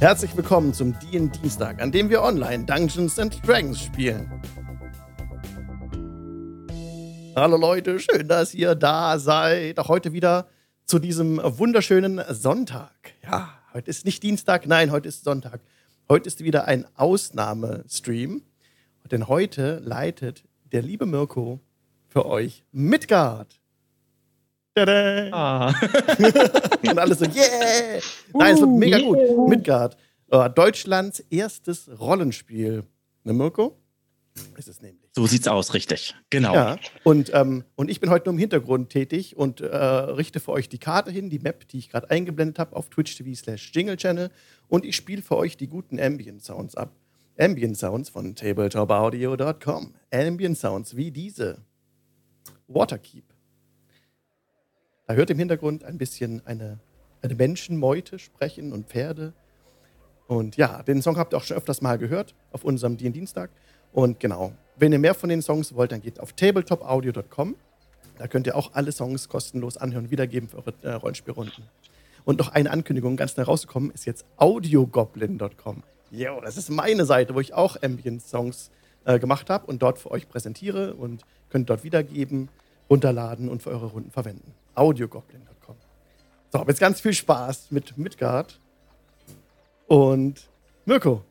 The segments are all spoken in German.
Herzlich willkommen zum DIN Dienstag, an dem wir online Dungeons and Dragons spielen. Hallo Leute, schön, dass ihr da seid. Auch heute wieder zu diesem wunderschönen Sonntag. Ja, heute ist nicht Dienstag, nein, heute ist Sonntag. Heute ist wieder ein Ausnahmestream. Denn heute leitet der liebe Mirko für euch Midgard. Tada! Ah. Und alles so, yeah! Nein, es wird mega gut. Midgard. Uh, Deutschlands erstes Rollenspiel. Ne, Mirko? Ist es nämlich. So sieht's aus, richtig. Genau. Ja. Und, ähm, und ich bin heute nur im Hintergrund tätig und äh, richte für euch die Karte hin, die Map, die ich gerade eingeblendet habe auf Twitch TV slash Jingle Channel. Und ich spiele für euch die guten Ambient Sounds ab. Ambient Sounds von tabletopaudio.com. Ambient Sounds wie diese. Waterkeep. Da hört im Hintergrund ein bisschen eine, eine Menschenmeute sprechen und Pferde. Und ja, den Song habt ihr auch schon öfters mal gehört auf unserem Dienstag. Und genau, wenn ihr mehr von den Songs wollt, dann geht auf tabletopaudio.com. Da könnt ihr auch alle Songs kostenlos anhören und wiedergeben für eure äh, Rollenspielrunden. Und noch eine Ankündigung, ganz schnell rauszukommen, ist jetzt audiogoblin.com. Jo, das ist meine Seite, wo ich auch Ambient-Songs äh, gemacht habe und dort für euch präsentiere und könnt dort wiedergeben runterladen und für eure Runden verwenden. Audiogoblin.com. So, jetzt ganz viel Spaß mit Midgard und Mirko.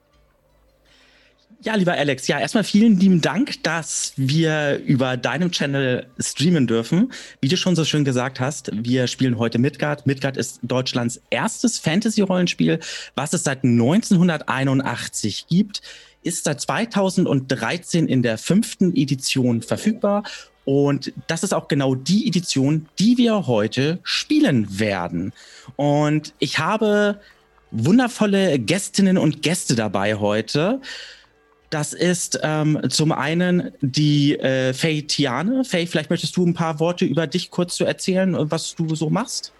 Ja, lieber Alex, ja, erstmal vielen lieben Dank, dass wir über deinem Channel streamen dürfen. Wie du schon so schön gesagt hast, wir spielen heute Midgard. Midgard ist Deutschlands erstes Fantasy-Rollenspiel, was es seit 1981 gibt, ist seit 2013 in der fünften Edition verfügbar und das ist auch genau die Edition, die wir heute spielen werden. Und ich habe wundervolle Gästinnen und Gäste dabei heute. Das ist ähm, zum einen die äh, Faye Tiane. Faye, vielleicht möchtest du ein paar Worte über dich kurz zu erzählen, was du so machst?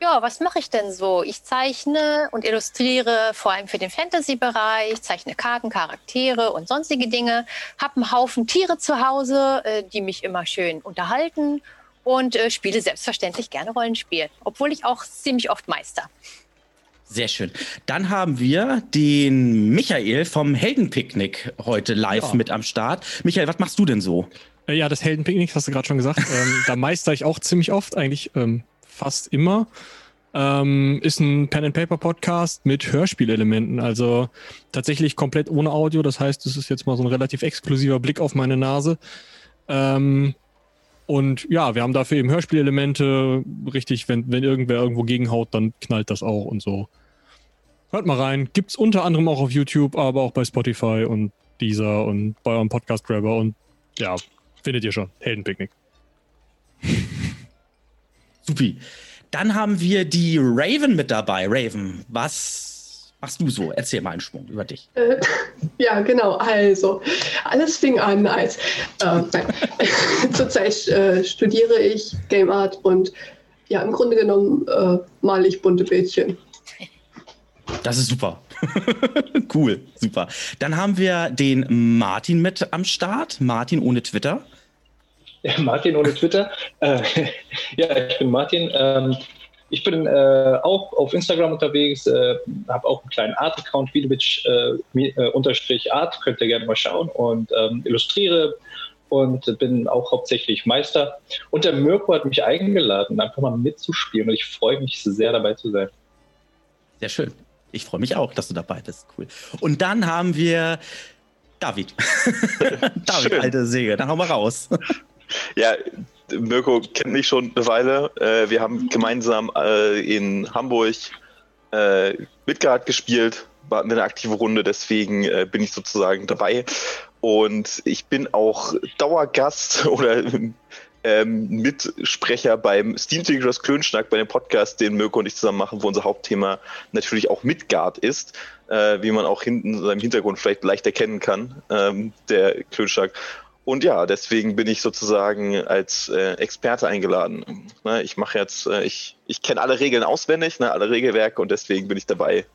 Ja, was mache ich denn so? Ich zeichne und illustriere vor allem für den Fantasy-Bereich, zeichne Karten, Charaktere und sonstige Dinge, habe einen Haufen Tiere zu Hause, äh, die mich immer schön unterhalten und äh, spiele selbstverständlich gerne Rollenspiel, obwohl ich auch ziemlich oft meister. Sehr schön. Dann haben wir den Michael vom Heldenpicknick heute live ja. mit am Start. Michael, was machst du denn so? Äh, ja, das Heldenpicknick hast du gerade schon gesagt. ähm, da meister ich auch ziemlich oft, eigentlich ähm, fast immer. Ähm, ist ein Pen-and-Paper-Podcast mit Hörspielelementen, also tatsächlich komplett ohne Audio. Das heißt, es ist jetzt mal so ein relativ exklusiver Blick auf meine Nase. Ähm, und ja, wir haben dafür eben Hörspielelemente. Richtig, wenn, wenn irgendwer irgendwo gegenhaut, dann knallt das auch und so. Hört mal rein. Gibt's unter anderem auch auf YouTube, aber auch bei Spotify und dieser und bei eurem Podcast Grabber und ja, findet ihr schon. Heldenpicknick. Supi. Dann haben wir die Raven mit dabei. Raven, was machst du so? Erzähl mal einen Schwung über dich. Äh, ja, genau. Also, alles fing an als. Äh, Zurzeit äh, studiere ich Game Art und ja, im Grunde genommen äh, male ich bunte Bildchen. Das ist super. cool, super. Dann haben wir den Martin mit am Start. Martin ohne Twitter. Ja, Martin ohne Twitter. äh, ja, ich bin Martin. Ähm, ich bin äh, auch auf Instagram unterwegs, äh, habe auch einen kleinen Art-Account, Videowitch äh, äh, unterstrich Art, könnt ihr gerne mal schauen und ähm, illustriere und bin auch hauptsächlich Meister. Und der Mirko hat mich eingeladen, einfach mal mitzuspielen und ich freue mich sehr dabei zu sein. Sehr schön. Ich freue mich auch, dass du dabei bist. Cool. Und dann haben wir David. David, Schön. alte Säge. Dann hau mal raus. Ja, Mirko kennt mich schon eine Weile. Äh, wir haben gemeinsam äh, in Hamburg äh, Midgard gespielt, war eine aktive Runde, deswegen bin ich sozusagen dabei. Und ich bin auch Dauergast oder ähm, Mitsprecher beim Steam Tigers Klönschnack, bei dem Podcast, den Mirko und ich zusammen machen, wo unser Hauptthema natürlich auch Midgard ist, äh, wie man auch hinten in seinem Hintergrund vielleicht leicht erkennen kann, ähm, der Klönschnack. Und ja, deswegen bin ich sozusagen als äh, Experte eingeladen. Ne, ich mache jetzt, äh, ich, ich kenne alle Regeln auswendig, ne, alle Regelwerke und deswegen bin ich dabei.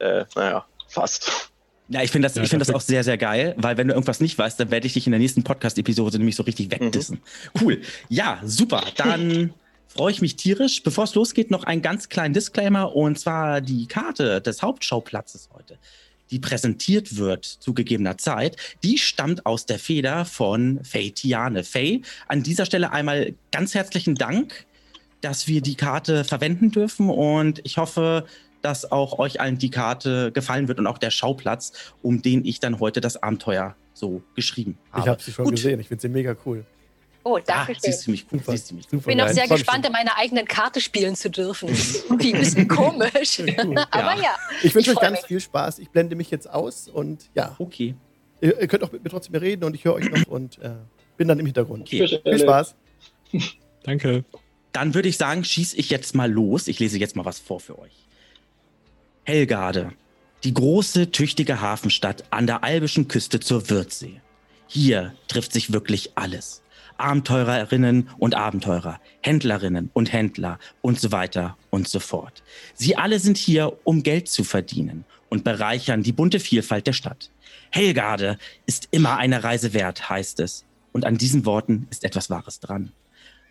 Äh, naja, fast. Ja, ich finde das, ja, ich find das auch sehr, sehr geil, weil wenn du irgendwas nicht weißt, dann werde ich dich in der nächsten Podcast-Episode nämlich so richtig wegdissen. Mhm. Cool. Ja, super. Dann freue ich mich tierisch. Bevor es losgeht, noch einen ganz kleinen Disclaimer und zwar die Karte des Hauptschauplatzes heute, die präsentiert wird zu gegebener Zeit, die stammt aus der Feder von Faye Tiane. Faye, an dieser Stelle einmal ganz herzlichen Dank, dass wir die Karte verwenden dürfen und ich hoffe, dass auch euch allen die Karte gefallen wird und auch der Schauplatz, um den ich dann heute das Abenteuer so geschrieben habe. Ich habe sie schon Gut. gesehen, ich finde sie mega cool. Oh, danke schön. Siehst du mich gut, siehst du mich Ich bin auch sehr gespannt, in meiner eigenen Karte spielen zu dürfen. Irgendwie ein bisschen komisch. Aber ja. Ich wünsche euch ganz mich. viel Spaß. Ich blende mich jetzt aus und ja. Okay. Ihr, ihr könnt auch mit mir trotzdem reden und ich höre euch noch und äh, bin dann im Hintergrund. Okay. Viel Spaß. Danke. Dann würde ich sagen, schieße ich jetzt mal los. Ich lese jetzt mal was vor für euch. Helgarde, die große, tüchtige Hafenstadt an der albischen Küste zur Wirtsee. Hier trifft sich wirklich alles. Abenteurerinnen und Abenteurer, Händlerinnen und Händler und so weiter und so fort. Sie alle sind hier, um Geld zu verdienen und bereichern die bunte Vielfalt der Stadt. Helgarde ist immer eine Reise wert, heißt es. Und an diesen Worten ist etwas Wahres dran.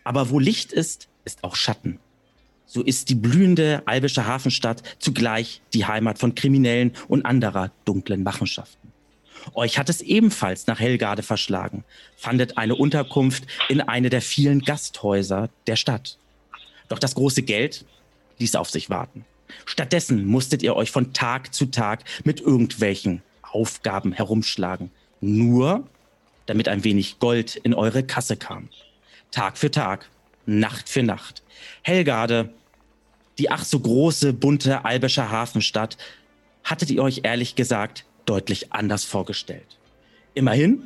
Aber wo Licht ist, ist auch Schatten. So ist die blühende albische Hafenstadt zugleich die Heimat von Kriminellen und anderer dunklen Machenschaften. Euch hat es ebenfalls nach Helgarde verschlagen, fandet eine Unterkunft in eine der vielen Gasthäuser der Stadt. Doch das große Geld ließ auf sich warten. Stattdessen musstet ihr euch von Tag zu Tag mit irgendwelchen Aufgaben herumschlagen, nur damit ein wenig Gold in eure Kasse kam. Tag für Tag, Nacht für Nacht. Helgarde, die ach so große, bunte albische Hafenstadt, hattet ihr euch ehrlich gesagt deutlich anders vorgestellt. Immerhin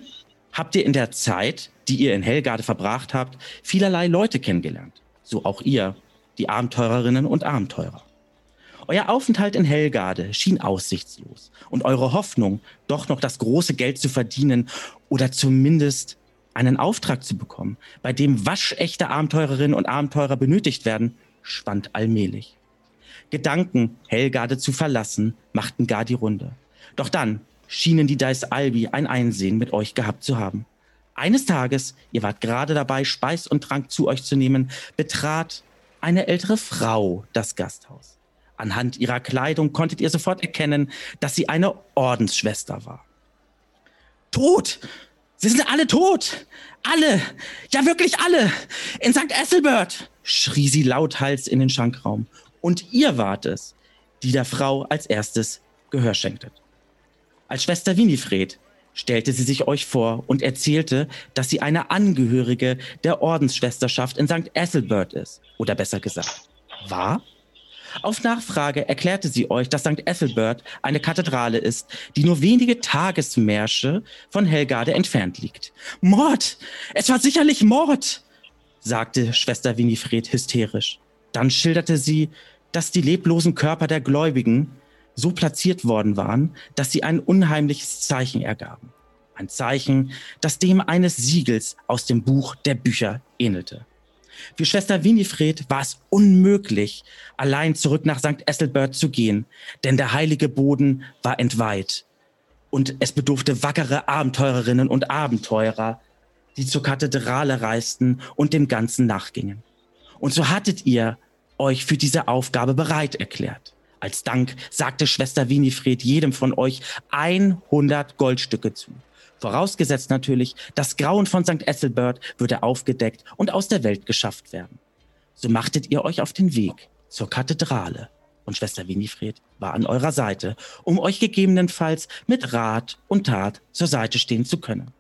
habt ihr in der Zeit, die ihr in Helgarde verbracht habt, vielerlei Leute kennengelernt. So auch ihr, die Abenteurerinnen und Abenteurer. Euer Aufenthalt in Helgarde schien aussichtslos und eure Hoffnung, doch noch das große Geld zu verdienen oder zumindest einen Auftrag zu bekommen, bei dem waschechte Abenteurerinnen und Abenteurer benötigt werden, schwand allmählich. Gedanken, Helgarde zu verlassen, machten gar die Runde. Doch dann schienen die Dice Albi ein Einsehen mit euch gehabt zu haben. Eines Tages, ihr wart gerade dabei, Speis und Trank zu euch zu nehmen, betrat eine ältere Frau das Gasthaus. Anhand ihrer Kleidung konntet ihr sofort erkennen, dass sie eine Ordensschwester war. Tot! Sie sind alle tot! Alle! Ja, wirklich alle! In St. Ethelbert! schrie sie lauthals in den Schankraum. Und ihr wart es, die der Frau als erstes Gehör schenktet. Als Schwester Winifred stellte sie sich euch vor und erzählte, dass sie eine Angehörige der Ordensschwesterschaft in St. Ethelbert ist. Oder besser gesagt, war? Auf Nachfrage erklärte sie euch, dass St. Ethelbert eine Kathedrale ist, die nur wenige Tagesmärsche von Helgarde entfernt liegt. Mord! Es war sicherlich Mord! sagte Schwester Winifred hysterisch. Dann schilderte sie, dass die leblosen Körper der Gläubigen so platziert worden waren, dass sie ein unheimliches Zeichen ergaben. Ein Zeichen, das dem eines Siegels aus dem Buch der Bücher ähnelte. Für Schwester Winifred war es unmöglich, allein zurück nach St. Esselbert zu gehen, denn der heilige Boden war entweiht. Und es bedurfte wackere Abenteurerinnen und Abenteurer, die zur Kathedrale reisten und dem Ganzen nachgingen. Und so hattet ihr euch für diese Aufgabe bereit erklärt. Als Dank sagte Schwester Winifred jedem von euch 100 Goldstücke zu. Vorausgesetzt natürlich, das Grauen von St. Ethelbert würde aufgedeckt und aus der Welt geschafft werden. So machtet ihr euch auf den Weg zur Kathedrale. Und Schwester Winifred war an eurer Seite, um euch gegebenenfalls mit Rat und Tat zur Seite stehen zu können.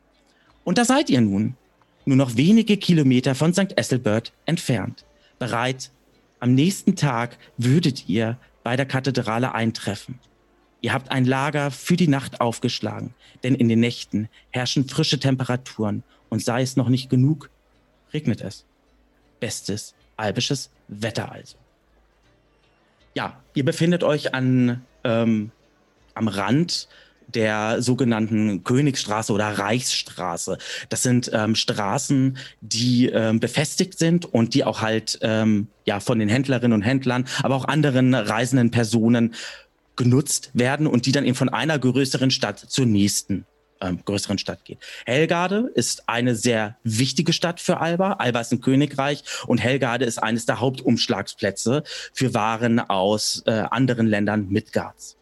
Und da seid ihr nun, nur noch wenige Kilometer von St. Ethelbert entfernt. Bereit, am nächsten Tag würdet ihr bei der Kathedrale eintreffen. Ihr habt ein Lager für die Nacht aufgeschlagen, denn in den Nächten herrschen frische Temperaturen und sei es noch nicht genug, regnet es. Bestes albisches Wetter also. Ja, ihr befindet euch an, ähm, am Rand der sogenannten Königsstraße oder Reichsstraße. Das sind ähm, Straßen, die ähm, befestigt sind und die auch halt ähm, ja von den Händlerinnen und Händlern, aber auch anderen reisenden Personen genutzt werden und die dann eben von einer größeren Stadt zur nächsten ähm, größeren Stadt geht. Helgarde ist eine sehr wichtige Stadt für Alba. Alba ist ein Königreich und Helgarde ist eines der Hauptumschlagsplätze für Waren aus äh, anderen Ländern Midgards.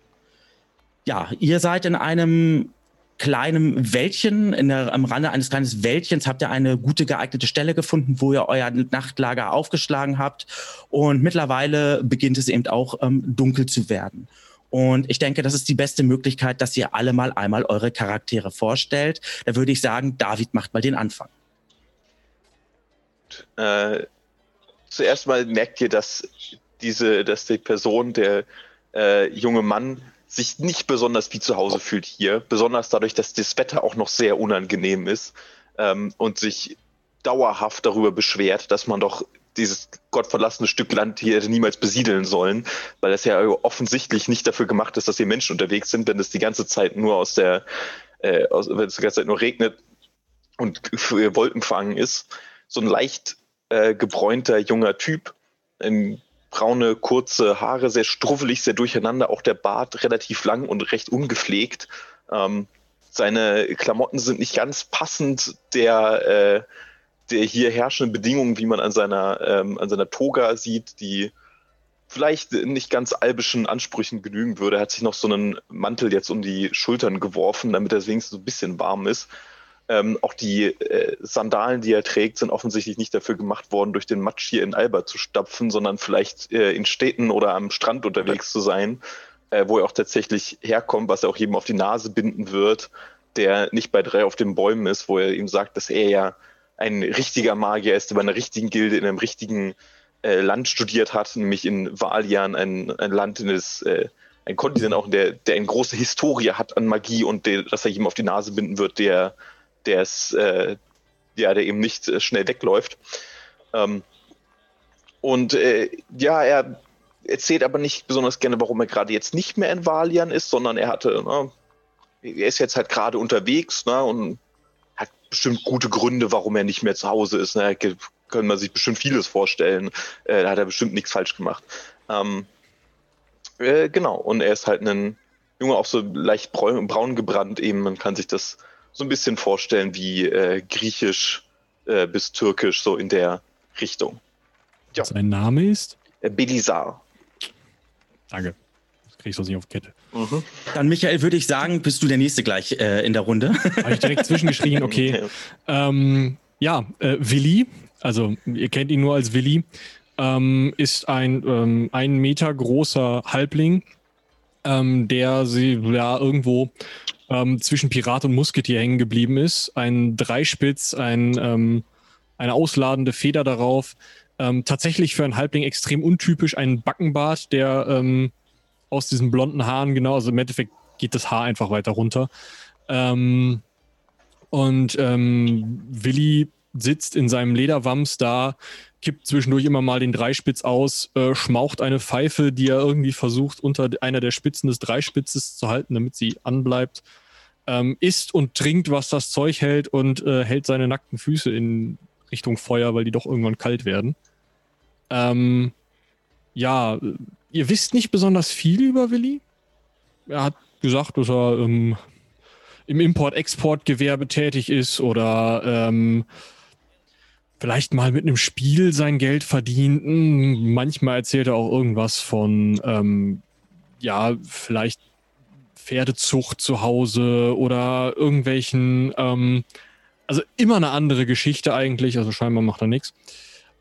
Ja, ihr seid in einem kleinen Wäldchen, in der, am Rande eines kleinen Wäldchens habt ihr eine gute geeignete Stelle gefunden, wo ihr euer Nachtlager aufgeschlagen habt. Und mittlerweile beginnt es eben auch ähm, dunkel zu werden. Und ich denke, das ist die beste Möglichkeit, dass ihr alle mal einmal eure Charaktere vorstellt. Da würde ich sagen, David macht mal den Anfang. Äh, zuerst mal merkt ihr, dass diese, dass die Person, der äh, junge Mann, sich nicht besonders wie zu Hause fühlt hier, besonders dadurch, dass das Wetter auch noch sehr unangenehm ist ähm, und sich dauerhaft darüber beschwert, dass man doch dieses gottverlassene Stück Land hier hätte niemals besiedeln sollen, weil das ja offensichtlich nicht dafür gemacht ist, dass hier Menschen unterwegs sind, wenn es die ganze Zeit nur aus der, äh, aus, wenn es die ganze Zeit nur regnet und Wolkenfangen ist. So ein leicht äh, gebräunter junger Typ, ähm, braune, kurze Haare, sehr struffelig, sehr durcheinander, auch der Bart relativ lang und recht ungepflegt. Ähm, seine Klamotten sind nicht ganz passend der äh, der hier herrschenden Bedingungen, wie man an seiner, ähm, an seiner Toga sieht, die vielleicht nicht ganz albischen Ansprüchen genügen würde, er hat sich noch so einen Mantel jetzt um die Schultern geworfen, damit er wenigstens so ein bisschen warm ist. Ähm, auch die äh, Sandalen, die er trägt, sind offensichtlich nicht dafür gemacht worden, durch den Matsch hier in Alba zu stapfen, sondern vielleicht äh, in Städten oder am Strand unterwegs zu sein, äh, wo er auch tatsächlich herkommt, was er auch jedem auf die Nase binden wird, der nicht bei drei auf den Bäumen ist, wo er ihm sagt, dass er ja ein richtiger Magier ist, der bei einer richtigen Gilde in einem richtigen äh, Land studiert hat, nämlich in Valian, ein, ein Land, in das, äh, ein Kontinent auch, der, der eine große Historie hat an Magie und der, dass er ihm auf die Nase binden wird, der, der es, äh, ja, der eben nicht äh, schnell wegläuft. Ähm, und äh, ja, er erzählt aber nicht besonders gerne, warum er gerade jetzt nicht mehr in Valian ist, sondern er hatte, na, ne, er ist jetzt halt gerade unterwegs ne, und hat bestimmt gute Gründe, warum er nicht mehr zu Hause ist. Ne? Können man sich bestimmt vieles vorstellen. Äh, da hat er bestimmt nichts falsch gemacht. Ähm, äh, genau, und er ist halt ein Junge, auch so leicht braun, braun, gebrannt eben. Man kann sich das so ein bisschen vorstellen wie äh, griechisch äh, bis türkisch, so in der Richtung. Ja. Sein Name ist? Äh, Belisar. Danke kriege ich sonst nicht auf Kette. Mhm. Dann, Michael, würde ich sagen, bist du der Nächste gleich äh, in der Runde. Habe ich direkt zwischengeschrien, okay. Ähm, ja, äh, Willi, also ihr kennt ihn nur als Willi, ähm, ist ein ähm, ein Meter großer Halbling, ähm, der sie ja irgendwo ähm, zwischen Pirat und Musketier hängen geblieben ist. Ein Dreispitz, ein, ähm, eine ausladende Feder darauf. Ähm, tatsächlich für einen Halbling extrem untypisch, ein Backenbart, der ähm, aus diesen blonden Haaren, genau, also im Endeffekt geht das Haar einfach weiter runter. Ähm, und ähm, Willi sitzt in seinem Lederwams da, kippt zwischendurch immer mal den Dreispitz aus, äh, schmaucht eine Pfeife, die er irgendwie versucht, unter einer der Spitzen des Dreispitzes zu halten, damit sie anbleibt. Ähm, isst und trinkt, was das Zeug hält und äh, hält seine nackten Füße in Richtung Feuer, weil die doch irgendwann kalt werden. Ähm, ja, ihr wisst nicht besonders viel über Willi. Er hat gesagt, dass er ähm, im Import-Export-Gewerbe tätig ist oder ähm, vielleicht mal mit einem Spiel sein Geld verdient. Hm, manchmal erzählt er auch irgendwas von, ähm, ja, vielleicht Pferdezucht zu Hause oder irgendwelchen, ähm, also immer eine andere Geschichte eigentlich, also scheinbar macht er nichts.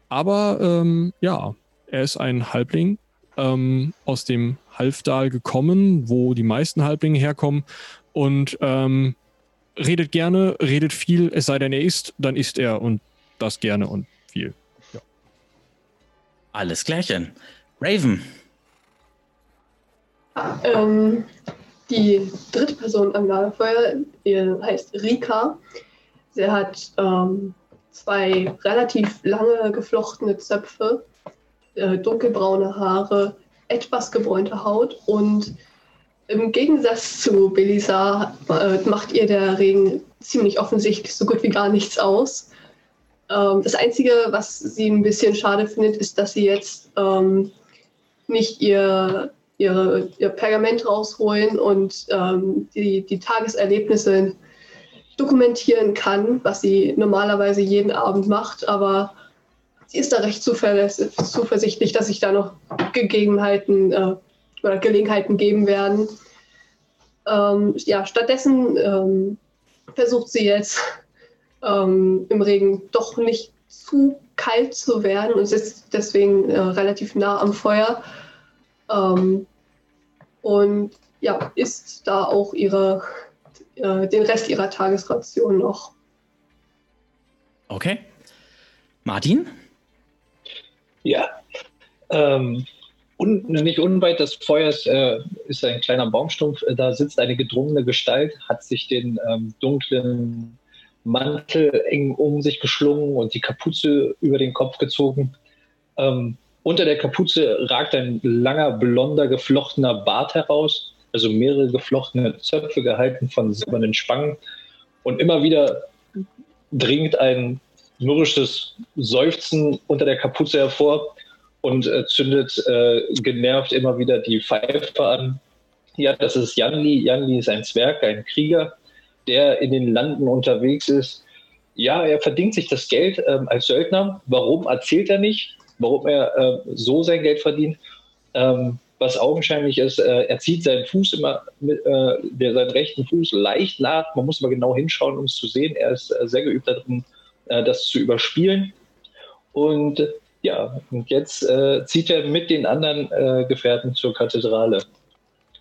Aber ähm, ja, er ist ein Halbling ähm, aus dem Halfdal gekommen, wo die meisten Halblinge herkommen und ähm, redet gerne, redet viel, es sei denn, er isst, dann isst er und das gerne und viel. Ja. Alles klärchen. Raven. Ähm, die dritte Person am Lagerfeuer heißt Rika. Sie hat ähm, zwei relativ lange geflochtene Zöpfe äh, dunkelbraune Haare, etwas gebräunte Haut und im Gegensatz zu Belisar äh, macht ihr der Regen ziemlich offensichtlich so gut wie gar nichts aus. Ähm, das Einzige, was sie ein bisschen schade findet, ist, dass sie jetzt ähm, nicht ihr, ihre, ihr Pergament rausholen und ähm, die, die Tageserlebnisse dokumentieren kann, was sie normalerweise jeden Abend macht, aber sie ist da recht zuversichtlich, dass sich da noch Gegebenheiten äh, oder Gelegenheiten geben werden. Ähm, ja, stattdessen ähm, versucht sie jetzt ähm, im Regen doch nicht zu kalt zu werden und sitzt deswegen äh, relativ nah am Feuer. Ähm, und ja, isst da auch ihre, äh, den Rest ihrer Tagesration noch. Okay. Martin? Ja. Ähm, un, nicht unweit des Feuers äh, ist ein kleiner Baumstumpf. Da sitzt eine gedrungene Gestalt, hat sich den ähm, dunklen Mantel eng um sich geschlungen und die Kapuze über den Kopf gezogen. Ähm, unter der Kapuze ragt ein langer, blonder, geflochtener Bart heraus, also mehrere geflochtene Zöpfe gehalten von silbernen Spangen. Und immer wieder dringt ein mürrisches Seufzen unter der Kapuze hervor und äh, zündet äh, genervt immer wieder die Pfeife an. Ja, das ist Janli. Janli ist ein Zwerg, ein Krieger, der in den Landen unterwegs ist. Ja, er verdient sich das Geld ähm, als Söldner. Warum erzählt er nicht? Warum er äh, so sein Geld verdient? Ähm, was augenscheinlich ist, äh, er zieht seinen Fuß immer, mit, äh, der, seinen rechten Fuß leicht nach. Man muss aber genau hinschauen, um es zu sehen. Er ist äh, sehr geübt darin, äh, das zu überspielen. Und ja, und jetzt äh, zieht er mit den anderen Gefährten zur Kathedrale.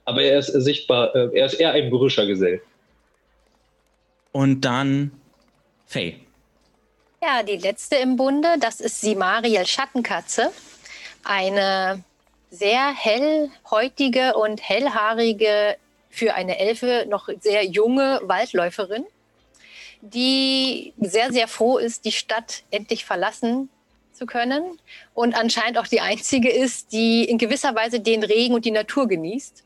Aber er ist sichtbar, er ist eher ein brüscher Gesell. Und dann Faye. Ja, die letzte im Bunde, das ist Simariel Schattenkatze. Eine sehr hellhäutige und hellhaarige, für eine Elfe noch sehr junge Waldläuferin, die sehr, sehr froh ist, die Stadt endlich verlassen zu können und anscheinend auch die einzige ist, die in gewisser Weise den Regen und die Natur genießt.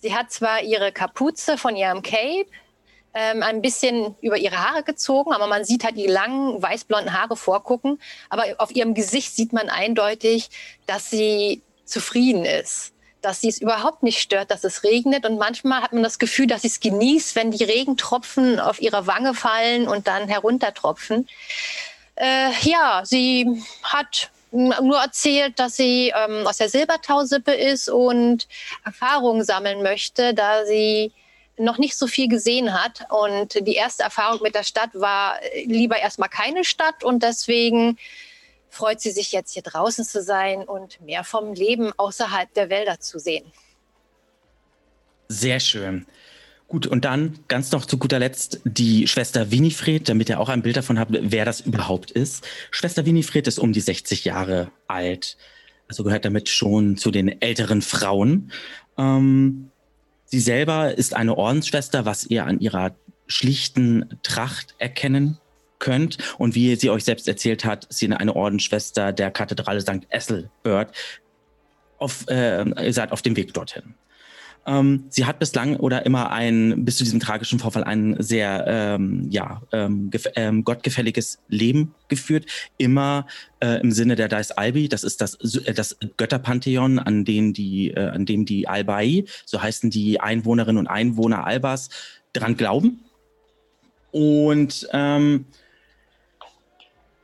Sie hat zwar ihre Kapuze von ihrem Cape, ähm, ein bisschen über ihre Haare gezogen, aber man sieht halt die langen weißblonden Haare vorgucken. Aber auf ihrem Gesicht sieht man eindeutig, dass sie zufrieden ist, dass sie es überhaupt nicht stört, dass es regnet. Und manchmal hat man das Gefühl, dass sie es genießt, wenn die Regentropfen auf ihre Wange fallen und dann heruntertropfen. Äh, ja, sie hat nur erzählt, dass sie ähm, aus der Silbertausippe ist und Erfahrungen sammeln möchte, da sie noch nicht so viel gesehen hat. Und die erste Erfahrung mit der Stadt war lieber erstmal keine Stadt. Und deswegen freut sie sich jetzt hier draußen zu sein und mehr vom Leben außerhalb der Wälder zu sehen. Sehr schön. Gut, und dann ganz noch zu guter Letzt die Schwester Winifred, damit ihr auch ein Bild davon habt, wer das überhaupt ist. Schwester Winifred ist um die 60 Jahre alt, also gehört damit schon zu den älteren Frauen. Ähm, Sie selber ist eine Ordensschwester, was ihr an ihrer schlichten Tracht erkennen könnt. Und wie sie euch selbst erzählt hat, ist sie eine Ordensschwester der Kathedrale St. Esselbert. Auf, äh, ihr seid auf dem Weg dorthin. Ähm, sie hat bislang oder immer ein, bis zu diesem tragischen Vorfall, ein sehr ähm, ja, ähm, ähm, gottgefälliges Leben geführt. Immer äh, im Sinne der Dais Albi, das ist das, äh, das Götterpantheon, an, denen die, äh, an dem die Albai, so heißen die Einwohnerinnen und Einwohner Albas, dran glauben. Und ähm,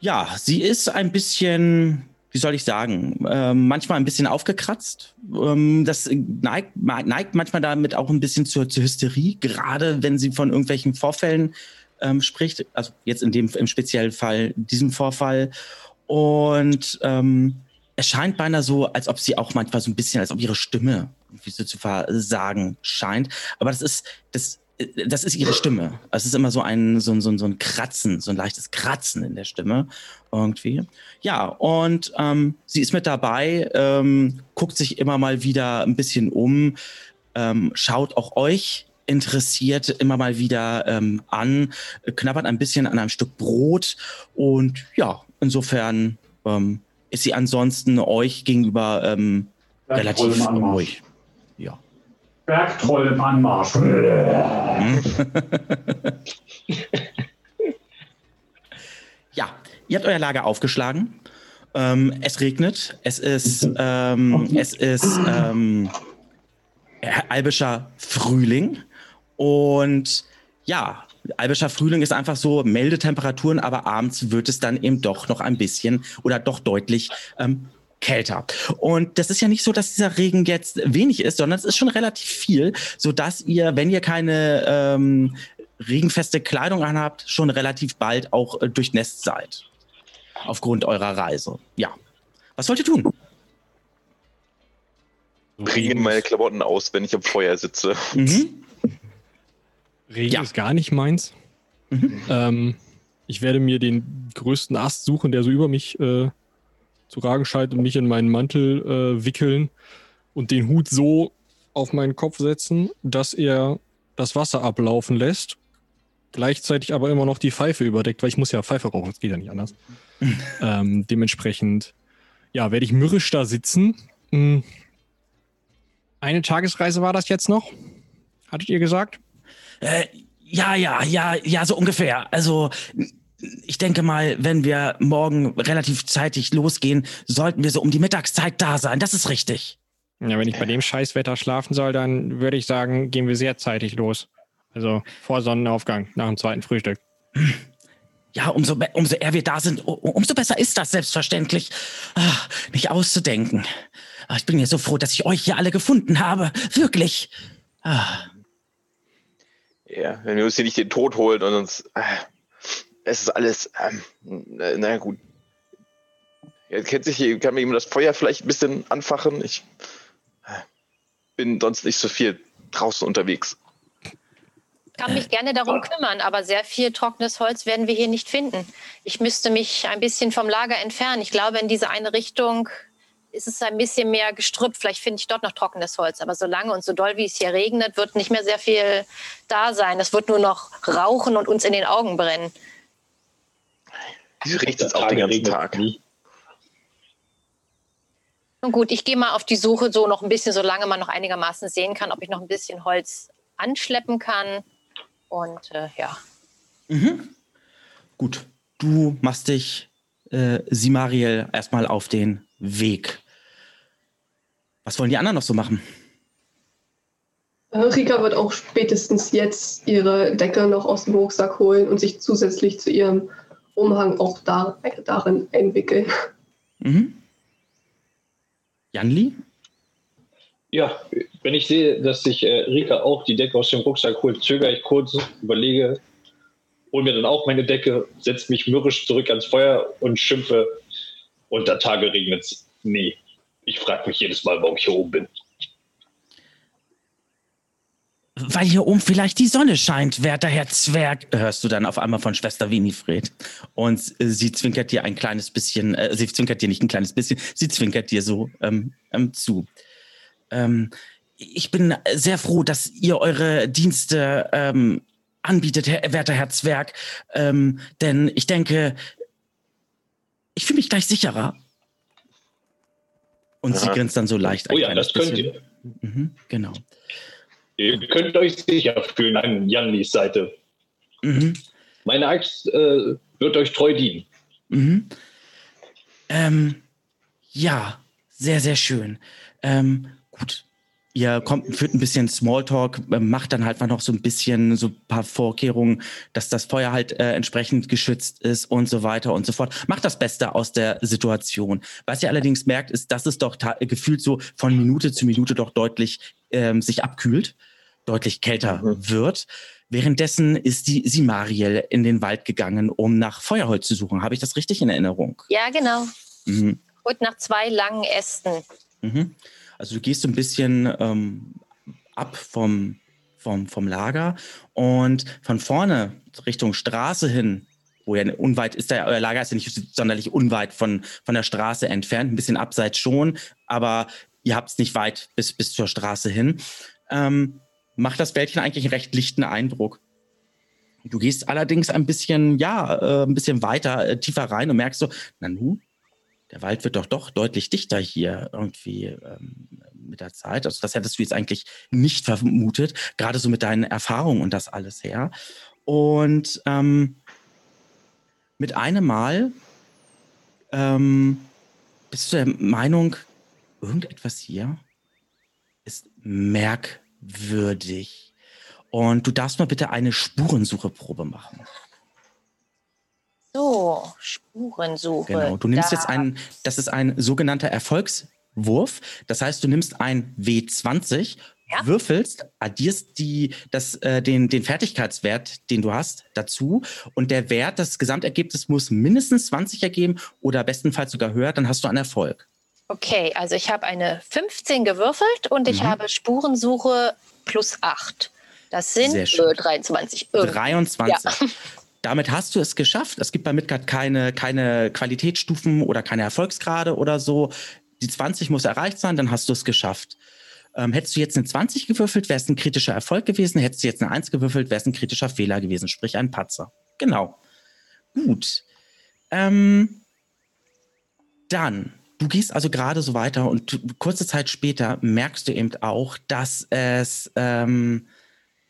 ja, sie ist ein bisschen wie soll ich sagen, ähm, manchmal ein bisschen aufgekratzt. Ähm, das neigt, neigt manchmal damit auch ein bisschen zur, zur Hysterie, gerade wenn sie von irgendwelchen Vorfällen ähm, spricht. Also jetzt in dem im speziellen Fall diesem Vorfall. Und ähm, es scheint beinahe so, als ob sie auch manchmal so ein bisschen, als ob ihre Stimme irgendwie so zu versagen scheint. Aber das ist, das das ist ihre Stimme. Es ist immer so ein, so, so, so ein Kratzen, so ein leichtes Kratzen in der Stimme irgendwie. Ja, und ähm, sie ist mit dabei, ähm, guckt sich immer mal wieder ein bisschen um, ähm, schaut auch euch interessiert immer mal wieder ähm, an, knabbert ein bisschen an einem Stück Brot und ja, insofern ähm, ist sie ansonsten euch gegenüber ähm, relativ ruhig. Bergtroll im Anmarsch. ja, ihr habt euer Lager aufgeschlagen. Ähm, es regnet. Es ist, ähm, es ist ähm, albischer Frühling. Und ja, Albischer Frühling ist einfach so milde Temperaturen, aber abends wird es dann eben doch noch ein bisschen oder doch deutlich ähm, kälter. Und das ist ja nicht so, dass dieser Regen jetzt wenig ist, sondern es ist schon relativ viel, so dass ihr, wenn ihr keine ähm, regenfeste Kleidung anhabt, schon relativ bald auch äh, durchnässt seid. Aufgrund eurer Reise. Ja. Was wollt ihr tun? Bringe meine Klamotten aus, wenn ich am Feuer sitze. Mhm. Regen Ja. ist gar nicht meins. Mhm. Ähm, ich werde mir den größten Ast suchen, der so über mich äh, zu ragen scheint und mich in meinen Mantel äh, wickeln und den Hut so auf meinen Kopf setzen, dass er das Wasser ablaufen lässt. Gleichzeitig aber immer noch die Pfeife überdeckt, weil ich muss ja Pfeife rauchen, das geht ja nicht anders. ähm, dementsprechend, ja, werde ich mürrisch da sitzen. Hm. Eine Tagesreise war das jetzt noch, hattet ihr gesagt? Äh, ja, ja, ja, ja, so ungefähr. Also ich denke mal, wenn wir morgen relativ zeitig losgehen, sollten wir so um die Mittagszeit da sein. Das ist richtig. Ja, wenn ich bei dem Scheißwetter schlafen soll, dann würde ich sagen, gehen wir sehr zeitig los. Also vor Sonnenaufgang, nach dem zweiten Frühstück. Ja, umso, umso eher wir da sind, umso besser ist das selbstverständlich. Ah, nicht auszudenken. Ah, ich bin ja so froh, dass ich euch hier alle gefunden habe. Wirklich. Ah, Ja, wenn wir uns hier nicht den Tod holen und uns. Es ist alles. Ähm, na, na gut. Ja, kennt sich hier, kann mir jemand das Feuer vielleicht ein bisschen anfachen? Ich äh, bin sonst nicht so viel draußen unterwegs. kann mich gerne darum kümmern, aber sehr viel trockenes Holz werden wir hier nicht finden. Ich müsste mich ein bisschen vom Lager entfernen. Ich glaube, in diese eine Richtung ist es ein bisschen mehr Gestrüpp. Vielleicht finde ich dort noch trockenes Holz. Aber solange und so doll, wie es hier regnet, wird nicht mehr sehr viel da sein. Es wird nur noch rauchen und uns in den Augen brennen. Hier riecht es auch den ganzen regnet Tag. Nun gut, ich gehe mal auf die Suche so noch ein bisschen, solange man noch einigermaßen sehen kann, ob ich noch ein bisschen Holz anschleppen kann. Und äh, ja. mhm. Gut, du machst dich, äh, Simariel, erstmal auf den Weg. Was wollen die anderen noch so machen? Rika wird auch spätestens jetzt ihre Decke noch aus dem Rucksack holen und sich zusätzlich zu ihrem Umhang auch da, darin einwickeln. Mhm. Janli? Ja, wenn ich sehe, dass sich äh, Rika auch die Decke aus dem Rucksack holt, zögere ich kurz, überlege, hole mir dann auch meine Decke, setze mich mürrisch zurück ans Feuer und schimpfe, unter Tage regnet's. Nee, ich frage mich jedes Mal, warum ich hier oben bin. Weil hier oben vielleicht die Sonne scheint, werter Herr Zwerg, hörst du dann auf einmal von Schwester Winifred. Und äh, sie zwinkert dir ein kleines bisschen, äh, sie zwinkert dir nicht ein kleines bisschen, sie zwinkert dir so ähm, ähm, zu. Ähm, ich bin sehr froh, dass ihr eure Dienste ähm, anbietet, Herr, werter Herr Zwerg. Ähm, denn ich denke, ich fühle mich gleich sicherer. Und sie Aha. grinst dann so leicht. ein Oh ja, kleines das könnt bisschen. ihr. Mhm, genau. Ihr könnt euch sicher fühlen an Jannis Seite. Mhm. Meine Axt äh, wird euch treu dienen. Mhm. Ähm, ja, sehr, sehr schön. Ähm, gut. Ihr kommt, führt ein bisschen Smalltalk, äh, macht dann halt mal noch so ein bisschen so ein paar Vorkehrungen, dass das Feuer halt äh, entsprechend geschützt ist und so weiter und so fort. Macht das Beste aus der Situation. Was ihr allerdings merkt, ist, dass es doch gefühlt so von Minute zu Minute doch deutlich ähm, sich abkühlt, deutlich kälter wird. Währenddessen ist die Simariel in den Wald gegangen, um nach Feuerholz zu suchen. Habe ich das richtig in Erinnerung? Ja, genau. Mhm. Und nach zwei langen Ästen. Mhm. Also du gehst so ein bisschen ähm, ab vom, vom, vom Lager und von vorne Richtung Straße hin, wo ja unweit ist, da, euer Lager ist ja nicht sonderlich unweit von, von der Straße entfernt, ein bisschen abseits schon, aber ihr habt es nicht weit bis, bis zur Straße hin. Ähm, macht das Wäldchen eigentlich einen recht lichten Eindruck. Du gehst allerdings ein bisschen, ja, äh, ein bisschen weiter, äh, tiefer rein und merkst so, na nu, der Wald wird doch doch deutlich dichter hier irgendwie ähm, mit der Zeit. Also das hättest du jetzt eigentlich nicht vermutet, gerade so mit deinen Erfahrungen und das alles her. Und ähm, mit einem Mal ähm, bist du der Meinung, irgendetwas hier ist merkwürdig. Und du darfst mal bitte eine Spurensucheprobe machen. So, Spurensuche. Genau. Du nimmst Da- jetzt einen, das ist ein sogenannter Erfolgswurf. Das heißt, du nimmst ein W20, Ja. würfelst, addierst die, das, äh, den, den Fertigkeitswert, den du hast, dazu. Und der Wert, das Gesamtergebnis muss mindestens 20 ergeben oder bestenfalls sogar höher, dann hast du einen Erfolg. Okay, also ich habe eine 15 gewürfelt und ich Mhm. habe Spurensuche plus 8. Das sind Sehr schön. äh, 23. Irgendwie. 23. Damit hast du es geschafft. Es gibt bei Midgard keine, keine Qualitätsstufen oder keine Erfolgsgrade oder so. Die 20 muss erreicht sein, dann hast du es geschafft. Ähm, hättest du jetzt eine 20 gewürfelt, wäre es ein kritischer Erfolg gewesen. Hättest du jetzt eine 1 gewürfelt, wäre es ein kritischer Fehler gewesen, sprich ein Patzer. Genau. Gut. Ähm, dann, du gehst also gerade so weiter und kurze Zeit später merkst du eben auch, dass es, ähm,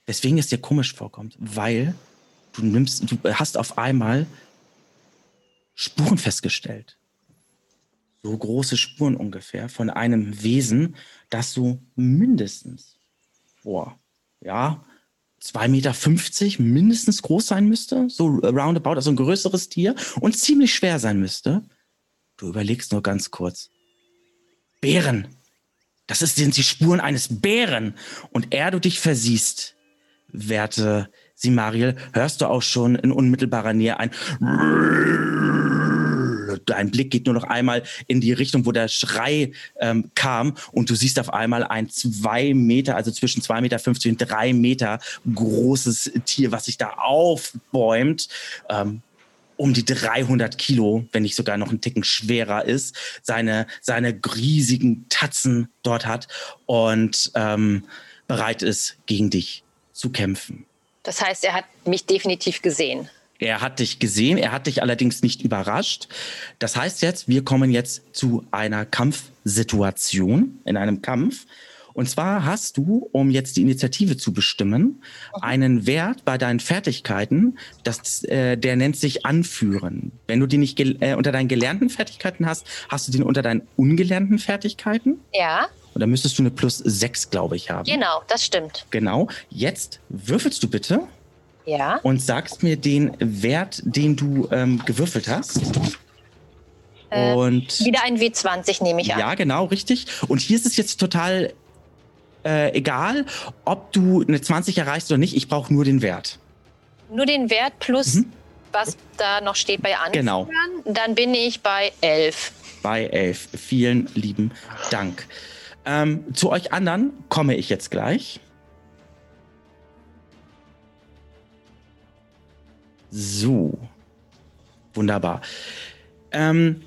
weswegen es dir komisch vorkommt, weil du nimmst, du hast auf einmal Spuren festgestellt. So große Spuren ungefähr von einem Wesen, das so mindestens, boah, ja, 2,50 Meter mindestens groß sein müsste, so roundabout, also ein größeres Tier und ziemlich schwer sein müsste. Du überlegst nur ganz kurz. Bären. Das sind die Spuren eines Bären. Und er du dich versiehst, werte Simariel, hörst du auch schon in unmittelbarer Nähe ein Dein Blick geht nur noch einmal in die Richtung, wo der Schrei ähm, kam und du siehst auf einmal ein zwei Meter, also zwischen zwei Meter fünfzig und drei Meter großes Tier, was sich da aufbäumt. Ähm, um die 300 Kilo, wenn nicht sogar noch ein Ticken schwerer ist, seine, seine riesigen Tatzen dort hat und ähm, bereit ist, gegen dich zu kämpfen. Das heißt, er hat mich definitiv gesehen. Er hat dich gesehen, er hat dich allerdings nicht überrascht. Das heißt jetzt, wir kommen jetzt zu einer Kampfsituation, in einem Kampf. Und zwar hast du, um jetzt die Initiative zu bestimmen, einen Wert bei deinen Fertigkeiten, das, äh, der nennt sich Anführen. Wenn du die nicht äh, unter deinen gelernten Fertigkeiten hast, hast du den unter deinen ungelernten Fertigkeiten. Ja, Und dann müsstest du eine plus 6, glaube ich, haben. genau, das stimmt. Genau. Jetzt würfelst du bitte Ja. und sagst mir den Wert, den du ähm, gewürfelt hast. Äh, und Wieder ein W20 nehme ich an. ja, genau, richtig. Und hier ist es jetzt total äh, egal, ob du eine 20 erreichst oder nicht. Ich brauche nur den Wert. Nur den Wert plus, Mhm. was da noch steht bei Anführern. Genau. Dann bin ich bei 11. Bei 11. Vielen lieben Dank. Ähm, zu euch anderen komme ich jetzt gleich. So. Wunderbar. Ähm,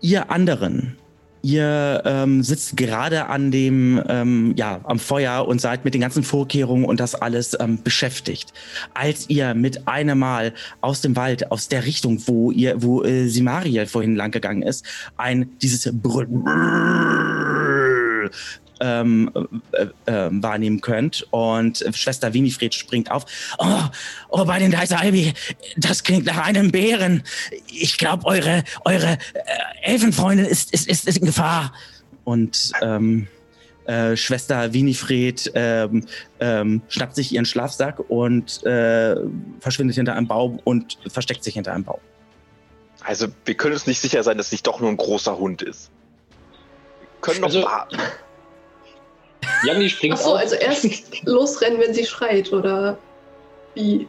ihr anderen, ihr ähm, sitzt gerade an dem, ähm, ja, am Feuer und seid mit den ganzen Vorkehrungen und das alles ähm, beschäftigt. Als ihr mit einem Mal aus dem Wald, aus der Richtung, wo ihr, wo äh, Simariel vorhin lang gegangen ist, ein dieses Brüll ähm, äh, äh, wahrnehmen könnt. Und Schwester Winifred springt auf. Oh, oh, bei den Dice Albi, das klingt nach einem Bären. Ich glaube, eure, eure äh, Elfenfreundin ist, ist, ist, ist in Gefahr. Und ähm, äh, Schwester Winifred ähm, ähm, schnappt sich ihren Schlafsack und äh, verschwindet hinter einem Baum und versteckt sich hinter einem Baum. Also, wir können uns nicht sicher sein, dass es nicht doch nur ein großer Hund ist. Wir können noch Also- warten. Janni springt Ach so, auf. also erst losrennen, wenn sie schreit, oder wie?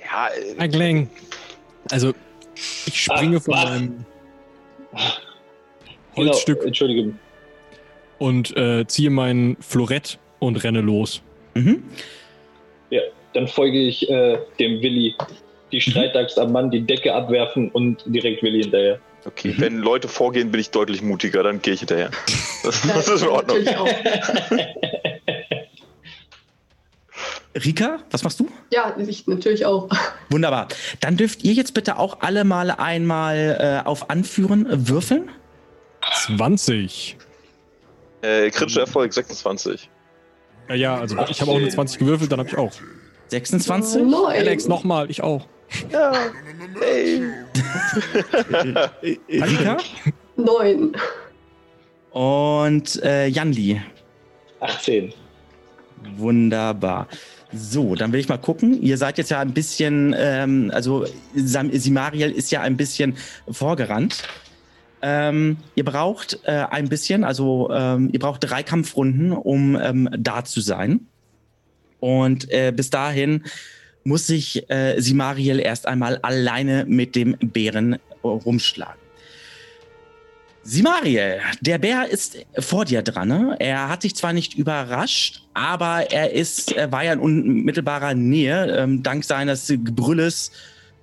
Ja, äh, Agling. Also, ich springe Ach, von was? meinem Genau, Holzstück Entschuldigung. und äh, ziehe mein Florett und renne los. Mhm. Dann folge ich äh, dem Willi. Mhm. Die Streitaxt am Mann, die Decke abwerfen und direkt Willi hinterher. Okay. Wenn Leute vorgehen, bin ich deutlich mutiger, dann gehe ich hinterher. Das, Ja, das ist in Ordnung. Rika, was machst du? Ja, ich natürlich auch. Wunderbar. Dann dürft ihr jetzt bitte auch alle mal einmal äh, auf Anführen würfeln. 20. Äh, kritischer Erfolg 26. Ja, ja, also ich habe auch eine 20 gewürfelt, dann habe ich auch. 26. Nein. Alex, nochmal, ich auch. Ja. Hey. Rika Neun. und äh, Janli. 18. Wunderbar. So, dann will ich mal gucken. Ihr seid jetzt ja ein bisschen, ähm, also Sam Simariel ist ja ein bisschen vorgerannt. Ähm, ihr braucht äh, ein bisschen, also ähm, ihr braucht drei Kampfrunden, um ähm, da zu sein. Und äh, bis dahin muss sich äh, Simariel erst einmal alleine mit dem Bären rumschlagen. Simariel, der Bär ist vor dir dran. Ne? Er hat dich zwar nicht überrascht, aber er ist, er war ja in unmittelbarer Nähe. Ähm, dank seines Gebrülles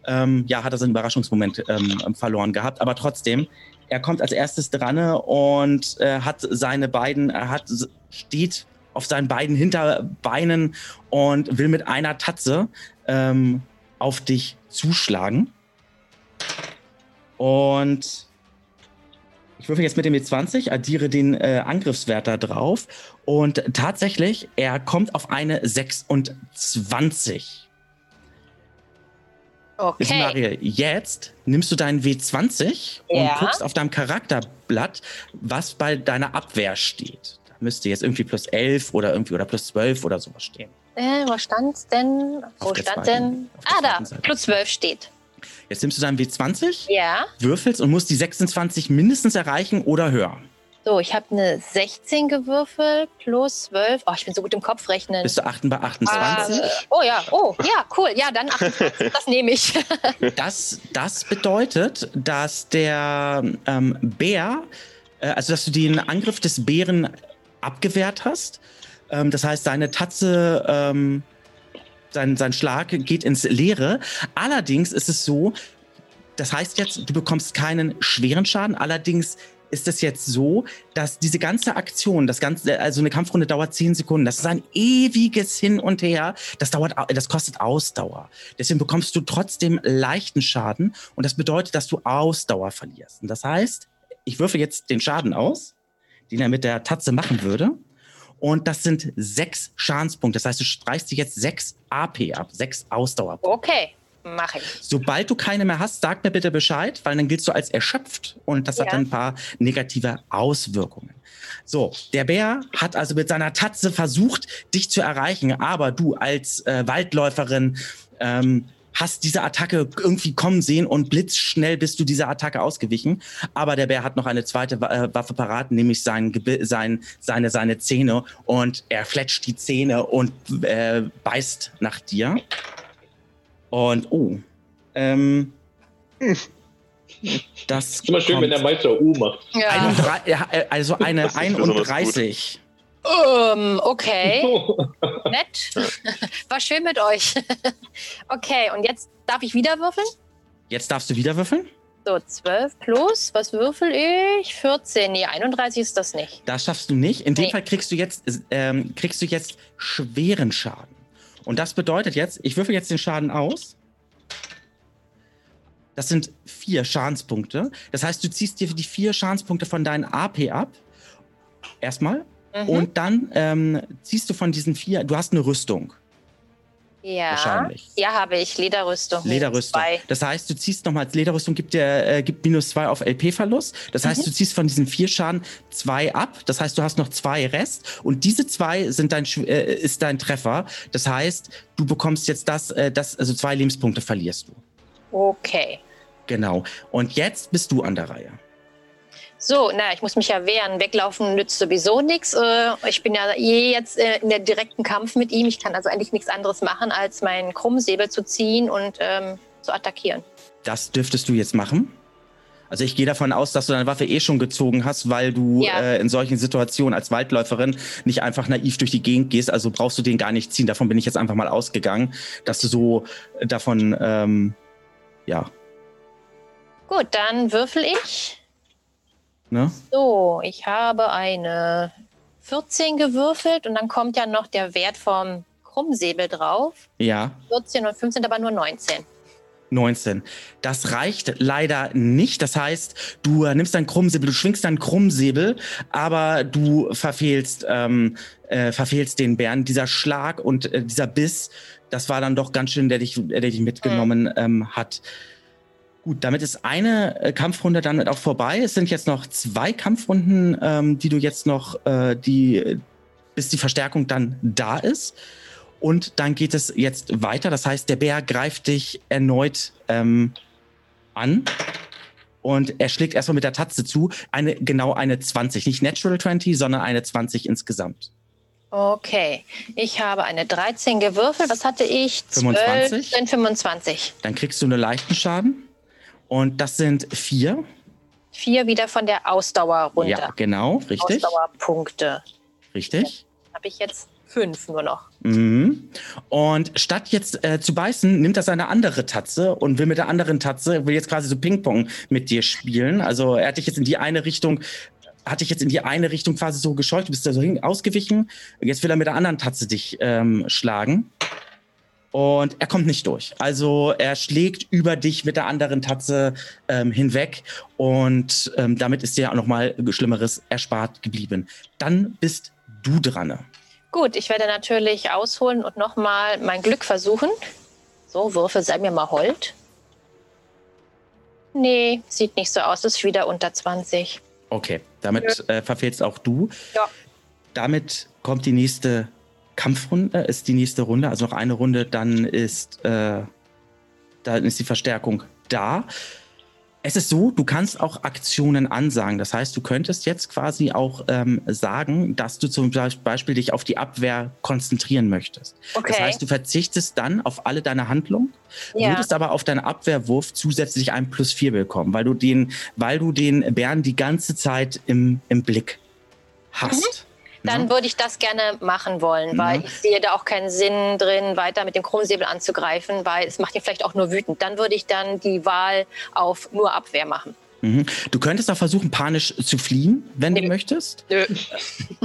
ähm, ja, hat er seinen Überraschungsmoment ähm, verloren gehabt. Aber trotzdem, er kommt als erstes dran und äh, hat seine beiden, er hat, steht auf seinen beiden Hinterbeinen und will mit einer Tatze ähm, auf dich zuschlagen. Und ich würfel jetzt mit dem E20, addiere den äh, Angriffswert da drauf und tatsächlich, er kommt auf eine 26. Okay. Maria, jetzt nimmst du deinen W20 und Ja. guckst auf deinem Charakterblatt, was bei deiner Abwehr steht. Müsste jetzt irgendwie plus 11 oder irgendwie oder plus 12 oder sowas stehen. Äh, wo stand's denn? Wo stand zweiten- denn? Ah, da. Seite. Plus 12 steht. Jetzt nimmst du deinen W20, Ja. würfelst und musst die 26 mindestens erreichen oder höher. So, ich habe eine 16 gewürfelt plus 12. Oh, ich bin so gut im Kopfrechnen. Bist du 8 bei 28? Ah, oh ja, oh ja, cool. Ja, dann 28. das nehme ich. Das, das bedeutet, dass der ähm, Bär, äh, also dass du den Angriff des Bären abgewehrt hast. Ähm, das heißt, seine Tatze, ähm, sein, sein Schlag geht ins Leere. Allerdings ist es so, das heißt jetzt, du bekommst keinen schweren Schaden. Allerdings ist es jetzt so, dass diese ganze Aktion, das ganze, also eine Kampfrunde dauert 10 Sekunden. Das ist ein ewiges Hin und Her. Das dauert, au- das kostet Ausdauer. Deswegen bekommst du trotzdem leichten Schaden und das bedeutet, dass du Ausdauer verlierst. Und das heißt, ich würfe jetzt den Schaden aus, den er mit der Tatze machen würde. Und das sind sechs Schadenspunkte. Das heißt, du streichst dir jetzt sechs AP ab, sechs Ausdauer. Okay, mache ich. Sobald du keine mehr hast, sag mir bitte Bescheid, weil dann giltst du als erschöpft und das hat Ja. dann ein paar negative Auswirkungen. So, der Bär hat also mit seiner Tatze versucht, dich zu erreichen, aber du als äh, Waldläuferin ähm, hast diese Attacke irgendwie kommen sehen und blitzschnell bist du dieser Attacke ausgewichen. Aber der Bär hat noch eine zweite äh, Waffe parat, nämlich sein, sein, seine, seine Zähne und er fletscht die Zähne und äh, beißt nach dir. Und oh, ähm, das Ist immer schön, wenn der Meister U macht. Ja. 31, ja, äh, also eine Das ist nicht besonders 31. Ähm, okay, nett. War schön mit euch. okay, und jetzt darf ich wieder würfeln? Jetzt darfst du wieder würfeln. So, 12 plus, was würfel ich? 14. Nee, 31 ist das nicht. Das schaffst du nicht. In dem Nee. Fall kriegst du jetzt ähm, kriegst du jetzt schweren Schaden. Und das bedeutet jetzt, ich würfel jetzt den Schaden aus. Das sind vier Schadenspunkte. Das heißt, du ziehst dir die vier Schadenspunkte von deinen AP ab. Erstmal. Mhm. Und dann ähm, ziehst du von diesen vier, du hast eine Rüstung. ja. wahrscheinlich. Ja, habe ich. Lederrüstung. Lederrüstung. Zwei. Das heißt, du ziehst nochmal, Lederrüstung gibt dir äh, gibt minus zwei auf LP-Verlust. Das heißt, Mhm. du ziehst von diesen vier Schaden zwei ab. Das heißt, du hast noch zwei Rest. Und diese zwei sind dein, äh, ist dein Treffer. Das heißt, du bekommst jetzt das, äh, das, also zwei Lebenspunkte verlierst du. Okay. Genau. Und jetzt bist du an der Reihe. So, na, ich muss mich ja wehren. Weglaufen nützt sowieso nichts. Äh, ich bin ja eh jetzt äh, in der direkten Kampf mit ihm. Ich kann also eigentlich nichts anderes machen, als meinen Krummsäbel zu ziehen und ähm, zu attackieren. Das dürftest du jetzt machen. Also ich gehe davon aus, dass du deine Waffe eh schon gezogen hast, weil du Ja. äh, in solchen Situationen als Waldläuferin nicht einfach naiv durch die Gegend gehst. Also brauchst du den gar nicht ziehen. Davon bin ich jetzt einfach mal ausgegangen, dass du so äh, davon, ähm, ja, Gut, dann würfel ich. Ne? So, ich habe eine 14 gewürfelt und dann kommt ja noch der Wert vom Krummsäbel drauf. Ja, 14 und 15, aber nur 19. 19. Das reicht leider nicht. Das heißt, du nimmst deinen Krummsäbel, du schwingst deinen Krummsäbel, aber du verfehlst, ähm, äh, verfehlst den Bären. Dieser Schlag und äh, dieser Biss, das war dann doch ganz schön, der dich, der dich mitgenommen ähm, hat. Gut, damit ist eine äh, Kampfrunde dann auch vorbei. Es sind jetzt noch zwei Kampfrunden, ähm, die du jetzt noch, äh, die, bis die Verstärkung dann da ist. Und dann geht es jetzt weiter. Das heißt, der Bär greift dich erneut ähm, an. Und er schlägt erstmal mit der Tatze zu. Eine, genau eine 20. Nicht Natural 20, sondern eine 20 insgesamt. Okay, ich habe eine 13 gewürfelt. Was hatte ich? 25? 12, 25. Dann kriegst du einen leichten Schaden. Und das sind vier. Vier wieder von der Ausdauer runter. Ja, genau, richtig. Ausdauerpunkte. Richtig. Habe ich jetzt fünf nur noch. Mhm. Und statt jetzt äh, zu beißen, nimmt er seine andere Tatze und will mit der anderen Tatze, will jetzt quasi so Ping-Pong mit dir spielen. Also er hat dich jetzt in die eine Richtung, hat dich jetzt in die eine Richtung quasi so gescheucht, du bist da so hin, ausgewichen. Jetzt will er mit der anderen Tatze dich ähm, schlagen. Und er kommt nicht durch. Also er schlägt über dich mit der anderen Tatze ähm, hinweg und ähm, damit ist dir auch nochmal Schlimmeres erspart geblieben. Dann bist du dran. Gut, ich werde natürlich ausholen und nochmal mein Glück versuchen. So, Würfel, sei mir mal hold. Nee, sieht nicht so aus, ist wieder unter 20. Okay, damit äh, verfehlst auch du. Ja. Damit kommt die nächste Kampfrunde, ist die nächste Runde, also noch eine Runde, dann ist, äh, dann ist die Verstärkung da. Es ist so, du kannst auch Aktionen ansagen. Das heißt, du könntest jetzt quasi auch ähm, sagen, dass du zum Beispiel dich auf die Abwehr konzentrieren möchtest. Okay. Das heißt, du verzichtest dann auf alle deine Handlungen, Ja. würdest aber auf deinen Abwehrwurf zusätzlich einen plus vier bekommen, weil du den, weil du den Bären die ganze Zeit im, im Blick hast. Dann würde ich das gerne machen wollen, Mhm. weil ich sehe da auch keinen Sinn drin, weiter mit dem Krummsäbel anzugreifen, weil es macht ihn vielleicht auch nur wütend. Dann würde ich dann die Wahl auf nur Abwehr machen. Mhm. Du könntest auch versuchen, panisch zu fliehen, wenn du Nö. möchtest. Nö.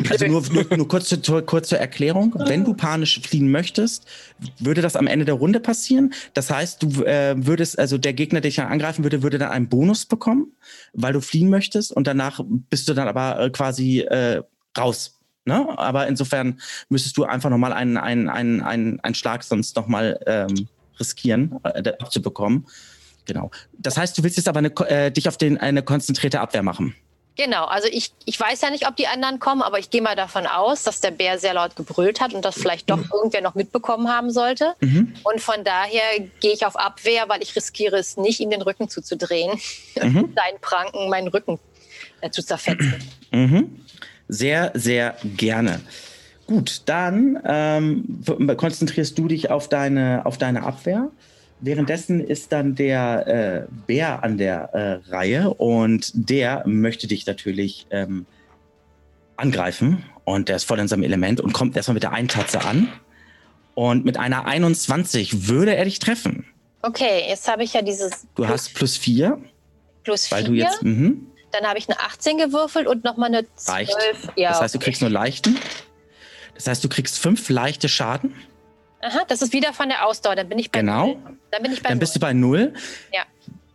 Also nur, nur, nur kurz, zur, kurz zur Erklärung. Wenn du panisch fliehen möchtest, würde das am Ende der Runde passieren. Das heißt, du äh, würdest, also der Gegner, der dich dann angreifen würde, würde dann einen Bonus bekommen, weil du fliehen möchtest und danach bist du dann aber äh, quasi äh, raus. Ne? Aber insofern müsstest du einfach nochmal einen, einen, einen, einen, einen Schlag sonst nochmal ähm, riskieren, äh, abzubekommen. Genau. Das heißt, du willst jetzt aber eine, äh, dich auf den, eine konzentrierte Abwehr machen. Genau, also ich, ich weiß ja nicht, ob die anderen kommen, aber ich gehe mal davon aus, dass der Bär sehr laut gebrüllt hat und das vielleicht doch irgendwer noch mitbekommen haben sollte. Mhm. Und von daher gehe ich auf Abwehr, weil ich riskiere es nicht, ihm den Rücken zuzudrehen, Mhm. seinen Pranken meinen Rücken äh, zu zerfetzen. Mhm. Sehr, sehr gerne. Gut, dann ähm, konzentrierst du dich auf deine, auf deine Abwehr. Währenddessen ist dann der äh, Bär an der äh, Reihe und der möchte dich natürlich ähm, angreifen. Und der ist voll in seinem Element und kommt erstmal mit der Eintatze an. Und mit einer 21 würde er dich treffen. Okay, jetzt habe ich ja dieses Du hast plus 4, plus weil 4. du jetzt. Mhm. Dann habe ich eine 18 gewürfelt und nochmal eine 12. Reicht. Ja, das heißt, du okay. kriegst nur leichten. Das heißt, du kriegst fünf leichte Schaden. Aha, das ist wieder von der Ausdauer. Dann bin ich bei Genau. null. Dann bin ich bei Dann bist du bei null. Ja.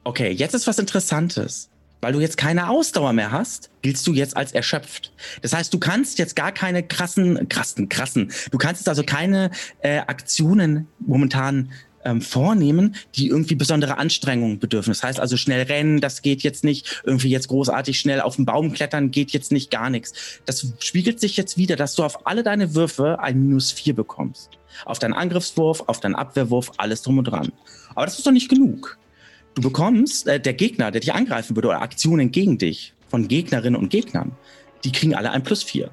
Okay, jetzt ist was Interessantes. Weil du jetzt keine Ausdauer mehr hast, giltst du jetzt als erschöpft. Das heißt, du kannst jetzt gar keine krassen, krassen, krassen, du kannst jetzt also keine äh, Aktionen momentan ähm, vornehmen, die irgendwie besondere Anstrengungen bedürfen. Das heißt also schnell rennen, das geht jetzt nicht. Irgendwie jetzt großartig schnell auf den Baum klettern, geht jetzt nicht gar nichts. Das spiegelt sich jetzt wieder, dass du auf alle deine Würfe ein Minus vier bekommst. Auf deinen Angriffswurf, auf deinen Abwehrwurf, alles drum und dran. Aber das ist doch nicht genug. Du bekommst, äh, der Gegner, der dich angreifen würde, oder Aktionen gegen dich von Gegnerinnen und Gegnern, die kriegen alle ein Plus vier.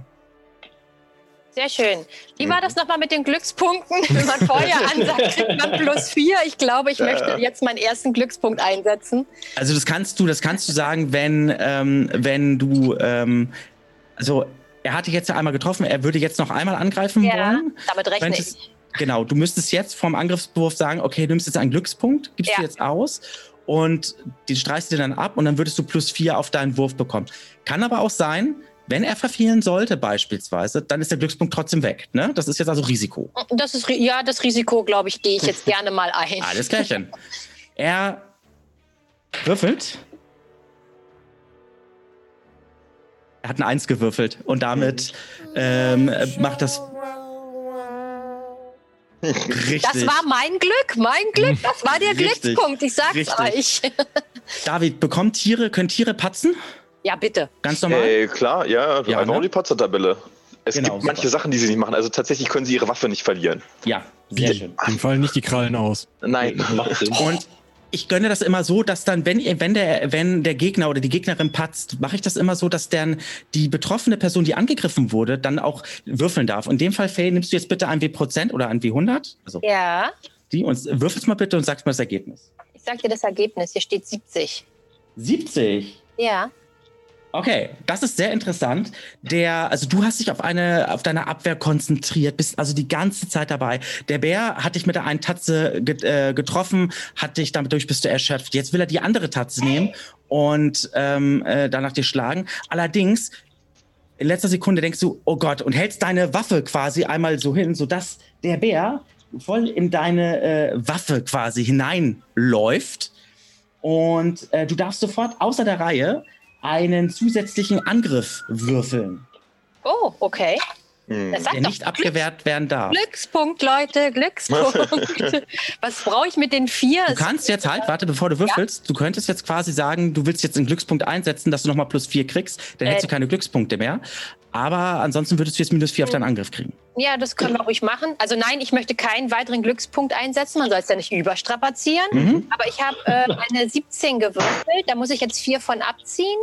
Sehr schön. Wie war das nochmal mit den Glückspunkten? Wenn man vorher ansagt, kriegt man plus vier. Ich glaube, ich möchte jetzt meinen ersten Glückspunkt einsetzen. Also das kannst du, das kannst du sagen, wenn, ähm, wenn du, ähm, also er hatte jetzt ja einmal getroffen, er würde jetzt noch einmal angreifen Ja, wollen. damit rechne Könntest- ich. Genau, du müsstest jetzt vom Angriffswurf sagen, okay, du nimmst jetzt einen Glückspunkt, gibst Ja. du jetzt aus und den streichst du dann ab und dann würdest du plus vier auf deinen Wurf bekommen. Kann aber auch sein, wenn er verfehlen sollte beispielsweise, dann ist der Glückspunkt trotzdem weg. Ne? Das ist jetzt also Risiko. Das ist, ja, das Risiko, glaube ich, gehe ich jetzt gerne mal ein. Alles klärchen. Er würfelt. Er hat eine Eins gewürfelt und damit ähm, macht das richtig. Das war mein Glück, mein Glück. Das war der Glückspunkt. Ich sag's richtig. euch. David, bekommt Tiere, können Tiere patzen? Ja, bitte. Ganz normal? Äh, klar, ja, Ja, einfach ne? um die Patzer-Tabelle. Es Genau, gibt manche super. Sachen, die sie nicht machen. Also tatsächlich können sie ihre Waffe nicht verlieren. Ja, sehr Wie? schön. Dem fallen nicht die Krallen aus. Nein. Und ich gönne das immer so, dass dann, wenn, wenn, der, wenn der Gegner oder die Gegnerin patzt, mache ich das immer so, dass dann die betroffene Person, die angegriffen wurde, dann auch würfeln darf. In dem Fall, Faye, nimmst du jetzt bitte ein W-Prozent oder ein W100? Also Ja, die und würfelst mal bitte und sagst mal das Ergebnis. ich sag dir das Ergebnis. Hier steht 70. 70. Ja. Okay, das ist sehr interessant. Der, also du hast dich auf eine, auf deine Abwehr konzentriert, bist also die ganze Zeit dabei. Der Bär hat dich mit der einen Tatze get, äh, getroffen, hat dich damit durch bist du erschöpft. Jetzt will er die andere Tatze nehmen und ähm, äh, danach dir schlagen. Allerdings in letzter Sekunde denkst du, oh Gott, und hältst deine Waffe quasi einmal so hin, sodass der Bär voll in deine äh, Waffe quasi hineinläuft. Und äh, du darfst sofort außer der Reihe einen zusätzlichen Angriff würfeln, Oh, okay. Hm. Der nicht abgewehrt werden darf. Glückspunkt, Leute, Glückspunkt. Was brauche ich mit den vier? Du kannst jetzt halt, warte, bevor du würfelst, du könntest jetzt quasi sagen, du willst jetzt einen Glückspunkt einsetzen, dass du nochmal plus vier kriegst, dann hättest Äh. du keine Glückspunkte mehr. Aber ansonsten würdest du jetzt minus vier auf deinen Angriff kriegen. Ja, das können wir ruhig machen. Also nein, ich möchte keinen weiteren Glückspunkt einsetzen. Man soll es ja nicht überstrapazieren. Mhm. Aber ich habe äh, eine 17 gewürfelt. Da muss ich jetzt vier von abziehen.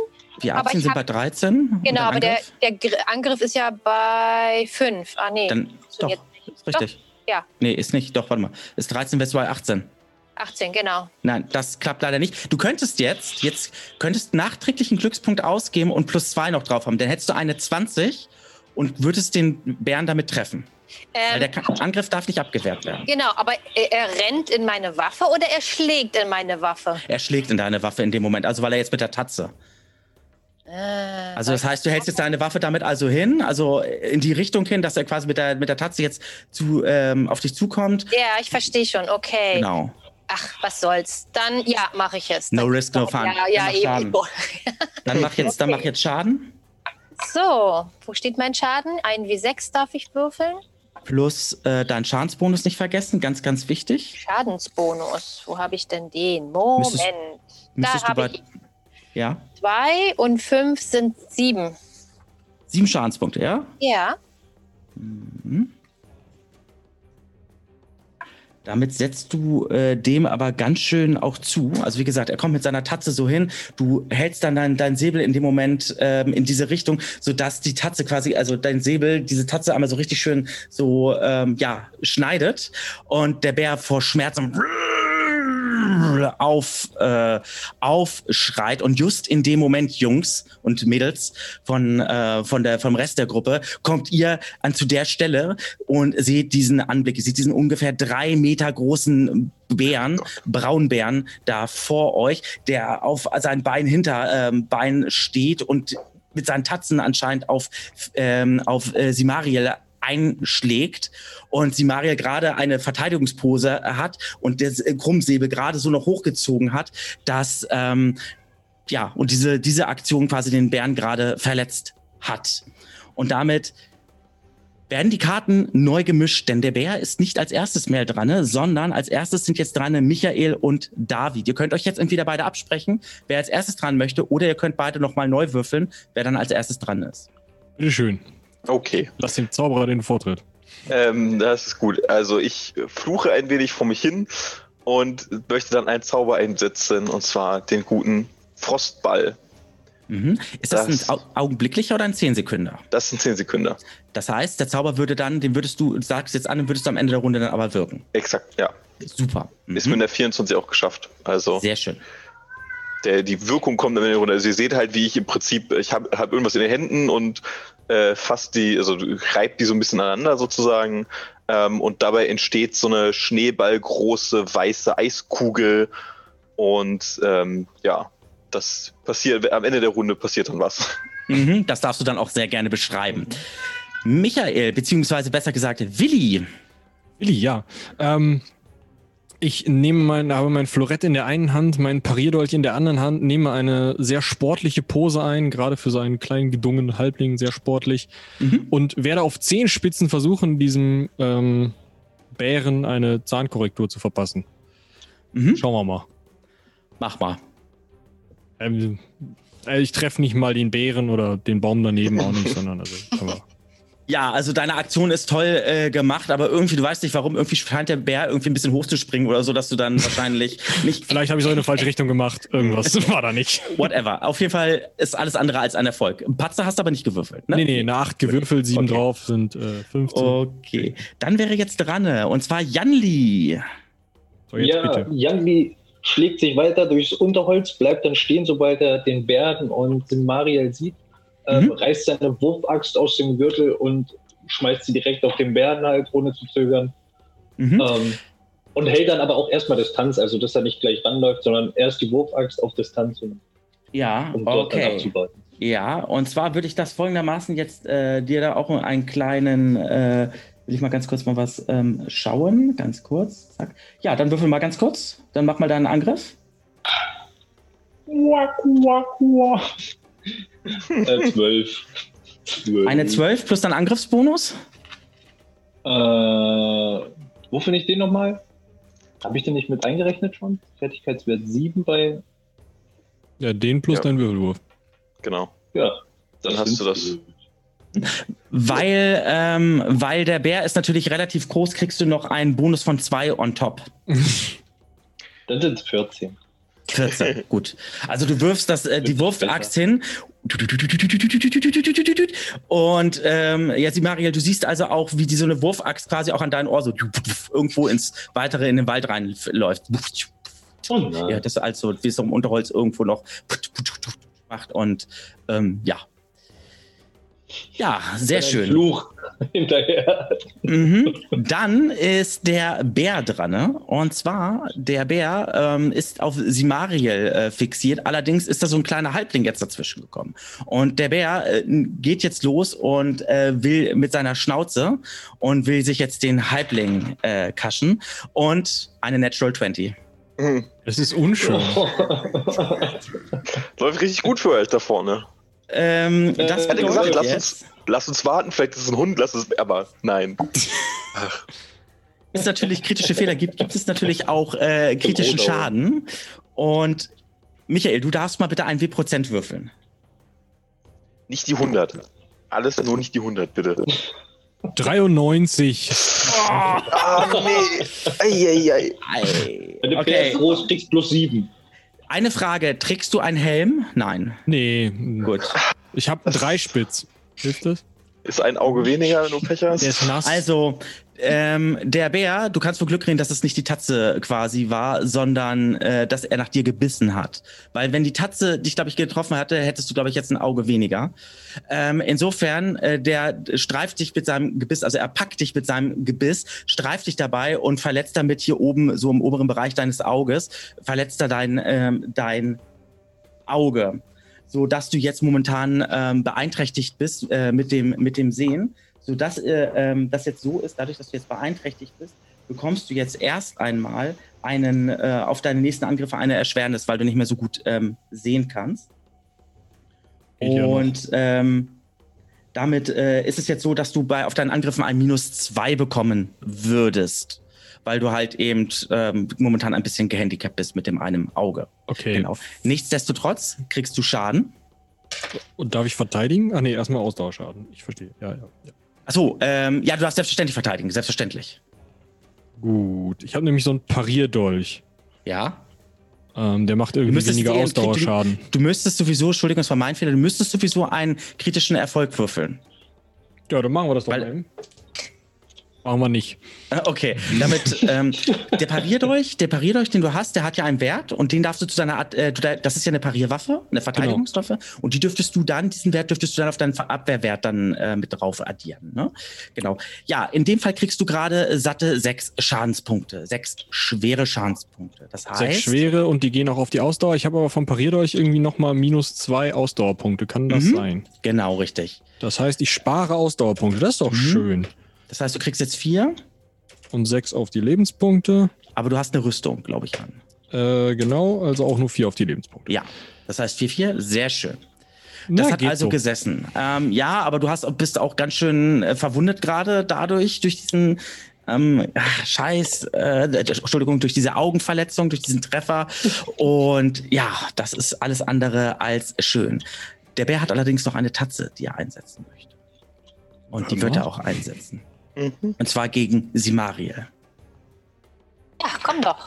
Abziehen ich sind hab- bei 13. Und Genau, dein aber der, Angriff? der Gr- Angriff ist ja bei 5. Ah, nee. Dann, doch, ist richtig. Ja. Nee, ist nicht, doch, warte mal. Ist 13, wärst du bei 18. 18, genau. Nein, das klappt leider nicht. Du könntest jetzt, jetzt könntest nachträglich einen Glückspunkt ausgeben und plus zwei noch drauf haben. Dann hättest du eine 20 und würdest den Bären damit treffen. Weil Ähm, der Ka- Angriff darf nicht abgewehrt werden. genau, aber er, er rennt in meine Waffe oder er schlägt in meine Waffe? Er schlägt in deine Waffe in dem Moment, also weil er jetzt mit der Tatze. Äh, Also das heißt, du hältst jetzt deine Waffe damit also hin, also in die Richtung hin, dass er quasi mit der, mit der Tatze jetzt zu, ähm, auf dich zukommt. ja, ich verstehe schon. Okay. Genau. Ach, was soll's. Dann, ja, mache ich es. No Dann- risk, no fun. Ja, ja, Dann mach eben. Dann mach jetzt, dann mach Okay. jetzt Schaden. So, wo steht mein Schaden? Ein W6 darf ich würfeln. Plus äh, deinen Schadensbonus nicht vergessen, ganz, ganz wichtig. Schadensbonus. Wo habe ich denn den? Moment. Müsstest- da habe ich Ja. Zwei und fünf sind sieben. Sieben Schadenspunkte, ja? Ja. Mhm. Damit setzt du äh, dem aber ganz schön auch zu. Also wie gesagt, er kommt mit seiner Tatze so hin. Du hältst dann deinen dein Säbel in dem Moment ähm, in diese Richtung, sodass die Tatze quasi, also dein Säbel, diese Tatze einmal so richtig schön so ähm, ja schneidet und der Bär vor Schmerzen auf, äh, aufschreit. Und just in dem Moment, Jungs und Mädels von, äh, von der, vom Rest der Gruppe, kommt ihr an zu der Stelle und seht diesen Anblick, ihr seht diesen ungefähr drei Meter großen Bären, Braunbären da vor euch, der auf sein Bein hinter ähm, Bein steht und mit seinen Tatzen anscheinend auf, ähm, auf äh, Simariel einschlägt und Simariel gerade eine Verteidigungspose hat und der äh, Krummsäbel gerade so noch hochgezogen hat, dass ähm, ja und diese diese Aktion quasi den Bären gerade verletzt hat und damit werden die Karten neu gemischt, denn der Bär ist nicht als erstes mehr dran, ne, sondern als erstes sind jetzt dran Michael und David. Ihr könnt euch jetzt entweder beide absprechen, wer als erstes dran möchte, oder ihr könnt beide nochmal neu würfeln, wer dann als erstes dran ist. Bitteschön. Okay. Lass dem Zauberer den Vortritt. Ähm, das ist gut. Also ich fluche ein wenig vor mich hin und möchte dann einen Zauber einsetzen, und zwar den guten Frostball. Mhm. Ist das, Das- ein Au augenblicklicher oder ein 10 Sekunder? Das sind 10 Sekunden. Das heißt, der Zauber würde dann, den würdest du, sagst jetzt an, den würdest du am Ende der Runde dann aber wirken. Exakt, ja. Super. Mhm. Ist mit der 24 auch geschafft. Also Sehr schön. der, die Wirkung kommt am Ende der Runde. Also ihr seht halt, wie ich im Prinzip, ich habe hab irgendwas in den Händen und äh, fast die, also reibt die so ein bisschen aneinander sozusagen. Ähm, und dabei entsteht so eine schneeballgroße weiße Eiskugel. Und ähm, ja, das passiert, am Ende der Runde passiert dann was. Mhm. Das darfst du dann auch sehr gerne beschreiben. Michael, beziehungsweise besser gesagt Willi. Willi, ja. Ähm, ich nehme mein, habe mein Florett in der einen Hand, mein Parierdolch in der anderen Hand, nehme eine sehr sportliche Pose ein, gerade für so einen kleinen gedungenen Halbling sehr sportlich Mhm. und werde auf Zehenspitzen versuchen, diesem ähm, Bären eine Zahnkorrektur zu verpassen. Mhm. Schauen wir mal. Mach mal. Ähm, äh, ich treffe nicht mal den Bären oder den Baum daneben auch nicht, sondern also, wir. Ja, also deine Aktion ist toll äh, gemacht, aber irgendwie, du weißt nicht warum, irgendwie scheint der Bär irgendwie ein bisschen hochzuspringen oder so, dass du dann wahrscheinlich nicht. Vielleicht habe ich so in eine falsche Richtung gemacht. Irgendwas war da nicht. Whatever. Auf jeden Fall ist alles andere als ein Erfolg. Patzer hast du aber nicht gewürfelt, ne? Nee, nee, eine 8 gewürfelt, 7 Okay. drauf sind äh, 15. Okay. Dann wäre jetzt dran, und zwar Janli. So, ja. Youngly schlägt sich weiter durchs Unterholz, bleibt dann stehen, sobald er den Bären und den Mariel sieht, ähm, Mhm. reißt seine Wurfaxt aus dem Gürtel und schmeißt sie direkt auf den Bären halt, ohne zu zögern. Mhm. Ähm, und hält dann aber auch erstmal Distanz, also dass er nicht gleich ranläuft, sondern erst die Wurfaxt auf Distanz, um, Ja, um dort dann okay. abzuwarten. Ja, und zwar würde ich das folgendermaßen jetzt äh, dir da auch einen kleinen, äh, will ich mal ganz kurz mal was ähm, schauen, ganz kurz. Zack. Ja, dann würfel mal ganz kurz, dann mach mal deinen Angriff. Äh, zwölf. Zwölf. Eine 12 plus dein Angriffsbonus. Äh, wo finde ich den nochmal? Habe ich den nicht mit eingerechnet schon? Fertigkeitswert 7 bei. Ja, den plus Ja. dein Würfelwurf. Genau. Ja. Dann hast du das. Weil, ähm, weil der Bär ist natürlich relativ groß, kriegst du noch einen Bonus von 2 on top. Dann sind es 14. 14, gut. Also du wirfst das, äh, die Wurfaxt hin. Und ähm, jetzt, Mariel, du siehst also auch, wie die so eine Wurfaxt quasi auch an dein Ohr so irgendwo ins weitere in den Wald reinläuft. Oh. Ja, das also wie es so im Unterholz irgendwo noch macht und ähm, ja. Ja, sehr schön. Fluch hinterher. Mhm. Dann ist der Bär dran. Ne? Und zwar, der Bär ähm, ist auf Simariel äh, fixiert. Allerdings ist da so ein kleiner Halbling jetzt dazwischen gekommen. Und der Bär äh, geht jetzt los und äh, will mit seiner Schnauze und will sich jetzt den Halbling äh, kaschen. Und eine Natural 20. Hm. Es ist unschön. Läuft richtig gut für euch da vorne. Ähm, Äh, das hätte gesagt, lass uns, lass uns warten, vielleicht ist es ein Hund, lass es. Aber nein. Ach, es natürlich kritische Fehler gibt, gibt es natürlich auch äh, kritischen. Schaden. Und Michael, du darfst mal bitte ein W-Prozent würfeln. nicht die 100. Alles nur nicht die 100, bitte. 93. Ah, nee. Eieiei. Ei. Wenn du Okay. okay. groß kriegst, plus 7. Eine Frage: Trägst du einen Helm? Nein. Nee, Gut. ich habe drei Spitz. Hilft das? Ist ein Auge weniger, wenn du Pech hast? Der ist nass. Also, ähm, der Bär, du kannst wohl Glück reden, dass es nicht die Tatze quasi war, sondern äh, dass er nach dir gebissen hat. Weil wenn die Tatze dich, glaube ich, getroffen hätte, hättest du, glaube ich, jetzt ein Auge weniger. Ähm, insofern, äh, der streift dich mit seinem Gebiss, also er packt dich mit seinem Gebiss, streift dich dabei und verletzt damit hier oben, so im oberen Bereich deines Auges, verletzt er dein, ähm, dein Auge. So dass du jetzt momentan ähm, beeinträchtigt bist äh, mit, dem, mit dem Sehen sodass äh, ähm, das jetzt so ist, dadurch, dass du jetzt beeinträchtigt bist, bekommst du jetzt erst einmal einen äh, auf deine nächsten Angriffe eine Erschwernis, weil du nicht mehr so gut ähm, sehen kannst. Geht ja noch. Und ähm, damit äh, ist es jetzt so, dass du bei auf deinen Angriffen ein Minus zwei bekommen würdest, weil du halt eben ähm, momentan ein bisschen gehandicapt bist mit dem einen Auge. Okay. Genau. Nichtsdestotrotz kriegst du Schaden. Und darf ich verteidigen? Ach nee, erstmal Ausdauerschaden. Ich verstehe. Ja, ja. ja. Achso, ähm, ja, du darfst selbstverständlich verteidigen, selbstverständlich. Gut. Ich habe nämlich so einen Parierdolch. Ja. Ähm, der macht irgendwie weniger Ausdauerschaden. Du müsstest sowieso, Entschuldigung, das war mein Fehler, du müsstest sowieso einen kritischen Erfolg würfeln. Ja, dann machen wir das doch Weil- eben. Machen wir nicht. Äh, Okay, damit ähm, der Parierdolch, der Parierdolch, den du hast, der hat ja einen Wert und den darfst du zu deiner Art, äh, das ist ja eine Parierwaffe, eine Verteidigungswaffe und die dürftest du dann, diesen Wert dürftest du dann auf deinen Abwehrwert dann äh, mit drauf addieren. Ne? Genau. Ja, in dem Fall kriegst du gerade satte sechs Schadenspunkte, sechs schwere Schadenspunkte. Das heißt, Sechs schwere und die gehen auch auf die Ausdauer. Ich habe aber vom Parierdolch irgendwie nochmal minus zwei Ausdauerpunkte. Kann das Mhm. sein? genau richtig. Das heißt, ich spare Ausdauerpunkte. Das ist doch Mhm. schön. Das heißt, du kriegst jetzt vier, Und sechs auf die Lebenspunkte. aber du hast eine Rüstung, glaube ich, an. Äh, genau, also auch nur vier auf die Lebenspunkte. Ja, das heißt 4-4, sehr schön. Na, Das hat geht also so. gesessen. Ähm, ja, aber du hast, bist auch ganz schön äh, verwundet gerade dadurch, durch diesen ähm, ach, Scheiß, äh, Entschuldigung, durch diese Augenverletzung, durch diesen Treffer. Und ja, das ist alles andere als schön. Der Bär hat allerdings noch eine Tatze, die er einsetzen möchte. Und die wird er auch einsetzen. Und zwar gegen Simariel. Ja, komm doch.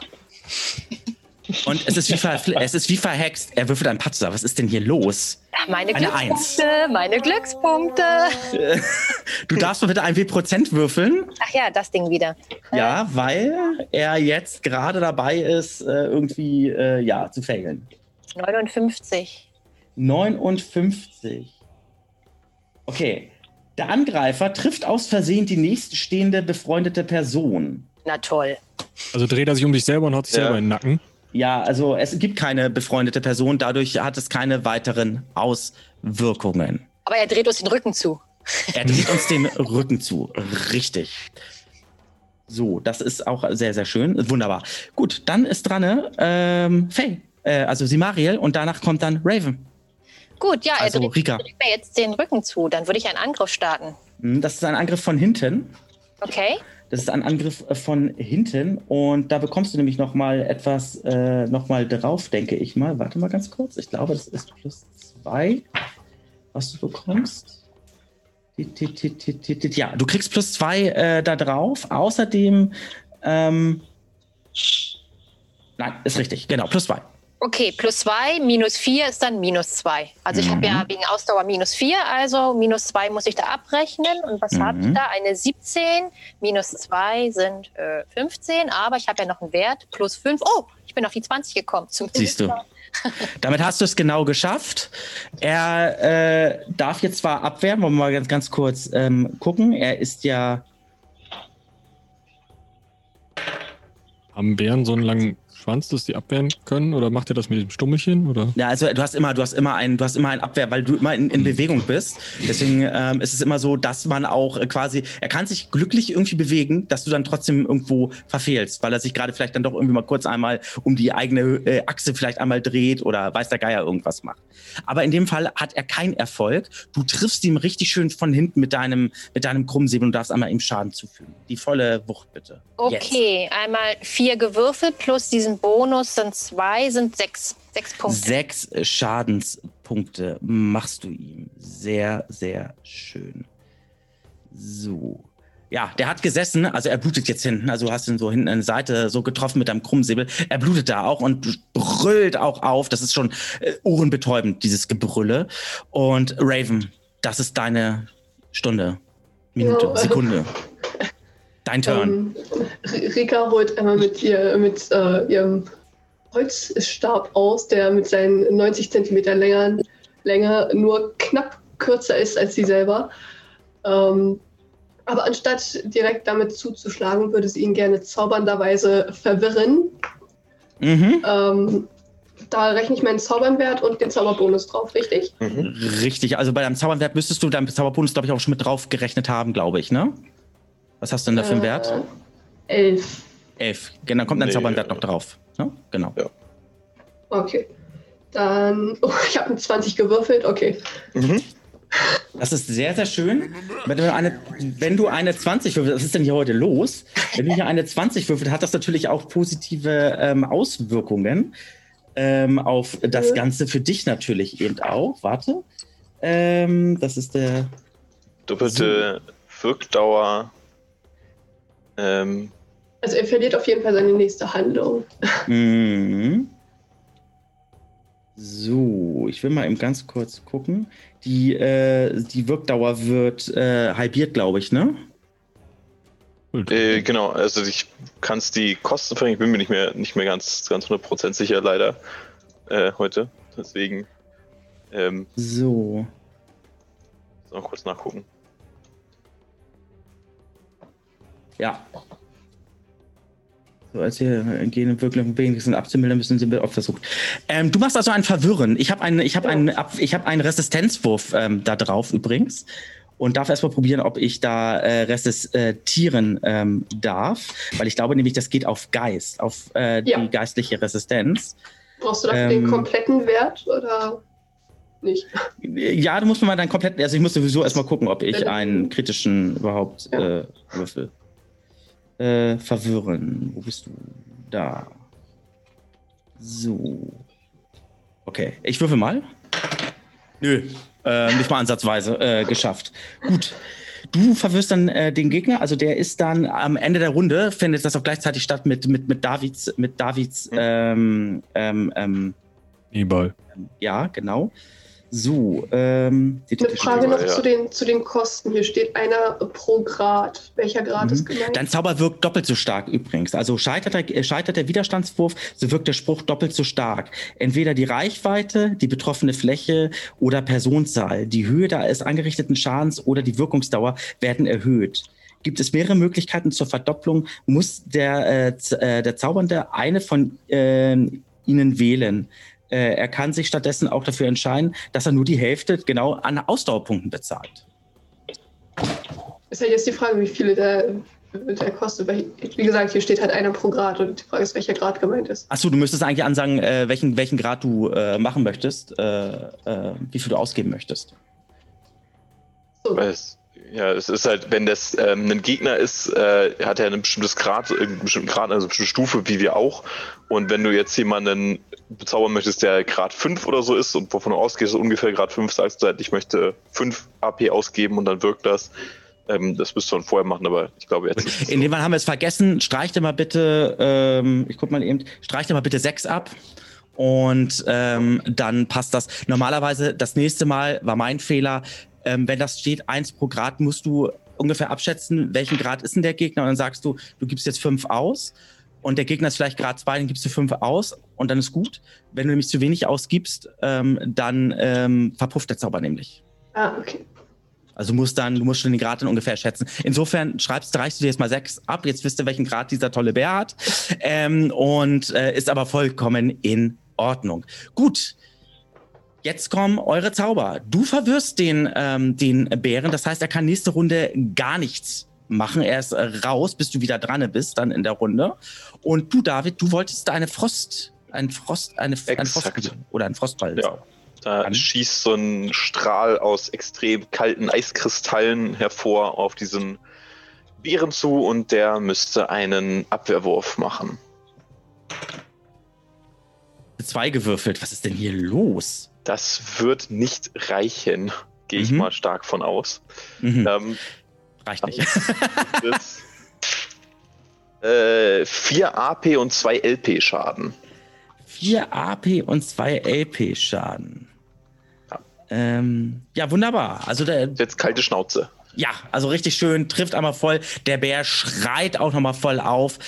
Und es ist, wie ver es ist wie verhext. Er würfelt einen Patzer. Was ist denn hier los? Meine Eine Glückspunkte, meine Glückspunkte. Du darfst mal bitte ein W-Prozent würfeln. Ach ja, das Ding wieder. Ja, weil er jetzt gerade dabei ist, äh, irgendwie äh, ja, zu failen. 59. 59. Okay. Der Angreifer trifft aus Versehen die nächststehende befreundete Person. Na toll. Also dreht er sich um sich selber und haut sich Ja. selber in den Nacken. Ja, also es gibt keine befreundete Person, dadurch hat es keine weiteren Auswirkungen. Aber er dreht uns den Rücken zu. Er dreht uns den Rücken zu. Richtig. So, das ist auch sehr, sehr schön. Wunderbar. Gut, dann ist dran ne? ähm, Faye, äh, also Simariel und danach kommt dann Raven. Gut, ja, er Also dreht, mir jetzt den Rücken zu. Dann würde ich einen Angriff starten. Hm, Das ist ein Angriff von hinten. Okay. Das ist ein Angriff äh, von hinten und da bekommst du nämlich noch mal etwas äh, noch mal drauf, denke ich mal. Warte mal ganz kurz. Ich glaube, das ist plus zwei, was du bekommst. Ja, du kriegst plus zwei äh, da drauf. Außerdem, ähm, nein, ist richtig. Genau, plus zwei. Okay, plus zwei, minus vier ist dann minus zwei. Also ich habe ja Mhm. wegen Ausdauer minus vier, also minus zwei muss ich da abrechnen. Und was habe ich Mhm. da? Eine 17, minus zwei sind äh, 15, aber ich habe ja noch einen Wert, plus fünf. Oh, ich bin auf die 20 gekommen. Zumindest Siehst du. Damit hast du es genau geschafft. Er äh, darf jetzt zwar abwehren, wollen wir mal ganz, ganz kurz ähm, gucken. Er ist ja Haben Bären so einen langen Schwanz, dass die abwehren können? Oder macht er das mit dem Stummelchen? Oder? Ja, also du hast immer, du hast immer ein, du hast immer ein Abwehr, weil du immer in, in Bewegung bist. Deswegen ähm, ist es immer so, dass man auch äh, quasi, er kann sich glücklich irgendwie bewegen, dass du dann trotzdem irgendwo verfehlst, weil er sich gerade vielleicht dann doch irgendwie mal kurz einmal um die eigene äh, Achse vielleicht einmal dreht oder weiß der Geier irgendwas macht. Aber in dem Fall hat er keinen Erfolg. Du triffst ihm richtig schön von hinten mit deinem, mit deinem Krummsäbel und darfst einmal ihm Schaden zufügen. Die volle Wucht bitte. Jetzt. Okay, einmal vier gewürfelt plus diesen Bonus sind zwei, sind sechs. Sechs Punkte. Sechs Schadenspunkte machst du ihm. Sehr, sehr schön. So. Ja, der hat gesessen, also er blutet jetzt hinten, also du hast ihn so hinten an der Seite so getroffen mit deinem Krummsäbel. Er blutet da auch und brüllt auch auf. Das ist schon äh, ohrenbetäubend, dieses Gebrülle. Und Raven, das ist deine Stunde, Minute, Ja. Sekunde. Dein Turn. Ähm, Rika holt einmal mit, ihr, mit äh, ihrem Holzstab aus, der mit seinen 90 Zentimeter Länge, Länge nur knapp kürzer ist als sie selber. Ähm, aber anstatt direkt damit zuzuschlagen, würde sie ihn gerne zaubernderweise verwirren. Mhm. Ähm, da rechne ich meinen Zaubernwert und den Zauberbonus drauf, richtig? Mhm. Richtig, also bei deinem Zauberwert müsstest du deinem Zauberbonus, glaube ich, auch schon mit drauf gerechnet haben, glaube ich, ne? Was hast du denn da für einen Wert? Äh, elf. Elf. Genau, dann kommt dein Nee. Zauberwert noch drauf. Ne? Genau. Okay. Dann, oh, ich habe eine 20 gewürfelt, okay. Mhm. Das ist sehr, sehr schön. Wenn du eine, wenn du eine 20 würfelst, was ist denn hier heute los? Wenn du hier eine 20 würfelst, hat das natürlich auch positive ähm, Auswirkungen ähm, auf das. Ganze für dich natürlich eben auch. Warte. Ähm, das ist der. Doppelte Wirkdauer. Ähm, Also er verliert auf jeden Fall seine nächste Handlung. Mhm. So, ich will mal eben ganz kurz gucken. Die, äh, die Wirkdauer wird äh, halbiert, glaube ich, ne? äh, genau, also ich kann es die Kosten verringern. Ich bin mir nicht mehr, nicht mehr ganz, ganz 100% sicher, leider, äh, heute. Deswegen, ähm, So. mal kurz nachgucken. Ja. So, als wir gehen wirklich wenigstens abzumildern müssen, sind wir oft versucht. Ähm, du machst also ein Verwirren. Ich habe einen, ich habe einen, ich habe einen Resistenzwurf ähm, da drauf übrigens und darf erstmal probieren, ob ich da äh, resistieren ähm, darf, weil ich glaube nämlich, das geht auf Geist, auf äh, Ja. die geistliche Resistenz. Brauchst du dafür Ähm. den kompletten Wert oder nicht? Ja, du musst mir mal dann komplett, also ich muss sowieso erstmal gucken, ob ich einen kritischen überhaupt Ja. äh, würfel. Äh, verwirren. Wo bist du? Da. So. Okay, ich würfel mal. Nö, äh, nicht mal ansatzweise äh, geschafft. Gut. du verwirrst dann äh, den Gegner, also der ist dann am Ende der Runde, findet das auch gleichzeitig statt mit, mit, mit Davids, mit Davids, ähm, ähm, ähm, E-Ball. ja, genau. So, ähm, die- Eine Frage noch Ja. zu, den, zu den Kosten. Hier steht einer pro Grad. Welcher Grad Mhm. ist gemeint? Dein Zauber wirkt doppelt so stark übrigens. Also scheitert der, äh, scheitert der Widerstandswurf, so wirkt der Spruch doppelt so stark. Entweder die Reichweite, die betroffene Fläche oder Personenzahl, die Höhe des angerichteten Schadens oder die Wirkungsdauer werden erhöht. Gibt es mehrere Möglichkeiten zur Verdopplung, muss der, äh, äh, der Zaubernde eine von ähm, ihnen wählen. Äh, er kann sich stattdessen auch dafür entscheiden, dass er nur die Hälfte genau an Ausdauerpunkten bezahlt. Ist halt jetzt die Frage, wie viele der, der kostet. Weil, wie gesagt, hier steht halt einer pro Grad und die Frage ist, welcher Grad gemeint ist. Achso, du müsstest eigentlich ansagen, äh, welchen, welchen Grad du äh, machen möchtest, äh, äh, wie viel du ausgeben möchtest. So, Es, ja, es ist halt, wenn das ähm, ein Gegner ist, äh, hat er ein bestimmtes Grad, einen bestimmten Grad, also eine bestimmte Stufe, wie wir auch. Und wenn du jetzt jemanden bezaubern möchtest, der Grad 5 oder so ist und wovon du ausgehst, so ungefähr Grad 5, sagst du halt, ich möchte 5 AP ausgeben und dann wirkt das. Ähm, das müsst du dann vorher machen, aber ich glaube jetzt In dem Fall haben wir es vergessen. Streich dir mal bitte, ähm, ich guck mal eben, streich dir mal bitte sechs ab. Und ähm, dann passt das. Normalerweise, das nächste Mal war mein Fehler. Ähm, wenn das steht, eins pro Grad, musst du ungefähr abschätzen, welchen Grad ist denn der Gegner. Und dann sagst du, du gibst jetzt fünf aus. Und der Gegner ist vielleicht Grad zwei, dann gibst du fünf aus. Und dann ist gut. Wenn du nämlich zu wenig ausgibst, ähm, dann ähm, verpufft der Zauber nämlich. ah, okay. Also du musst dann, du musst schon den Grad dann ungefähr schätzen. Insofern schreibst, reichst du dir jetzt mal sechs ab. Jetzt wisst ihr, welchen Grad dieser tolle Bär hat. Ähm, und äh, ist aber vollkommen in Ordnung. Gut. Jetzt kommen eure Zauber. Du verwirrst den, ähm, den Bären. Das heißt, er kann nächste Runde gar nichts machen. Er ist äh, raus, bis du wieder dran bist, dann in der Runde. Und du, David, du wolltest eine Frost, ein Frost, eine, ein. Frost oder ein Frostball. Ja, da schießt so ein Strahl aus extrem kalten Eiskristallen hervor auf diesen Bären zu und der müsste einen Abwehrwurf machen. Zwei gewürfelt. Was ist denn hier los? Das wird nicht reichen, gehe ich Mhm. mal stark von aus. Mhm. Ähm, Reicht nicht. das, äh, 4 AP und 2 LP Schaden. 4 AP und 2 LP Schaden. Ja. Ähm, ja, wunderbar. Also der, Jetzt kalte Schnauze. ja, also richtig schön, trifft einmal voll. Der Bär schreit auch nochmal voll auf,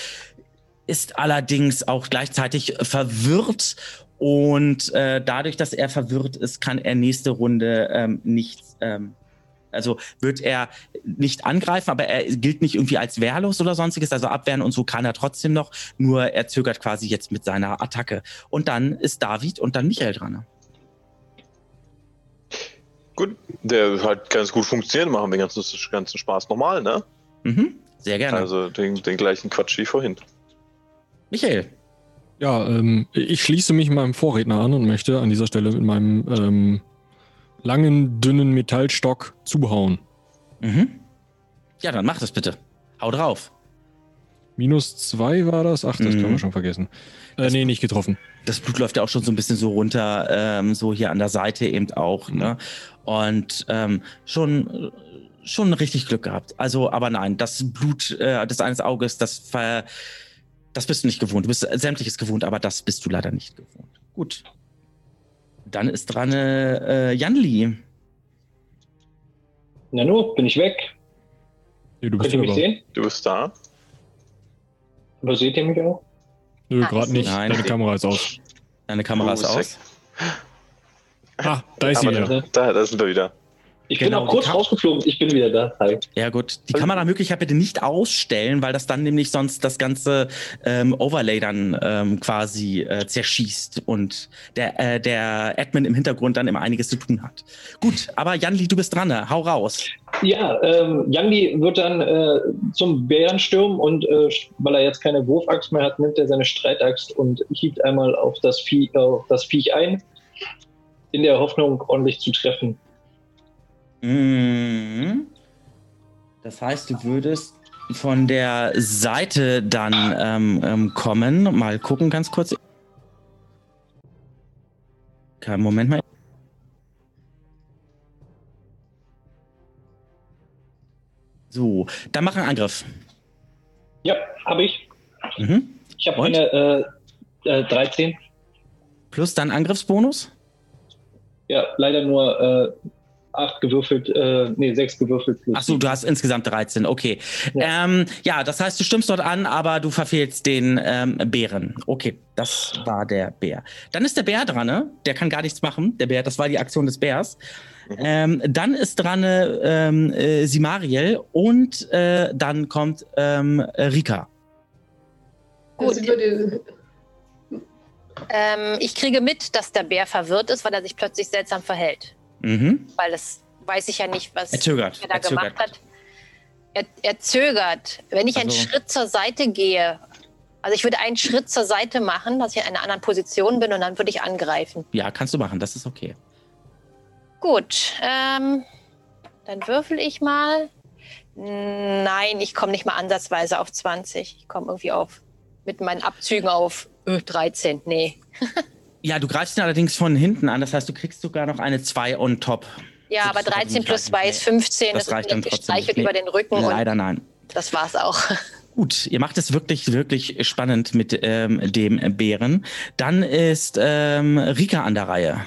ist allerdings auch gleichzeitig verwirrt. Und äh, dadurch, dass er verwirrt ist, kann er nächste Runde ähm, nichts. Ähm, also wird er nicht angreifen, aber er gilt nicht irgendwie als wehrlos oder sonstiges. Also abwehren und so kann er trotzdem noch. Nur er zögert quasi jetzt mit seiner Attacke. Und dann ist David und dann Michael dran. Gut, der hat ganz gut funktioniert, machen wir den ganzen, ganzen Spaß nochmal, ne? Mhm, sehr gerne. Also den, den gleichen Quatsch wie vorhin. Michael. Ja, ähm, ich schließe mich meinem Vorredner an und möchte an dieser Stelle mit meinem ähm, langen, dünnen Metallstock zuhauen. Mhm. Ja, dann mach das bitte. Hau drauf. Minus zwei war das? Ach, das Mhm. können wir schon vergessen. Äh, nee, nicht getroffen. Das Blut läuft ja auch schon so ein bisschen so runter, ähm, so hier an der Seite eben auch. Ne? Und ähm, schon, schon richtig Glück gehabt. Also, aber nein, das Blut äh, des eines Auges, das, ver, das bist du nicht gewohnt. Du bist sämtliches gewohnt, aber das bist du leider nicht gewohnt. Gut. Dann ist dran äh, Janli. Nano, bin ich weg? Nee, du bist Könnt ihr mich sehen? Du bist da. Aber seht ihr mich auch? Nö, Ah, gerade nicht. nein. Deine Kamera ist aus. Deine Kamera ist Du aus. weg. Ah, da ist sie Aber wieder. da, da sind wir wieder. Ich Genau, bin auch kurz rausgeflogen. Ich bin wieder da. Hi. Ja, gut. Die Kameramöglichkeit bitte nicht ausstellen, weil das dann nämlich sonst das ganze ähm, Overlay dann ähm, quasi äh, zerschießt und der, äh, der Admin im Hintergrund dann immer einiges zu tun hat. Gut, aber Janli, du bist dran. ne? Hau raus. Ja, ähm, Yangli wird dann äh, zum Bären stürmen und äh, weil er jetzt keine Wurfaxt mehr hat, nimmt er seine Streitaxt und hieft einmal auf das, Vieh, auf das Viech ein, in der Hoffnung, ordentlich zu treffen. Mhm. Das heißt, du würdest von der Seite dann ähm, ähm, kommen. Mal gucken, ganz kurz. Kein Moment mal. So, dann mach einen Angriff. Ja, habe ich. Mhm. Ich habe eine äh, äh, 13. Plus dein Angriffsbonus? Ja, leider nur äh, 8 gewürfelt, äh, nee, 6 gewürfelt. Achso, du hast insgesamt 13, okay. Ja. Ähm, ja, das heißt, du stimmst dort an, aber du verfehlst den ähm, Bären. Okay, das war der Bär. Dann ist der Bär dran, ne? Der kann gar nichts machen. Der Bär, das war die Aktion des Bärs. Ähm, dann ist dran ähm, äh, Simariel und äh, dann kommt ähm, Rika. Gut. Also Ähm, ich kriege mit, dass der Bär verwirrt ist, weil er sich plötzlich seltsam verhält. Mhm. Weil das weiß ich ja nicht, was Er zögert. er da Er gemacht zögert. hat. Er, er zögert. Wenn ich einen Also- Schritt zur Seite gehe, also ich würde einen Schritt zur Seite machen, dass ich in einer anderen Position bin und dann würde ich angreifen. Ja, kannst du machen, das ist okay. Gut, ähm, dann würfel ich mal. Nein, ich komme nicht mal ansatzweise auf 20. Ich komme irgendwie auf mit meinen Abzügen auf äh, 13. Nee. Ja, du greifst ihn allerdings von hinten an, das heißt, du kriegst sogar noch eine 2 on top. Ja, aber ist aber 13 nicht plus reichen. 2 ist 15. Das Das, reicht ist dann trotzdem nicht. über den Rücken Leider und nein. das war's auch. Gut, ihr macht es wirklich, wirklich spannend mit ähm, dem Bären. Dann ist ähm, Rika an der Reihe.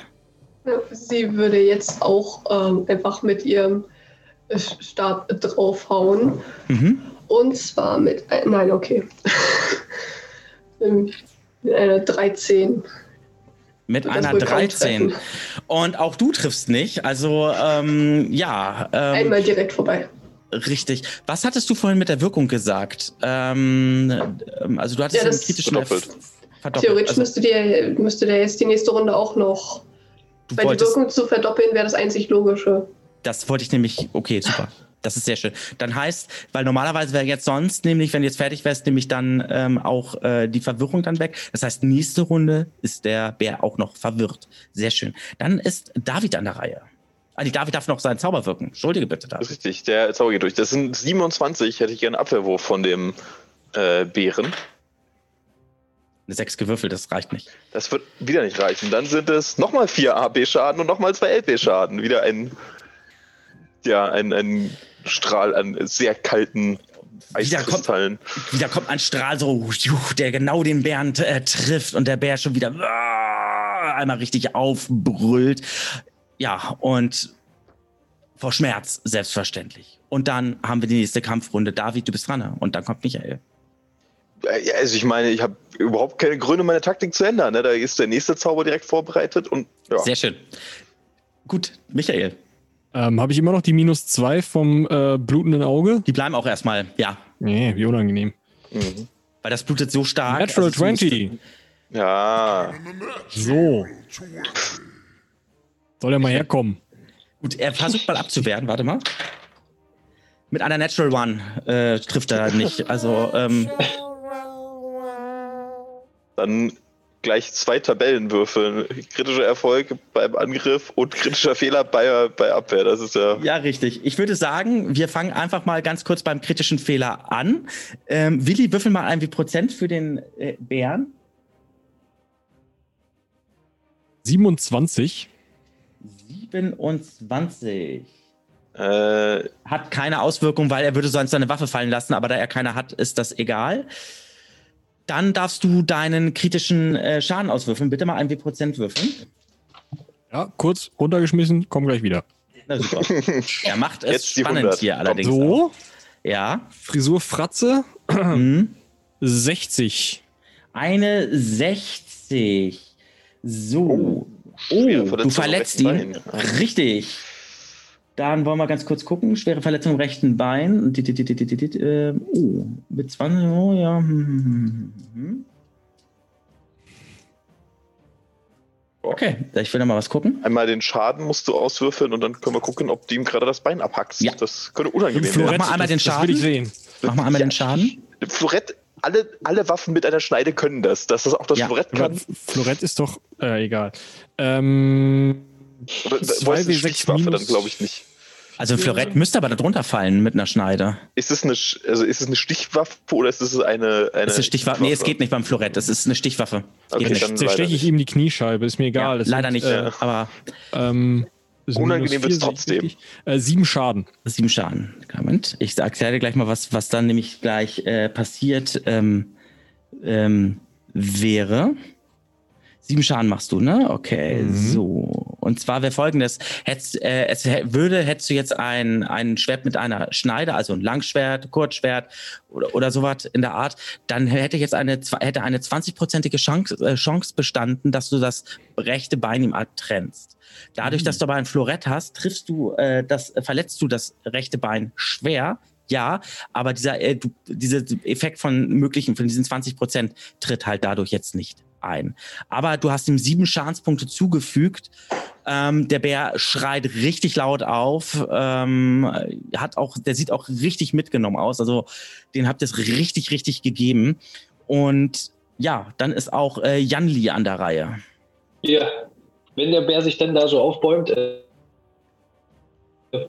sie würde jetzt auch ähm, einfach mit ihrem äh, Stab draufhauen. Mhm. Und zwar mit, ein- nein, okay. Mit einer 13. Mit Das einer wohl kaum 13. treffen. Und auch du triffst nicht. Also, ähm, ja. Ähm, Einmal direkt vorbei. richtig. Was hattest du vorhin mit der Wirkung gesagt? Ähm, ähm, also, du hattest Ja, den das- kritischen Verdoppelt. Verdoppelt. Theoretisch Also, müsste, der, müsste der jetzt die nächste Runde auch noch. Weil die Wirkung zu verdoppeln wäre das einzig Logische. das wollte ich nämlich. Okay, super. Das ist sehr schön. Dann heißt, weil normalerweise wäre jetzt sonst, nämlich, wenn du jetzt fertig wärst, nämlich dann ähm, auch äh, die Verwirrung dann weg. Das heißt, nächste Runde ist der Bär auch noch verwirrt. Sehr schön. Dann ist David an der Reihe. Ah, die David darf noch seinen Zauber wirken. Entschuldige bitte, Das David. ist richtig, der Zauber geht durch. Das sind 27, hätte ich gerne Abwehrwurf von dem äh, Bären. Eine 6 gewürfelt, das reicht nicht. Das wird wieder nicht reichen. Dann sind es nochmal 4 AB-Schaden und nochmal 2 LP-Schaden. Wieder ein, ja, ein, ein Strahl an sehr kalten Wieder kommt, Eiskristallen. wieder kommt ein Strahl so, der genau den Bären äh, trifft und der Bär schon wieder äh, einmal richtig aufbrüllt. Ja, und vor Schmerz, selbstverständlich. Und dann haben wir die nächste Kampfrunde. David, du bist dran. ne? Und dann kommt Michael. Äh, Ja, also ich meine, ich habe überhaupt keine Gründe, meine Taktik zu ändern. Ne? Da ist der nächste Zauber direkt vorbereitet und ja. Sehr schön. Gut, Michael. Ähm, Habe ich immer noch die minus zwei vom äh, blutenden Auge? Die bleiben auch erstmal, ja. Nee, wie unangenehm. Mhm. Weil das blutet so stark. Natural also es 20. Ja. So. Soll er mal herkommen? Gut, er versucht mal abzuwehren, warte mal. Mit einer Natural One äh, trifft er nicht. Also, ähm, Dann gleich zwei Tabellenwürfel. Kritischer Erfolg beim Angriff und kritischer Fehler bei, bei Abwehr. Das ist ja. ja, richtig. Ich würde sagen, wir fangen einfach mal ganz kurz beim kritischen Fehler an. Ähm, Willi, würfel mal ein wie Prozent für den äh, Bären. 27. 27. Äh, Hat keine Auswirkung, weil er würde sonst seine Waffe fallen lassen, aber da er keine hat, ist das egal. Dann darfst du deinen kritischen äh, Schaden auswürfeln. Bitte mal ein wie Prozent würfeln. Ja, kurz runtergeschmissen, komm gleich wieder. Na super. Er macht es spannend 100. hier allerdings. auch. So, Ja. Frisur Fratze, Mhm. 60. Eine 60. So. Oh, Verletzung du verletzt ihn. Richtig. Dann wollen wir ganz kurz gucken. Schwere Verletzung im rechten Bein. Äh, Oh, mit 20. Oh, ja. hm, hm, hm. Okay, ich will noch mal was gucken. einmal den Schaden musst du auswürfeln und dann können wir gucken, ob du ihm gerade das Bein abhackst. Ja. Das könnte unangenehm Florett- werden. Mach mal einmal den das, das will ich Schaden. sehen. Mach mal einmal Ja. den Schaden. Florett, alle, alle Waffen mit einer Schneide können das. Dass das auch das Ja. Florett kann. Florett ist doch, äh, egal. Ähm, Oder, Zwei wo ist eine W6 Stichwaffe dann, glaube ich nicht. Also ein Florett müsste aber da drunter fallen mit einer Schneide. Ist es eine, also ist es eine Stichwaffe oder ist es eine, eine Das ist eine Stichwaffe. Nee, es geht nicht beim Florett. Das ist eine Stichwaffe. Okay, Geht nicht. dann- zersteche ich ihm die Kniescheibe, ist mir egal. Ja, Das leider sind, nicht. Äh, aber ähm, Ist Unangenehm wird's vier, trotzdem. Äh, sieben Schaden. Sieben Schaden. Moment. Ich erkläre dir gleich mal, was, was dann nämlich gleich äh, passiert ähm, ähm, wäre. Sieben Schaden machst du, ne? Okay, Mhm. so. Und zwar wäre folgendes: hättest, äh, es würde, hättest du jetzt ein, ein Schwert mit einer Schneide, also ein Langschwert, Kurzschwert oder, oder sowas in der Art, dann hätte jetzt eine, hätte eine 20-prozentige Chance, äh, Chance bestanden, dass du das rechte Bein ihm abtrennst. Dadurch, dass du aber ein Florett hast, triffst du äh, das, äh, verletzt du das rechte Bein schwer. Ja, aber dieser, äh, du, dieser Effekt von möglichen, von diesen 20 Prozent tritt halt dadurch jetzt nicht ein. Aber du hast ihm sieben Schadenspunkte zugefügt. Ähm, der Bär schreit richtig laut auf, ähm, hat auch, der sieht auch richtig mitgenommen aus. Also den habt ihr es richtig, richtig gegeben. Und ja, dann ist auch äh, Janli an der Reihe. Ja, wenn der Bär sich dann da so aufbäumt, äh,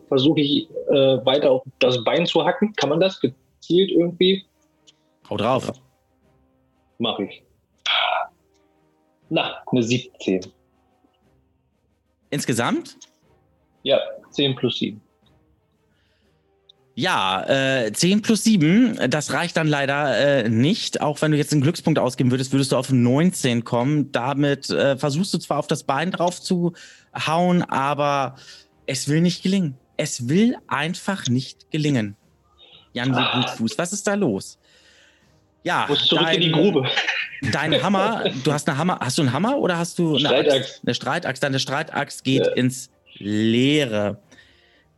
versuche ich äh, weiter auf das Bein zu hacken. Kann man das gezielt irgendwie? Hau drauf. Mache ich. Na, eine 17. Insgesamt? Ja, 10 plus 7. Ja, äh, 10 plus 7, das reicht dann leider äh, nicht. Auch wenn du jetzt einen Glückspunkt ausgeben würdest, würdest du auf 19 kommen. Damit äh, versuchst du zwar auf das Bein drauf zu hauen, aber es will nicht gelingen. Es will einfach nicht gelingen. Jan Ah. Blutfuß, was ist da los? Ja, Muss zurück in die dein- Grube. Dein Hammer, du hast eine Hammer, hast du einen Hammer oder hast du eine Streitaxt. Axt? Eine Streitaxt, deine Streitaxt geht Ja. ins Leere.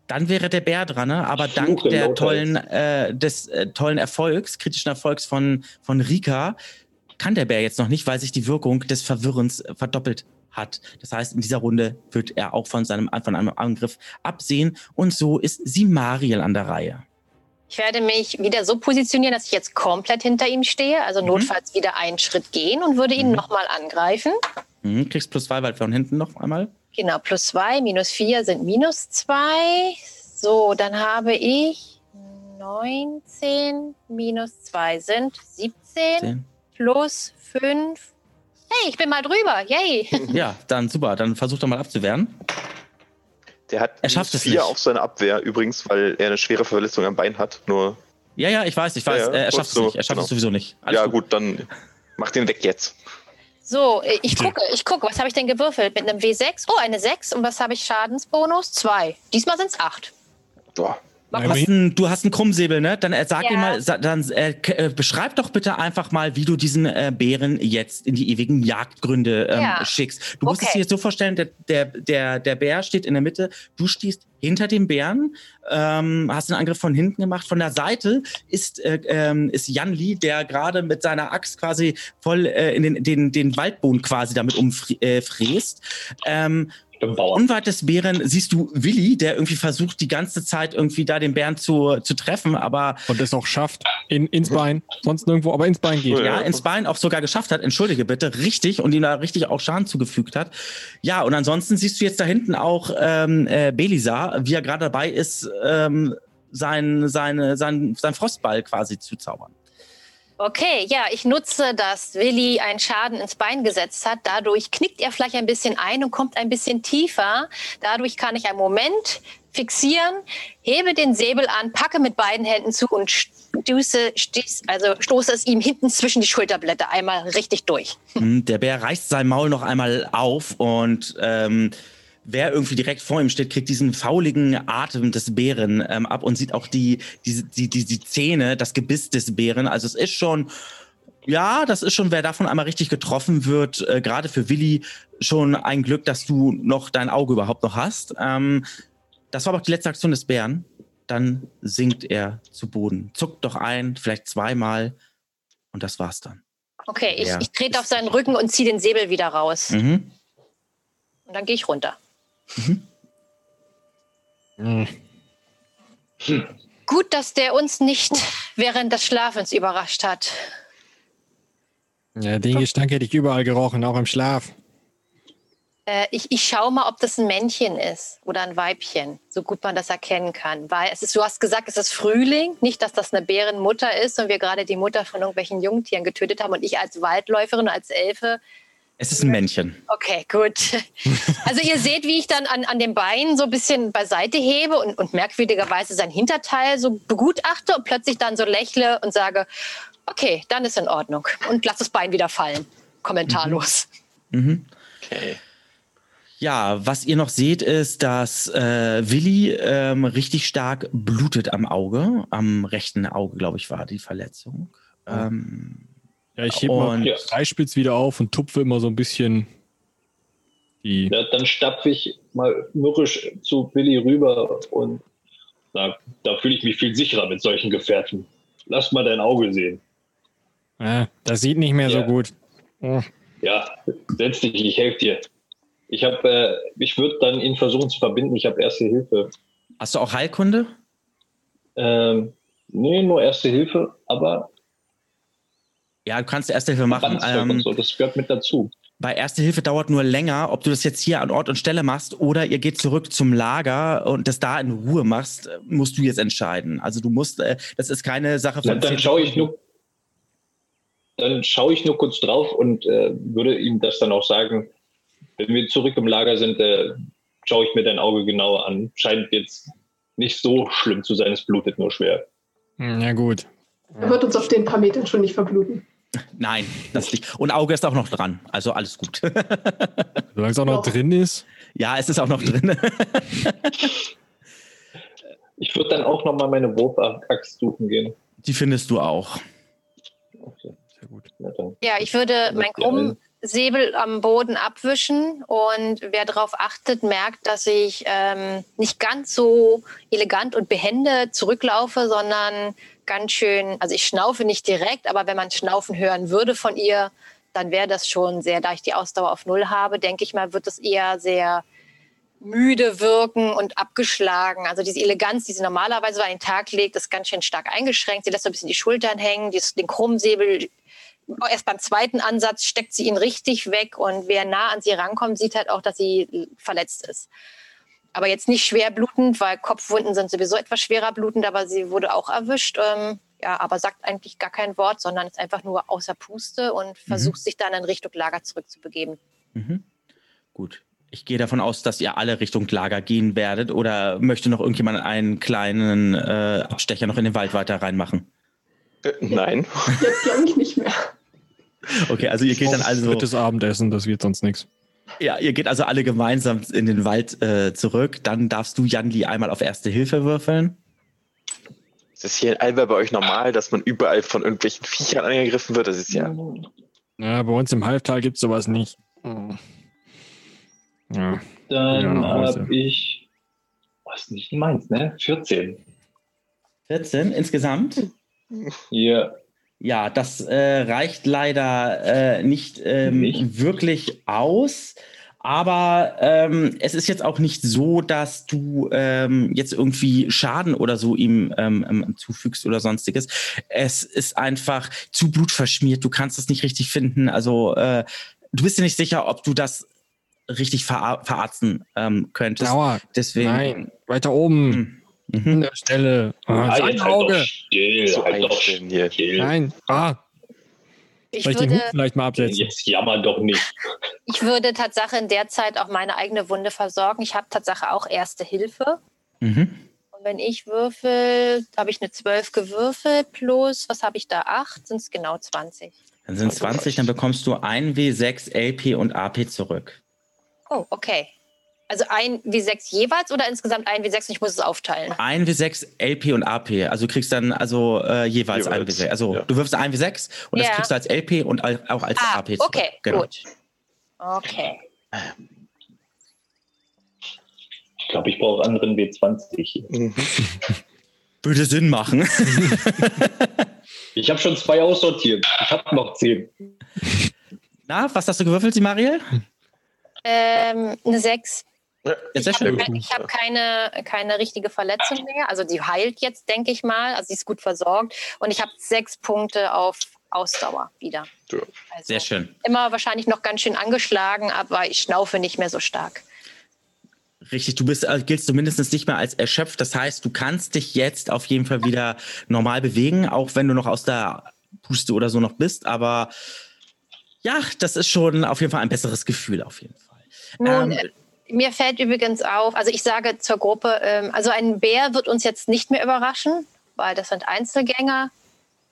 Dann wäre der Bär dran, ne? aber Ich dank der tollen, äh, des äh, tollen Erfolgs, kritischen Erfolgs von, von Rika, kann der Bär jetzt noch nicht, weil sich die Wirkung des Verwirrens verdoppelt hat. Das heißt, in dieser Runde wird er auch von seinem von einem Angriff absehen und so ist Simariel an der Reihe. Ich werde mich wieder so positionieren, dass ich jetzt komplett hinter ihm stehe, also Mhm. notfalls wieder einen Schritt gehen und würde ihn Mhm. nochmal angreifen. Mhm, kriegst plus zwei, weil von hinten noch einmal. Genau, plus zwei, minus vier sind minus zwei. So, dann habe ich 19 minus zwei sind 17 Zehn. plus fünf. Hey, ich bin mal drüber. Yay. Ja, dann super. Dann versuch doch mal abzuwehren. Der hat Er schafft minus es vier nicht. auf seine Abwehr übrigens, weil er eine schwere Verletzung am Bein hat. Nur, Ja, ja, ich weiß, ich weiß. Ja, ja, er schafft es so, nicht. Er schafft genau. es sowieso nicht. Alles ja gut, dann mach den weg jetzt. So, ich gucke, ich gucke, was habe ich denn gewürfelt? Mit einem W6? Oh, eine 6. Und was habe ich Schadensbonus? 2. Diesmal sind es 8. Boah. Du hast, einen, du hast einen Krummsäbel, ne? Dann äh, sag Ja. ihm mal, sa- dann äh, äh, beschreib doch bitte einfach mal, wie du diesen äh, Bären jetzt in die ewigen Jagdgründe ähm, Ja. schickst. Du musst es dir jetzt so vorstellen, der, der, der, der Bär steht in der Mitte, du stehst hinter dem Bären, ähm, hast einen Angriff von hinten gemacht. Von der Seite ist, äh, ähm, ist Jan Lee, der gerade mit seiner Axt quasi voll äh, in den, den, den Waldboden quasi damit umfräst. Äh, ähm, Ich bin Bauer. Unweit des Bären siehst du Willi, der irgendwie versucht, die ganze Zeit irgendwie da den Bären zu, zu treffen, aber Und es auch schafft. In, ins Bein. Sonst nirgendwo, aber ins Bein geht. Ja. ja, ins Bein auch sogar geschafft hat, entschuldige bitte, richtig, und ihm da richtig auch Schaden zugefügt hat. Ja, und ansonsten siehst du jetzt da hinten auch ähm, äh, Belisar, wie er gerade dabei ist, ähm, sein, seine, sein, sein Frostball quasi zu zaubern. Okay, ja, ich nutze, dass Willi einen Schaden ins Bein gesetzt hat. Dadurch knickt er vielleicht ein bisschen ein und kommt ein bisschen tiefer. Dadurch kann ich einen Moment fixieren, hebe den Säbel an, packe mit beiden Händen zu und stoße, also stoße es ihm hinten zwischen die Schulterblätter einmal richtig durch. Hm, Der Bär reißt sein Maul noch einmal auf und ähm, wer irgendwie direkt vor ihm steht, kriegt diesen fauligen Atem des Bären ähm, ab und sieht auch die, die, die, die, die Zähne, das Gebiss des Bären. Also es ist schon, ja, das ist schon, wer davon einmal richtig getroffen wird, äh, gerade für Willi schon ein Glück, dass du noch dein Auge überhaupt noch hast. Ähm, das war aber auch die letzte Aktion des Bären. Dann sinkt er zu Boden. Zuckt doch ein, vielleicht zweimal und das war's dann. Okay, ich, Ja. ich trete auf seinen Rücken und ziehe den Säbel wieder raus. Mhm. Und dann gehe ich runter. Mhm. Gut, dass der uns nicht während des Schlafens überrascht hat. Ja, den Gestank hätte ich überall gerochen, auch im Schlaf. Äh, ich, ich schaue mal, ob das ein Männchen ist oder ein Weibchen, so gut man das erkennen kann. Weil es ist, du hast gesagt, es ist Frühling, nicht, dass das eine Bärenmutter ist und wir gerade die Mutter von irgendwelchen Jungtieren getötet haben und ich als Waldläuferin, als Elfe Es ist ein Männchen. Okay, gut. Also ihr seht, wie ich dann an, an dem Bein so ein bisschen beiseite hebe und, und merkwürdigerweise sein Hinterteil so begutachte und plötzlich dann so lächle und sage, okay, dann ist in Ordnung. Und lass das Bein wieder fallen. Kommentarlos. Mhm. Okay. Ja, was ihr noch seht, ist, dass äh, Willi ähm, richtig stark blutet am Auge. Am rechten Auge, glaube ich, war die Verletzung. Ähm, Ja, ich hebe mal Ja. Dreispitz wieder auf und tupfe immer so ein bisschen die. Ja, dann stapfe ich mal mürrisch zu Billy rüber und sag, da fühle ich mich viel sicherer mit solchen Gefährten. Lass mal dein Auge sehen. Äh, das sieht nicht mehr so Ja. gut. Oh. Ja, setz dich, ich helfe dir. Ich habe, äh, ich würde dann ihn versuchen zu verbinden. Ich habe Erste Hilfe. hast du auch Heilkunde? Ähm, nee, nur Erste Hilfe, aber Ja, du kannst Erste Hilfe machen. Ähm, so, das gehört mit dazu. bei Erste Hilfe dauert nur länger, ob du das jetzt hier an Ort und Stelle machst oder ihr geht zurück zum Lager und das da in Ruhe machst, äh, musst du jetzt entscheiden. Also du musst, äh, das ist keine Sache Dann, von. dann zehn schaue ich nur, dann schaue ich nur kurz drauf und äh, würde ihm das dann auch sagen. Wenn wir zurück im Lager sind, äh, schaue ich mir dein Auge genauer an. Scheint jetzt nicht so schlimm zu sein, es blutet nur schwer. Hm, Ja, gut. Er wird uns auf den paar Metern schon nicht verbluten. Nein, das nicht. Und Auge ist auch noch dran. Also alles gut. Solange es auch noch Ja. drin ist. ja, es ist auch noch drin. Ich würde dann auch nochmal meine Wurfaxt suchen gehen. Die findest du auch. Okay, Sehr gut. Ja, ich würde mein Ja, ein- Krummsäbel am Boden abwischen und wer darauf achtet, merkt, dass ich ähm, nicht ganz so elegant und behende zurücklaufe, sondern ganz schön, also ich schnaufe nicht direkt, aber wenn man Schnaufen hören würde von ihr, dann wäre das schon sehr, da ich die Ausdauer auf Null habe, denke ich mal, wird es eher sehr müde wirken und abgeschlagen. Also diese Eleganz, die sie normalerweise an den Tag legt, ist ganz schön stark eingeschränkt. Sie lässt so ein bisschen die Schultern hängen, den Krummsäbel erst beim zweiten Ansatz steckt sie ihn richtig weg und wer nah an sie rankommt, sieht halt auch, dass sie verletzt ist. Aber jetzt nicht schwer blutend, weil Kopfwunden sind sowieso etwas schwerer blutend, aber sie wurde auch erwischt. Ähm, ja, aber sagt eigentlich gar kein Wort, sondern ist einfach nur außer Puste und versucht sich dann in Richtung Lager zurückzubegeben. Mhm. Gut. Ich gehe davon aus, dass ihr alle Richtung Lager gehen werdet oder möchte noch irgendjemand einen kleinen äh, Abstecher noch in den Wald weiter reinmachen? Äh, nein. Jetzt glaube ich nicht mehr. Okay, also ihr geht dann also. Drittes Abendessen, das wird sonst nichts. Ja, ihr geht also alle gemeinsam in den Wald äh, zurück. Dann darfst du, Janli, einmal auf Erste Hilfe würfeln. Ist es hier in Alba bei euch normal, dass man überall von irgendwelchen Viechern angegriffen wird? Das ist ja. Ja, bei uns im Halbtal gibt es sowas nicht. Hm. Ja. Dann Ja, habe ich, was nicht meins, ne? 14. 14 insgesamt. Hier, Ja, das äh, reicht leider äh, nicht, ähm, Nicht? wirklich aus. Aber ähm, es ist jetzt auch nicht so, dass du ähm, jetzt irgendwie Schaden oder so ihm ähm, ähm, zufügst oder sonstiges. Es ist einfach zu blutverschmiert. Du kannst es nicht richtig finden. Also äh, du bist dir nicht sicher, ob du das richtig ver verarzten ähm, könntest. Dauer. Deswegen. Nein, weiter oben. Mhm. An der Stelle. Ah, ah, halt doch Auge. still, So halt doch still. Nein. Ah, Ich soll ich den würde, Hut vielleicht mal absetzen? Jetzt jammer doch nicht. ich würde Tatsache in der Zeit auch meine eigene Wunde versorgen. Ich habe Tatsache auch Erste Hilfe. Mhm. Und wenn ich würfel, habe ich eine 12 gewürfelt plus, was habe ich da? 8? Sind es genau 20. Dann sind 20, dann bekommst du ein W6 LP und AP zurück. Oh, okay. Also ein W6 jeweils oder insgesamt ein W6 und ich muss es aufteilen? Ein W6 LP und AP. Also du kriegst dann also äh, jeweils, ein Jeweils, W6. Also ja. du wirfst ein W6 und das Ja. kriegst du als LP und auch als Ah, AP zurück. okay, Genau. gut. Okay. Ich glaube, ich brauche anderen W20. Mhm. Würde Sinn machen. Ich habe schon zwei aussortiert. Ich habe noch zehn. Na, was hast du gewürfelt, Mariel? Ähm, eine 6. Sehr Ich habe hab keine, keine richtige Verletzung mehr. Also die heilt jetzt, denke ich mal. Also sie ist gut versorgt. Und ich habe sechs Punkte auf Ausdauer wieder. Ja. Also Sehr schön. Immer wahrscheinlich noch ganz schön angeschlagen, aber ich schnaufe nicht mehr so stark. Richtig, du bist, äh, giltst zumindest nicht mehr als erschöpft. Das heißt, du kannst dich jetzt auf jeden Fall wieder normal bewegen, auch wenn du noch aus der Puste oder so noch bist. Aber Ja, das ist schon auf jeden Fall ein besseres Gefühl, auf jeden Fall. Nun, ähm, mir fällt übrigens auf, also ich sage zur Gruppe, ähm, also ein Bär wird uns jetzt nicht mehr überraschen, weil das sind Einzelgänger.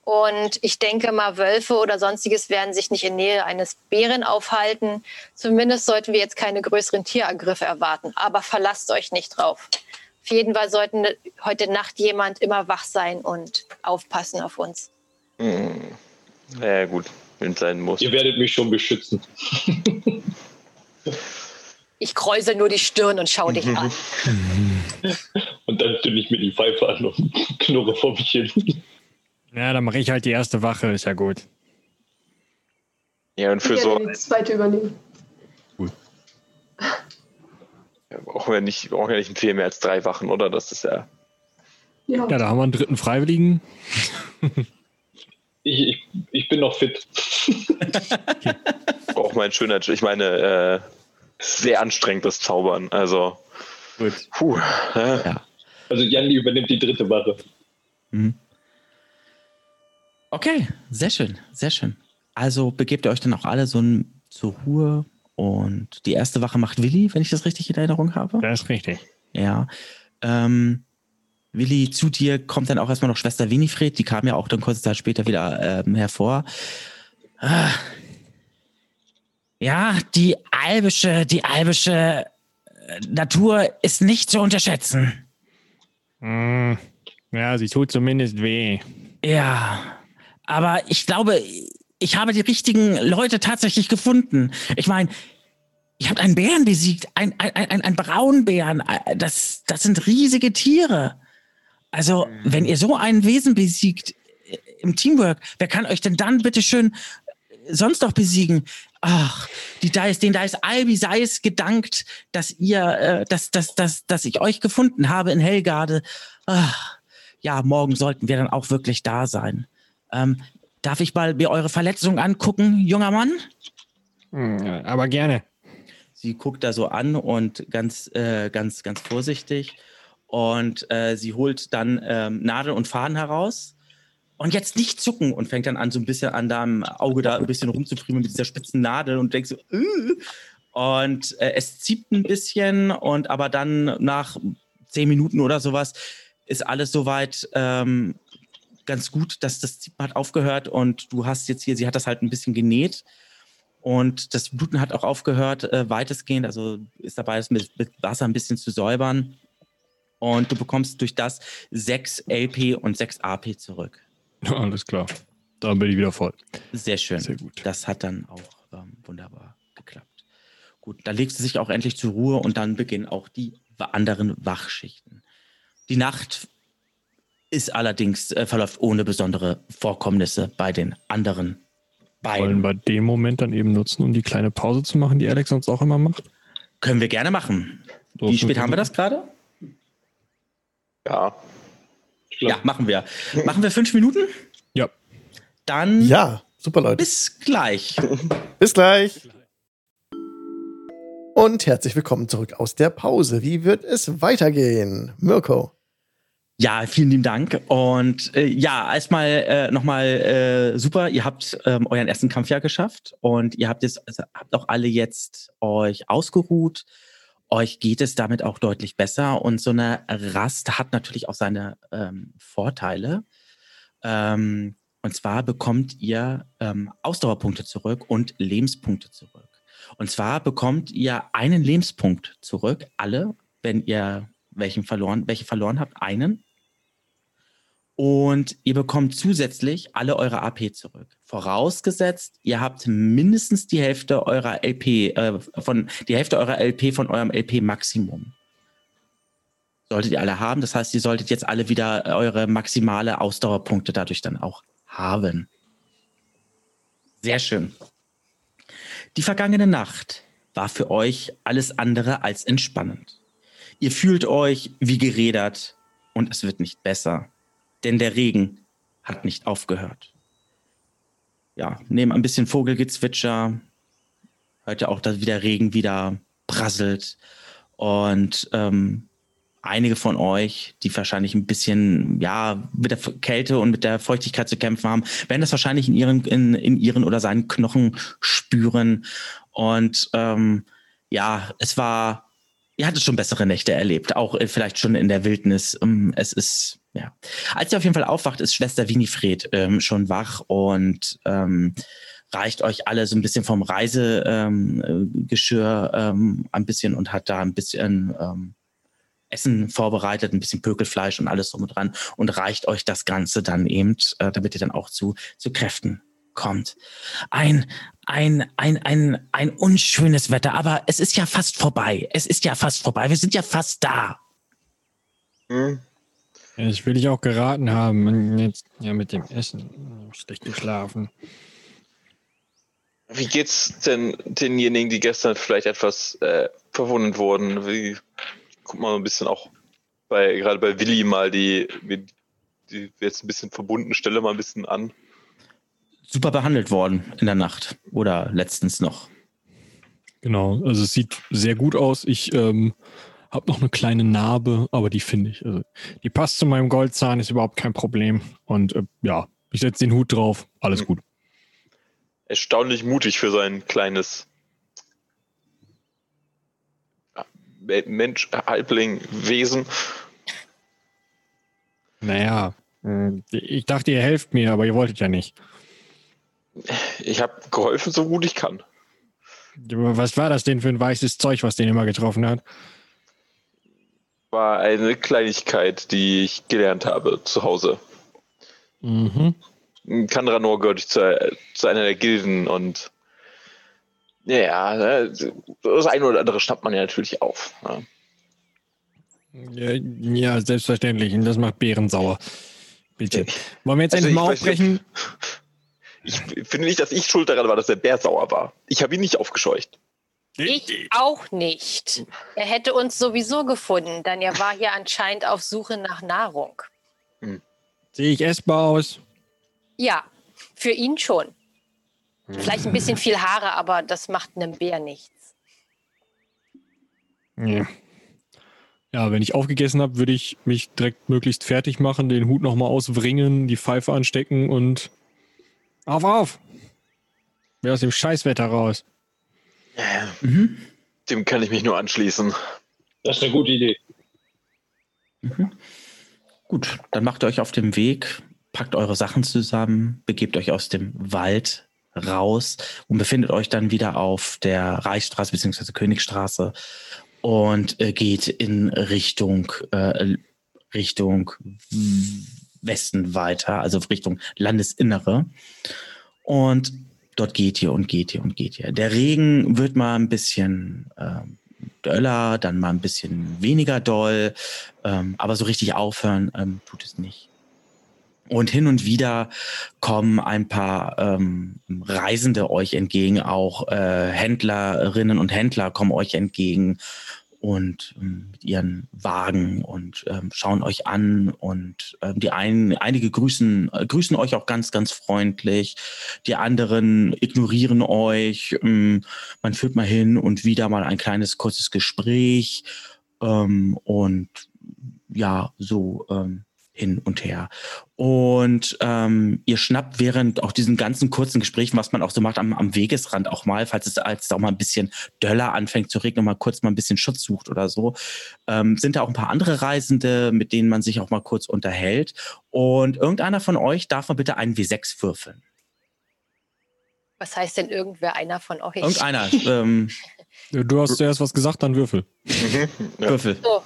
Und ich denke mal, Wölfe oder sonstiges werden sich nicht in Nähe eines Bären aufhalten. Zumindest sollten wir jetzt keine größeren Tierangriffe erwarten. Aber verlasst euch nicht drauf. Auf jeden Fall sollten heute Nacht jemand immer wach sein und aufpassen auf uns. Hm. Ja, gut, wenn es sein muss. Ihr werdet mich schon beschützen. Ich kräusel nur die Stirn und schau dich an. und dann zünde ich mir die Pfeife an und knurre vor mich hin. Ja, dann mache ich halt die erste Wache, ist ja gut. Ja, und für so. Die zweite übernehmen. Cool. Ja, brauchen wir nicht, brauchen wir nicht viel mehr als drei Wachen, oder? Das ist ja. Ja, ja da haben wir einen dritten Freiwilligen. ich, ich, ich bin noch fit. Auch mein schöner, ich meine, äh, sehr anstrengendes Zaubern. Also. Gut. Puh, ja. Also Janni übernimmt die dritte Wache. Mhm. Okay, sehr schön, sehr schön. Also begebt ihr euch dann auch alle so zur Ruhe und die erste Wache macht Willi, wenn ich das richtig in Erinnerung habe. Das ist richtig. Ja. Ähm, Willi, zu dir kommt dann auch erstmal noch Schwester Winifred, die kam ja auch dann kurze Zeit später wieder ähm, hervor. Ah. Ja, die albische, die albische äh, Natur ist nicht zu unterschätzen. Mm, ja, sie tut zumindest weh. Ja, aber ich glaube, ich habe die richtigen Leute tatsächlich gefunden. Ich meine, ihr habt einen Bären besiegt, ein, ein, ein, ein Braunbären. Das, das sind riesige Tiere. Also, wenn ihr so ein Wesen besiegt äh, im Teamwork, wer kann euch denn dann bitte schön sonst noch besiegen? Ach, die Dice, den Dice Albi sei es gedankt, dass ihr, äh, dass, dass, dass, dass ich euch gefunden habe in Helgarde. Ach, ja, morgen sollten wir dann auch wirklich da sein. Ähm, darf ich mal mir eure Verletzung angucken, junger Mann? Hm, aber gerne. Sie guckt da so an und ganz, äh, ganz, ganz vorsichtig. Und äh, sie holt dann ähm, Nadel und Faden heraus. Und jetzt nicht zucken und fängt dann an, so ein bisschen an deinem Auge da ein bisschen rumzufriemeln mit dieser spitzen Nadel und denkst so, äh. und äh, es zieht ein bisschen und aber dann nach zehn Minuten oder sowas ist alles soweit ähm, ganz gut, dass das Ziepen hat aufgehört und du hast jetzt hier, sie hat das halt ein bisschen genäht und das Bluten hat auch aufgehört, äh, weitestgehend, also ist dabei, es mit, mit Wasser ein bisschen zu säubern und du bekommst durch das sechs LP und sechs AP zurück. Alles klar. Dann bin ich wieder voll. Sehr schön. Sehr gut. Das hat dann auch ähm, wunderbar geklappt. Gut, dann legst du dich auch endlich zur Ruhe und dann beginnen auch die anderen Wachschichten. Die Nacht ist allerdings, äh, verläuft ohne besondere Vorkommnisse bei den anderen beiden. Wollen wir den Moment dann eben nutzen, um die kleine Pause zu machen, die Alex sonst auch immer macht? Können wir gerne machen. So Wie spät haben wir das gerade? Ja. Ja, machen wir. Machen wir fünf Minuten? Ja. Dann. Ja, super Leute. Bis gleich. bis gleich. Und herzlich willkommen zurück aus der Pause. Wie wird es weitergehen? Mirko. Ja, vielen lieben Dank. Und äh, ja, erstmal äh, nochmal äh, super, ihr habt ähm, euren ersten Kampf ja geschafft und ihr habt jetzt, also habt auch alle jetzt euch ausgeruht. Euch geht es damit auch deutlich besser und so eine Rast hat natürlich auch seine ähm, Vorteile. Ähm, und zwar bekommt ihr ähm, Ausdauerpunkte zurück und Lebenspunkte zurück. Und zwar bekommt ihr einen Lebenspunkt zurück, alle, wenn ihr welchen verloren, welche verloren habt, einen. Und ihr bekommt zusätzlich alle eure AP zurück. Vorausgesetzt, ihr habt mindestens die Hälfte eurer LP, äh, von, die Hälfte eurer LP von eurem LP-Maximum. Solltet ihr alle haben. Das heißt, ihr solltet jetzt alle wieder eure maximale Ausdauerpunkte dadurch dann auch haben. Sehr schön. Die vergangene Nacht war für euch alles andere als entspannend. Ihr fühlt euch wie gerädert und es wird nicht besser, denn der Regen hat nicht aufgehört. Ja, neben ein bisschen Vogelgezwitscher hört auch, dass wieder Regen wieder prasselt und ähm, einige von euch, die wahrscheinlich ein bisschen, ja, mit der Kälte und mit der Feuchtigkeit zu kämpfen haben, werden das wahrscheinlich in ihren, in, in ihren oder seinen Knochen spüren. Und ähm, ja, es war, ihr hattet schon bessere Nächte erlebt, auch äh, vielleicht schon in der Wildnis. Ähm, es ist, ja. Als ihr auf jeden Fall aufwacht, ist Schwester Winifred ähm, schon wach und ähm, reicht euch alle so ein bisschen vom Reisegeschirr ähm, ähm, ein bisschen und hat da ein bisschen ähm, Essen vorbereitet, ein bisschen Pökelfleisch und alles drum und dran und reicht euch das Ganze dann eben, äh, damit ihr dann auch zu, zu Kräften kommt. Ein, ein, ein, ein, ein unschönes Wetter, aber es ist ja fast vorbei. Es ist ja fast vorbei. Wir sind ja fast da. Hm. Ich will dich auch geraten haben. Jetzt, ja, mit dem Essen. Schlecht geschlafen. Wie geht's denn denjenigen, die gestern vielleicht etwas äh, verwundet wurden? Wie guck mal ein bisschen auch bei, gerade bei Willi mal die, die jetzt ein bisschen verbundene Stelle mal ein bisschen an. Super behandelt worden in der Nacht oder letztens noch. Genau, also es sieht sehr gut aus. Ich ähm, habe noch eine kleine Narbe, aber die finde ich. Also, die passt zu meinem Goldzahn, ist überhaupt kein Problem. Und äh, ja, ich setze den Hut drauf, alles mhm. gut. Erstaunlich mutig für sein kleines Mensch, Halbling, Wesen. Naja, äh, ich dachte, ihr helft mir, aber ihr wolltet ja nicht. Ich habe geholfen, so gut ich kann. Was war das denn für ein weißes Zeug, was den immer getroffen hat? War eine Kleinigkeit, die ich gelernt habe zu Hause. Mhm. Kandranor gehört zu, zu einer der Gilden und ja, ne, das eine oder andere schnappt man ja natürlich auf. Ne? Ja, ja, selbstverständlich. Und das macht Bären sauer. Bitte. Wollen wir jetzt also endlich mal aufbrechen? Ich finde nicht, dass ich schuld daran war, dass der Bär sauer war. Ich habe ihn nicht aufgescheucht. Ich auch nicht. Er hätte uns sowieso gefunden, denn er war hier anscheinend auf Suche nach Nahrung. Hm. Sehe ich essbar aus? Ja, für ihn schon. Vielleicht ein bisschen viel Haare, aber das macht einem Bär nichts. Ja. Ja, wenn ich aufgegessen habe, würde ich mich direkt möglichst fertig machen, den Hut nochmal auswringen, die Pfeife anstecken und auf, auf! Wer aus dem Scheißwetter raus. Ja, mhm. Dem kann ich mich nur anschließen. Das ist eine gute Idee. Mhm. Gut, dann macht ihr euch auf dem Weg, packt eure Sachen zusammen, begebt euch aus dem Wald raus und befindet euch dann wieder auf der Reichsstraße bzw. Königstraße und äh, geht in Richtung äh, Richtung Westen weiter, also Richtung Landesinnere. Und dort geht ihr und geht ihr und geht ihr. Der Regen wird mal ein bisschen äh, döller, dann mal ein bisschen weniger doll, ähm, aber so richtig aufhören ähm, tut es nicht. Und hin und wieder kommen ein paar ähm, Reisende euch entgegen, auch äh, Händlerinnen und Händler kommen euch entgegen und ähm, mit ihren Wagen und ähm, schauen euch an und ähm, die einen, einige grüßen, äh, grüßen euch auch ganz, ganz freundlich. Die anderen ignorieren euch. Ähm, man führt mal hin und wieder mal ein kleines, kurzes Gespräch ähm, und ja, so hin und her. Und ähm, ihr schnappt während auch diesen ganzen kurzen Gesprächen, was man auch so macht am, am Wegesrand auch mal, falls es als auch mal ein bisschen döller anfängt zu regnen, mal kurz mal ein bisschen Schutz sucht oder so, ähm, sind da auch ein paar andere Reisende, mit denen man sich auch mal kurz unterhält. Und irgendeiner von euch darf mal bitte einen W6 würfeln. Was heißt denn irgendwer einer von euch? Irgendeiner. ähm, du hast zuerst was gesagt, dann würfel. Mhm, ja. Würfel. So.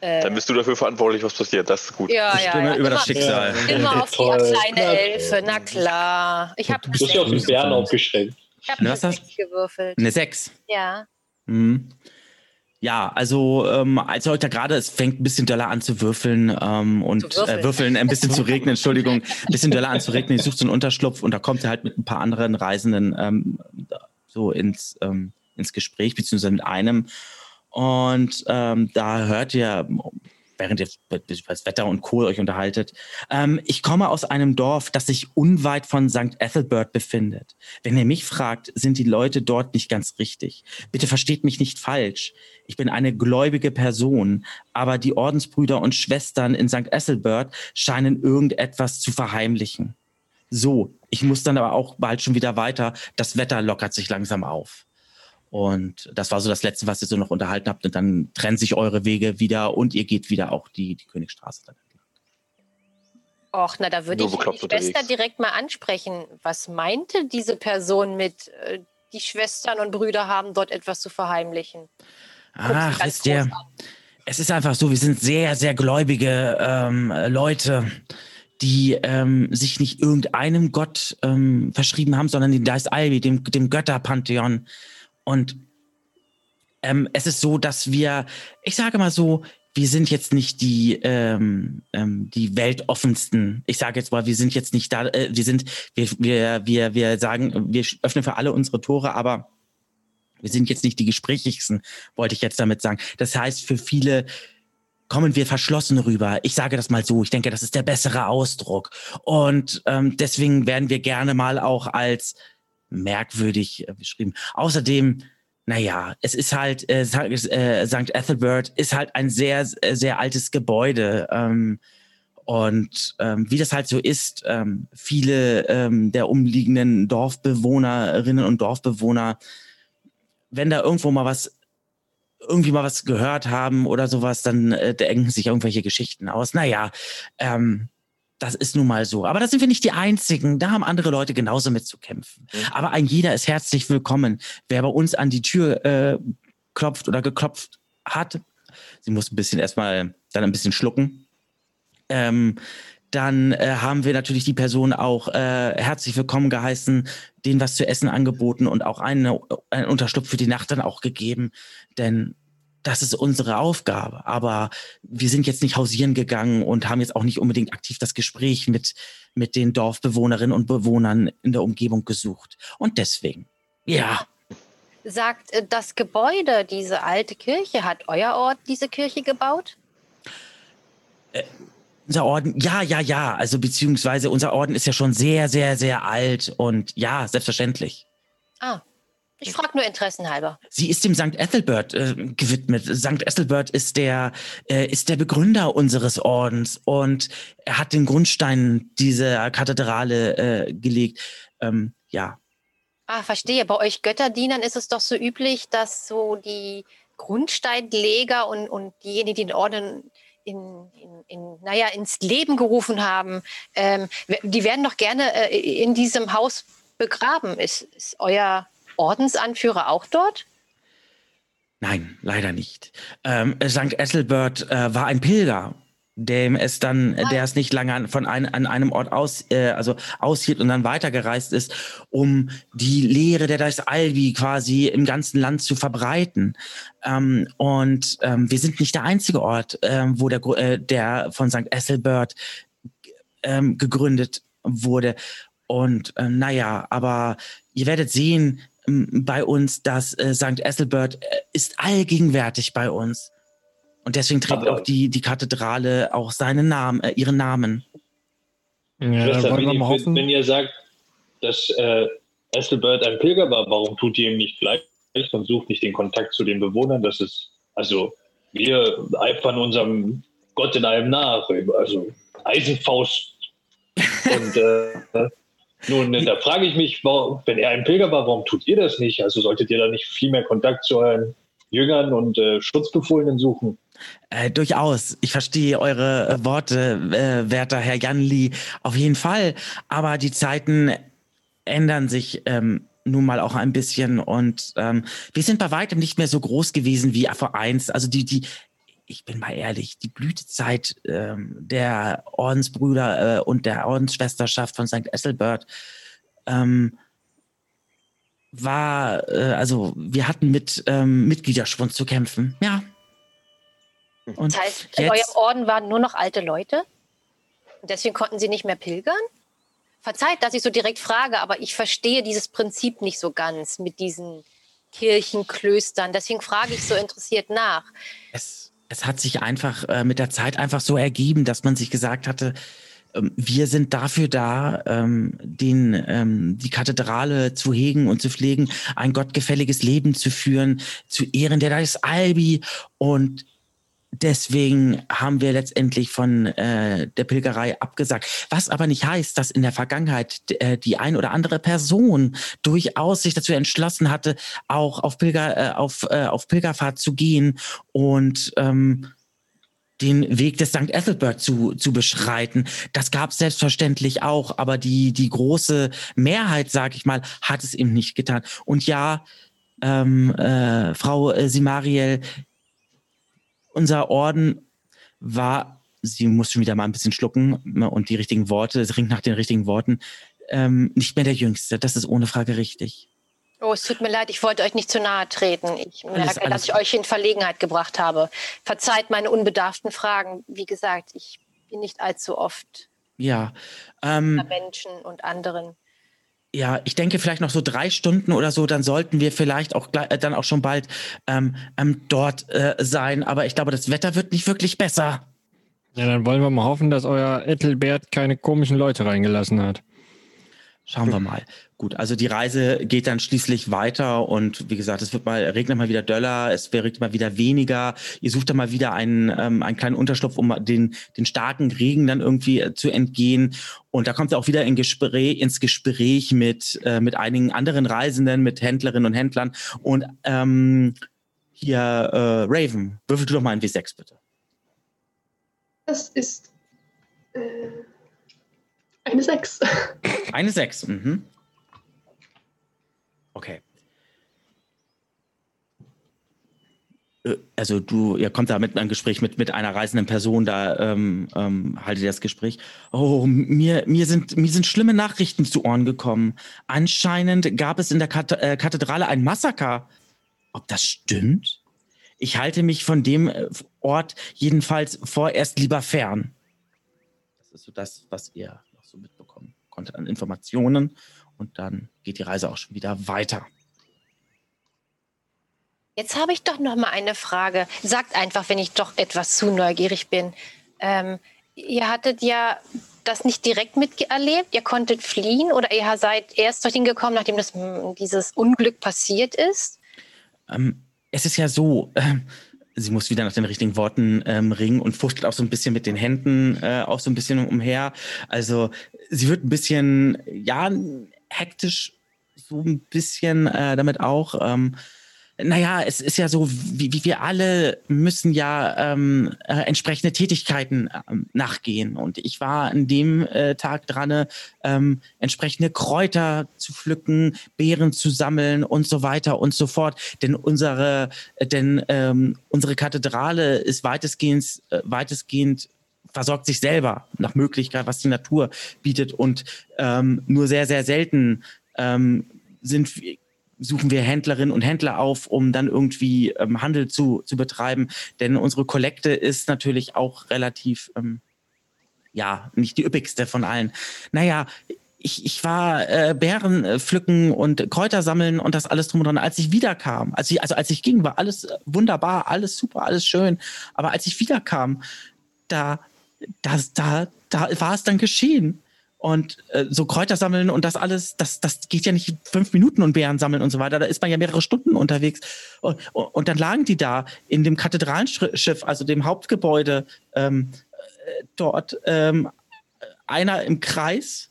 Äh, Dann bist du dafür verantwortlich, was passiert. Das ist gut. Ja, ich stimme ja, über immer, das Schicksal. Immer auf die kleine Elfe, na klar. Ich habe du bist ja auf den Bären aufgeschränkt. Ich habe was hast gewürfelt. Eine 6. Ja. Mhm. Ja, also ähm, als heute gerade, es fängt ein bisschen doller an zu würfeln ähm, und zu würfeln. Äh, würfeln, ein bisschen zu regnen, Entschuldigung, ein bisschen doller an zu regnen. Ich suche so einen Unterschlupf und da kommt er halt mit ein paar anderen Reisenden ähm, so ins, ähm, ins Gespräch, beziehungsweise mit einem und ähm, da hört ihr während ihr über das Wetter und Kohl euch unterhaltet. Ähm, ich komme aus einem Dorf, das sich unweit von St. Ethelbert befindet. Wenn ihr mich fragt, sind die Leute dort nicht ganz richtig. Bitte versteht mich nicht falsch. Ich bin eine gläubige Person, aber die Ordensbrüder und Schwestern in St. Ethelbert scheinen irgendetwas zu verheimlichen. So, ich muss dann aber auch bald schon wieder weiter. Das Wetter lockert sich langsam auf. Und das war so das Letzte, was ihr so noch unterhalten habt. Und dann trennen sich eure Wege wieder und ihr geht wieder auch die, die Königstraße dann entlang. Och, na, da würde ich die Schwester unterwegs. direkt mal ansprechen. Was meinte diese Person mit, äh, die Schwestern und Brüder haben dort etwas zu verheimlichen? Ach, wisst ihr, es ist einfach so, wir sind sehr, sehr gläubige ähm, Leute, die ähm, sich nicht irgendeinem Gott ähm, verschrieben haben, sondern dem Dice Albi, dem, dem Götterpantheon. Und ähm, es ist so, dass wir, ich sage mal so, wir sind jetzt nicht die, ähm, ähm, die weltoffensten. Ich sage jetzt mal, wir sind jetzt nicht da, äh, wir sind, wir, wir, wir, wir sagen, wir öffnen für alle unsere Tore, aber wir sind jetzt nicht die gesprächigsten, wollte ich jetzt damit sagen. Das heißt, für viele kommen wir verschlossen rüber. Ich sage das mal so. Ich denke, das ist der bessere Ausdruck. Und ähm, deswegen werden wir gerne mal auch als merkwürdig äh, beschrieben. Außerdem, naja, es ist halt, äh, St. äh. Ethelbert ist halt ein sehr, äh, sehr altes Gebäude. Ähm, und ähm, wie das halt so ist, ähm, viele ähm, der umliegenden Dorfbewohnerinnen und Dorfbewohner, wenn da irgendwo mal was irgendwie mal was gehört haben oder sowas, dann äh, denken sich irgendwelche Geschichten aus. Naja, ähm, das ist nun mal so. Aber da sind wir nicht die Einzigen. Da haben andere Leute genauso mit zu kämpfen. Aber ein jeder ist herzlich willkommen. Wer bei uns an die Tür äh, klopft oder geklopft hat, sie muss ein bisschen erstmal dann ein bisschen schlucken. Ähm, dann äh, haben wir natürlich die Person auch äh, herzlich willkommen geheißen, denen was zu essen angeboten und auch eine, einen Unterschlupf für die Nacht dann auch gegeben. Denn das ist unsere Aufgabe. Aber wir sind jetzt nicht hausieren gegangen und haben jetzt auch nicht unbedingt aktiv das Gespräch mit, mit den Dorfbewohnerinnen und Bewohnern in der Umgebung gesucht. Und deswegen, ja, Sagt äh, das Gebäude, diese alte Kirche, hat euer Ort diese Kirche gebaut? unser Orden, ja, ja, ja. Also beziehungsweise unser Orden ist ja schon sehr, sehr, sehr alt und ja, selbstverständlich. Ah, ich frage nur interessenhalber. Sie ist dem St. Ethelbert äh, gewidmet. St. Ethelbert ist der, äh, ist der Begründer unseres Ordens und er hat den Grundstein dieser Kathedrale äh, gelegt. Ähm, ja, Ah, verstehe. Bei euch Götterdienern ist es doch so üblich, dass so die Grundsteinleger und, und diejenigen, die den Orden in, in, in, naja, ins Leben gerufen haben, ähm, die werden doch gerne äh, in diesem Haus begraben. Ist, ist euer Ordensanführer auch dort? nein, leider nicht. Ähm, St. Ethelbert äh, war ein Pilger, dem es dann, der es nicht lange an, von ein, an einem Ort aus, äh, also aushielt und dann weitergereist ist, um die Lehre der Dice Albi quasi im ganzen Land zu verbreiten. Ähm, und ähm, wir sind nicht der einzige Ort, ähm, wo der, äh, der von St. Ethelbert ähm, gegründet wurde. Und ähm, naja, aber ihr werdet sehen bei uns, dass äh, St. Ethelbert äh, ist allgegenwärtig bei uns. Und deswegen trägt Aber- auch die, die Kathedrale auch seinen Namen, äh, ihren Namen. Ja, Schwester, wollen wenn, hoffen. wenn ihr sagt, dass äh, Ethelbert ein Pilger war, warum tut ihr ihm nicht gleich und sucht nicht den Kontakt zu den Bewohnern? Das ist, also, wir eifern unserem Gott in allem nach. Also, Eisenfaust. und äh, nun, da frage ich mich, warum, wenn er ein Pilger war, warum tut ihr das nicht? Also, solltet ihr da nicht viel mehr Kontakt zu euren Jüngern und äh, Schutzbefohlenen suchen? Äh, durchaus. Ich verstehe eure äh, Worte, äh, werter Herr Janli, auf jeden Fall. Aber die Zeiten ändern sich ähm, nun mal auch ein bisschen und ähm, wir sind bei weitem nicht mehr so groß gewesen wie vor eins. Also die, die, ich bin mal ehrlich, die Blütezeit ähm, der Ordensbrüder äh, und der Ordensschwesterschaft von St. Ethelbert ähm, war, äh, also wir hatten mit ähm, Mitgliederschwund zu kämpfen. Ja. Und Das heißt, in jetzt- eurem Orden waren nur noch alte Leute? Und deswegen konnten sie nicht mehr pilgern? Verzeiht, dass ich so direkt frage, aber ich verstehe dieses Prinzip nicht so ganz mit diesen Kirchen, Klöstern. Deswegen frage ich so interessiert nach. Es, es hat sich einfach äh, mit der Zeit einfach so ergeben, dass man sich gesagt hatte, ähm, wir sind dafür da, ähm, den, ähm, die Kathedrale zu hegen und zu pflegen, ein gottgefälliges Leben zu führen, zu Ehren der Dice Albi. Und deswegen haben wir letztendlich von äh, der Pilgerei abgesagt. Was aber nicht heißt, dass in der Vergangenheit äh, die ein oder andere Person durchaus sich dazu entschlossen hatte, auch auf, Pilger, äh, auf, äh, auf Pilgerfahrt zu gehen und ähm, den Weg des St. Ethelbert zu, zu beschreiten. Das gab es selbstverständlich auch, aber die, die große Mehrheit, sage ich mal, hat es eben nicht getan. Und ja, ähm, äh, Frau äh, Simariel, unser Orden war, sie muss schon wieder mal ein bisschen schlucken ne, und die richtigen Worte, sie ringt nach den richtigen Worten, ähm, nicht mehr der Jüngste. Das ist ohne Frage richtig. Oh, es tut mir leid, ich wollte euch nicht zu nahe treten. Ich merke, Alles- alles dass ich euch in Verlegenheit gebracht habe. Verzeiht meine unbedarften Fragen. Wie gesagt, ich bin nicht allzu oft Ja, ähm, Menschen und anderen. Ja, ich denke vielleicht noch so drei Stunden oder so, dann sollten wir vielleicht auch gleich, äh, dann auch schon bald ähm, ähm, dort äh, sein. Aber ich glaube, das Wetter wird nicht wirklich besser. Ja, dann wollen wir mal hoffen, dass euer Ethelbert keine komischen Leute reingelassen hat. Schauen wir mal. Gut, also die Reise geht dann schließlich weiter und wie gesagt, es wird mal regnet mal wieder döller, es regnet mal wieder weniger. Ihr sucht dann mal wieder einen, ähm, einen kleinen Unterschlupf, um den, den starken Regen dann irgendwie äh, zu entgehen. Und da kommt ihr auch wieder in Gespräch, ins Gespräch mit, äh, mit einigen anderen Reisenden, mit Händlerinnen und Händlern. Und ähm, hier, äh, Raven, würfel du doch mal ein W6 bitte. Das ist äh, eine 6. Eine 6. Mhm. Okay. Äh, Also du, ihr kommt da mit einem Gespräch mit, mit einer reisenden Person, da ähm, ähm, haltet ihr das Gespräch. Oh, mir, mir, sind, mir sind schlimme Nachrichten zu Ohren gekommen. Anscheinend gab es in der Kat äh, Kathedrale ein Massaker. Ob das stimmt? Ich halte mich von dem äh, Ort jedenfalls vorerst lieber fern. Das ist so das, was ihr konntet an Informationen. Und dann geht die Reise auch schon wieder weiter. Jetzt habe ich doch noch mal eine Frage. Sagt einfach, wenn ich doch etwas zu neugierig bin. Ähm, ihr hattet ja das nicht direkt miterlebt. Ihr konntet fliehen oder ihr seid erst dorthin gekommen, nachdem das, mm, dieses Unglück passiert ist. Ähm, es ist ja so, ähm, sie muss wieder nach den richtigen Worten ähm, ringen und fuchtelt auch so ein bisschen mit den Händen äh, auch so ein bisschen umher. Also sie wird ein bisschen, ja, hektisch, so ein bisschen äh, damit auch. Ähm, naja, es ist ja so, wie, wie wir alle müssen ja ähm, äh, entsprechende Tätigkeiten ähm, nachgehen. Und ich war an dem äh, Tag dran, ähm, entsprechende Kräuter zu pflücken, Beeren zu sammeln und so weiter und so fort. Denn unsere, äh, denn ähm, unsere Kathedrale ist weitestgehend, äh, weitestgehend versorgt sich selber nach Möglichkeit, was die Natur bietet. Und ähm, nur sehr, sehr selten ähm, sind wir suchen wir Händlerinnen und Händler auf, um dann irgendwie ähm, Handel zu, zu betreiben. Denn unsere Kollekte ist natürlich auch relativ, ähm, ja, nicht die üppigste von allen. Naja, ich, ich war äh, Beeren äh, pflücken und Kräuter sammeln und das alles drum und dran. Als ich wiederkam, als ich, also als ich ging, war alles äh, wunderbar, alles super, alles schön. Aber als ich wiederkam, da, das, da, da war es dann geschehen. Und äh, so Kräuter sammeln und das alles, das, das geht ja nicht fünf Minuten und Beeren sammeln und so weiter. Da ist man ja mehrere Stunden unterwegs. Und, und, dann lagen die da in dem Kathedralenschiff, also dem Hauptgebäude, ähm, äh, dort ähm, einer im Kreis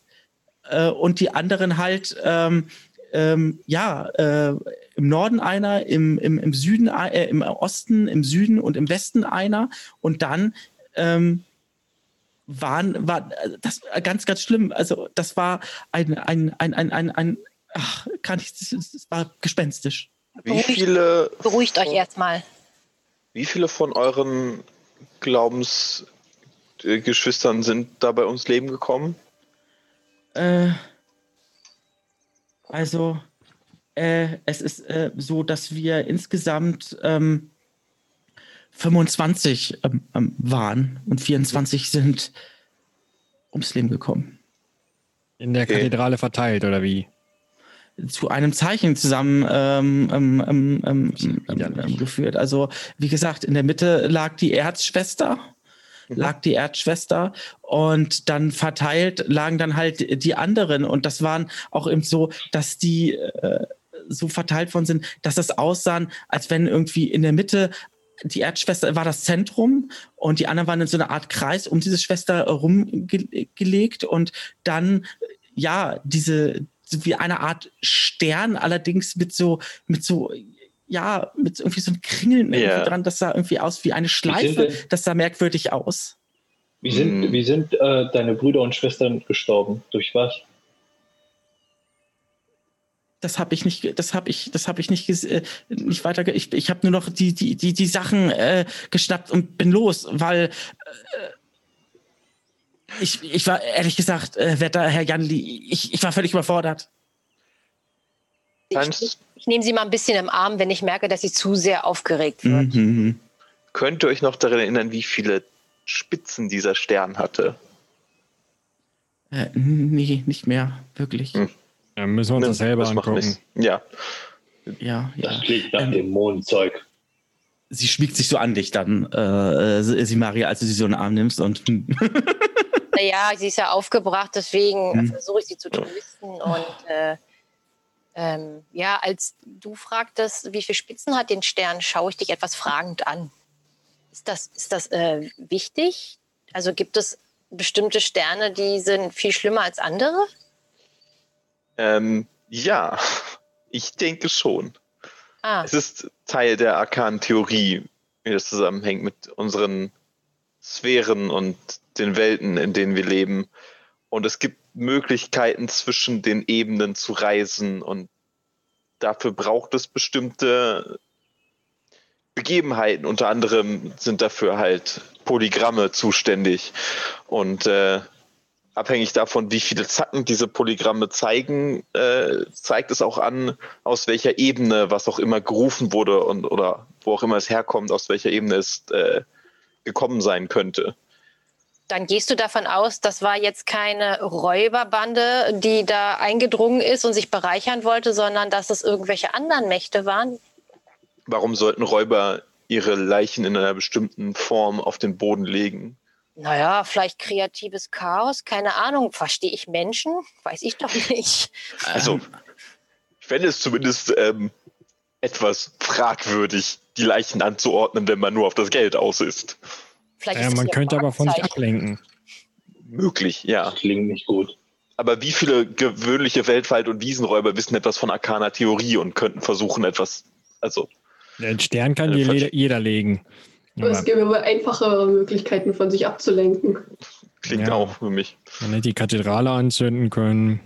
äh, und die anderen halt, ähm, ähm, ja, äh, im Norden einer, im, im, im Süden, äh, im Osten, im Süden und im Westen einer. Und dann ähm, waren, war das war ganz, ganz schlimm. Also das war ein, ein, ein, ein, ein, ein ach, kann ich, das, das war gespenstisch. Wie Beruhigt- viele, Beruhigt euch erstmal. wie viele von euren Glaubensgeschwistern sind da bei uns Leben gekommen? Äh, also, äh, es ist äh, so, dass wir insgesamt ähm, 25 ähm, ähm, waren und 24 sind ums Leben gekommen. In der Okay. Kathedrale verteilt, oder wie? zu einem Zeichen zusammen ähm, ähm, ähm, ähm, ähm, geführt. Also wie gesagt, in der Mitte lag die Erzschwester, mhm. lag die Erzschwester und dann verteilt lagen dann halt die anderen und das waren auch eben so, dass die äh, so verteilt worden sind, dass das aussahen, als wenn irgendwie in der Mitte die Erdschwester war das Zentrum und die anderen waren in so einer Art Kreis um diese Schwester rumgelegt und dann ja diese wie eine Art Stern allerdings mit so mit so ja mit irgendwie so einem Kringeln yeah. dran. Das sah irgendwie aus wie eine Schleife. wie das sah merkwürdig aus. Wie sind hm. wie sind äh, deine Brüder und Schwestern gestorben? Durch was das habe ich nicht, das habe ich, das habe ich nicht, äh, nicht weiter. Ich, ich habe nur noch die die die die Sachen äh, geschnappt und bin los, weil äh, ich ich war ehrlich gesagt, äh, Wetter Herr Janli, ich ich war völlig überfordert. Ich, ich nehme Sie mal ein bisschen im Arm, wenn ich merke, dass sie zu sehr aufgeregt wird. Mhm. Könnt ihr euch noch daran erinnern, wie viele Spitzen dieser Stern hatte? Äh, nee, nicht mehr, wirklich. Hm. Ja, müssen wir uns das selber das angucken. Ja. Ja, ja. Das klingt nach ähm, Dämonenzeug. Sie schmiegt sich so an dich dann, äh, sie Maria, als du sie so in den Arm nimmst und. naja, sie ist ja aufgebracht, deswegen hm. versuche ich sie zu trösten und äh, ähm, ja, als du fragtest, wie viele Spitzen hat den Stern, schaue ich dich etwas fragend an. Ist das, ist das äh, wichtig? Also gibt es bestimmte Sterne, die sind viel schlimmer als andere? Ähm, ja, ich denke schon. Ah. Es ist Teil der arkanen Theorie, wie das zusammenhängt mit unseren Sphären und den Welten, in denen wir leben. Und es gibt Möglichkeiten zwischen den Ebenen zu reisen und dafür braucht es bestimmte Begebenheiten. Unter anderem sind dafür halt Polygramme zuständig. Und äh, abhängig davon, wie viele Zacken diese Polygramme zeigen, äh, zeigt es auch an, aus welcher Ebene was auch immer gerufen wurde und oder wo auch immer es herkommt, aus welcher Ebene es äh, gekommen sein könnte. Dann gehst du davon aus, das war jetzt keine Räuberbande, die da eingedrungen ist und sich bereichern wollte, sondern dass es irgendwelche anderen Mächte waren? Warum sollten Räuber ihre Leichen in einer bestimmten Form auf den Boden legen? Naja, vielleicht kreatives Chaos, keine Ahnung. Verstehe ich Menschen? Weiß ich doch nicht. Also, ich fände es zumindest ähm, etwas fragwürdig, die Leichen anzuordnen, wenn man nur auf das Geld aus ist. Vielleicht ja, man könnte aber von sich ablenken. Möglich, ja. Das klingt nicht gut. Aber wie viele gewöhnliche Weltwald- und Wiesenräuber wissen etwas von arkaner Theorie und könnten versuchen, etwas, also. Den Stern kann jeder, jeder legen. Aber es gäbe aber einfachere Möglichkeiten, von sich abzulenken. Klingt ja. auch für mich. Man hätte die Kathedrale anzünden können.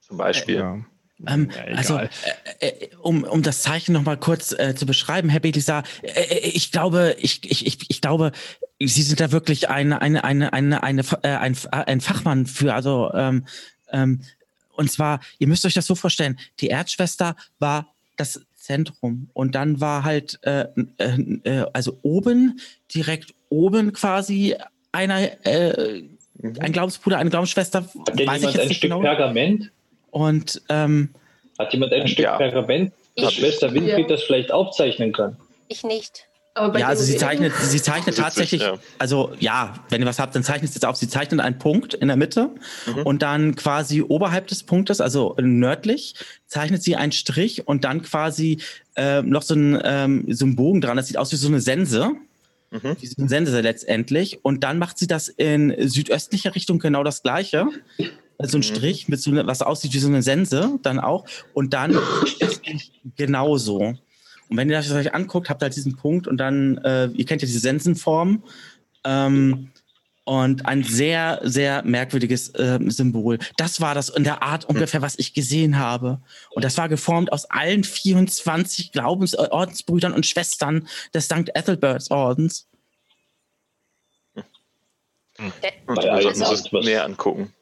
Zum Beispiel. Ja. Ähm, ja, also, äh, äh, um, um das Zeichen nochmal kurz äh, zu beschreiben, Herr Belisa, äh, äh, ich glaube, ich, ich, ich, ich glaube, Sie sind da wirklich eine, eine, eine, eine, eine, äh, ein, ein Fachmann für. Also, ähm, ähm, und zwar, ihr müsst euch das so vorstellen, die Erzschwester war das Zentrum. Und dann war halt, äh, äh, äh, also oben, direkt oben quasi einer, äh, mhm. ein Glaubensbruder, eine Glaubensschwester. Hat denn jemand ein Stück genau. Pergament? Und ähm, hat jemand ein Stück ja. Pergament, dass Schwester Winfried ja. das vielleicht aufzeichnen kann? Ich nicht ja, also sie zeichnet, sie zeichnet tatsächlich, ja. also ja, wenn ihr was habt, dann zeichnet sie jetzt auf. Sie zeichnet einen Punkt in der Mitte mhm. und dann quasi oberhalb des Punktes, also nördlich, zeichnet sie einen Strich und dann quasi äh, noch so ein, ähm, so ein Bogen dran. Das sieht aus wie so eine Sense. Mhm. Wie so eine Sense letztendlich. Und dann macht sie das in südöstlicher Richtung genau das gleiche. So ein mhm. Strich mit so eine, was aussieht wie so eine Sense dann auch. Und dann genauso. Und wenn ihr das euch anguckt, habt ihr halt diesen Punkt und dann, äh, ihr kennt ja diese Sensenform. Ähm, und ein sehr, sehr merkwürdiges äh, Symbol. Das war das in der Art ungefähr, was ich gesehen habe. Und das war geformt aus allen 24 Glaubensordensbrüdern und Schwestern des St. Ethelberts Ordens. Hm. Und wir sollten uns das näher angucken.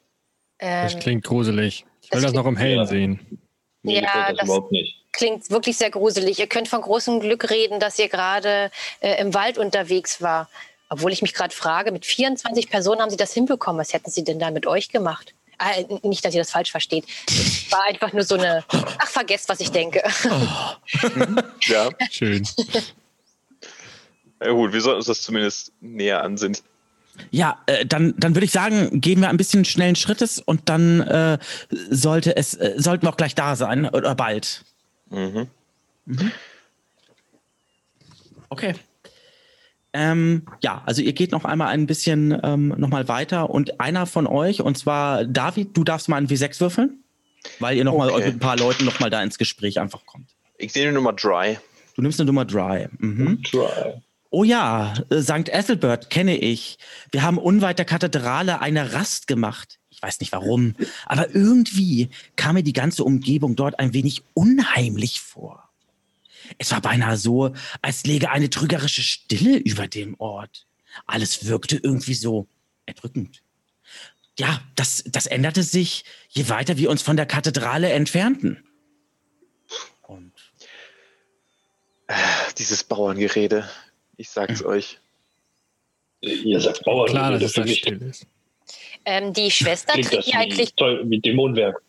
das klingt gruselig. Ich will das, das noch im Hellen ja. sehen. Nee, ja, das, das überhaupt nicht klingt wirklich sehr gruselig. Ihr könnt von großem Glück reden, dass ihr gerade äh, im Wald unterwegs war. Obwohl ich mich gerade frage, mit 24 Personen haben Sie das hinbekommen. Was hätten Sie denn da mit euch gemacht? Äh, nicht, dass ihr das falsch versteht. Es war einfach nur so eine, ach, vergesst, was ich denke. Ja, Schön. ja gut, wir sollten uns das zumindest näher ansehen. Ja, äh, dann, dann würde ich sagen, gehen wir ein bisschen schnellen Schrittes und dann äh, sollte es, äh, sollten wir auch gleich da sein oder bald. Mhm. Okay. Ähm, ja, also ihr geht noch einmal ein bisschen ähm, noch mal weiter und einer von euch, und zwar David, du darfst mal einen W6 würfeln, weil ihr noch mal Okay. mit ein paar Leuten noch mal da ins Gespräch einfach kommt. Ich sehe nur mal Dry. Du nimmst eine Nummer Dry. Mhm. Try. Oh ja, äh, St. Ethelbert kenne ich. Wir haben unweit der Kathedrale eine Rast gemacht. Ich weiß nicht warum, aber irgendwie kam mir die ganze Umgebung dort ein wenig unheimlich vor. Es war beinahe so, als läge eine trügerische Stille über dem Ort. Alles wirkte irgendwie so erdrückend. Ja, das, das änderte sich, je weiter wir uns von der Kathedrale entfernten. Und Dieses Bauerngerede. Ich sag's euch. Ihr sagt Bauern, Klar, dass das es für mich still ist. Ähm, die Schwester klingt trägt die wie, eigentlich toll, wie Dämonenwerk.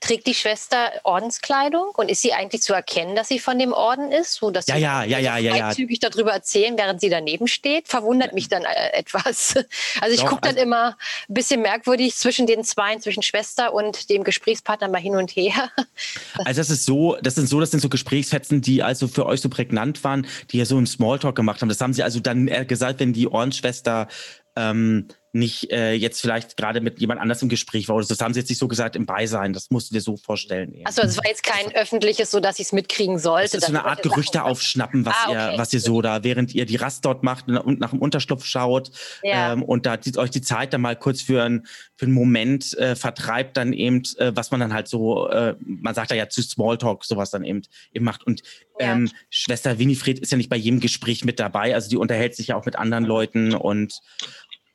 trägt die Schwester Ordenskleidung und ist sie eigentlich zu erkennen, dass sie von dem Orden ist, so dass Ja, sie ja, ja, ja, ja, ja. freizügig darüber erzählen, während sie daneben steht, verwundert mich dann äh, etwas. Also ich gucke dann also- immer ein bisschen merkwürdig zwischen den zwei, zwischen Schwester und dem Gesprächspartner mal hin und her. Also das ist so, das sind so, das sind so Gesprächsfetzen, die also für euch so prägnant waren, die ja so im Smalltalk gemacht haben. Das haben sie also dann gesagt, wenn die Ohrenschwester ähm, nicht äh, jetzt vielleicht gerade mit jemand anders im Gespräch war. Das haben sie jetzt nicht so gesagt im Beisein. Das musst du dir so vorstellen. Also es war jetzt kein öffentliches, so dass ich es mitkriegen Das sollte. ist so eine Art Gerüchte Sachen- aufschnappen, was, Ah, okay. ihr, was ihr so da, während ihr die Rast dort macht und nach dem Unterschlupf schaut Ja. ähm, und da die, euch die Zeit dann mal kurz für, ein, für einen Moment äh, vertreibt, dann eben, äh, was man dann halt so, äh, man sagt da ja zu Smalltalk, sowas dann eben, eben macht. Und Ja. ähm, Schwester Winifred ist ja nicht bei jedem Gespräch mit dabei, also die unterhält sich ja auch mit anderen Leuten und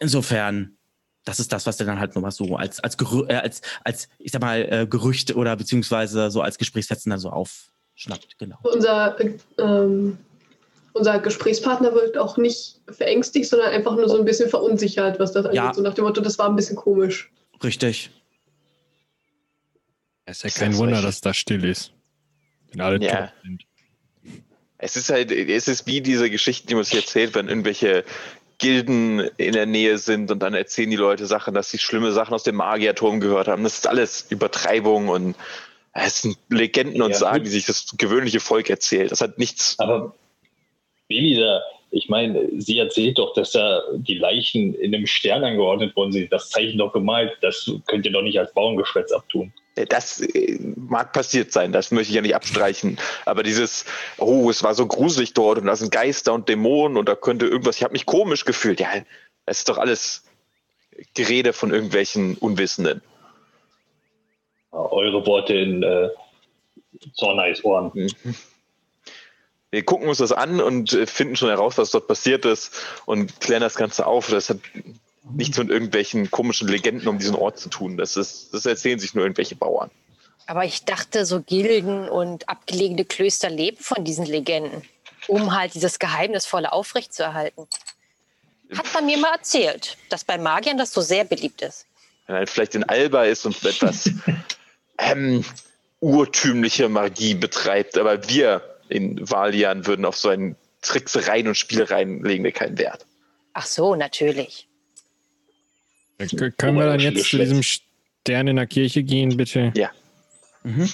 insofern, das ist das, was der dann halt nochmal so als, als, Gerü äh, als, als, ich sag mal, äh, Gerücht oder beziehungsweise so als Gesprächsfetzen dann so aufschnappt, genau. Unser, äh, ähm, unser Gesprächspartner wirkt auch nicht verängstigt, sondern einfach nur so ein bisschen verunsichert, was das angeht. Ja. So nach dem Motto, das war ein bisschen komisch. Richtig. Es ist ja kein Wunder, dass da still ist. Wenn alle Ja. tot sind. Es ist halt, es ist wie diese Geschichten, die man sich erzählt, wenn irgendwelche Gilden in der Nähe sind und dann erzählen die Leute Sachen, dass sie schlimme Sachen aus dem Magierturm gehört haben. Das ist alles Übertreibung und es sind Legenden und Ja, Sagen, gut. die sich das gewöhnliche Volk erzählt. Das hat nichts. Aber Baby da, ich meine, sie erzählt doch, dass da die Leichen in einem Stern angeordnet worden sind. Das Zeichen doch gemalt. Das könnt ihr doch nicht als Bauerngeschwätz abtun. Das äh, mag passiert sein, das möchte ich ja nicht abstreichen. Aber dieses, oh, es war so gruselig dort und da sind Geister und Dämonen und da könnte irgendwas, ich habe mich komisch gefühlt. Ja, es ist doch alles Gerede von irgendwelchen Unwissenden. Eure Worte in äh, Zorneis Ohren. Mhm. Wir gucken uns das an und äh, finden schon heraus, was dort passiert ist und klären das Ganze auf. Das hat nichts mit irgendwelchen komischen Legenden um diesen Ort zu tun. Das, ist, das erzählen sich nur irgendwelche Bauern. Aber ich dachte, so Gilden und abgelegene Klöster leben von diesen Legenden, um halt dieses Geheimnisvolle aufrechtzuerhalten. Hat man mir mal erzählt, dass bei Magiern das so sehr beliebt ist. Wenn halt vielleicht in Alba ist und etwas ähm, urtümliche Magie betreibt, aber wir in Valian würden auf so einen Tricksereien und Spielereien legen wir keinen Wert. Ach so, natürlich. Können wir dann jetzt zu diesem Stern in der Kirche gehen, bitte? Ja. Mhm.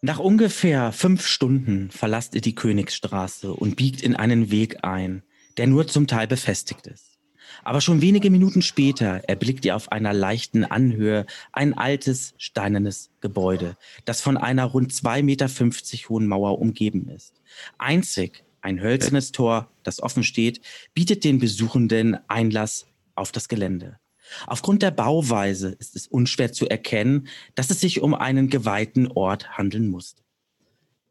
Nach ungefähr fünf Stunden verlasst ihr die Königsstraße und biegt in einen Weg ein, der nur zum Teil befestigt ist. Aber schon wenige Minuten später erblickt ihr auf einer leichten Anhöhe ein altes, steinernes Gebäude, das von einer rund 2,50 Meter hohen Mauer umgeben ist. Einzig ein hölzernes Tor, das offen steht, bietet den Besuchenden Einlass auf das Gelände. Aufgrund der Bauweise ist es unschwer zu erkennen, dass es sich um einen geweihten Ort handeln muss.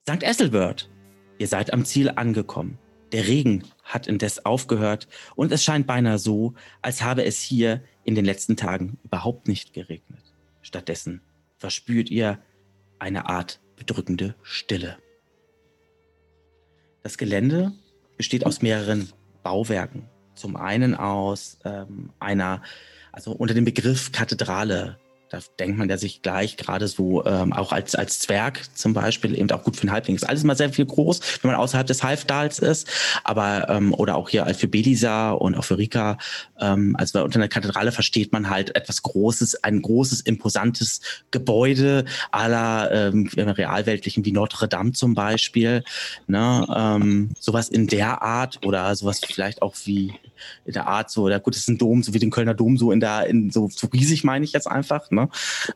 St. Esselbert, ihr seid am Ziel angekommen. Der Regen hat indes aufgehört und es scheint beinahe so, als habe es hier in den letzten Tagen überhaupt nicht geregnet. Stattdessen verspürt ihr eine Art bedrückende Stille. Das Gelände besteht aus mehreren Bauwerken. Zum einen aus ähm, einer also unter dem Begriff Kathedrale da denkt man ja sich gleich gerade so ähm, auch als, als Zwerg zum Beispiel eben auch gut für den Halbling. Ist alles mal sehr viel groß, wenn man außerhalb des Halfdals ist. Aber ähm, oder auch hier für Belisa und auch für Rika, ähm, also unter einer Kathedrale versteht man halt etwas Großes, ein großes, imposantes Gebäude aller ähm, realweltlichen wie Notre Dame zum Beispiel. Ne? Ähm, sowas in der Art oder sowas vielleicht auch wie in der Art so, oder gut, es ist ein Dom, so wie den Kölner Dom, so in der, in so, so riesig meine ich jetzt einfach. Ne?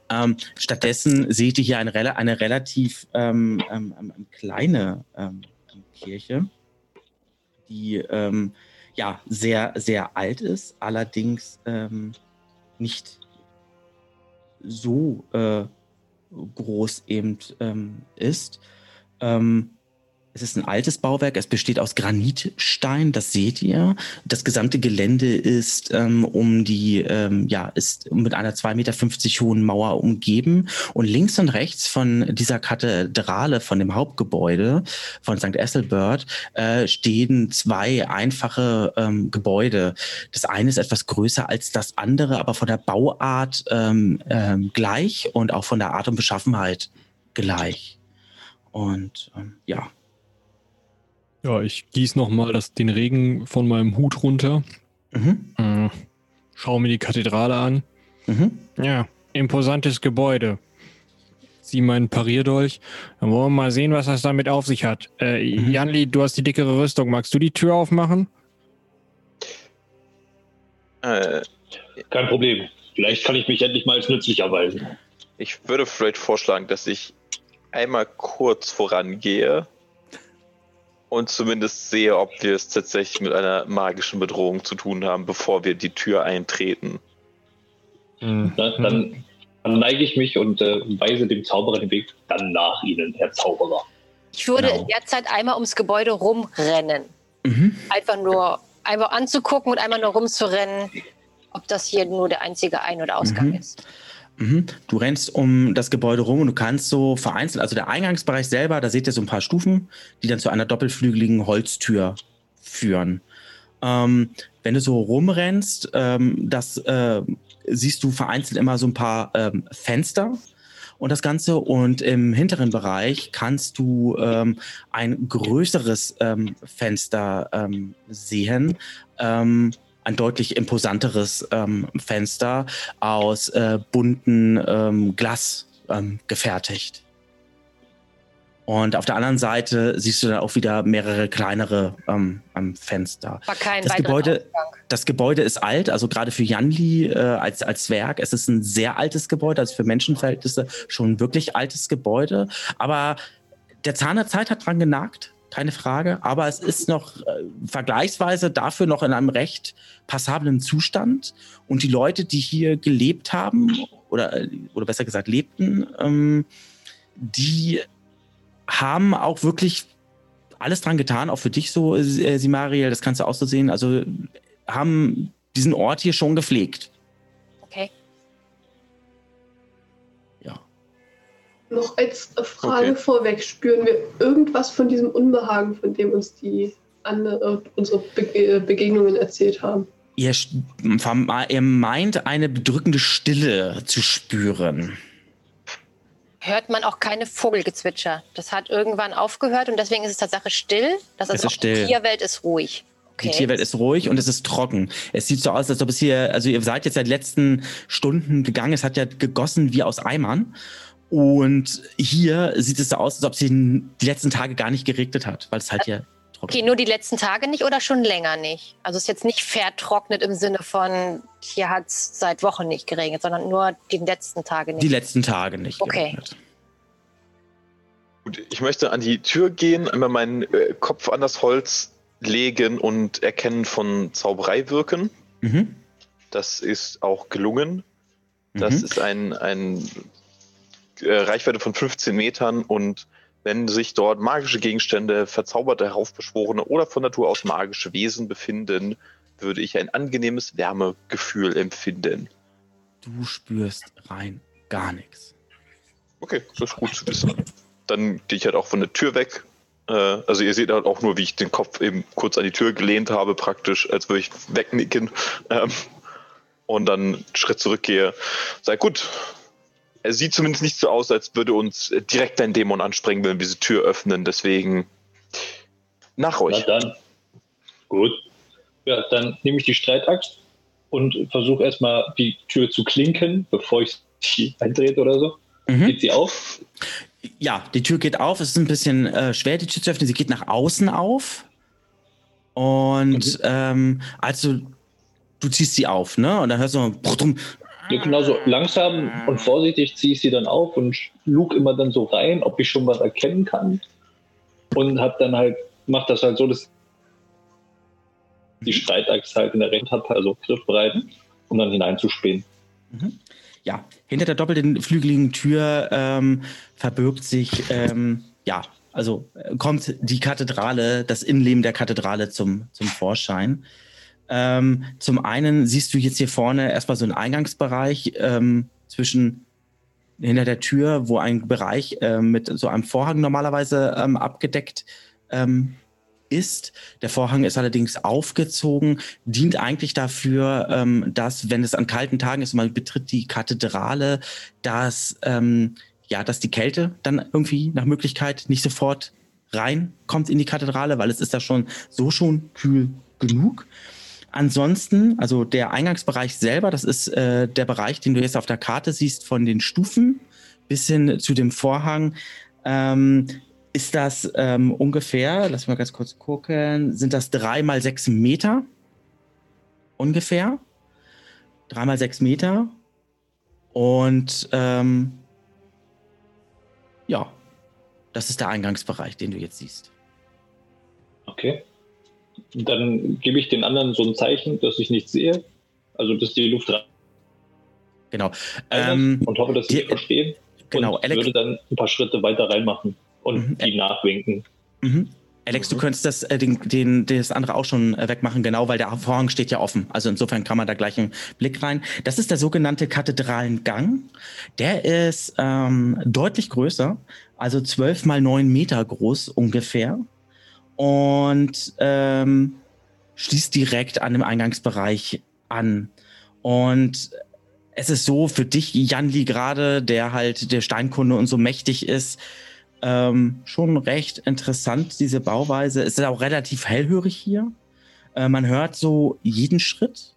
Ähm, stattdessen seht ihr hier eine, eine relativ ähm, ähm, ähm, kleine ähm, Kirche, die ähm, ja sehr, sehr alt ist, allerdings nicht so äh, groß eben ist. Ähm, es ist ein altes Bauwerk, es besteht aus Granitstein, das seht ihr. Das gesamte Gelände ist ähm, um die, ähm, ja, ist mit einer 2,50 Meter hohen Mauer umgeben. Und links und rechts von dieser Kathedrale, von dem Hauptgebäude von St. Ethelbert, äh, stehen zwei einfache ähm, Gebäude. Das eine ist etwas größer als das andere, aber von der Bauart ähm, ähm, gleich und auch von der Art und Beschaffenheit gleich. Und ähm, ja, ja, ich gieße nochmal den Regen von meinem Hut runter. Mhm. Äh, schau mir die Kathedrale an. Mhm. Ja, imposantes Gebäude. Sieh meinen Parierdolch. Dann wollen wir mal sehen, was das damit auf sich hat. Äh, mhm. Janli, du hast die dickere Rüstung. Magst du die Tür aufmachen? Äh, Kein Problem. Vielleicht kann ich mich endlich mal als nützlich erweisen. Ich würde vielleicht vorschlagen, dass ich einmal kurz vorangehe und zumindest sehe, ob wir es tatsächlich mit einer magischen Bedrohung zu tun haben, bevor wir die Tür eintreten. Mhm. Na, dann, dann, neige ich mich und äh, weise dem Zauberer den Weg dann nach Ihnen, Herr Zauberer. Ich würde genau. in der Zeit einmal ums Gebäude rumrennen. Mhm. Einfach nur einfach anzugucken und einmal nur rumzurennen, ob das hier nur der einzige Ein- oder Ausgang mhm. ist. Mhm. Du rennst um das Gebäude rum und du kannst so vereinzelt, also der Eingangsbereich selber, da seht ihr so ein paar Stufen, die dann zu einer doppelflügeligen Holztür führen. Ähm, wenn du so rumrennst, ähm, das äh, siehst du vereinzelt immer so ein paar ähm, Fenster und das Ganze. Und im hinteren Bereich kannst du ähm, ein größeres ähm, Fenster ähm, sehen. Ein deutlich imposanteres ähm, Fenster aus äh, bunten ähm, Glas ähm, gefertigt. Und auf der anderen Seite siehst du dann auch wieder mehrere kleinere ähm, Fenster. War kein das Gebäude, das Gebäude ist alt, also gerade für Janli äh, als, als Werk, es ist ein sehr altes Gebäude, also für Menschenverhältnisse schon ein wirklich altes Gebäude. Aber der Zahn der Zeit hat dran genagt keine Frage. Aber es ist noch äh, vergleichsweise dafür noch in einem recht passablen Zustand. Und die Leute, die hier gelebt haben, oder, äh, oder besser gesagt lebten, ähm, die haben auch wirklich alles dran getan, auch für dich so, äh, Simariel, das kannst du auch so sehen. Also haben diesen Ort hier schon gepflegt. Noch als Frage okay. vorweg, spüren wir irgendwas von diesem Unbehagen, von dem uns die andere, unsere Be Begegnungen erzählt haben? Ihr, ihr meint, eine bedrückende Stille zu spüren. Hört man auch keine Vogelgezwitscher. Das hat irgendwann aufgehört und deswegen ist es tatsächlich still. Das ist, ist still. Die Tierwelt ist ruhig. Okay. Die Tierwelt ist ruhig und es ist trocken. Es sieht so aus, als ob es hier, also ihr seid jetzt seit letzten Stunden gegangen, es hat ja gegossen wie aus Eimern. Und hier sieht es so aus, als ob es die letzten Tage gar nicht geregnet hat, weil es halt hier trocken Okay, nur die letzten Tage nicht oder schon länger nicht? Also es ist jetzt nicht vertrocknet im Sinne von, hier hat es seit Wochen nicht geregnet, sondern nur die letzten Tage nicht. Die letzten Tage nicht okay. geregnet. Gut, ich möchte an die Tür gehen, einmal meinen äh, Kopf an das Holz legen und erkennen von Zauberei wirken. Mhm. Das ist auch gelungen. Das mhm. ist ein, ein äh, Reichweite von 15 Metern und wenn sich dort magische Gegenstände, verzauberte, heraufbeschworene oder von Natur aus magische Wesen befinden, würde ich ein angenehmes Wärmegefühl empfinden. Du spürst rein gar nichts. Okay, das ist gut zu wissen. Dann gehe ich halt auch von der Tür weg. Äh, also ihr seht halt auch nur, wie ich den Kopf eben kurz an die Tür gelehnt habe, praktisch, als würde ich wegnicken. Ähm, und dann einen Schritt zurückgehe. Sag gut, es sieht zumindest nicht so aus, als würde uns direkt ein Dämon anspringen, wenn wir diese Tür öffnen. Deswegen nach euch. Na dann. Gut. Ja, dann nehme ich die Streitaxt und versuche erstmal die Tür zu klinken, bevor ich sie eintrete oder so. Mhm. Geht sie auf? Ja, die Tür geht auf. Es ist ein bisschen äh, schwer, die Tür zu öffnen. Sie geht nach außen auf. Und ähm, also du ziehst sie auf, ne? Und dann hörst du so, Ja, genauso langsam und vorsichtig ziehe ich sie dann auf und lug immer dann so rein, ob ich schon was erkennen kann. Und hab dann halt, mach das halt so, dass die Streitaxt halt in der Recht hat, also griffbereit, um dann hineinzuspähen. ja, hinter der doppelten flügeligen Tür ähm, verbirgt sich, ähm, ja, also äh, kommt die Kathedrale, das Innenleben der Kathedrale zum, zum Vorschein. Ähm, zum einen siehst du jetzt hier vorne erstmal so einen Eingangsbereich ähm, zwischen hinter der Tür, wo ein Bereich ähm, mit so einem Vorhang normalerweise ähm, abgedeckt ähm, ist. Der Vorhang ist allerdings aufgezogen, dient eigentlich dafür, ähm, dass, wenn es an kalten Tagen ist, man betritt die Kathedrale, dass, ähm, ja, dass die Kälte dann irgendwie nach Möglichkeit nicht sofort reinkommt in die Kathedrale, weil es ist da schon so schon kühl genug. Ansonsten, also der Eingangsbereich selber, das ist äh, der Bereich, den du jetzt auf der Karte siehst, von den Stufen bis hin zu dem Vorhang. Ähm, ist das ähm, ungefähr, lass mal ganz kurz gucken, sind das drei mal sechs Meter? Ungefähr. Drei mal sechs Meter. Und ähm, ja, das ist der Eingangsbereich, den du jetzt siehst. Okay. Dann gebe ich den anderen so ein Zeichen, dass ich nichts sehe. Also, dass die Luft rein Genau. Ähm, und hoffe, dass sie mich verstehen. genau, Und Alex- würde dann ein paar Schritte weiter reinmachen und Mhm. die nachwinken. Mhm. Alex, du könntest das, äh, den, den, das andere auch schon äh, wegmachen, genau, weil der Vorhang steht ja offen. Also insofern kann man da gleich einen Blick rein. Das ist der sogenannte Kathedralengang. Der ist ähm, deutlich größer, also zwölf mal neun Meter groß ungefähr. Und ähm, schließt direkt an dem Eingangsbereich an. Und es ist so für dich, Janli, gerade, der halt der Steinkunde und so mächtig ist, ähm, schon recht interessant, diese Bauweise. Es ist auch relativ hellhörig hier. Äh, man hört so jeden Schritt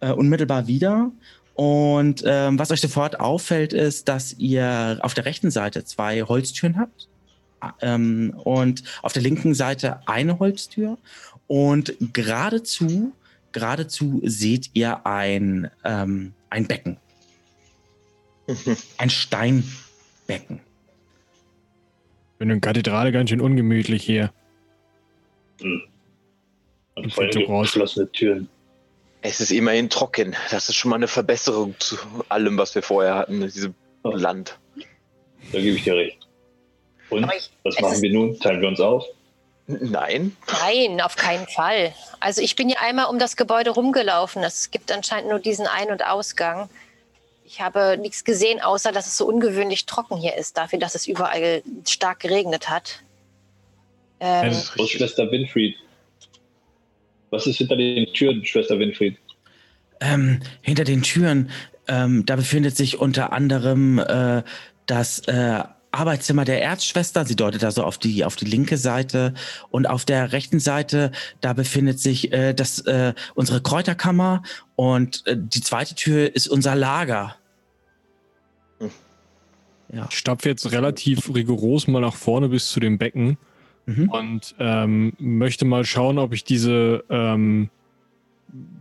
äh, unmittelbar wieder. Und ähm, was euch sofort auffällt, ist, dass ihr auf der rechten Seite zwei Holztüren habt. Ähm, und auf der linken Seite eine Holztür. Und geradezu, geradezu seht ihr ein, ähm, ein Becken. Ein Steinbecken. Bin in Kathedrale ganz schön ungemütlich hier. Und Und vor allem geschlossene Türen. Es ist immerhin trocken. Das ist schon mal eine Verbesserung zu allem, was wir vorher hatten, in diesem Land. Da gebe ich dir recht. Und ich- was machen wir nun? Teilen wir uns auf? Nein. Nein, auf keinen Fall. Also ich bin ja einmal um das Gebäude rumgelaufen. Es gibt anscheinend nur diesen Ein- und Ausgang. Ich habe nichts gesehen, außer dass es so ungewöhnlich trocken hier ist, dafür, dass es überall stark geregnet hat. Ähm, Wo Schwester Winfried? Was ist hinter den Türen, Schwester Winfried? Ähm, hinter den Türen, ähm, da befindet sich unter anderem äh, das äh, Arbeitszimmer der Erzschwester. Sie deutet also auf die, auf die linke Seite. Und auf der rechten Seite, da befindet sich äh, das, äh, unsere Kräuterkammer. Und äh, die zweite Tür ist unser Lager. Ja. Ich stapfe jetzt relativ rigoros mal nach vorne bis zu dem Becken Mhm. und ähm, möchte mal schauen, ob ich diese ähm,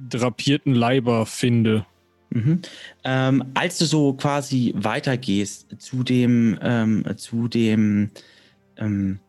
drapierten Leiber finde. Mhm. Ähm, als du so quasi weitergehst zu dem, ähm, zu dem, ähm,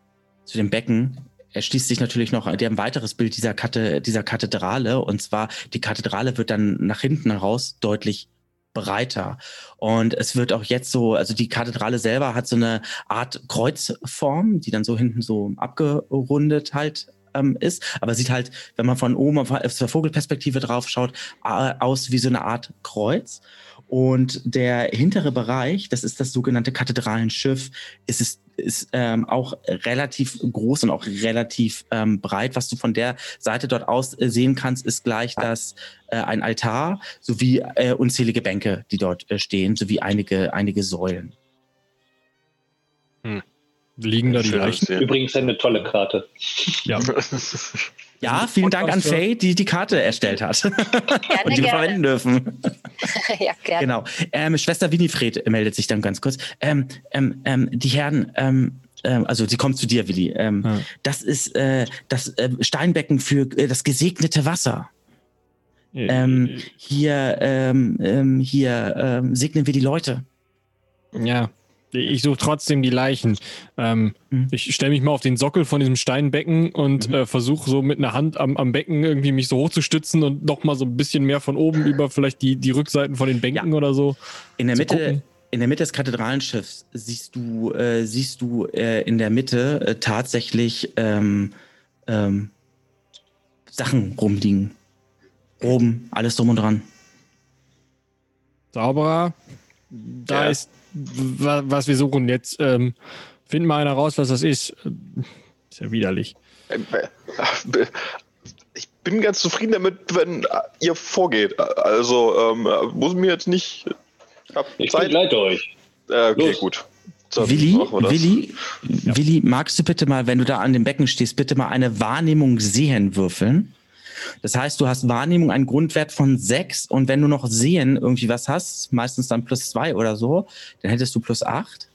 zu dem Becken, erschließt sich natürlich noch ein weiteres Bild dieser, Kathe, dieser Kathedrale. Und zwar, die Kathedrale wird dann nach hinten heraus deutlich breiter. Und es wird auch jetzt so, also die Kathedrale selber hat so eine Art Kreuzform, die dann so hinten so abgerundet halt ähm, ist. Aber sieht halt, wenn man von oben aus der Vogelperspektive drauf schaut, aus wie so eine Art Kreuz. Und der hintere Bereich, das ist das sogenannte Kathedralenschiff, ist, ist, ist ähm, auch relativ groß und auch relativ ähm, breit. Was du von der Seite dort aus äh, sehen kannst, ist gleich das äh, ein Altar sowie äh, unzählige Bänke, die dort äh, stehen, sowie einige, einige Säulen. Liegen da die Leichen? aussehen. Übrigens eine tolle Karte. Ja. Ja, vielen Dank an Faye, die die Karte erstellt hat und die wir gerne. verwenden dürfen. ja, gerne. Genau. Ähm, Schwester Winifred meldet sich dann ganz kurz. Ähm, ähm, ähm, die Herren, ähm, ähm, also sie kommt zu dir, Willi. Ähm, Ja. Das ist äh, das äh, Steinbecken für äh, das gesegnete Wasser. Ähm, hier, ähm, ähm, hier ähm, segnen wir die Leute. Ja, ich suche trotzdem die Leichen. Ähm, Mhm. Ich stelle mich mal auf den Sockel von diesem Steinbecken und Mhm. äh, versuche so mit einer Hand am, am Becken irgendwie mich so hochzustützen und noch mal so ein bisschen mehr von oben über vielleicht die, die Rückseiten von den Bänken Ja. oder so. In der zu Mitte, gucken. in der Mitte des Kathedralenschiffs siehst du, äh, siehst du äh, in der Mitte äh, tatsächlich ähm, ähm, Sachen rumliegen. Oben, alles drum und dran. Zauberer, da Ja. ist was wir suchen. Jetzt ähm, finden wir einer raus, was das ist. Ist ja widerlich. Ähm, äh, Ich bin ganz zufrieden damit, wenn ihr vorgeht. Also ähm, muss mir jetzt nicht. Ich Ich begleite euch. Äh, okay, Los. gut. Dann Willi. Willi, Willi, magst du bitte mal, wenn du da an dem Becken stehst, bitte mal eine Wahrnehmung sehen würfeln? Das heißt, du hast Wahrnehmung einen Grundwert von sechs und wenn du noch sehen irgendwie was hast, meistens dann plus zwei oder so, dann hättest du plus acht.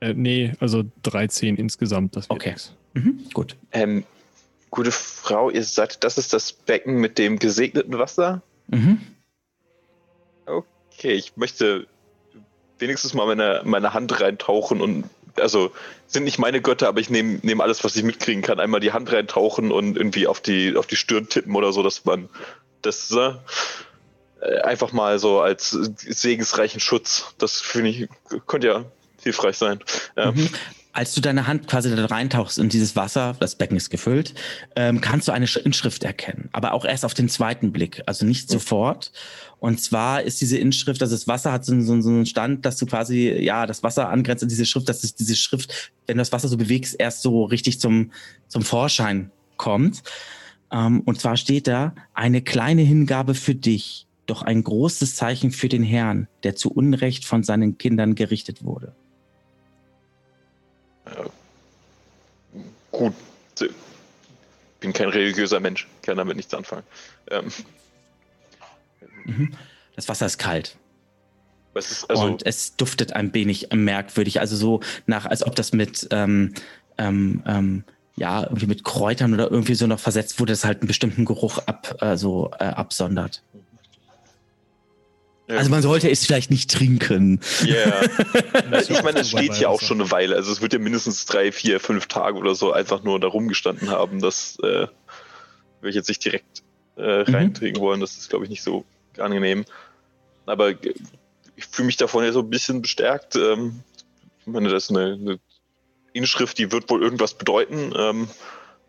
Äh, nee, also 13 insgesamt. Das Okay. Mhm, gut. Ähm, gute Frau, ihr sagt, das ist das Becken mit dem gesegneten Wasser? Mhm. Okay, ich möchte wenigstens mal meine, meine Hand reintauchen und also sind nicht meine Götter, aber ich nehme nehm alles, was ich mitkriegen kann, einmal die Hand reintauchen und irgendwie auf die, auf die Stirn tippen oder so, dass man das ne, äh, einfach mal so als segensreichen Schutz, das finde ich, könnte ja hilfreich sein. Ja. Mhm. Als du deine Hand quasi da reintauchst in dieses Wasser, das Becken ist gefüllt, ähm, kannst du eine Sch- Inschrift erkennen. Aber auch erst auf den zweiten Blick, also nicht sofort. Und zwar ist diese Inschrift, also das Wasser hat so, so, so einen Stand, dass du quasi, ja, das Wasser angrenzt an diese Schrift, dass es diese Schrift, wenn du das Wasser so bewegst, erst so richtig zum, zum Vorschein kommt. Ähm, und zwar steht da, eine kleine Hingabe für dich, doch ein großes Zeichen für den Herrn, der zu Unrecht von seinen Kindern gerichtet wurde. Gut, bin kein religiöser Mensch, kann damit nichts anfangen. Ähm, Mhm. Das Wasser ist kalt ist, also, und es duftet ein wenig merkwürdig, also so nach, als ob das mit ähm, ähm, ähm, ja irgendwie mit Kräutern oder irgendwie so noch versetzt wurde, das halt einen bestimmten Geruch ab, äh, so äh, absondert. ja, Also man sollte es vielleicht nicht trinken. Yeah. ich meine, es steht ja auch schon eine Weile. Also es wird ja mindestens drei, vier, fünf Tage oder so einfach nur da rumgestanden haben. Das äh, will ich jetzt nicht direkt äh, Mhm. reintrinken wollen. Das ist, glaube ich, nicht so angenehm. Aber ich fühle mich davon ja so ein bisschen bestärkt. Ähm, ich meine, das ist eine, eine Inschrift, die wird wohl irgendwas bedeuten. Ähm,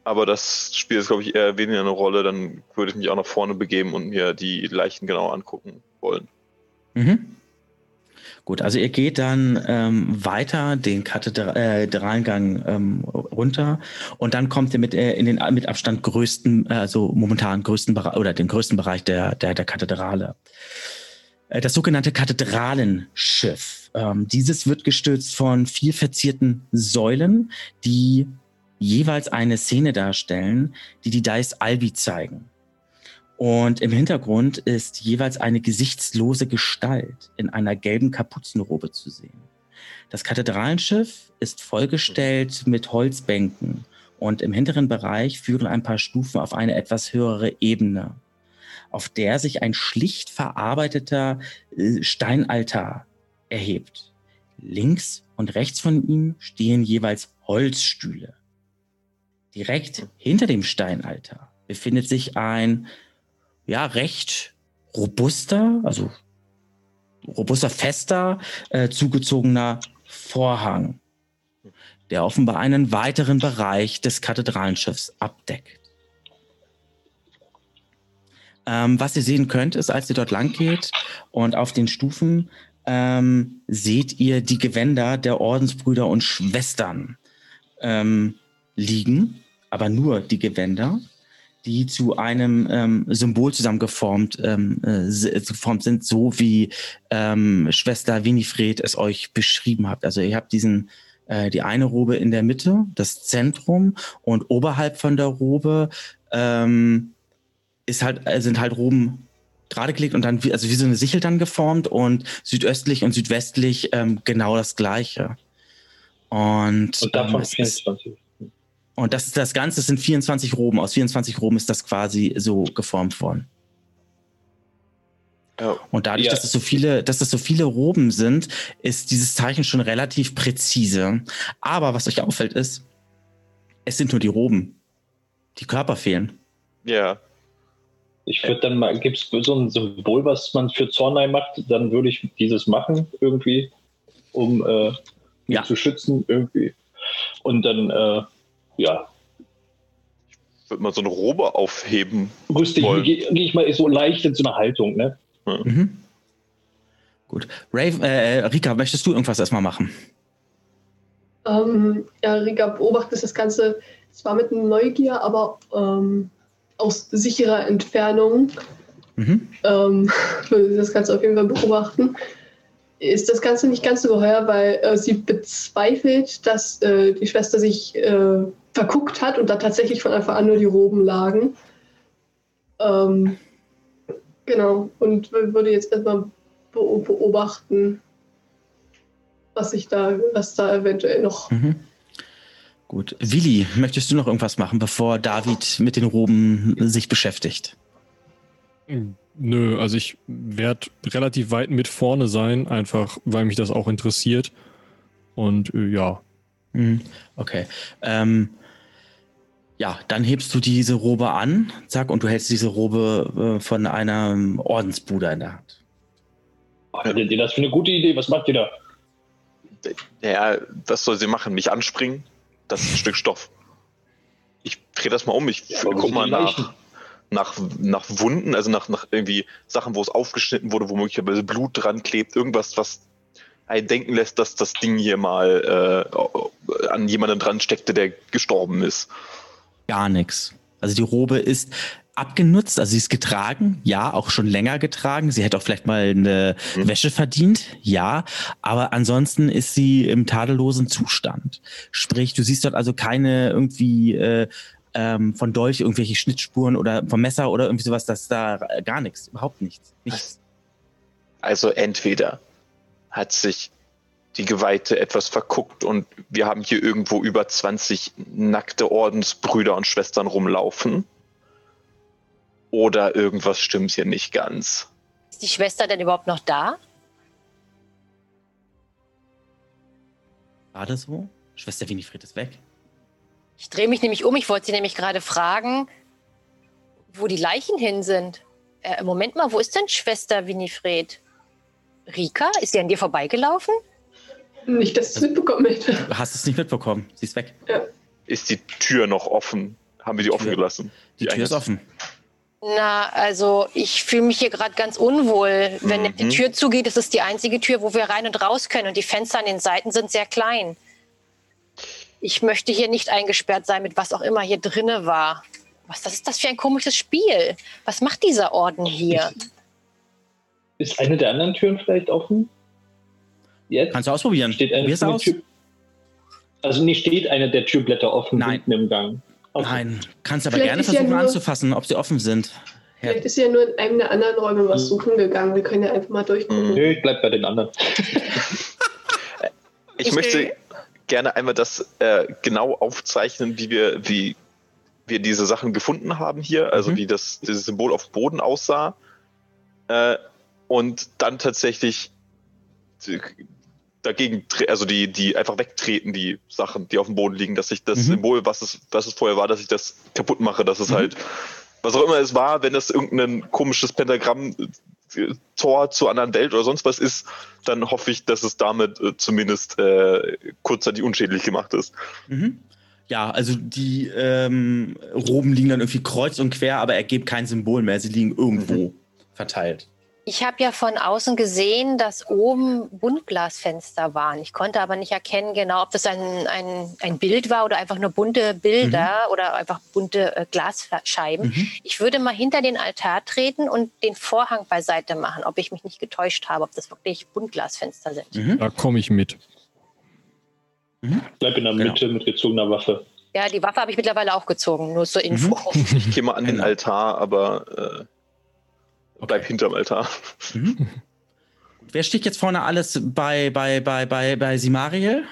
aber das spielt jetzt, glaube ich, eher weniger eine Rolle. Dann würde ich mich auch nach vorne begeben und mir die Leichen genau angucken wollen. Mhm. Gut, also ihr geht dann ähm, weiter den Kathedralengang ähm, runter und dann kommt ihr mit äh, in den mit Abstand größten, äh, also momentan größten Bereich oder den größten Bereich der, der, der Kathedrale. Äh, Das sogenannte Kathedralenschiff. Ähm, dieses wird gestützt von vier verzierten Säulen, die jeweils eine Szene darstellen, die die Dice Albi zeigen. Und im Hintergrund ist jeweils eine gesichtslose Gestalt in einer gelben Kapuzenrobe zu sehen. Das Kathedralenschiff ist vollgestellt mit Holzbänken und im hinteren Bereich führen ein paar Stufen auf eine etwas höhere Ebene, auf der sich ein schlicht verarbeiteter äh, Steinaltar erhebt. Links und rechts von ihm stehen jeweils Holzstühle. Direkt hinter dem Steinaltar befindet sich ein ja recht robuster, also robuster, fester, äh, zugezogener Vorhang. der offenbar einen weiteren Bereich des Kathedralenschiffs abdeckt. Ähm, was ihr sehen könnt, ist, als ihr dort lang geht und auf den Stufen ähm, seht ihr die Gewänder der Ordensbrüder und Schwestern ähm, liegen, aber nur die Gewänder, die zu einem ähm, Symbol zusammengeformt ähm, äh, geformt sind, so wie ähm, Schwester Winifred es euch beschrieben hat. Also ihr habt diesen äh, die eine Robe in der Mitte, das Zentrum und oberhalb von der Robe ähm, ist halt, äh, sind halt Roben gerade gelegt und dann wie, also wie so eine Sichel dann geformt und südöstlich und südwestlich ähm, genau das gleiche. Und, Und davon ähm, es ist, 24. und das ist das Ganze, es sind 24 Roben. Aus 24 Roben ist das quasi so geformt worden. Ja. Und dadurch, Ja. dass es so viele, dass es so viele Roben sind, ist dieses Zeichen schon relativ präzise. Aber was euch auffällt ist, es sind nur die Roben. Die Körper fehlen. Ja. Ich würde dann mal, gibt es so ein Symbol, was man für Zornei macht, dann würde ich dieses machen, irgendwie, um äh, ihn Ja. zu schützen, irgendwie. Und dann, äh, ja, Wird man so eine Robe aufheben. rüste ich, gehe geh ich mal so leicht in so eine Haltung, ne? Mhm. Gut. Rave, äh, Rika, möchtest du irgendwas erstmal machen? Ähm, ja, Riga beobachtet das Ganze zwar mit Neugier, aber ähm, aus sicherer Entfernung. Mhm. Ähm, würde das Ganze auf jeden Fall beobachten. Ist das Ganze nicht ganz so geheuer, weil äh, sie bezweifelt, dass äh, die Schwester sich äh, verguckt hat und da tatsächlich von Anfang an nur die Roben lagen. Ähm, genau, und würde jetzt erstmal beo- beobachten, was sich da, was da eventuell noch Mhm. Gut. Willi, möchtest du noch irgendwas machen, bevor David mit den Roben sich beschäftigt? Nö, also ich werde relativ weit mit vorne sein, einfach weil mich das auch interessiert. Und äh, ja, Mhm. Okay. Ähm, ja, dann hebst du diese Robe an, zack, und du hältst diese Robe äh, von einem Ordensbruder in der Hand. Haltet ihr das für eine gute Idee? Was macht ihr da? Ja, was soll sie machen? Mich anspringen? Das ist ein Stück Stoff. Ich drehe das mal um. Ich Ja, guck mal nach, nach, nach Wunden, also nach, nach irgendwie Sachen, wo es aufgeschnitten wurde, wo möglicherweise Blut dran klebt. Irgendwas, was einen denken lässt, dass das Ding hier mal äh, an jemanden dran steckte, der gestorben ist. Gar nichts. Also die Robe ist abgenutzt, also sie ist getragen, ja, auch schon länger getragen. Sie hätte auch vielleicht mal eine Mhm. Wäsche verdient, ja, aber ansonsten ist sie im tadellosen Zustand. Sprich, du siehst dort also keine irgendwie äh, ähm, von Dolch irgendwelche Schnittspuren oder vom Messer oder irgendwie sowas, das da äh, gar nichts, überhaupt nichts. nichts. Also entweder hat sich die Geweihte etwas verguckt und wir haben hier irgendwo über 20 nackte Ordensbrüder und Schwestern rumlaufen. Oder irgendwas stimmt hier nicht ganz. Ist die Schwester denn überhaupt noch da? War das so? Schwester Winifred ist weg. Ich drehe mich nämlich um. Ich wollte sie nämlich gerade fragen, wo die Leichen hin sind. Äh, Moment mal, wo ist denn Schwester Winifred? Rika? Ist sie an dir vorbeigelaufen? Nicht das mitbekommen hätte. Du hast es nicht mitbekommen. Sie ist weg. Ist die Tür noch offen? Haben wir die offen Tür. gelassen? Die Tür ist offen. Na, also ich fühle mich hier gerade ganz unwohl. Wenn Mhm. die Tür zugeht, ist es die einzige Tür, wo wir rein und raus können. Und die Fenster an den Seiten sind sehr klein. Ich möchte hier nicht eingesperrt sein mit was auch immer hier drinne war. Was das ist das für ein komisches Spiel? Was macht dieser Orden hier? Ist eine der anderen Türen vielleicht offen? Jetzt? Kannst du ausprobieren. Steht eine, Probier's aus. Tür. Also nicht steht eine der Türblätter offen Nein. hinten im Gang. Okay. Nein, kannst aber Vielleicht gerne ist ja versuchen nur- anzufassen, ob sie offen sind. Ja. Vielleicht ist sie ja nur in einem der anderen Räume was suchen gegangen. Wir können ja einfach mal durchgucken. Mhm. Nö, ich bleib bei den anderen. Ich möchte gerne einmal das äh, genau aufzeichnen, wie wir, wie wir diese Sachen gefunden haben hier, also Mhm. wie das dieses Symbol auf Boden aussah. Äh, und dann tatsächlich dagegen, also die, die einfach wegtreten, die Sachen, die auf dem Boden liegen, dass ich das Mhm. Symbol, was es, was es vorher war, dass ich das kaputt mache, dass es Mhm. halt, was auch immer es war, wenn das irgendein komisches Pentagramm Tor zur anderen Welt oder sonst was ist, dann hoffe ich, dass es damit äh, zumindest äh, kurzzeitig unschädlich gemacht ist. Mhm. Ja, also die ähm, Roben liegen dann irgendwie kreuz und quer, aber ergeben kein Symbol mehr. Sie liegen irgendwo verteilt. Ich habe ja von außen gesehen, dass oben Buntglasfenster waren. Ich konnte aber nicht erkennen genau, ob das ein, ein, ein Bild war oder einfach nur bunte Bilder oder einfach bunte äh, Glasscheiben. Mhm. Ich würde mal hinter den Altar treten und den Vorhang beiseite machen, ob ich mich nicht getäuscht habe, ob das wirklich Buntglasfenster sind. Mhm. Da komme ich mit. Bleib in der Genau. Mitte mit gezogener Waffe. Ja, die Waffe habe ich mittlerweile auch gezogen, nur zur Info. Ich gehe mal an den Genau. Altar, aber äh, bleib hinterm Altar. Mhm. Wer steht jetzt vorne alles bei, bei, bei, bei, bei Simariel?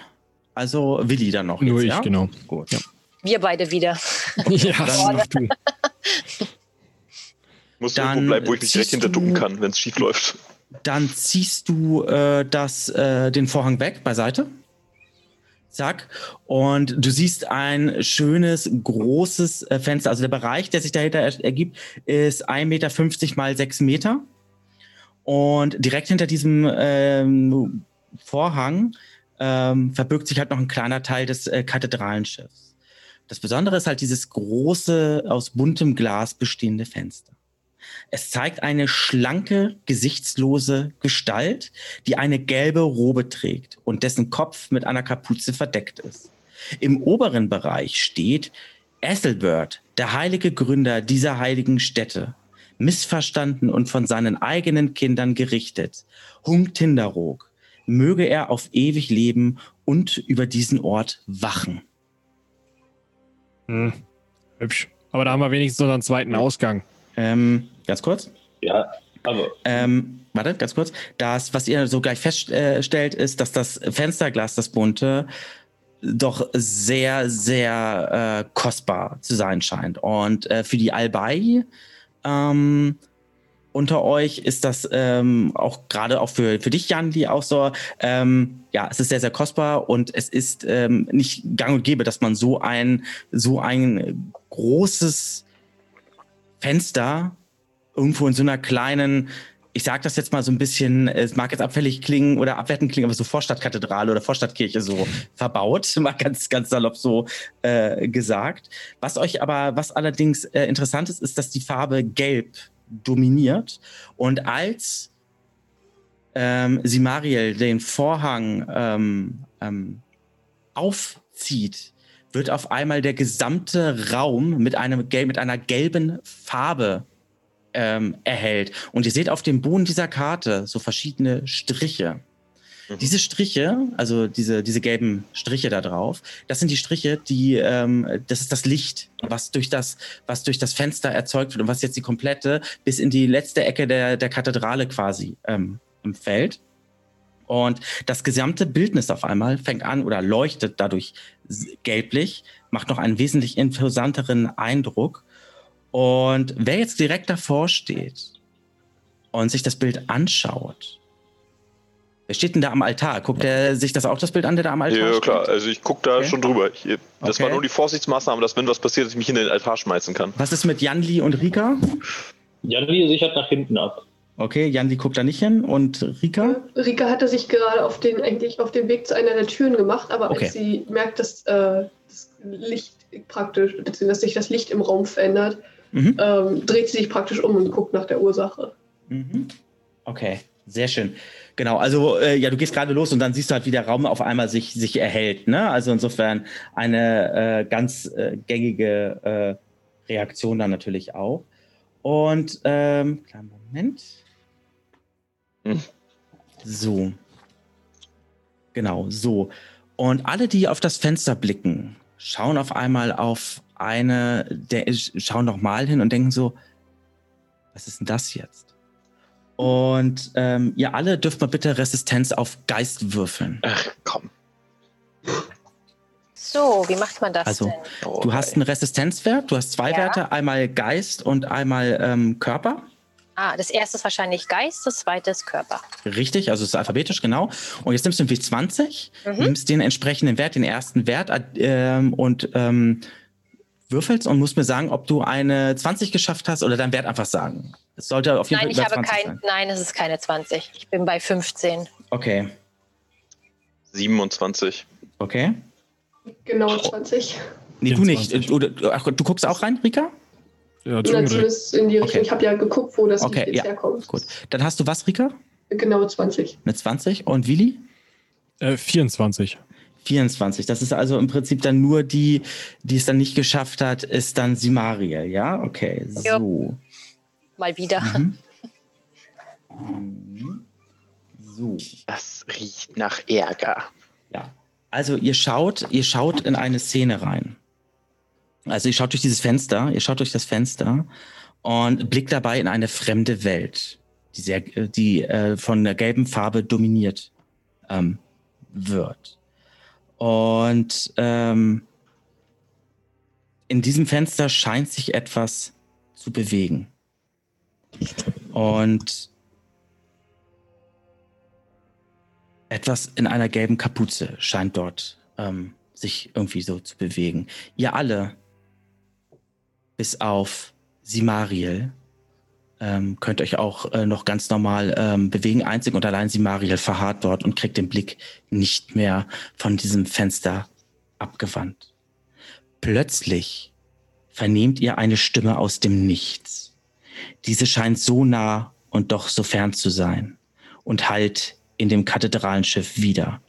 Also Willi dann noch. Nur jetzt, ich, ja? genau. Gut. Ja. Wir beide wieder. Ja, Dann- mach du. Muss Dann irgendwo bleiben, wo ich mich direkt ziehst hinter du- ducken kann, wenn es schief läuft. Dann ziehst du äh, das, äh, den Vorhang weg beiseite. Zack. Und du siehst ein schönes, großes äh, Fenster. Also der Bereich, der sich dahinter er ergibt, ist 1,50 Meter mal 6 Meter. Und direkt hinter diesem ähm, Vorhang ähm, verbirgt sich halt noch ein kleiner Teil des äh, Kathedralenschiffs. Das Besondere ist halt dieses große, aus buntem Glas bestehende Fenster. Es zeigt eine schlanke, gesichtslose Gestalt, die eine gelbe Robe trägt und dessen Kopf mit einer Kapuze verdeckt ist. Im oberen Bereich steht Ethelbert, der heilige Gründer dieser heiligen Stätte, missverstanden und von seinen eigenen Kindern gerichtet. Hung Tinderog, möge er auf ewig leben und über diesen Ort wachen. Hm. Hübsch. Aber da haben wir wenigstens unseren zweiten Ausgang. Ähm, ganz kurz. Ja, aber Ähm, warte, ganz kurz. Das, was ihr so gleich feststellt, ist, dass das Fensterglas, das bunte, doch sehr, sehr äh, kostbar zu sein scheint. Und äh, für die Albai ähm, unter euch ist das ähm, auch gerade auch für, für dich, Jan, die auch so, ähm, ja, es ist sehr, sehr kostbar und es ist ähm, nicht gang und gäbe, dass man so ein, so ein großes Fenster irgendwo in so einer kleinen, ich sag das jetzt mal so ein bisschen, es mag jetzt abfällig klingen oder abwertend klingen, aber so Vorstadtkathedrale oder Vorstadtkirche so verbaut, mal ganz, ganz salopp so äh, gesagt. Was euch aber, was allerdings äh, interessant ist, ist, dass die Farbe Gelb dominiert und als ähm, Simariel den Vorhang ähm, ähm, aufzieht, wird auf einmal der gesamte Raum mit, einem, mit einer gelben Farbe ähm, erhält. Und ihr seht auf dem Boden dieser Karte so verschiedene Striche. Mhm. Diese Striche, also diese, diese gelben Striche da drauf, das sind die Striche, die, ähm, das ist das Licht, was durch das, was durch das Fenster erzeugt wird und was jetzt die komplette bis in die letzte Ecke der, der Kathedrale quasi ähm, fällt. Und das gesamte Bildnis auf einmal fängt an oder leuchtet dadurch gelblich, macht noch einen wesentlich imposanteren Eindruck. Und wer jetzt direkt davor steht und sich das Bild anschaut, wer steht denn da am Altar? Guckt er sich das auch das Bild an, der da am Altar Ja, steht? klar, also ich gucke da Okay. schon drüber. Ich, das Okay. war nur die Vorsichtsmaßnahme, dass wenn was passiert, dass ich mich in den Altar schmeißen kann. Was ist mit Janli und Rika? Janli sichert nach hinten ab. Okay, Janli guckt da nicht hin und Rika? Rika hatte sich gerade auf den, eigentlich auf den Weg zu einer der Türen gemacht, aber Okay. als sie merkt, dass äh, das Licht praktisch, beziehungsweise dass sich das Licht im Raum verändert, Mhm. ähm, dreht sie sich praktisch um und guckt nach der Ursache. Mhm. Okay, sehr schön. Genau, also äh, ja, du gehst gerade los und dann siehst du halt, wie der Raum auf einmal sich, sich erhält. Ne? Also insofern eine äh, ganz äh, gängige äh, Reaktion dann natürlich auch. Und ähm, kleinen Moment. Hm. So. Genau, so. Und alle, die auf das Fenster blicken, schauen auf einmal auf eine, der schauen nochmal hin und denken so, was ist denn das jetzt? Und ähm, ihr alle dürft mal bitte Resistenz auf Geist würfeln. Ach, komm. So, wie macht man das Also, denn? Oh, Du hast einen Resistenzwert, du hast zwei Ja. Werte, einmal Geist und einmal ähm, Körper. Ah, das erste ist wahrscheinlich Geist, das zweite ist Körper. Richtig, also es ist alphabetisch, genau. Und jetzt nimmst du den W20, Mhm. nimmst den entsprechenden Wert, den ersten Wert ähm, und ähm, würfelst und musst mir sagen, ob du eine 20 geschafft hast oder deinen Wert einfach sagen. Es sollte auf jeden Nein, ich Fall über habe 20 kein. sein. Nein, es ist keine 20. Ich bin bei 15. Okay, 27. okay. Genau 20. Nee, du nicht. 24. Du, du, ach, du guckst auch rein, Rika? Ja, zumindest in die Richtung. Okay. Ich habe ja geguckt, wo das Okay, jetzt ja, herkommt. Gut. Dann hast du was, Rika? Genau 20. Eine 20 und Willi? Äh, 24. 24. Das ist also im Prinzip dann nur die, die es dann nicht geschafft hat, ist dann Simariel, ja? Okay, so. Mal wieder. Mhm. Mhm. So. Das riecht nach Ärger. Ja. Also ihr schaut, ihr schaut in eine Szene rein. Also ihr schaut durch dieses Fenster, ihr schaut durch das Fenster und blickt dabei in eine fremde Welt, die sehr, die äh, von der gelben Farbe dominiert ähm, wird. Und ähm, in diesem Fenster scheint sich etwas zu bewegen. Und etwas in einer gelben Kapuze scheint dort ähm, sich irgendwie so zu bewegen. Ihr alle, bis auf Simariel, ähm, könnt euch auch äh, noch ganz normal ähm, bewegen. Einzig und allein Simariel verharrt dort und kriegt den Blick nicht mehr von diesem Fenster abgewandt. Plötzlich vernehmt ihr eine Stimme aus dem Nichts. Diese scheint so nah und doch so fern zu sein und hallt in dem Kathedralenschiff wieder.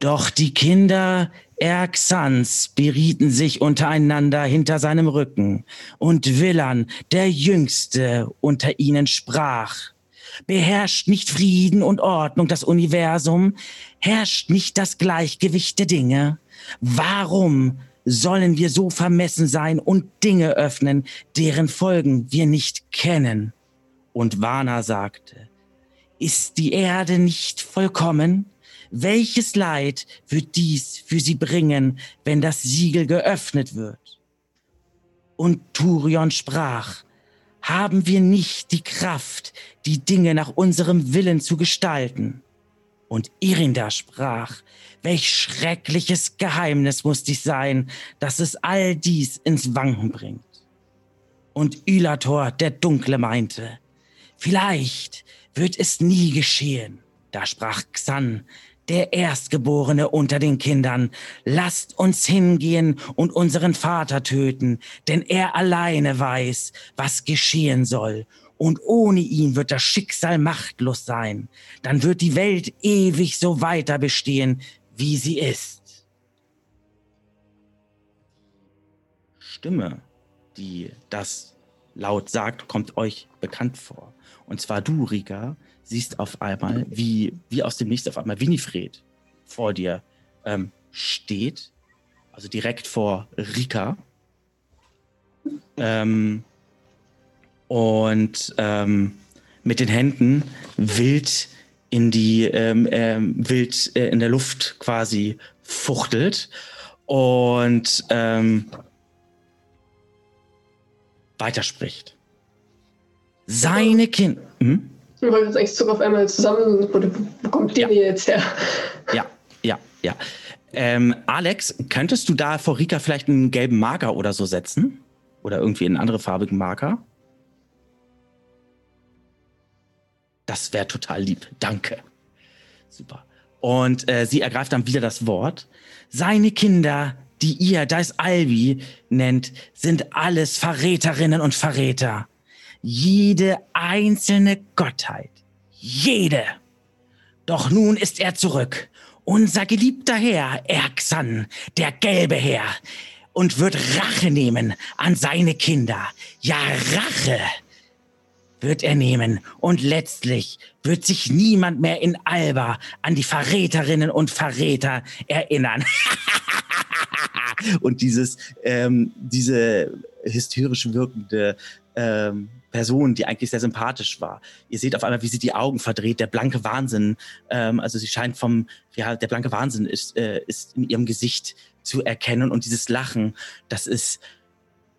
Doch die Kinder Erxans berieten sich untereinander hinter seinem Rücken, und Willan, der Jüngste unter ihnen, sprach, Beherrscht nicht Frieden und Ordnung das Universum? Herrscht nicht das Gleichgewicht der Dinge? Warum sollen wir so vermessen sein und Dinge öffnen, deren Folgen wir nicht kennen? Und Vana sagte, ist die Erde nicht vollkommen? Welches Leid wird dies für sie bringen, wenn das Siegel geöffnet wird? Und Turion sprach, haben wir nicht die Kraft, die Dinge nach unserem Willen zu gestalten? Und Irinda sprach, welch schreckliches Geheimnis muss dies sein, dass es all dies ins Wanken bringt. Und Ylator, der Dunkle, meinte, vielleicht wird es nie geschehen. Da sprach Xan, der Erstgeborene unter den Kindern, lasst uns hingehen und unseren Vater töten, denn er alleine weiß, was geschehen soll. Und ohne ihn wird das Schicksal machtlos sein. Dann wird die Welt ewig so weiter bestehen, wie sie ist. Stimme, die das laut sagt, kommt euch bekannt vor. Und zwar du, Rika, siehst auf einmal, wie, wie aus dem Nichts auf einmal Winifred vor dir ähm, steht. Also direkt vor Rika. Ähm, und ähm, mit den Händen wild in die ähm, ähm, wild äh, in der Luft quasi fuchtelt und ähm, weiterspricht. Seine Kinder. Hm? Wir wollen jetzt eigentlich Zug auf einmal zusammen. Wo, kommt die Ja. jetzt her? Ja, ja, ja. Ähm, Alex, könntest du da vor Rika vielleicht einen gelben Marker oder so setzen? Oder irgendwie einen anderen farbigen Marker? Das wäre total lieb. Danke. Super. Und äh, sie ergreift dann wieder das Wort. Seine Kinder, die ihr Dais Albi nennt, sind alles Verräterinnen und Verräter. Jede einzelne Gottheit. Jede. Doch nun ist er zurück. Unser geliebter Herr, Erxan, der gelbe Herr, und wird Rache nehmen an seine Kinder. Ja, Rache wird er nehmen. Und letztlich wird sich niemand mehr in Alba an die Verräterinnen und Verräter erinnern. und dieses, ähm, diese hysterisch wirkende ähm, Person, die eigentlich sehr sympathisch war. Ihr seht auf einmal, wie sie die Augen verdreht, der blanke Wahnsinn. Ähm, also sie scheint vom, ja, der blanke Wahnsinn ist, äh, ist in ihrem Gesicht zu erkennen und dieses Lachen, das ist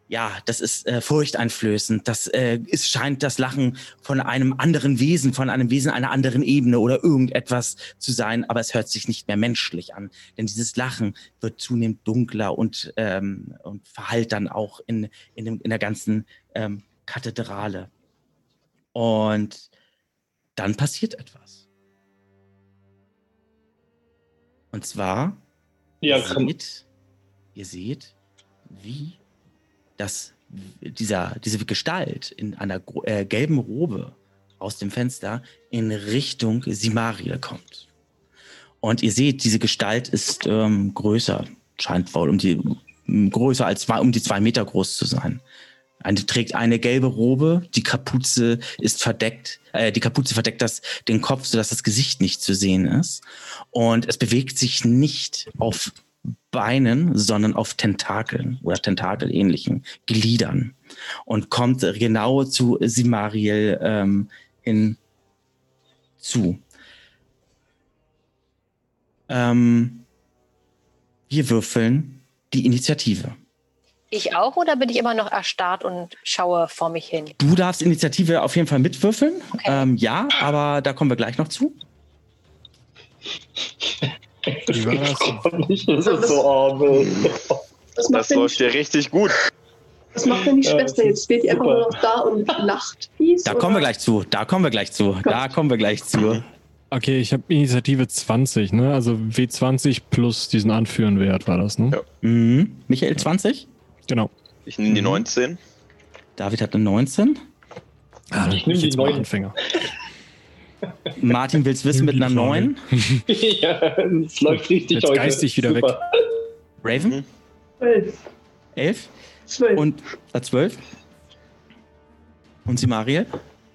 ja, das ist äh, furchteinflößend. Das äh, ist, scheint das Lachen von einem anderen Wesen, von einem Wesen einer anderen Ebene oder irgendetwas zu sein, aber es hört sich nicht mehr menschlich an. Denn dieses Lachen wird zunehmend dunkler und, ähm, und verhallt dann auch in, in, dem, in der ganzen ähm, Kathedrale. Und dann passiert etwas. Und zwar, Ja, ihr, seht, ihr seht, wie dass dieser, diese Gestalt in einer äh, gelben Robe aus dem Fenster in Richtung Simariel kommt. Und ihr seht, diese Gestalt ist ähm, größer, scheint wohl um die größer als zwei, um die zwei Meter groß zu sein. Eine, trägt eine gelbe Robe, die Kapuze ist verdeckt, äh, die Kapuze verdeckt das, den Kopf, sodass das Gesicht nicht zu sehen ist. Und es bewegt sich nicht auf Beinen, sondern auf Tentakeln oder Tentakelähnlichen Gliedern und kommt genau zu Simariel ähm, hin zu. Ähm, wir würfeln die Initiative. Ich auch oder bin ich immer noch erstarrt und schaue vor mich hin? Du darfst Initiative auf jeden Fall mitwürfeln. Okay. Ähm, ja, aber da kommen wir gleich noch zu. Wie war das? Nicht, das ist so arm. Das denn, läuft ja richtig gut. was macht denn die Schwester das jetzt? Steht die einfach nur noch da und lacht fies? Da kommen wir oder? gleich zu. Da kommen wir gleich zu. Da kommen wir gleich zu. Okay, ich habe Initiative 20, ne? Also W20 plus diesen Anführenwert war das, ne? Ja. Mhm. Michael 20. Genau. Ich nehme die Mhm. 19. David hat eine 19. Ah, Ich nehm die jetzt mal neun. Anfänger. Martin will's wissen mit einer 9. ja, es läuft richtig Jetzt heute. geistig wieder Super. Raven Mhm. Zwölf. 11 Zwölf. und äh, 12. Und Simariel?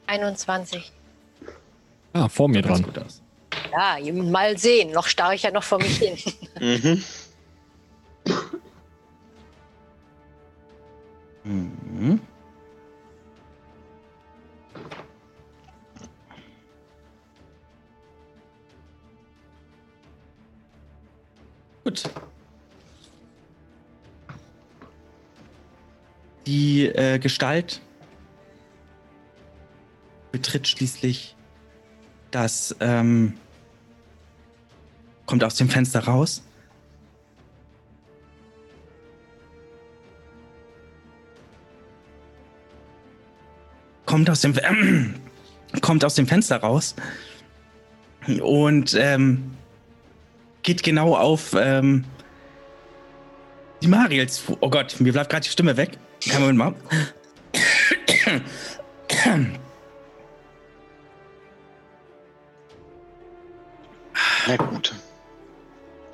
21. Ah, vor mir dran. gut aus. Ja, mal sehen. Noch starre ich ja noch vor mich hin. Mhm. Mhm. Gut. Die äh, Gestalt betritt schließlich das, ähm, kommt aus dem Fenster raus. Kommt aus dem äh, kommt aus dem Fenster raus und ähm, geht genau auf ähm, die Mariels. Oh Gott, mir bleibt gerade die Stimme weg. Kein Moment mal. Na gut.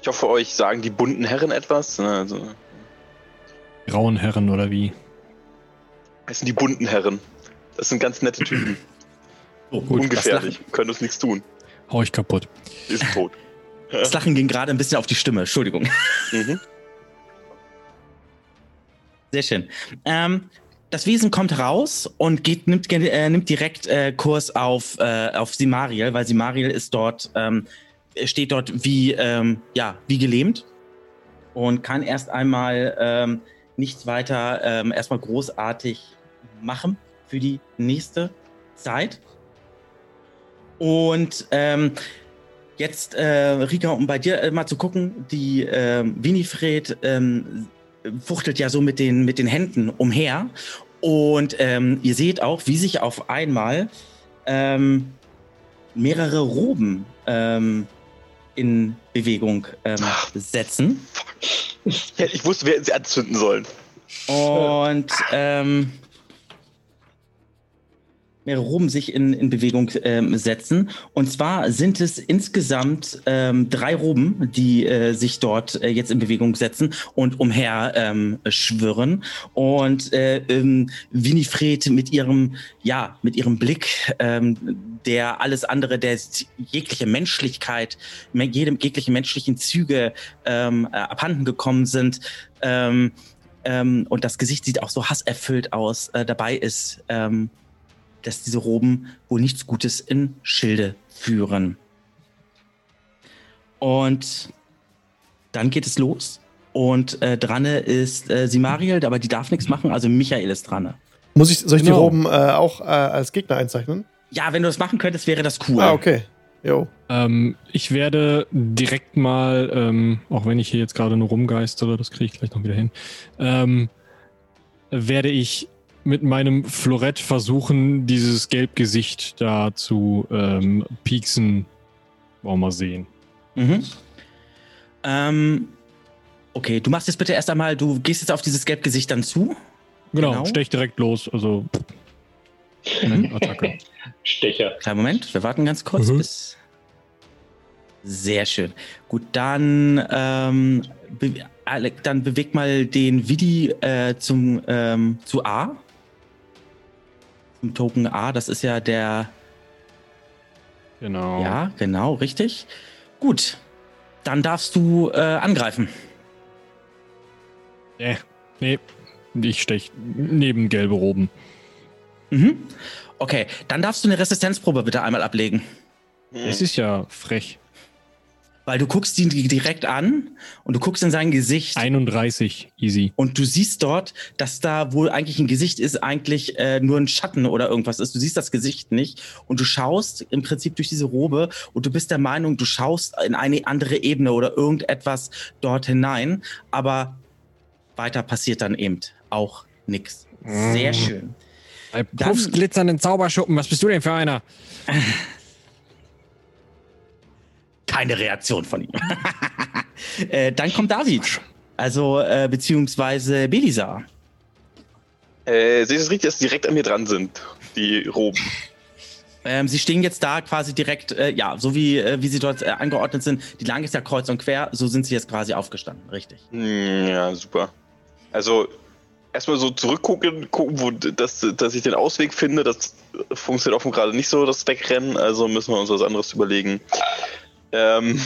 Ich hoffe, euch sagen die bunten Herren etwas. Ne, Also, Grauen Herren oder wie? das sind die bunten Herren. Das sind ganz nette Typen. Oh, gut, Ungefährlich. Können uns nichts tun. Hau ich kaputt. Die sind tot. Das Lachen, ging gerade ein bisschen auf die Stimme. Entschuldigung. Mhm. Sehr schön. Ähm, das Wesen kommt raus und geht, nimmt, äh, nimmt direkt äh, Kurs auf, äh, auf Simariel, weil Simariel ist dort, ähm, steht dort wie, ähm, ja, wie gelähmt und kann erst einmal ähm, nichts weiter ähm, erstmal großartig machen für die nächste Zeit. Und ähm, jetzt, äh, Rika, um bei dir äh, mal zu gucken, die ähm, Winifred ähm, fuchtelt ja so mit den, mit den Händen umher. Und ähm, ihr seht auch, wie sich auf einmal ähm, mehrere Roben ähm, in Bewegung ähm, setzen. Ich wusste, wir hätten sie anzünden sollen. Und ähm, Roben sich in, in Bewegung ähm, setzen. Und zwar sind es insgesamt ähm, drei Roben, die äh, sich dort äh, jetzt in Bewegung setzen und umher ähm, schwirren. Und äh, ähm, Winifred mit ihrem, ja, mit ihrem Blick, ähm, der alles andere, der jegliche Menschlichkeit, me- jedem jegliche menschlichen Züge ähm, äh, abhanden gekommen sind, ähm, ähm, und das Gesicht sieht auch so hasserfüllt aus, äh, dabei ist, ähm, dass diese Roben wohl nichts Gutes in Schilde führen. Und dann geht es los. Und äh, dran ist äh, Simariel, aber die darf nichts machen, also Michael ist dran. Muss ich, soll ich Genau. die Roben äh, auch äh, als Gegner einzeichnen? Ja, wenn du das machen könntest, wäre das cool. Ah, okay. Jo. Ähm, ich werde direkt mal, ähm, auch wenn ich hier jetzt gerade nur rumgeistere, das kriege ich gleich noch wieder hin, ähm, werde ich mit meinem Florett versuchen, dieses Gelbgesicht da zu ähm, pieksen. Wollen wir mal sehen. Mhm. Ähm, okay, du machst jetzt bitte erst einmal, du gehst jetzt auf dieses Gelbgesicht dann zu. Genau, Genau. stech direkt los. Also, eine Attacke. Stecher. Kleinen Moment, wir warten ganz kurz Mhm. bis. Sehr schön. Gut, dann, ähm, be Alec, dann beweg mal den Vidi äh, zum, ähm, zu A. Token A, das ist ja der. Genau. Ja, genau, richtig. Gut, dann darfst du äh, angreifen. Äh, nee, ich stech neben gelbe Roben. Mhm. Okay, dann darfst du eine Resistenzprobe bitte einmal ablegen. Es ist ja frech. Weil du guckst ihn direkt an und du guckst in sein Gesicht. 31, easy. Und du siehst dort, dass da wohl eigentlich ein Gesicht ist, eigentlich äh, nur ein Schatten oder irgendwas ist. Du siehst das Gesicht nicht und du schaust im Prinzip durch diese Robe und du bist der Meinung, du schaust in eine andere Ebene oder irgendetwas dort hinein. Aber weiter passiert dann eben auch nichts. Sehr Mhm. schön. Puffs glitzernden Zauberschuppen, was bist du denn für einer? Keine Reaktion von ihm. äh, dann kommt David. Also, äh, beziehungsweise Belisa. Äh, sehe ich es richtig, dass die direkt an mir dran sind, die Roben? Ähm, sie stehen jetzt da quasi direkt, äh, ja, so wie, äh, wie sie dort äh, angeordnet sind. Die Lang ist ja kreuz und quer, so sind sie jetzt quasi aufgestanden, richtig. Hm, ja, super. Also erstmal so zurückgucken, gucken, wo dass, dass ich den Ausweg finde. Das funktioniert offenbar gerade nicht so, das Wegrennen. Also müssen wir uns was anderes überlegen. Ähm.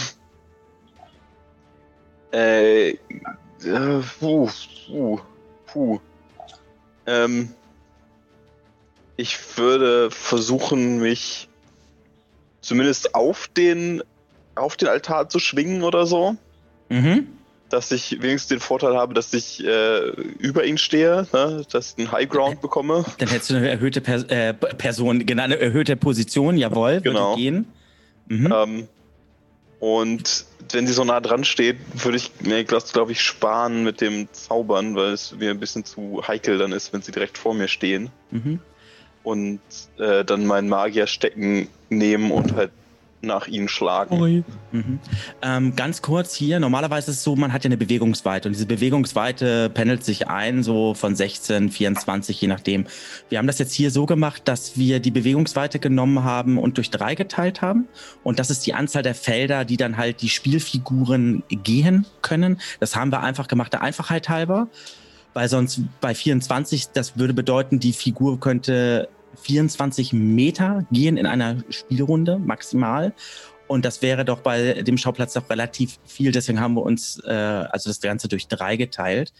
Äh. äh puh, puh, puh. Ähm. Ich würde versuchen, mich zumindest auf den auf den Altar zu schwingen oder so Mhm. dass ich wenigstens den Vorteil habe, dass ich äh, über ihn stehe, ne? dass ich einen High Ground bekomme. Dann hättest du eine erhöhte Pers äh, Person, genau, eine erhöhte Position, jawohl, Genau. würde gehen. Mhm. Ähm, und wenn sie so nah dran steht, würde ich mir das, glaube ich, sparen mit dem Zaubern, weil es mir ein bisschen zu heikel dann ist, wenn sie direkt vor mir stehen. Mhm. Und äh, dann meinen Magierstecken nehmen und halt nach ihnen schlagen. Mhm. Ähm, ganz kurz hier, normalerweise ist es so, man hat ja eine Bewegungsweite und diese Bewegungsweite pendelt sich ein, so von 16, 24, je nachdem. Wir haben das jetzt hier so gemacht, dass wir die Bewegungsweite genommen haben und durch drei geteilt haben. Und das ist die Anzahl der Felder, die dann halt die Spielfiguren gehen können. Das haben wir einfach gemacht, der Einfachheit halber. Weil sonst bei 24, das würde bedeuten, die Figur könnte 24 Meter gehen in einer Spielrunde maximal. Und das wäre doch bei dem Schauplatz doch relativ viel. Deswegen haben wir uns äh, also das Ganze durch drei geteilt.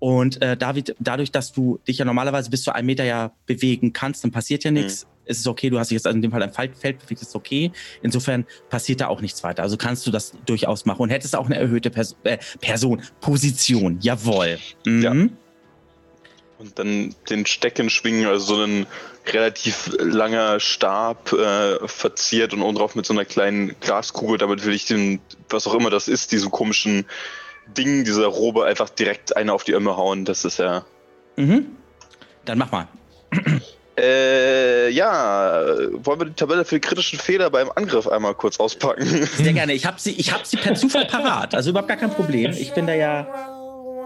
Und äh, David, dadurch, dass du dich ja normalerweise bis zu einem Meter ja bewegen kannst, dann passiert ja nichts. Es ist okay, du hast dich jetzt in dem Fall ein Feld Feld bewegt, ist okay. Insofern passiert da auch nichts weiter. Also kannst du das durchaus machen und hättest auch eine erhöhte Pers äh, Person, Position. Jawohl. Mhm. Ja. Und dann den Stecken schwingen, also so ein relativ langer Stab äh, verziert und oben drauf mit so einer kleinen Glaskugel. Damit will ich den, was auch immer das ist, diesen komischen Ding, dieser Robe, einfach direkt eine auf die Ömme hauen. Das ist ja. Mhm. Dann mach mal. Äh, ja, wollen wir die Tabelle für die kritischen Fehler beim Angriff einmal kurz auspacken? Sehr gerne. Ich habe sie, ich hab sie per Zufall parat. Also überhaupt gar kein Problem. Ich bin da ja,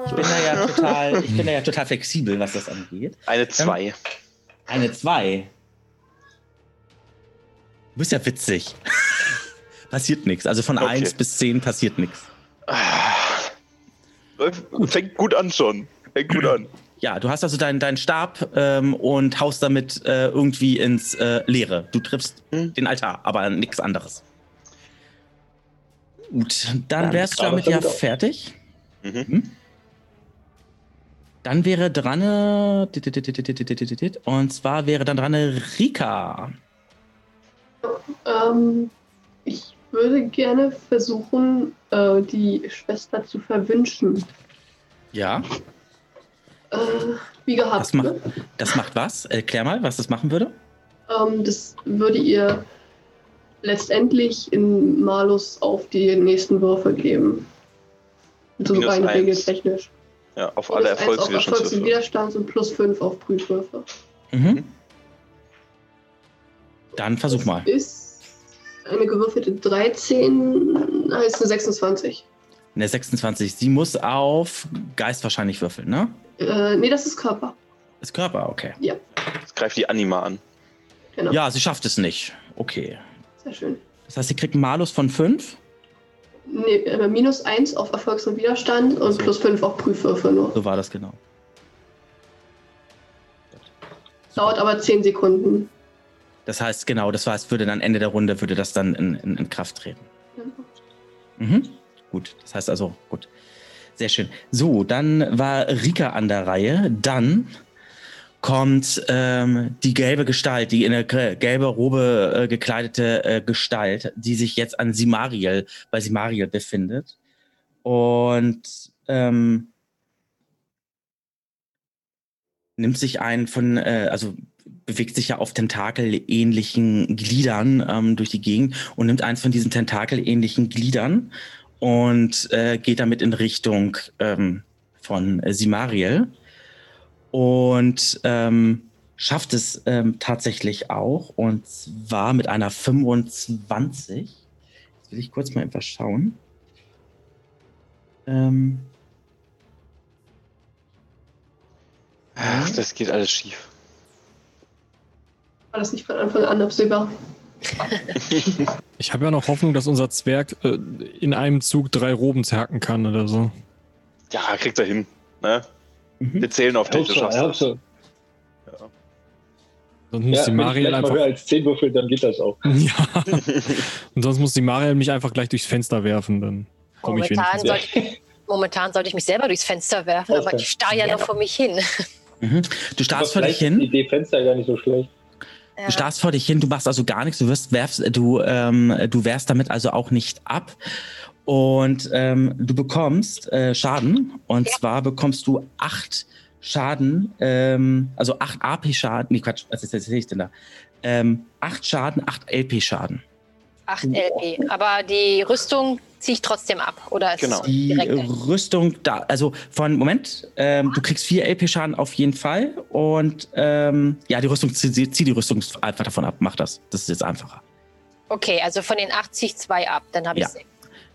ich bin da ja total, ich bin da ja total flexibel, was das angeht. Eine 2. Eine 2. Du bist ja witzig. passiert nichts. Also von Okay. 1 bis 10 passiert nichts. Fängt gut an schon. Fängt gut an. Ja, du hast also deinen deinen Stab ähm, und haust damit äh, irgendwie ins äh, Leere. Du triffst Hm. den Altar, aber nichts anderes. Gut, dann Dann wärst du damit ja fertig. Mhm. Hm? Dann wäre dran. äh, Und zwar wäre dann dran Rika. Ähm, ich würde gerne versuchen, äh, die Schwester zu verwünschen. Ja, Äh, wie gehabt. das macht, ne? das macht was? Erklär mal, was das machen würde. Ähm, das würde ihr letztendlich in Malus auf die nächsten Würfe geben. So Minus rein regeltechnisch. Ja, auf alle Minus eins auf Erfolgs- und Erfolgswiderstandswürfe. Widerstands und plus 5 auf Prüfwürfe. Mhm. Dann versuch mal. Ist eine gewürfelte 13, heißt eine 26. Eine 26. Sie muss auf Geist wahrscheinlich würfeln, ne? Äh, nee, das ist Körper. Ist Körper, okay. Jetzt greift die Anima an. Genau. Ja, sie schafft es nicht. Okay. Sehr schön. Das heißt, sie kriegt einen Malus von 5. Nee, äh, minus 1 auf Erfolgs- und Widerstand und So. plus 5 auf Prüfwürfe nur. So war das genau. Dauert aber 10 Sekunden. Das heißt, genau, das heißt, würde dann Ende der Runde, würde das dann in, in, in Kraft treten. Mhm. Gut, das heißt also, gut. Sehr schön. So, dann war Rika an der Reihe. Dann kommt ähm, die gelbe Gestalt, die in gel- gelbe Robe äh, gekleidete äh, Gestalt, die sich jetzt an Simariel, bei Simariel befindet. Und ähm, nimmt sich einen von, äh, also bewegt sich ja auf tentakelähnlichen Gliedern ähm, durch die Gegend und nimmt eins von diesen tentakelähnlichen Gliedern und äh, geht damit in Richtung ähm, von äh, Simariel und ähm, schafft es ähm, tatsächlich auch und zwar mit einer 25. Jetzt will ich kurz mal etwas schauen. Ähm, Ach, das geht alles schief. War das nicht von Anfang an absehbar? Ich habe ja noch Hoffnung, dass unser Zwerg äh, in einem Zug drei Roben zerhacken kann oder so. Ja, kriegt er hin. Ne? Mhm. Wir zählen auf dich, du Ja, schaffst ja, das. so. Sonst muss Ja, die wenn ich Mariel einfach. höher als 10 würfel, dann geht das auch. Ja. Und sonst muss die Mariel mich einfach gleich durchs Fenster werfen, dann komme ich Momentan wenigstens. sollte, ich, momentan sollte ich mich selber durchs Fenster werfen, aber Okay. ich starre ja noch vor mich hin. Mhm. Du starrst vor dich hin. Die Idee Fenster gar nicht so schlecht. Ja. Du starrst vor dich hin, du machst also gar nichts, du wirst, werfst, du, ähm, du wehrst damit also auch nicht ab. Und ähm, du bekommst äh, Schaden. Und Ja. zwar bekommst du acht Schaden, ähm, also acht AP-Schaden. Nee, Quatsch, was ist, was sehe ich denn da? Ähm, acht Schaden, acht LP-Schaden. 8 LP. Aber die Rüstung ziehe ich trotzdem ab. Oder ist Genau. Die? Rüstung da, also von Moment, ähm, du kriegst vier LP-Schaden auf jeden Fall. Und ähm, ja, die Rüstung, zieh, zieh die Rüstung einfach davon ab, mach das. Das ist jetzt einfacher. Okay, also von den 8 ziehe ich 2 ab. Dann habe ich Ja. sechs.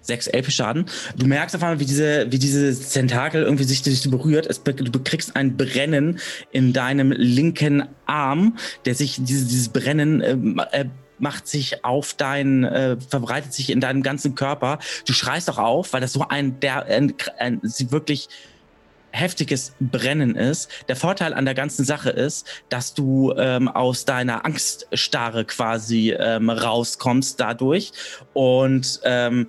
Sechs LP-Schaden. Du merkst auf einmal, wie diese, wie dieses Tentakel irgendwie sich, sich berührt. Es, du bekriegst ein Brennen in deinem linken Arm, der sich, dieses, dieses Brennen ähm, äh, macht sich auf dein, äh, verbreitet sich in deinem ganzen Körper. Du schreist auch auf, weil das so ein, der, ein, ein, ein wirklich heftiges Brennen ist. Der Vorteil an der ganzen Sache ist, dass du ähm, aus deiner Angststarre quasi ähm, rauskommst dadurch und ähm,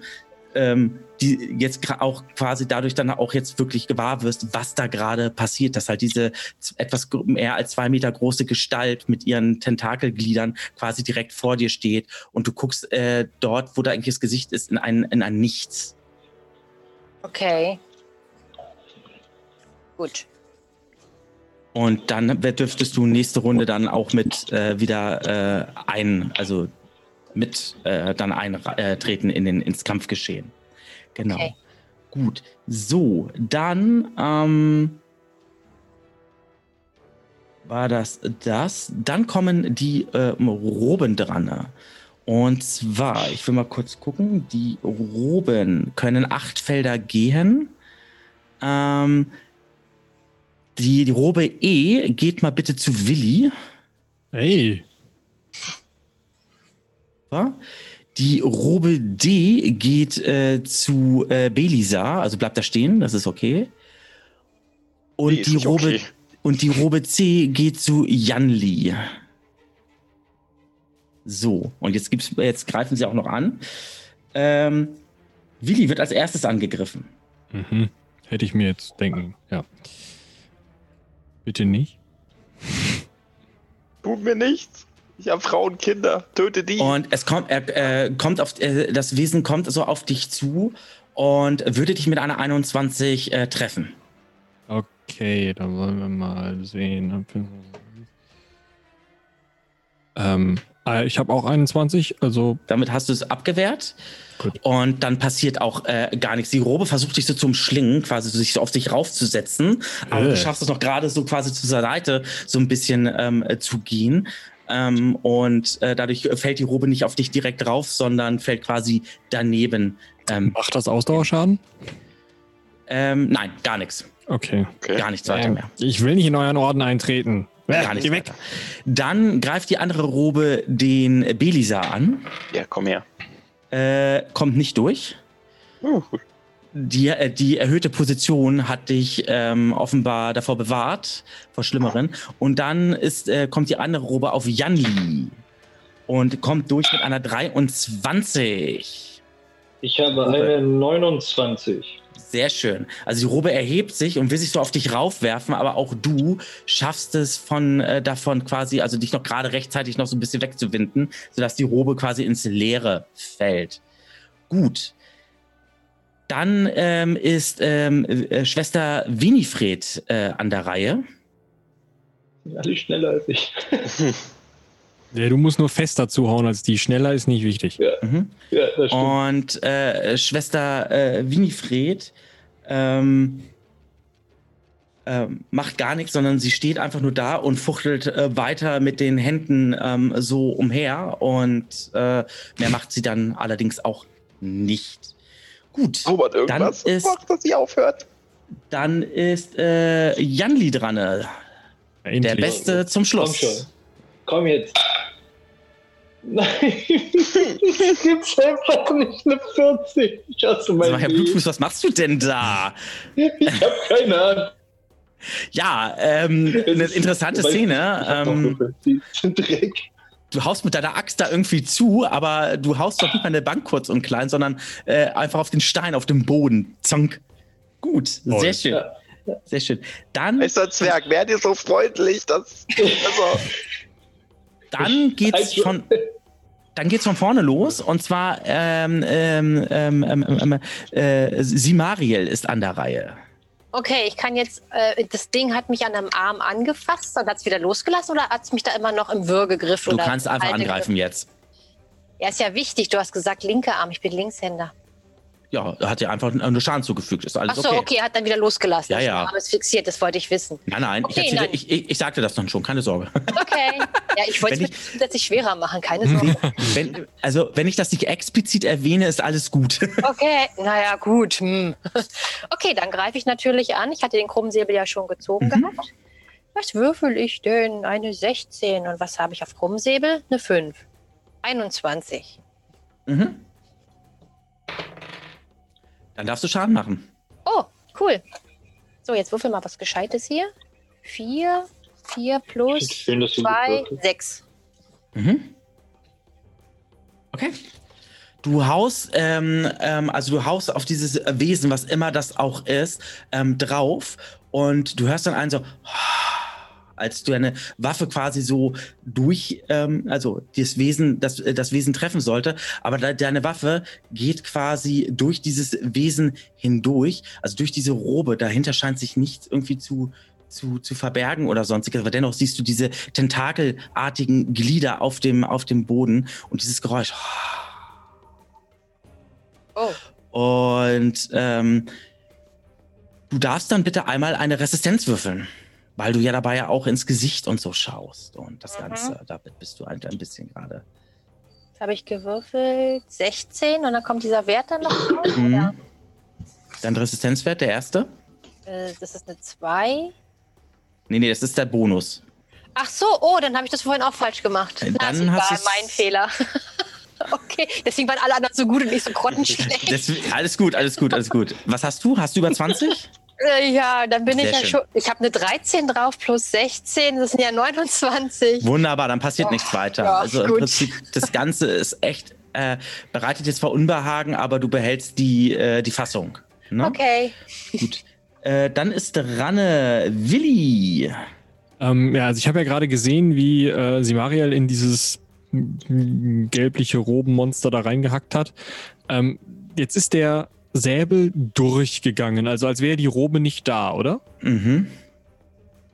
ähm, die jetzt auch quasi dadurch dann auch jetzt wirklich gewahr wirst, was da gerade passiert, dass halt diese etwas mehr als zwei Meter große Gestalt mit ihren Tentakelgliedern quasi direkt vor dir steht und du guckst äh, dort, wo da eigentlich das Gesicht ist, in ein, in ein Nichts. Okay. Gut. Und dann dürftest du nächste Runde dann auch mit äh, wieder äh, ein, also mit äh, dann eintreten in den, ins Kampfgeschehen. Genau. Okay. Gut. So, dann ähm, war das das. Dann kommen die ähm, Roben dran. Und zwar, ich will mal kurz gucken, die Roben können acht Felder gehen. Ähm, die, die Robe E geht mal bitte zu Willi. Hey? Die Robe D geht äh, zu äh, Belisa, also bleibt da stehen, das ist okay. Und Nee, die Robe okay. und die Robe C geht zu Janli. So, und jetzt gibt's, jetzt greifen sie auch noch an. Ähm, Willi wird als erstes angegriffen. mhm. hätte ich mir jetzt denken, ja. Bitte nicht. Tut mir nichts. Ich habe Frauen, Kinder. Töte die. Und es kommt, er, äh, kommt auf, äh, das Wesen kommt so auf dich zu und würde dich mit einer 21 äh, treffen. Okay, dann wollen wir mal sehen. Ähm, äh, ich habe auch 21, also Damit hast du es abgewehrt. Gut. Und dann passiert auch äh, gar nichts. Die Robe versucht dich so zum Schlingen, quasi so sich so auf dich raufzusetzen. Aber Äh. du schaffst es noch gerade so quasi zur Seite so ein bisschen ähm, äh, zu gehen. Ähm, und äh, dadurch fällt die Robe nicht auf dich direkt drauf, sondern fällt quasi daneben. Ähm, macht das Ausdauerschaden? ähm, nein, gar nichts. Okay. okay. Gar nichts weiter Ähm, mehr. Ich will nicht in euren Orden eintreten. Gar Äh, nichts geh weg. weiter. Dann greift die andere Robe den Belisa an. Ja, komm her. Äh, kommt nicht durch. Uh, Die, äh, die erhöhte Position hat dich ähm, offenbar davor bewahrt, vor Schlimmeren. Und dann ist, äh, kommt die andere Robe auf Janli und kommt durch mit einer 23. Ich habe eine 29. Sehr schön. Also die Robe erhebt sich und will sich so auf dich raufwerfen, aber auch du schaffst es von äh, davon quasi, also dich noch gerade rechtzeitig noch so ein bisschen wegzuwinden, sodass die Robe quasi ins Leere fällt. Gut. Dann ähm, ist ähm, äh, Schwester Winifred äh, an der Reihe. Sind alle schneller als ich. Ja, du musst nur fester zuhauen als die. Schneller ist nicht wichtig. Mhm. Ja, das stimmt. Und äh, Schwester äh, Winifred ähm, ähm, macht gar nichts, sondern sie steht einfach nur da und fuchtelt äh, weiter mit den Händen ähm, so umher. Und äh, mehr macht sie dann allerdings auch nicht. Gut, zaubert irgendwas. Dann ist- Macht, dass sie aufhört. dann ist äh, Janli dran, äh, der Endlich. Beste zum Komm Schluss. schon. Komm jetzt. Nein, gibt's einfach nicht eine 40. Ich hasse mein mal, Herr. Blutfuß, was machst du denn da? Ich habe keine Ahnung. Ja, ähm, eine Es ist- interessante Szene. Hab Ähm, Würfel. Die sind Dreck. Du haust mit deiner Axt da irgendwie zu, aber du haust doch nicht mal eine Bank kurz und klein, sondern äh, einfach auf den Stein, auf dem Boden. Zonk. Gut, Toll. sehr schön. Ja. Sehr schön. Dann, Meister Zwerg, wer dir so freundlich, dass. Also, dann geht's Also- von. Dann geht's von vorne los und zwar ähm, ähm, ähm, ähm, ähm, äh, Simariel ist an der Reihe. Okay, ich kann jetzt, äh, das Ding hat mich an einem Arm angefasst und hat es wieder losgelassen oder hat es mich da immer noch im Würgegriff? Du kannst einfach angreifen jetzt. Griff? Ja, ist ja wichtig. Du hast gesagt linker Arm, ich bin Linkshänder. Ja, hat dir einfach nur Schaden zugefügt. Ist alles Achso, okay. okay. hat dann wieder losgelassen. Ja, ja. Arm ist fixiert, das wollte ich wissen. Nein, nein, Okay, ich, erzähle, nein. ich, ich, ich sagte das dann schon, keine Sorge. Okay. Ja, ich wollte es mir zusätzlich schwerer machen, keine Sorge. wenn, also, wenn ich das nicht explizit erwähne, ist alles gut. Okay, naja, gut. Hm. Okay, dann greife ich natürlich an. Ich hatte den Krummsäbel ja schon gezogen Mhm. gehabt. Was würfel ich denn? Eine 16. Und was habe ich auf Krummsäbel? Eine 5. 21. Mhm. Dann darfst du Schaden machen. Oh, cool. So, jetzt würfel mal was Gescheites hier. 4, 4 plus Schön, dass du 2, gewürfelt 6. Mhm. Okay. Du haust, ähm, ähm, also du haust auf dieses Wesen, was immer das auch ist, ähm, drauf und du hörst dann einen so, als du eine Waffe quasi so durch, ähm, also das Wesen, das, äh, das Wesen treffen sollte, aber de deine Waffe geht quasi durch dieses Wesen hindurch, also durch diese Robe. Dahinter scheint sich nichts irgendwie zu zu, zu verbergen oder sonstiges, aber dennoch siehst du diese tentakelartigen Glieder auf dem, auf dem Boden und dieses Geräusch. Oh, Und ähm, du darfst dann bitte einmal eine Resistenz würfeln, weil du ja dabei ja auch ins Gesicht und so schaust. Und das Mhm. Ganze, damit bist du ein, ein bisschen gerade. jetzt habe ich gewürfelt 16 und dann kommt dieser Wert dann noch drauf. Mhm. Dein Resistenzwert, der erste? Äh, Das ist eine 2. Nee, nee, das ist der Bonus. Ach so, oh, dann habe ich das vorhin auch falsch gemacht. Äh, Na, dann egal, hast du's- mein Fehler. okay, deswegen waren alle anderen so gut und ich so grottenschlecht. Das, alles gut, alles gut, alles gut. Was hast du? Hast du über 20? Äh, ja, dann bin Sehr ich ja schön. schon. Ich habe eine 13 drauf plus 16, das sind ja 29. Wunderbar, dann passiert Ja, nichts weiter. ja, also im gut. Prinzip, das Ganze ist echt, äh, bereitet jetzt zwar Unbehagen, aber du behältst die, äh, die Fassung. Ne? Okay. Gut. Äh, dann ist dran äh, Willi. Ähm, ja, also ich habe ja gerade gesehen, wie äh, Simariel in dieses gelbliche Robenmonster da reingehackt hat. Ähm, jetzt ist der Säbel durchgegangen, also als wäre die Robe nicht da, oder? Mhm.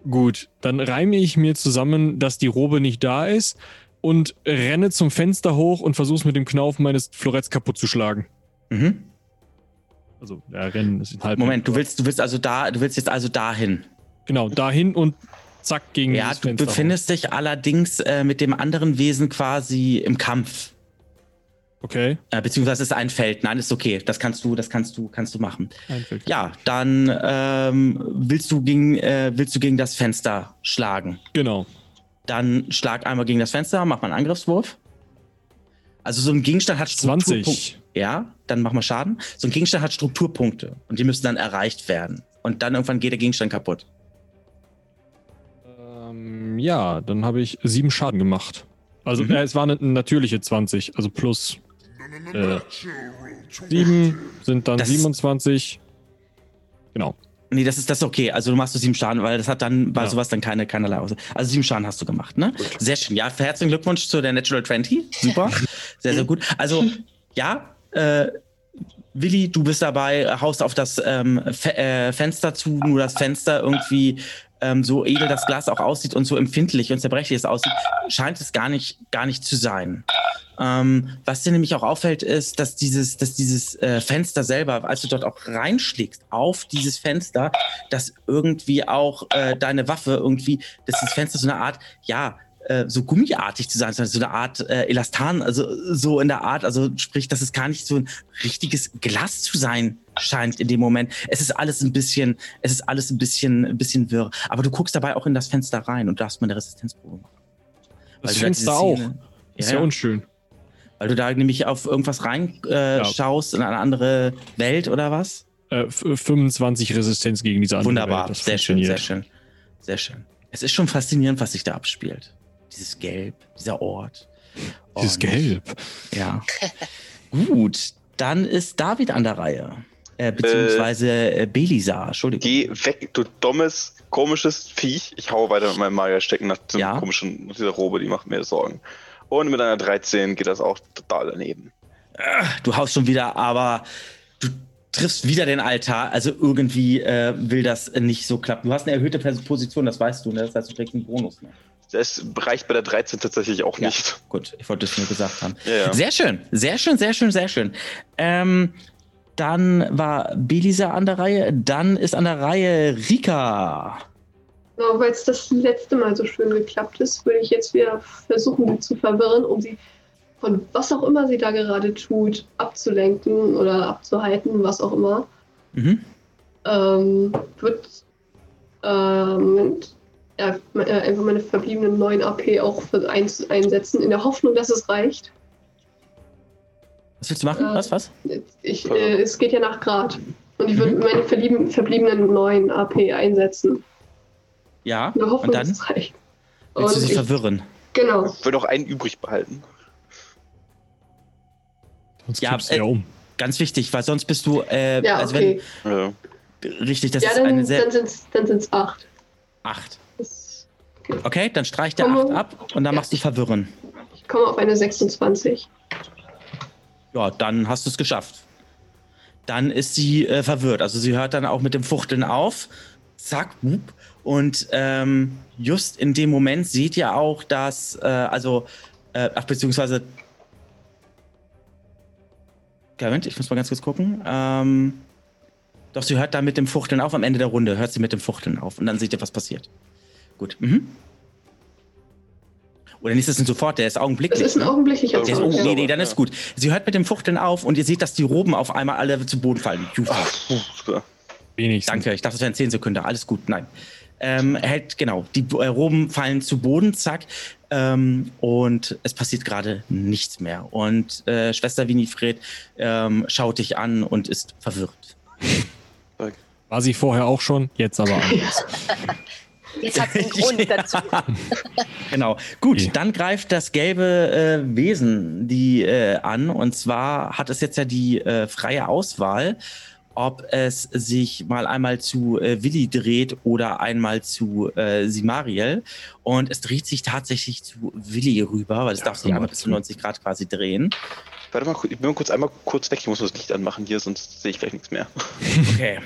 Gut, dann reime ich mir zusammen, dass die Robe nicht da ist und renne zum Fenster hoch und versuche mit dem Knauf meines Floretts kaputt zu schlagen. Mhm. Also, ja, rennen ist halb. Moment, du willst, du willst also da, du willst jetzt also dahin. Genau, dahin und zack gegen Ja, du Fenster. befindest dich allerdings äh, mit dem anderen Wesen quasi im Kampf. Okay, Äh, beziehungsweise es ist ein Feld. Nein, ist okay. Das kannst du, das kannst du, kannst du machen. einfällt. Ja, dann ähm, willst du gegen, äh, willst du gegen das Fenster schlagen. Genau. Dann schlag einmal gegen das Fenster, mach mal einen Angriffswurf. Also so ein Gegenstand hat Strukturpunkte. 20. Ja, dann mach mal Schaden. So ein Gegenstand hat Strukturpunkte und die müssen dann erreicht werden. Und dann irgendwann geht der Gegenstand kaputt. Ähm, ja, dann habe ich sieben Schaden gemacht. Also Mhm. äh, es war eine natürliche 20, also plus äh, sieben sind dann Das ist- 27. Genau. Nee, das ist das ist okay. Also du machst du sieben Schaden, weil das hat dann bei Ja. sowas dann keine keinerlei Aussage. Also sieben Schaden hast du gemacht, ne? Sehr schön. Ja, herzlichen Glückwunsch zu der Natural 20. Super. sehr, sehr gut. Also, ja, äh, Willi, du bist dabei, haust auf das ähm, Fe äh, Fenster zu, nur das Fenster irgendwie ähm, so edel das Glas auch aussieht und so empfindlich und zerbrechlich es aussieht, scheint es gar nicht, gar nicht zu sein. Ähm, was dir nämlich auch auffällt, ist, dass dieses, dass dieses äh, Fenster selber, als du dort auch reinschlägst auf dieses Fenster, dass irgendwie auch äh, deine Waffe irgendwie, dass dieses Fenster so eine Art, ja, äh, so gummiartig zu sein, sondern so eine Art äh, Elastan, also so in der Art, also sprich, dass es gar nicht so ein richtiges Glas zu sein scheint in dem Moment. Es ist alles ein bisschen, es ist alles ein bisschen, ein bisschen wirr. Aber du guckst dabei auch in das Fenster rein und darfst mal eine Resistenzprobe machen. Das du da diese Fenster auch. Ist Ja, ja, unschön. Weil du da nämlich auf irgendwas reinschaust äh, Ja. schaust in eine andere Welt oder was? Äh, f- 25 Resistenz gegen diese andere Wunderbar, Welt. Sehr schön, sehr schön. Sehr schön. Es ist schon faszinierend, was sich da abspielt. Dieses Gelb, dieser Ort. Dieses Und- Gelb. Ja. Gut, dann ist David an der Reihe. Äh, beziehungsweise äh, Belisa, Entschuldigung. Geh weg, du dummes, komisches Viech. Ich hau weiter mit meinem Magier stecken nach diesem Ja. komischen, nach dieser Robe, die macht mir Sorgen. Und mit einer 13 geht das auch total daneben. Du haust schon wieder, aber du triffst wieder den Altar. Also irgendwie äh, will das nicht so klappen. Du hast eine erhöhte Position, das weißt du. Ne? Das heißt, du kriegst einen Bonus. Ne? Das reicht bei der 13 tatsächlich auch Ja. nicht. Gut, ich wollte es nur gesagt haben. Ja, ja. Sehr schön, sehr schön, sehr schön, sehr schön. Ähm, dann war Belisa an der Reihe, dann ist an der Reihe Rika. Genau, weil es das letzte Mal so schön geklappt ist, würde ich jetzt wieder versuchen, sie zu verwirren, um sie von was auch immer sie da gerade tut, abzulenken oder abzuhalten, was auch immer. Mhm. Ähm, wird ähm, ja, äh, einfach meine verbliebenen 9 AP auch einsetzen, in der Hoffnung, dass es reicht. Was willst du machen? Äh, was, was? Ich, äh, es geht ja nach Grad. Und ich würde meine verblieben, verbliebenen 9 AP einsetzen. Ja, Hoffnung, und dann willst du Und sie ich, verwirren. genau. Ich würde auch einen übrig behalten. Sonst Ja, kippst äh, du ja um. Ganz wichtig, weil sonst bist du, äh, Ja, also okay. Ja. wenn, richtig, das ja, ist eine dann, sehr, dann sind es dann sind's 8. acht. Das, Okay, dann streich der Komme. acht ab und dann Ja. machst du verwirren. ich komme auf eine 26. Ja, dann hast du es geschafft. Dann ist sie äh, verwirrt. Also sie hört dann auch mit dem Fuchteln auf. Zack, wup. Und ähm, just in dem Moment seht ihr auch, dass, äh, also, äh, ach, beziehungsweise. Moment, ich muss mal ganz kurz gucken. Ähm, doch, sie hört da mit dem Fuchteln auf. Am Ende der Runde hört sie mit dem Fuchteln auf. Und dann seht ihr, was passiert. Gut. Mhm. Oder nicht, das sind sofort, der ist Das augenblicklich. ist ein ne? augenblicklicher Der ist, oh, nee, nee, dann ist gut. Sie hört mit dem Fuchteln auf und ihr seht, dass die Roben auf einmal alle zu Boden fallen. Juhu. Wenigstens. Danke, ich dachte, es wären 10 Sekunden. Alles gut, nein. Ähm, hält, genau, die äh, Roben fallen zu Boden, zack. Ähm, und es passiert gerade nichts mehr. Und äh, Schwester Winifred ähm, schaut dich an und ist verwirrt. War sie vorher auch schon, jetzt aber anders. Jetzt hat einen Grund dazu. Genau. Gut, Okay. dann greift das gelbe äh, Wesen die äh, an. Und zwar hat es jetzt ja die äh, freie Auswahl. Ob es sich mal einmal zu äh, Willi dreht oder einmal zu äh, Simariel. Und es dreht sich tatsächlich zu Willi rüber, weil es Ja, darf sich einmal bis zu 90 Grad quasi drehen. Warte mal, ich bin mal kurz einmal kurz weg, ich muss das Licht anmachen hier, sonst sehe ich gleich nichts mehr. Okay.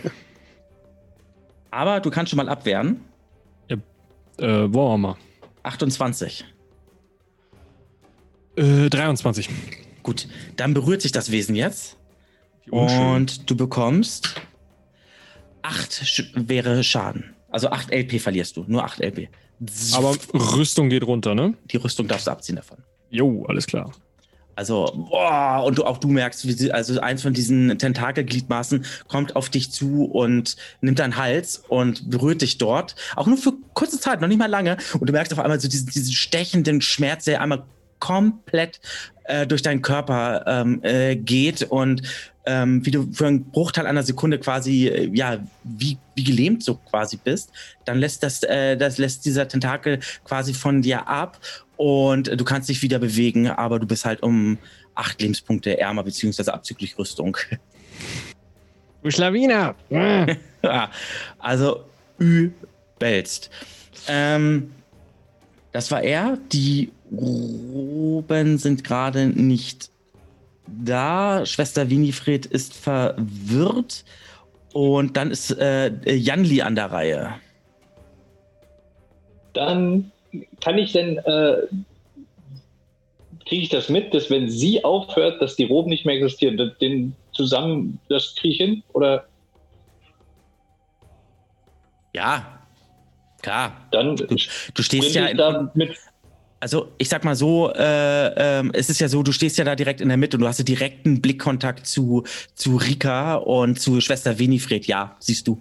Aber du kannst schon mal abwehren. Äh, wollen wir mal. 28. Äh, 23. Gut, dann berührt sich das Wesen jetzt. Und du bekommst 8 schwere Schaden. Also 8 LP verlierst du. Nur 8 LP. Aber Rüstung geht runter, ne? die Rüstung darfst du abziehen davon. Jo, alles klar. Also, boah, und du, auch du merkst, wie sie, also eins von diesen Tentakelgliedmaßen kommt auf dich zu und nimmt deinen Hals und berührt dich dort. Auch nur für kurze Zeit, noch nicht mal lange. Und du merkst auf einmal so diesen, diesen stechenden Schmerz, der einmal komplett äh, durch deinen Körper ähm, äh, geht und ähm, wie du für einen Bruchteil einer Sekunde quasi, äh, ja, wie, wie gelähmt so quasi bist, dann lässt das, äh, das lässt dieser Tentakel quasi von dir ab und du kannst dich wieder bewegen, aber du bist halt um acht Lebenspunkte ärmer, beziehungsweise abzüglich Rüstung. Du Schlawiner! Ja, also übelst. Ähm, das war er. Die Roben sind gerade nicht da. Schwester Winifred ist verwirrt. Und dann ist äh, Janli an der Reihe. Dann kann ich denn, äh, kriege ich das mit, dass wenn sie aufhört, dass die Roben nicht mehr existieren, den zusammen, das kriege ich hin? Oder Ja, klar. dann Du, du stehst ja in, mit Also ich sag mal so, äh, ähm, es ist ja so, du stehst ja da direkt in der Mitte und du hast ja direkten Blickkontakt zu, zu Rika und zu Schwester Winifred. Ja, siehst du.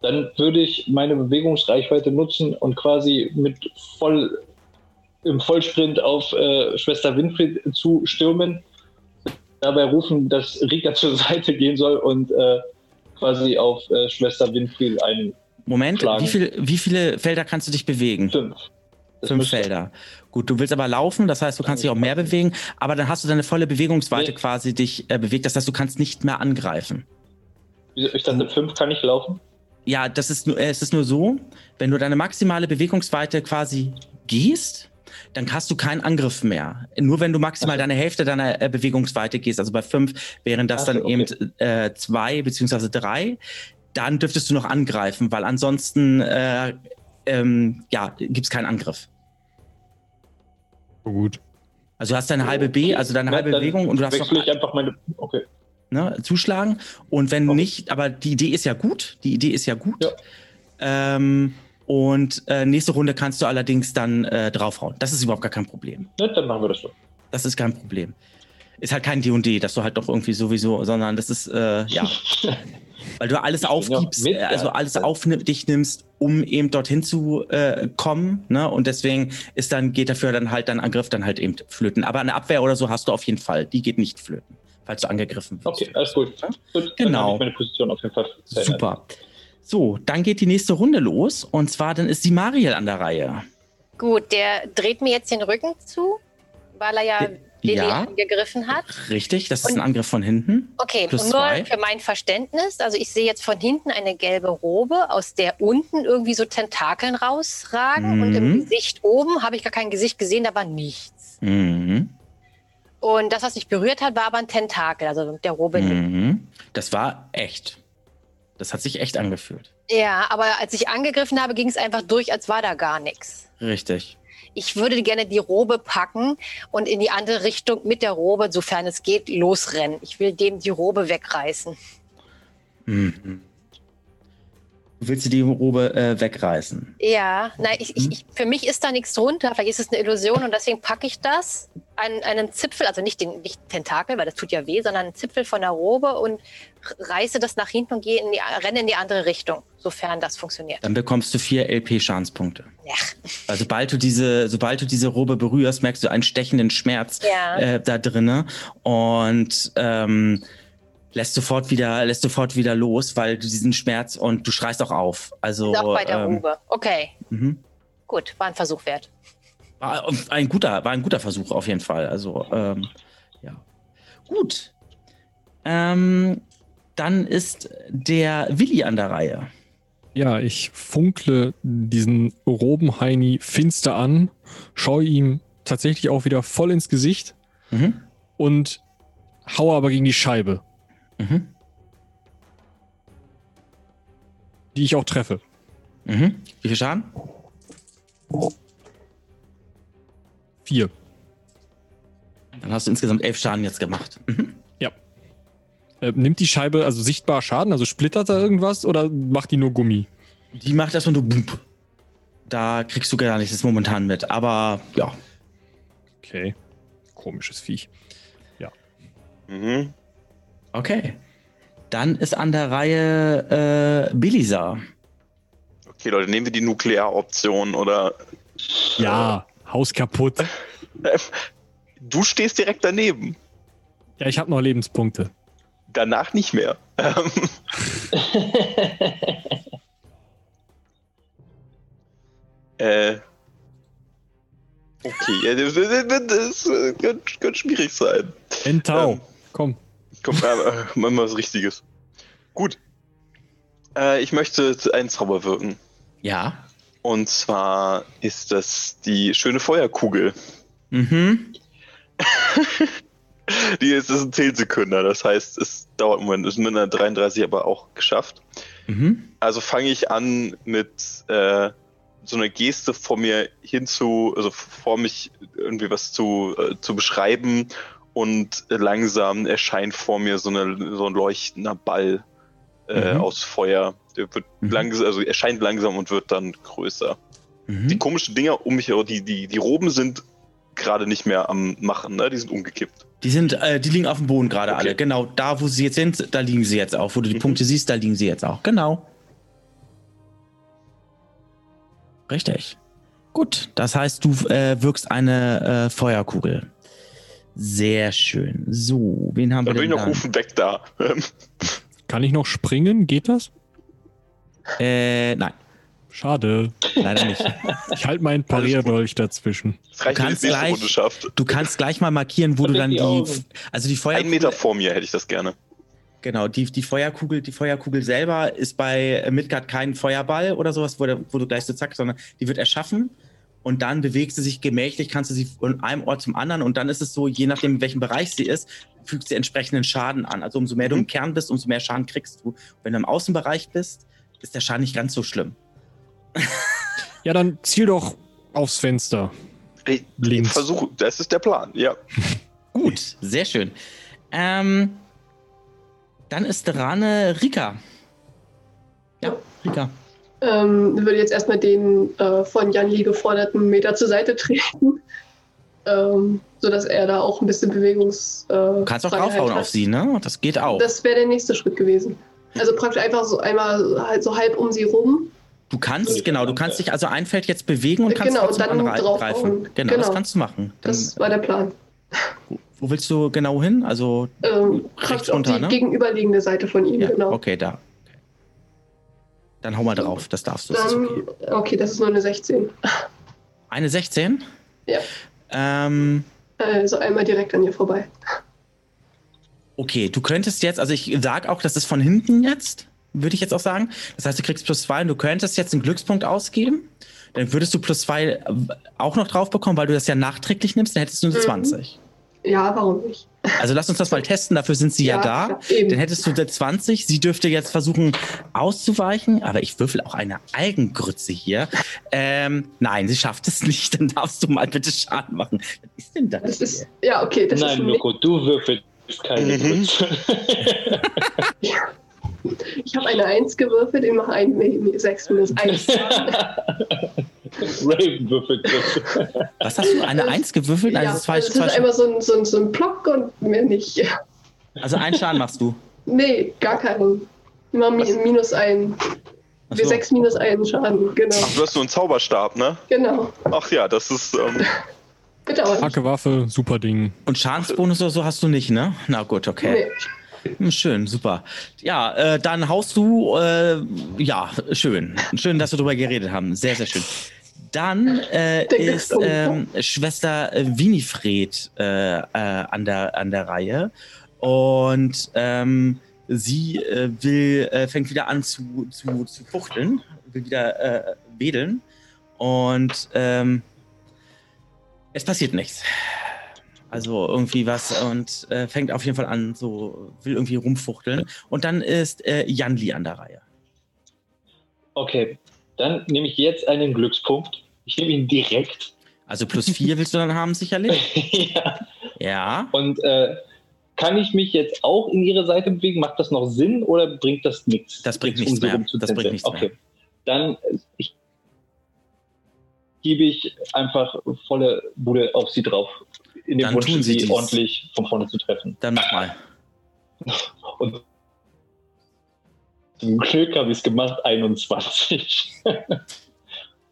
dann würde ich meine Bewegungsreichweite nutzen und quasi mit voll im Vollsprint auf äh, Schwester Winfried zu stürmen, dabei rufen, dass Rika zur Seite gehen soll und äh, quasi auf äh, Schwester Winfried einen Moment, wie, viel, wie viele Felder kannst du dich bewegen? fünf. Fünf Felder. Gut, du willst aber laufen, das heißt, du kannst dich auch mehr bewegen, aber dann hast du deine volle Bewegungsweite Nee. quasi dich äh, bewegt. Das heißt, du kannst nicht mehr angreifen. Ich dachte, fünf kann ich laufen. Ja, das ist nur, äh, es ist nur so, wenn du deine maximale Bewegungsweite quasi gehst, dann hast du keinen Angriff mehr. Nur wenn du maximal so. deine Hälfte deiner äh, Bewegungsweite gehst, also bei fünf wären das Ach dann okay. eben äh, zwei beziehungsweise drei, dann dürftest du noch angreifen, weil ansonsten äh, ähm, ja, gibt es keinen Angriff. Gut. Also du hast deine halbe B, also deine halbe Bewegung und du darfst noch Wechsle ich einfach meine. Okay. ne, zuschlagen. Und wenn Okay. nicht, aber die Idee ist ja gut. Die Idee ist ja gut. Ja. Ähm, und äh, nächste Runde kannst du allerdings dann äh, draufhauen. Das ist überhaupt gar kein Problem. Ne, dann machen wir das so. Das ist kein Problem. Ist halt kein D&D, dass du halt doch irgendwie sowieso, sondern das ist, äh, ja, weil du alles aufgibst, mit, äh, also alles auf dich nimmst, um eben dorthin zu äh, kommen, ne? Und deswegen ist dann, geht dafür dann halt dein Angriff dann halt eben flöten. Aber eine Abwehr oder so hast du auf jeden Fall. Die geht nicht flöten, falls du angegriffen wirst. Okay, alles gut. Ja? gut Dann Genau. meine Position auf jeden Fall. verändert. Super. So, dann geht die nächste Runde los. Und zwar, dann ist die Mariel an der Reihe. Gut, der dreht mir jetzt den Rücken zu, weil er ja Äh, Lilly ja. angegriffen hat. Richtig, das ist Und- ein Angriff von hinten. Okay, Plus und nur zwei. für mein Verständnis, also ich sehe jetzt von hinten eine gelbe Robe, aus der unten irgendwie so Tentakeln rausragen und im Mhm. Gesicht oben habe ich gar kein Gesicht gesehen, da war nichts. Mhm. Und das, was mich berührt hat, war aber ein Tentakel, also der Robe. Mhm. Das war echt. Das hat sich echt angefühlt. Ja, aber als ich angegriffen habe, ging es einfach durch, als war da gar nichts. Richtig. Ich würde gerne die Robe packen und in die andere Richtung mit der Robe, sofern es geht, losrennen. Ich will dem die Robe wegreißen. Mhm. Du willst dir die Robe äh, wegreißen. Ja, nein, ich, ich, Mhm. ich, für mich ist da nichts drunter. Vielleicht ist es eine Illusion und deswegen packe ich das an einen Zipfel, also nicht den nicht Tentakel, weil das tut ja weh, sondern einen Zipfel von der Robe und reiße das nach hinten und gehe in die, renne in die andere Richtung, sofern das funktioniert. Dann bekommst du vier LP-Schadenspunkte. Ja. Weil sobald du diese, sobald du diese Robe berührst, merkst du einen stechenden Schmerz Ja. äh, da drinne und ähm, lässt sofort wieder, lässt sofort wieder los, weil du diesen Schmerz und du schreist auch auf. Also Ist auch bei der ähm, Robe. Okay, mhm. gut, war ein Versuch wert. War ein guter, war ein guter Versuch auf jeden Fall. Also, ähm, ja. Gut. Ähm, Dann ist der Willi an der Reihe. Ja, ich funkle diesen Robenheini finster an, schaue ihm tatsächlich auch wieder voll ins Gesicht Mhm. und haue aber gegen die Scheibe, Mhm. die ich auch treffe. Mhm. Wie viel Schaden? Vier. Dann hast du insgesamt elf Schaden jetzt gemacht. Mhm. Äh, nimmt die Scheibe also sichtbar Schaden? Also splittert da irgendwas oder macht die nur Gummi? Die macht erstmal nur Bump. Da kriegst du gar nichts momentan mit. Aber ja, Okay. Komisches Viech. Mhm. Okay. Dann ist an der Reihe äh, Belisa. Okay, Leute, nehmen wir die Nuklearoption oder. Ja, Haus kaputt. Du stehst direkt daneben. Ja, ich habe noch Lebenspunkte. Danach nicht mehr. Ähm. äh. Okay, ja, das, äh, könnte, könnte schwierig sein. Entau. Ähm. Komm. Komm, äh, mal was Richtiges. Gut. Äh, ich möchte einen Zauber wirken. Ja. Und zwar ist das die schöne Feuerkugel. Mhm. Die ist, ist ein 10 Sekunden, das heißt, es dauert einen Moment, ist mit einer 33 aber auch geschafft. Mhm. Also fange ich an mit äh, so einer Geste vor mir hinzu, also vor mich irgendwie was zu, äh, zu beschreiben und langsam erscheint vor mir so, eine, so ein leuchtender Ball äh, Mhm. aus Feuer. Der wird Mhm. langsam, also erscheint langsam und wird dann größer. Die Mhm. komischen Dinger um mich, herum, die, die, die Roben sind gerade nicht mehr am Machen, ne? Die sind umgekippt. Die sind, äh, die liegen auf dem Boden gerade Okay. alle. Genau, da wo sie jetzt sind, da liegen sie jetzt auch. Wo du die Mhm. Punkte siehst, da liegen sie jetzt auch. Genau. Richtig. Gut, das heißt, du äh, wirkst eine äh, Feuerkugel. Sehr schön. So, wen haben Da wir will ich denn noch dann? rufen, weg da. Kann ich noch springen? Geht das? Äh, nein, Schade. leider nicht. Ich halte meinen Parierdolch dazwischen. Ich kannst gleich-. Du kannst gleich mal markieren, wo du dann die die, also die Ein Meter vor mir hätte ich das gerne. genau, die, die Feuerkugel, die Feuerkugel selber ist bei Midgard kein Feuerball oder sowas, wo, der, wo du gleich so zack, sondern die wird erschaffen und dann bewegt sie sich gemächlich, kannst du sie von einem Ort zum anderen und dann ist es so, je nachdem, in welchem Bereich sie ist, fügt sie entsprechenden Schaden an. Also umso mehr du Mhm. im Kern bist, umso mehr Schaden kriegst du. Wenn du im Außenbereich bist, ist der Schaden nicht ganz so schlimm. Ja, dann ziel doch aufs Fenster. Ich, Links. Versuch, das ist der Plan, ja. Gut, sehr schön. Ähm, dann ist dran äh, Rika. Ja, Rika. Ähm, würde jetzt erstmal den äh, von Jan Lee geforderten Meter zur Seite treten, ähm, sodass er da auch ein bisschen Bewegungs. Äh, Du kannst auch draufhauen auf sie, ne? Das geht auch. Das wäre der nächste Schritt gewesen. Also praktisch einfach so einmal halt so halb um sie rum. Du kannst, genau, du kannst dich also ein Feld jetzt bewegen und kannst Genau, trotzdem dann angreifen. draufhauen. Genau, das Genau. kannst du machen. Dann, Das war der Plan. wo willst du genau hin? Also, Ähm, Rechts runter, die ne? gegenüberliegende Seite von ihm, ja, genau. okay, da. Dann hau mal drauf, das darfst du, das Dann, okay. okay. das ist nur eine 16. Eine 16? Ja. Ähm, Also einmal direkt an ihr vorbei. okay, du könntest jetzt, also ich sag auch, das ist von hinten jetzt, würde ich jetzt auch sagen. Das heißt, du kriegst plus zwei und du könntest jetzt einen Glückspunkt ausgeben. Dann würdest du plus zwei äh, auch noch drauf bekommen, weil du das ja nachträglich nimmst, dann hättest du eine Mhm. 20. Ja, warum nicht? Also lass uns das mal testen, dafür sind sie ja, da. klar, eben. Dann hättest du eine 20. Sie dürfte jetzt versuchen auszuweichen, aber ich würfel auch eine Algengrütze hier. Ähm, nein, sie schafft es nicht. Dann darfst du mal bitte Schaden machen. Was ist denn das? Das ist, ja, okay, das Nein, ist Mirko, du würfelst keine Mhm. Grütze. Ich habe eine 1 gewürfelt, ich mache ein 6 minus 1. Raven würfelt. Was hast du? Eine 1 gewürfelt? Also, ja, zwei, das ist zwei, einmal so ein, so, ein, so ein Block und mehr nicht. also einen Schaden machst du. Nee, gar keinen. Immer mi minus ein. Ach Wir so. 6 minus 1 Schaden, genau. Ach, du hast nur einen Zauberstab, ne? Genau. Ach ja, das ist. Ähm, nicht. Starke Waffe, super Ding. Und Schadensbonus oder so hast du nicht, ne? Na gut, okay. Nee. Hm, Schön, super. Ja, äh, dann haust du, äh, ja, schön. Schön, dass wir darüber geredet haben. Sehr, sehr schön. Dann äh, ist ähm, Schwester äh, Winifred äh, äh, an, der, an der Reihe. Und ähm, sie äh, will, äh, fängt wieder an zu, zu, zu fuchteln, will wieder äh, wedeln. Und ähm, es passiert nichts. Also irgendwie was und äh, fängt auf jeden Fall an, so will irgendwie rumfuchteln. Und dann ist äh, Janli an der Reihe. Okay, dann nehme ich jetzt einen Glückspunkt. Ich nehme ihn direkt. Also plus vier willst du dann haben, sicherlich? ja. Ja. Und äh, kann ich mich jetzt auch in ihre Seite bewegen? Macht das noch Sinn oder bringt das nichts? Das bringt nichts mehr. Das bringt nichts okay. mehr. Dann äh, ich, gebe ich einfach volle Bude auf sie drauf. In dem Dann Wunsch, tun Sie sie ordentlich von vorne zu treffen. Dann mach mal. Und zum Glück habe ich es gemacht, 21.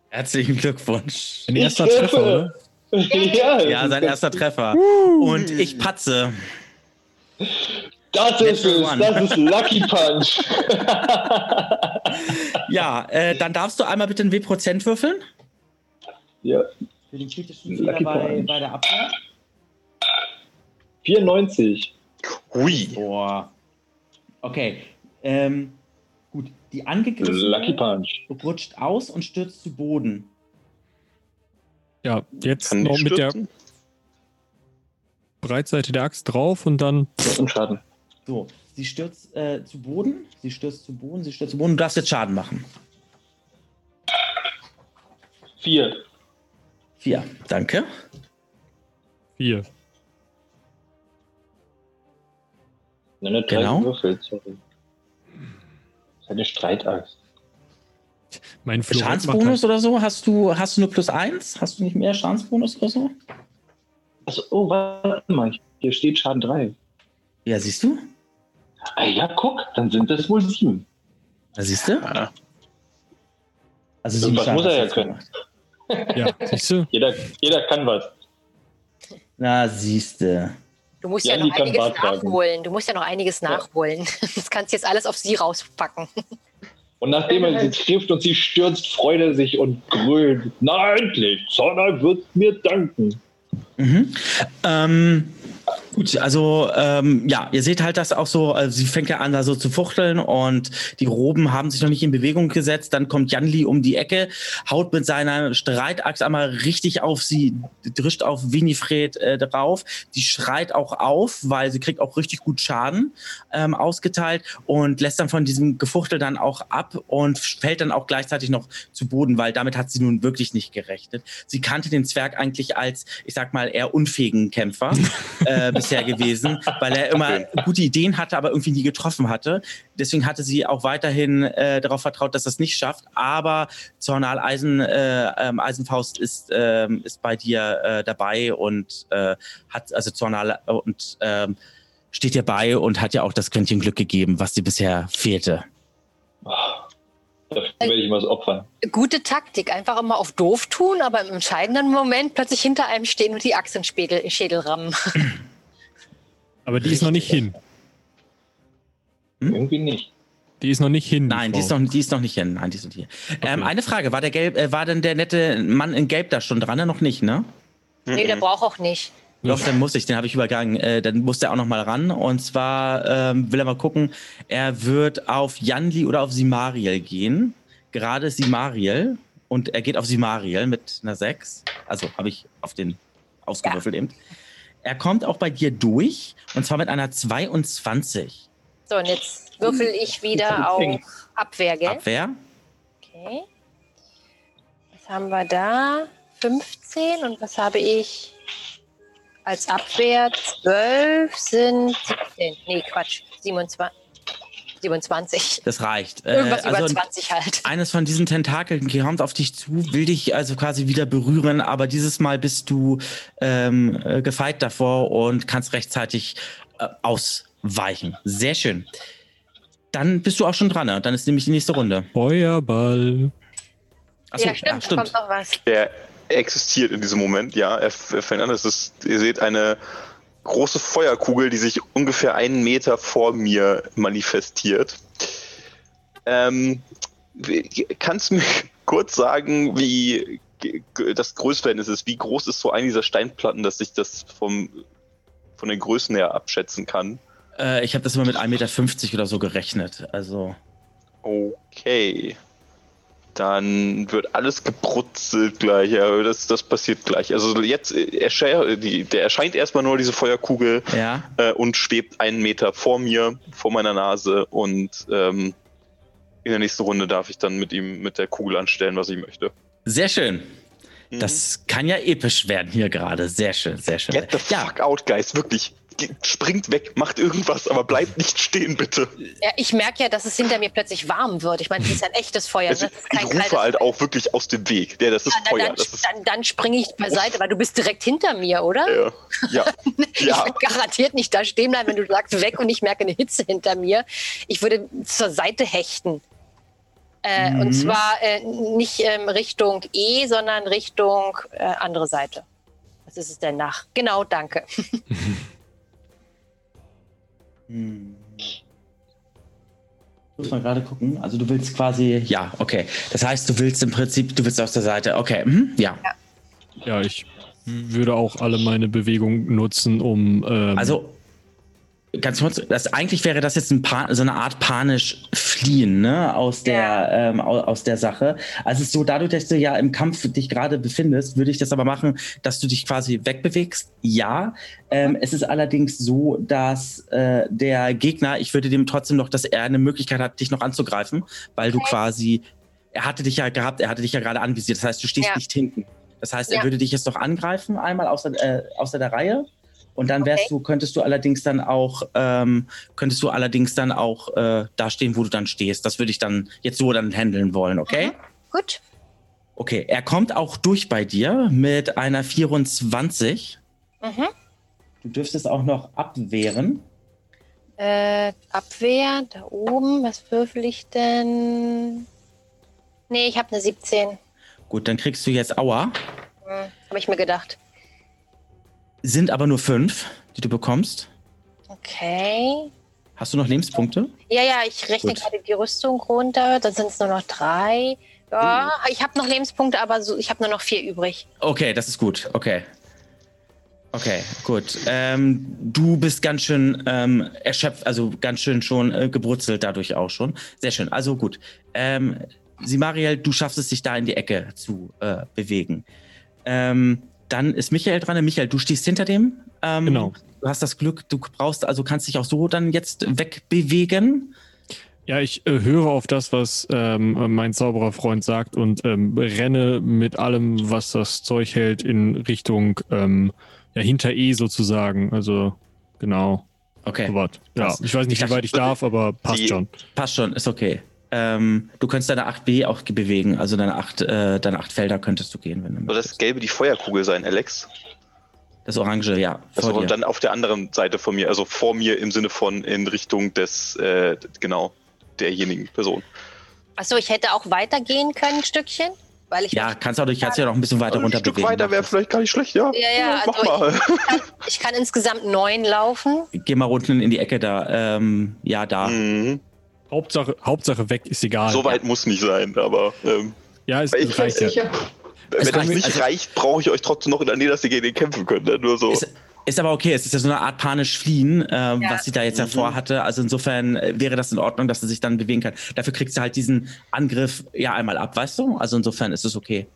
Herzlichen Glückwunsch. Ein erster Ich Treffer, treffe. oder? ja, Ja, sein erster Treffer. Und ich patze. Das ist es, das ist Lucky Punch. Ja, äh, dann darfst du einmal bitte einen W-Prozent würfeln. ja, Für den kritischen Fehler bei- bei der Abwehr. 94. Hui. Boah. Okay. Ähm, gut. Die Lucky angegriffene Punch. rutscht aus und stürzt zu Boden. Ja, jetzt Kann noch mit der? Breitseite der Axt drauf und dann Und Schaden. So, sie stürzt äh, zu Boden, sie stürzt zu Boden, sie stürzt zu Boden. Du darfst jetzt Schaden machen. Vier. Vier. Danke. vier. Nein, drei Genau. gewürfelt, sorry. Das ist eine Streitaxt. Mein Schadensbonus halt, oder so? Hast du, hast du nur plus eins? Hast du nicht mehr Schadensbonus oder so? Also, oh, warte mal. Hier steht Schaden 3. Ja, siehst du? Ah ja, guck, dann sind das wohl sieben. Da siehst du? Ja. Also sieben Schaden muss er ja jetzt können. ja, siehst du? Jeder, jeder kann was. Na, siehst du. Du musst Ja, ja, noch einiges nachholen. Du musst ja noch einiges nachholen. Das kannst du jetzt alles auf sie rauspacken. Und nachdem er sie trifft und sie stürzt, freut er sich und grölt. Na endlich, Zorna wird mir danken. Mhm. Ähm, gut, also ähm, ja, ihr seht halt das auch so, also sie fängt ja an, da so zu fuchteln und die Roben haben sich noch nicht in Bewegung gesetzt. Dann kommt Janli um die Ecke, haut mit seiner Streitachs einmal richtig auf sie, drischt auf Winifred äh, drauf. Die schreit auch auf, weil sie kriegt auch richtig gut Schaden ähm, ausgeteilt und lässt dann von diesem Gefuchtel dann auch ab und fällt dann auch gleichzeitig noch zu Boden, weil damit hat sie nun wirklich nicht gerechnet. Sie kannte den Zwerg eigentlich als, ich sag mal, eher unfähigen Kämpfer äh, bisher gewesen, weil er immer gute Ideen hatte, aber irgendwie nie getroffen hatte. Deswegen hatte sie auch weiterhin äh, darauf vertraut, dass das nicht schafft. Aber Zornal Eisen, äh, ähm, Eisenfaust ist, ähm, ist bei dir äh, dabei und äh, hat, also Zornal äh, und ähm, steht dir bei und hat ja auch das Quäntchen Glück gegeben, was dir bisher fehlte. Dafür werde ich was opfern. Gute Taktik. Einfach immer auf doof tun, aber im entscheidenden Moment plötzlich hinter einem stehen und die Axt in den Schädel rammen. Aber die ist noch nicht hin. Hm? Irgendwie nicht. Die ist noch nicht hin. Nein, die ist, noch, die ist noch nicht hin. Nein, die ist noch nicht hin. Ähm, Okay. eine Frage, war der Gelb, äh, war denn der nette Mann in Gelb da schon dran? Ne? Noch nicht, ne? Nee, der braucht auch nicht. Doch, dann muss ich, den habe ich übergangen. Äh, dann muss der auch noch mal ran. Und zwar ähm, will er mal gucken, er wird auf Janli oder auf Simariel gehen. Gerade Simariel. Und er geht auf Simariel mit einer 6. Also habe ich auf den ausgewürfelt eben. Er kommt auch bei dir durch. Und zwar mit einer 22. So, und jetzt würfel ich wieder auf Abwehr, gell? Abwehr. Okay. Was haben wir da? 15 und was habe ich als Abwehr? 12 sind 17. Nee, Quatsch. 27. 27. Das reicht. Äh, Irgendwas über also 20 halt. eines von diesen Tentakeln kommt auf dich zu, will dich also quasi wieder berühren, aber dieses Mal bist du ähm, äh, gefeit davor und kannst rechtzeitig äh, ausweichen. Sehr schön. Dann bist du auch schon dran, ne? Dann ist nämlich die nächste Runde. Feuerball. Achso, ja, stimmt, da kommt noch was. Der existiert in diesem Moment, ja. Er, f- er fängt an, es ist, ihr seht eine große Feuerkugel, die sich ungefähr einen Meter vor mir manifestiert. Ähm, kannst du mir kurz sagen, wie das Größenverhältnis ist? Wie groß ist so eine dieser Steinplatten, dass ich das vom, von den Größen her abschätzen kann? Äh, ich habe das immer mit 1,50 Meter oder so gerechnet. Also. Okay. Dann wird alles gebrutzelt gleich. Ja, das, das passiert gleich. Also jetzt erscheint, die, der erscheint erstmal nur diese Feuerkugel Ja. äh, und schwebt einen Meter vor mir, vor meiner Nase. Und ähm, in der nächsten Runde darf ich dann mit ihm mit der Kugel anstellen, was ich möchte. Sehr schön. Mhm. Das kann ja episch werden hier gerade. Sehr schön, sehr schön. Get the Ja, fuck out, Guys. Wirklich. Springt weg, macht irgendwas, aber bleibt nicht stehen, bitte. Ja, ich merke ja, dass es hinter mir plötzlich warm wird. Ich meine, das ist ein echtes Feuer. Also, Ne? Das ist ich rufe halt auch wirklich aus dem Weg. Ja, das ist Ja, Feuer. dann, ist, dann, dann springe ich beiseite, weil du bist direkt hinter mir, oder? ja. Ich ja. würde garantiert nicht da stehen bleiben, wenn du sagst, weg und ich merke eine Hitze hinter mir. Ich würde zur Seite hechten. Äh, Mhm. Und zwar äh, nicht ähm, Richtung E, sondern Richtung äh, andere Seite. Was ist es denn nach? Genau, danke. Hm. Muss mal gerade gucken. Also du willst quasi, ja, okay. Das heißt, du willst im Prinzip, du willst aus der Seite. Okay, mhm, ja. Ja, ich würde auch alle meine Bewegungen nutzen, um. Ähm, Also ganz kurz, das, eigentlich wäre das jetzt ein so eine Art panisch fliehen, ne, aus der, ähm, au- aus der Sache. Also es ist so, dadurch, dass du ja im Kampf dich gerade befindest, würde ich das aber machen, dass du dich quasi wegbewegst. Ja. Ähm, es ist allerdings so, dass äh, der Gegner, ich würde dem trotzdem noch, dass er eine Möglichkeit hat, dich noch anzugreifen, weil du quasi, er hatte dich ja gehabt, er hatte dich ja gerade anvisiert. Das heißt, du stehst Ja. nicht hinten. Das heißt, er Ja. würde dich jetzt noch angreifen, einmal außer, äh, außer der Reihe. Und dann wärst Okay. du, könntest du allerdings dann auch, ähm, könntest du allerdings dann auch äh, da stehen, wo du dann stehst. Das würde ich dann jetzt so dann handeln wollen, okay? Mhm. Gut. Okay, er kommt auch durch bei dir mit einer 24. Mhm. Du dürftest auch noch abwehren. Äh, Abwehr, da oben. Was würfel ich denn? Nee, ich habe eine 17. Gut, dann kriegst du jetzt Aua. Hm, habe ich mir gedacht. Sind aber nur fünf, die du bekommst. Okay. Hast du noch Lebenspunkte? Ja, ja, ich rechne Gut. gerade die Rüstung runter. Dann sind es nur noch drei. Ja, ich habe noch Lebenspunkte, aber so, ich habe nur noch vier übrig. Okay, das ist gut. Okay. Okay, gut. Ähm, du bist ganz schön ähm, erschöpft, also ganz schön schon äh, gebrutzelt dadurch auch schon. Sehr schön. Also gut. Ähm, Simariel, du schaffst es, dich da in die Ecke zu äh, bewegen. Ähm, dann ist Michael dran. Michael, du stehst hinter dem. Ähm, Genau. Du hast das Glück, du brauchst, also kannst dich auch so dann jetzt wegbewegen. Ja, ich äh, höre auf das, was ähm, mein Zaubererfreund sagt und ähm, renne mit allem, was das Zeug hält, in Richtung ähm, ja, hinter E sozusagen. Also genau. Okay. So. Ja, ich weiß nicht, Ich wie weit ich darf, aber passt Die- schon. Passt schon, ist okay. Ähm, du könntest deine 8b auch bewegen, also deine 8, äh, deine 8 Felder könntest du gehen, wenn du Soll möchtest. das Gelbe die Feuerkugel sein, Alex? Das Orange, ja. Vor Also dir. und dann auf der anderen Seite von mir, also vor mir im Sinne von in Richtung des, äh, genau, derjenigen Person. Achso, ich hätte auch weitergehen können, ein Stückchen. Weil ich ja, kannst auch, du kannst ja noch ein bisschen weiter ein runter Stück bewegen. weiter wäre vielleicht gar nicht schlecht, ja. Ja, ja, mach also mal. ich kann insgesamt neun laufen. Geh mal unten in die Ecke da. Ähm, ja, da. Mhm. Hauptsache, Hauptsache weg ist egal. So weit muss nicht sein, aber ähm, Ja, es Ich- reicht ja. Sicher. wenn das reicht- nicht also- reicht, brauche ich euch trotzdem noch in der Nähe, dass ihr gegen den kämpfen könnt. Ne? Nur so. Ist, ist aber okay, es ist ja so eine Art panisch fliehen, ähm, was sie da jetzt Mhm. hervor hatte. Also insofern äh, wäre das in Ordnung, dass sie sich dann bewegen kann. Dafür kriegst du halt diesen Angriff ja einmal ab, weißt du? Also insofern ist es okay.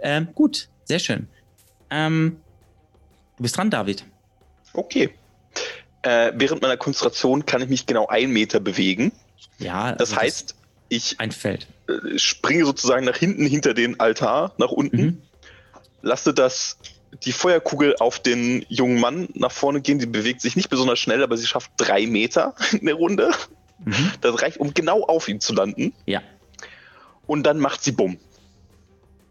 Ähm, gut, sehr schön. Ähm, du bist dran, David. Okay. Äh, während meiner Konzentration kann ich mich genau einen Meter bewegen. Ja, Das also heißt, ich ein Feld. äh, springe sozusagen nach hinten hinter den Altar, nach unten, Mhm. lasse das die Feuerkugel auf den jungen Mann nach vorne gehen. Die bewegt sich nicht besonders schnell, aber sie schafft drei Meter in der Runde. Mhm. Das reicht, um genau auf ihn zu landen. Ja, Und dann macht sie Bumm.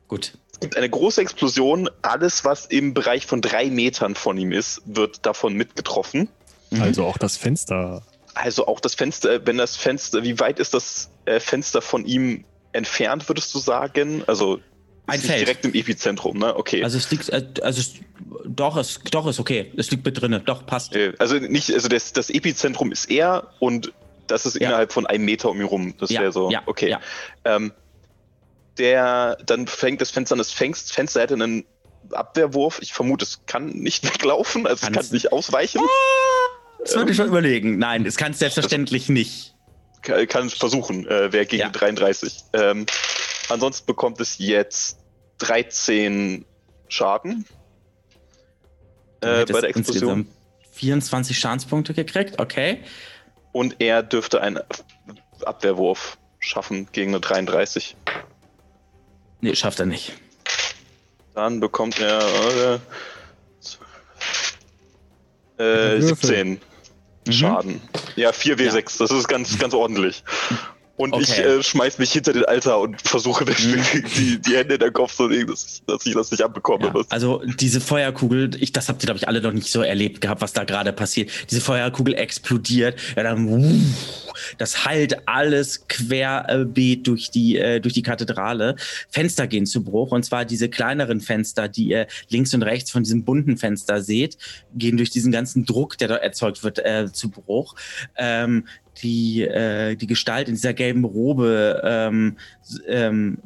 gut. Es gibt eine große Explosion. Alles, was im Bereich von drei Metern von ihm ist, wird davon mitgetroffen. Mhm. Also auch das Fenster. Also auch das Fenster, wenn das Fenster, wie weit ist das äh, Fenster von ihm entfernt, würdest du sagen? Also Ein Feld. direkt im Epizentrum, ne? Okay. Also es liegt, äh, also es, doch, es, doch ist okay. Es liegt mit drinne. Doch passt. Äh, also nicht, also das, das Epizentrum ist er und das ist Ja. innerhalb von einem Meter um ihn rum. Das Ja, wäre so, ja, okay. ja. Ähm, der, dann fängt das Fenster an, das Fenster, Fenster hätte einen Abwehrwurf. Ich vermute, es kann nicht weglaufen, also Kann es kann nicht ausweichen. Das würde ich schon überlegen. Nein, das kann es selbstverständlich nicht. Kann, es versuchen, äh, wer gegen ja. 33. Ähm, ansonsten bekommt es jetzt 13 Schaden. Äh, bei der Explosion. 24 Schadenspunkte gekriegt, okay. Und er dürfte einen Abwehrwurf schaffen gegen eine 33. Nee, schafft er nicht. Dann bekommt er äh, äh, 17 Schaden. Mhm. Ja, 4W6, ja. das ist ganz, ganz ordentlich. Und ich Okay. äh, schmeiß mich hinter den Alter und versuche die, Mhm. die, die Hände in den Kopf zu legen, dass ich, dass ich das nicht abbekomme. Ja, also diese Feuerkugel, ich, das habt ihr, glaube ich, alle noch nicht so erlebt gehabt, was da gerade passiert. Diese Feuerkugel explodiert, ja, dann, wuh, das hallt alles querbeet durch die, äh, durch die Kathedrale. Fenster gehen zu Bruch, und zwar diese kleineren Fenster, die ihr links und rechts von diesem bunten Fenster seht, gehen durch diesen ganzen Druck, der dort erzeugt wird, äh, zu Bruch. Ähm, die, äh, die Gestalt in dieser gelben Robe ähm, ähm,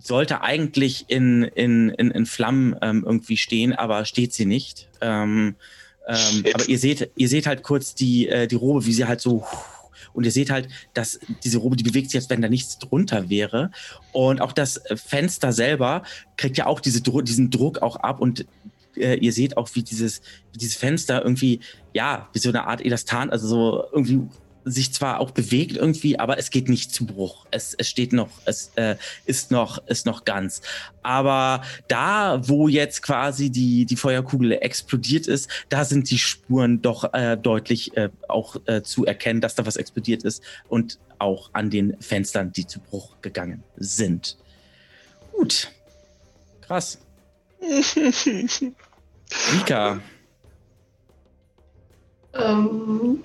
sollte eigentlich in, in, in, in Flammen ähm, irgendwie stehen, aber steht sie nicht. Ähm, ähm, aber ihr seht, ihr seht halt kurz die, äh, die Robe, wie sie halt so und ihr seht halt, dass diese Robe, die bewegt sich, als wenn da nichts drunter wäre. Und auch das Fenster selber kriegt ja auch diese, Dru diesen Druck auch ab und äh, ihr seht auch, wie dieses, wie dieses Fenster irgendwie, ja, wie so eine Art Elastan, also so irgendwie sich zwar auch bewegt irgendwie, aber es geht nicht zu Bruch. Es, es steht noch, es äh, ist noch, ist noch ganz. Aber da, wo jetzt quasi die, die Feuerkugel explodiert ist, da sind die Spuren doch äh, deutlich äh, auch äh, zu erkennen, dass da was explodiert ist und auch an den Fenstern, die zu Bruch gegangen sind. Gut. Krass. Mika, Ähm,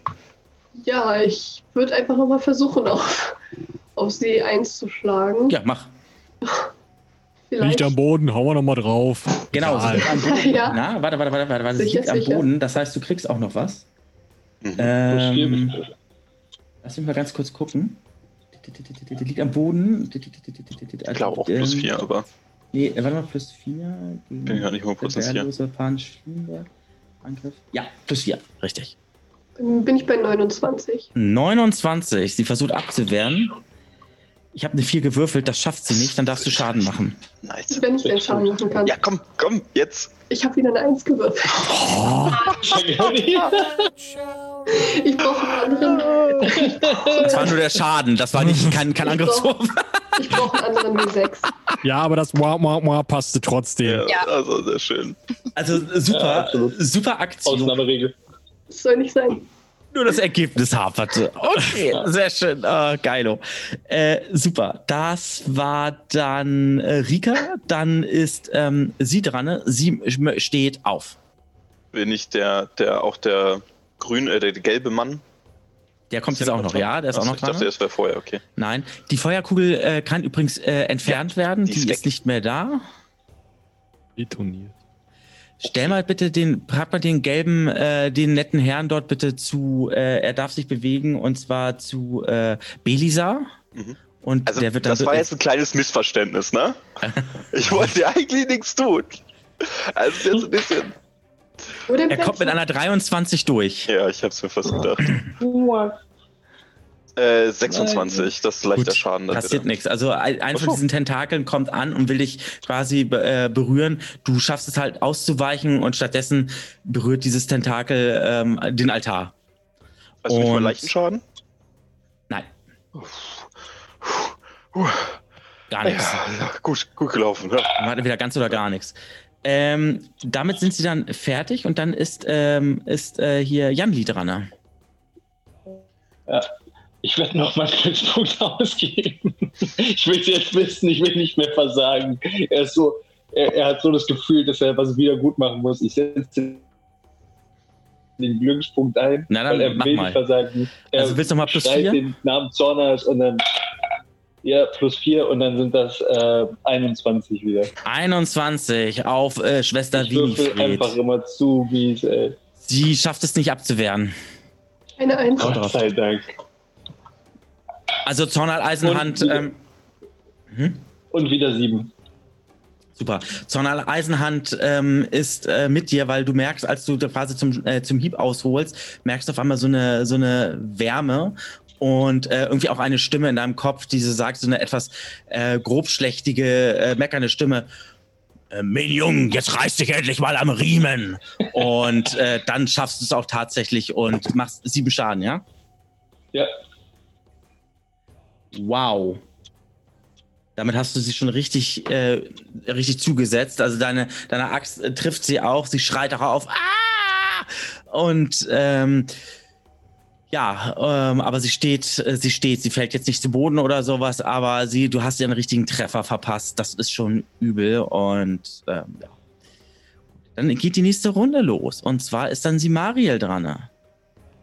ja, ich würde einfach nochmal versuchen, auf, auf sie einzuschlagen. ja, mach. Liegt am Boden, hauen wir nochmal drauf. Genau, sie Egal. liegt am Boden. Ja. Na, warte, warte, warte, warte, warte. Sie Sicher, liegt am sicher. Boden, das heißt, du kriegst auch noch was. Mhm. Ähm, lass mich mal ganz kurz gucken. Die liegt am Boden. ich glaube auch plus 4, aber Nee, warte mal, plus 4. bin ja nicht sicher. Schienenberg, Angriff. Ja, plus 4, richtig. Dann bin ich bei 29. 29, sie versucht abzuwehren. Ich habe eine 4 gewürfelt, das schafft sie nicht, dann darfst du Schaden machen. Nice. Wenn ich den Schaden machen kann. Ja, komm, komm, jetzt. Ich habe wieder eine 1 gewürfelt. Ich brauche einen anderen. Das war nur der Schaden, das war nicht kein, kein Angriffswurf. Ich brauche einen anderen W6. Ja, aber das Wah, Wah, Wah passte trotzdem. Ja, Ja. also sehr schön. Also Ja, super, absolut. super Aktion. Ausnahmeregel. Das soll nicht sein. Nur das Ergebnis haperte. Okay, sehr schön. Ah, geilo. Äh, super. Das war dann äh, Rika. Dann ist ähm, sie dran. Sie steht auf. Bin ich der, der auch der grüne, äh, der gelbe Mann? Der kommt jetzt auch noch. Ja, der ist auch Achso, noch Ich dachte, dran. das wäre vorher, okay. Nein. Die Feuerkugel äh, kann übrigens äh, entfernt werden. die Die, ist ist nicht mehr da. Detoniert. Stell mal bitte den, frag mal den gelben, äh, den netten Herrn dort bitte zu, äh, er darf sich bewegen und zwar zu äh, Belisa. Mhm. Und Also, der wird dann das war jetzt ein kleines Missverständnis, ne? Ich wollte eigentlich nichts tun. Also jetzt ein bisschen. Er kommt mit einer 23 durch. Ja, ich hab's mir fast gedacht. Äh, 26, das ist leichter Gut, Schaden. Passiert nichts. Also ein, von so. diesen Tentakeln kommt an und will dich quasi äh, berühren. Du schaffst es halt auszuweichen und stattdessen berührt dieses Tentakel ähm, den Altar. Also nicht mal Und- leichten Schaden? Nein, Puh. gar nichts. Ja, ja, gut, gut gelaufen. Ja. Dann war wieder ganz oder gar nichts. Ähm, damit sind sie dann fertig und dann ist, ähm, ist äh, hier Janli dran. ne? Ich werde noch mal einen Punkt ausgeben. Ich will es jetzt wissen, ich will nicht mehr versagen. Er ist so, er, er hat so das Gefühl, dass er was wieder gut machen muss. Ich setze den Glückspunkt ein, Na dann, weil er mach will mal. nicht versagen. Er Also willst du mal plus vier? den Namen Zornas und dann ja, plus vier und dann sind das äh, 21 wieder. 21 auf äh, Schwester Ich würfel einfach Winifred. immer zu, wie es, ey. Sie schafft es nicht abzuwehren. Eine Eins. Haut Gott drauf. sei Dank. Also Zornal Eisenhand. Und- Ähm, hm? Und wieder sieben. Super. Zornal Eisenhand ähm, ist äh, mit dir, weil du merkst, als du quasi zum, äh, zum Hieb ausholst, merkst du auf einmal so eine, so eine Wärme und äh, irgendwie auch eine Stimme in deinem Kopf, die so sagt, so eine etwas äh, grobschlächtige, äh, meckernde Stimme. Äh, Jung, jetzt reiß dich endlich mal am Riemen. Und äh, dann schaffst du es auch tatsächlich und machst sieben Schaden, ja? Ja. Wow. Damit hast du sie schon richtig, äh, richtig zugesetzt. Also deine, deine Axt äh, trifft sie auch. Sie schreit auch auf. Ah! Und ähm, ja, ähm, aber sie steht, äh, sie steht. Sie fällt jetzt nicht zu Boden oder sowas, aber sie, du hast ihr einen richtigen Treffer verpasst. Das ist schon übel. Und ähm, ja. Dann geht die nächste Runde los. Und zwar ist dann sie Mariel dran.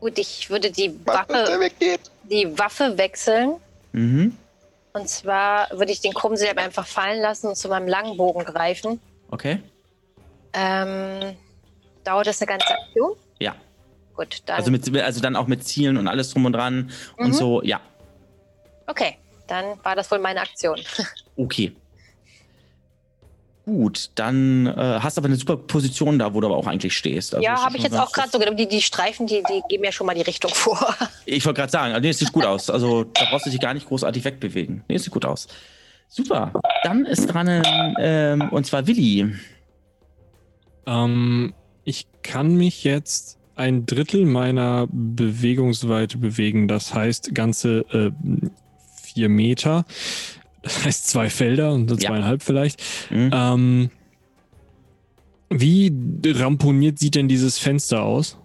Gut, ich würde die Waffe, weggeht? die Waffe wechseln. Mhm. Und zwar würde ich den Krummsäbel einfach fallen lassen und zu meinem Langbogen greifen. Okay. Ähm, dauert das eine ganze Aktion? Ja. Gut, dann. Also, mit, also dann auch mit Zielen und alles drum und dran und Mhm. so, ja. okay, dann war das wohl meine Aktion. Okay. Gut, dann äh, hast du aber eine super Position da, wo du aber auch eigentlich stehst. Also ja, habe ich jetzt auch gerade so gedacht. Die, die Streifen, die, die geben ja schon mal die Richtung vor. Ich wollte gerade sagen, also, nee, es sieht gut aus. Also da brauchst du dich gar nicht großartig wegbewegen. Nee, es sieht gut aus. Super. Dann ist dran, ähm, und zwar Willi. Ähm, ich kann mich jetzt ein Drittel meiner Bewegungsweite bewegen. Das heißt, ganze äh, vier Meter. Das heißt, zwei Felder und Ja. zweieinhalb vielleicht. Hm? Ähm, wie ramponiert sieht denn dieses Fenster aus?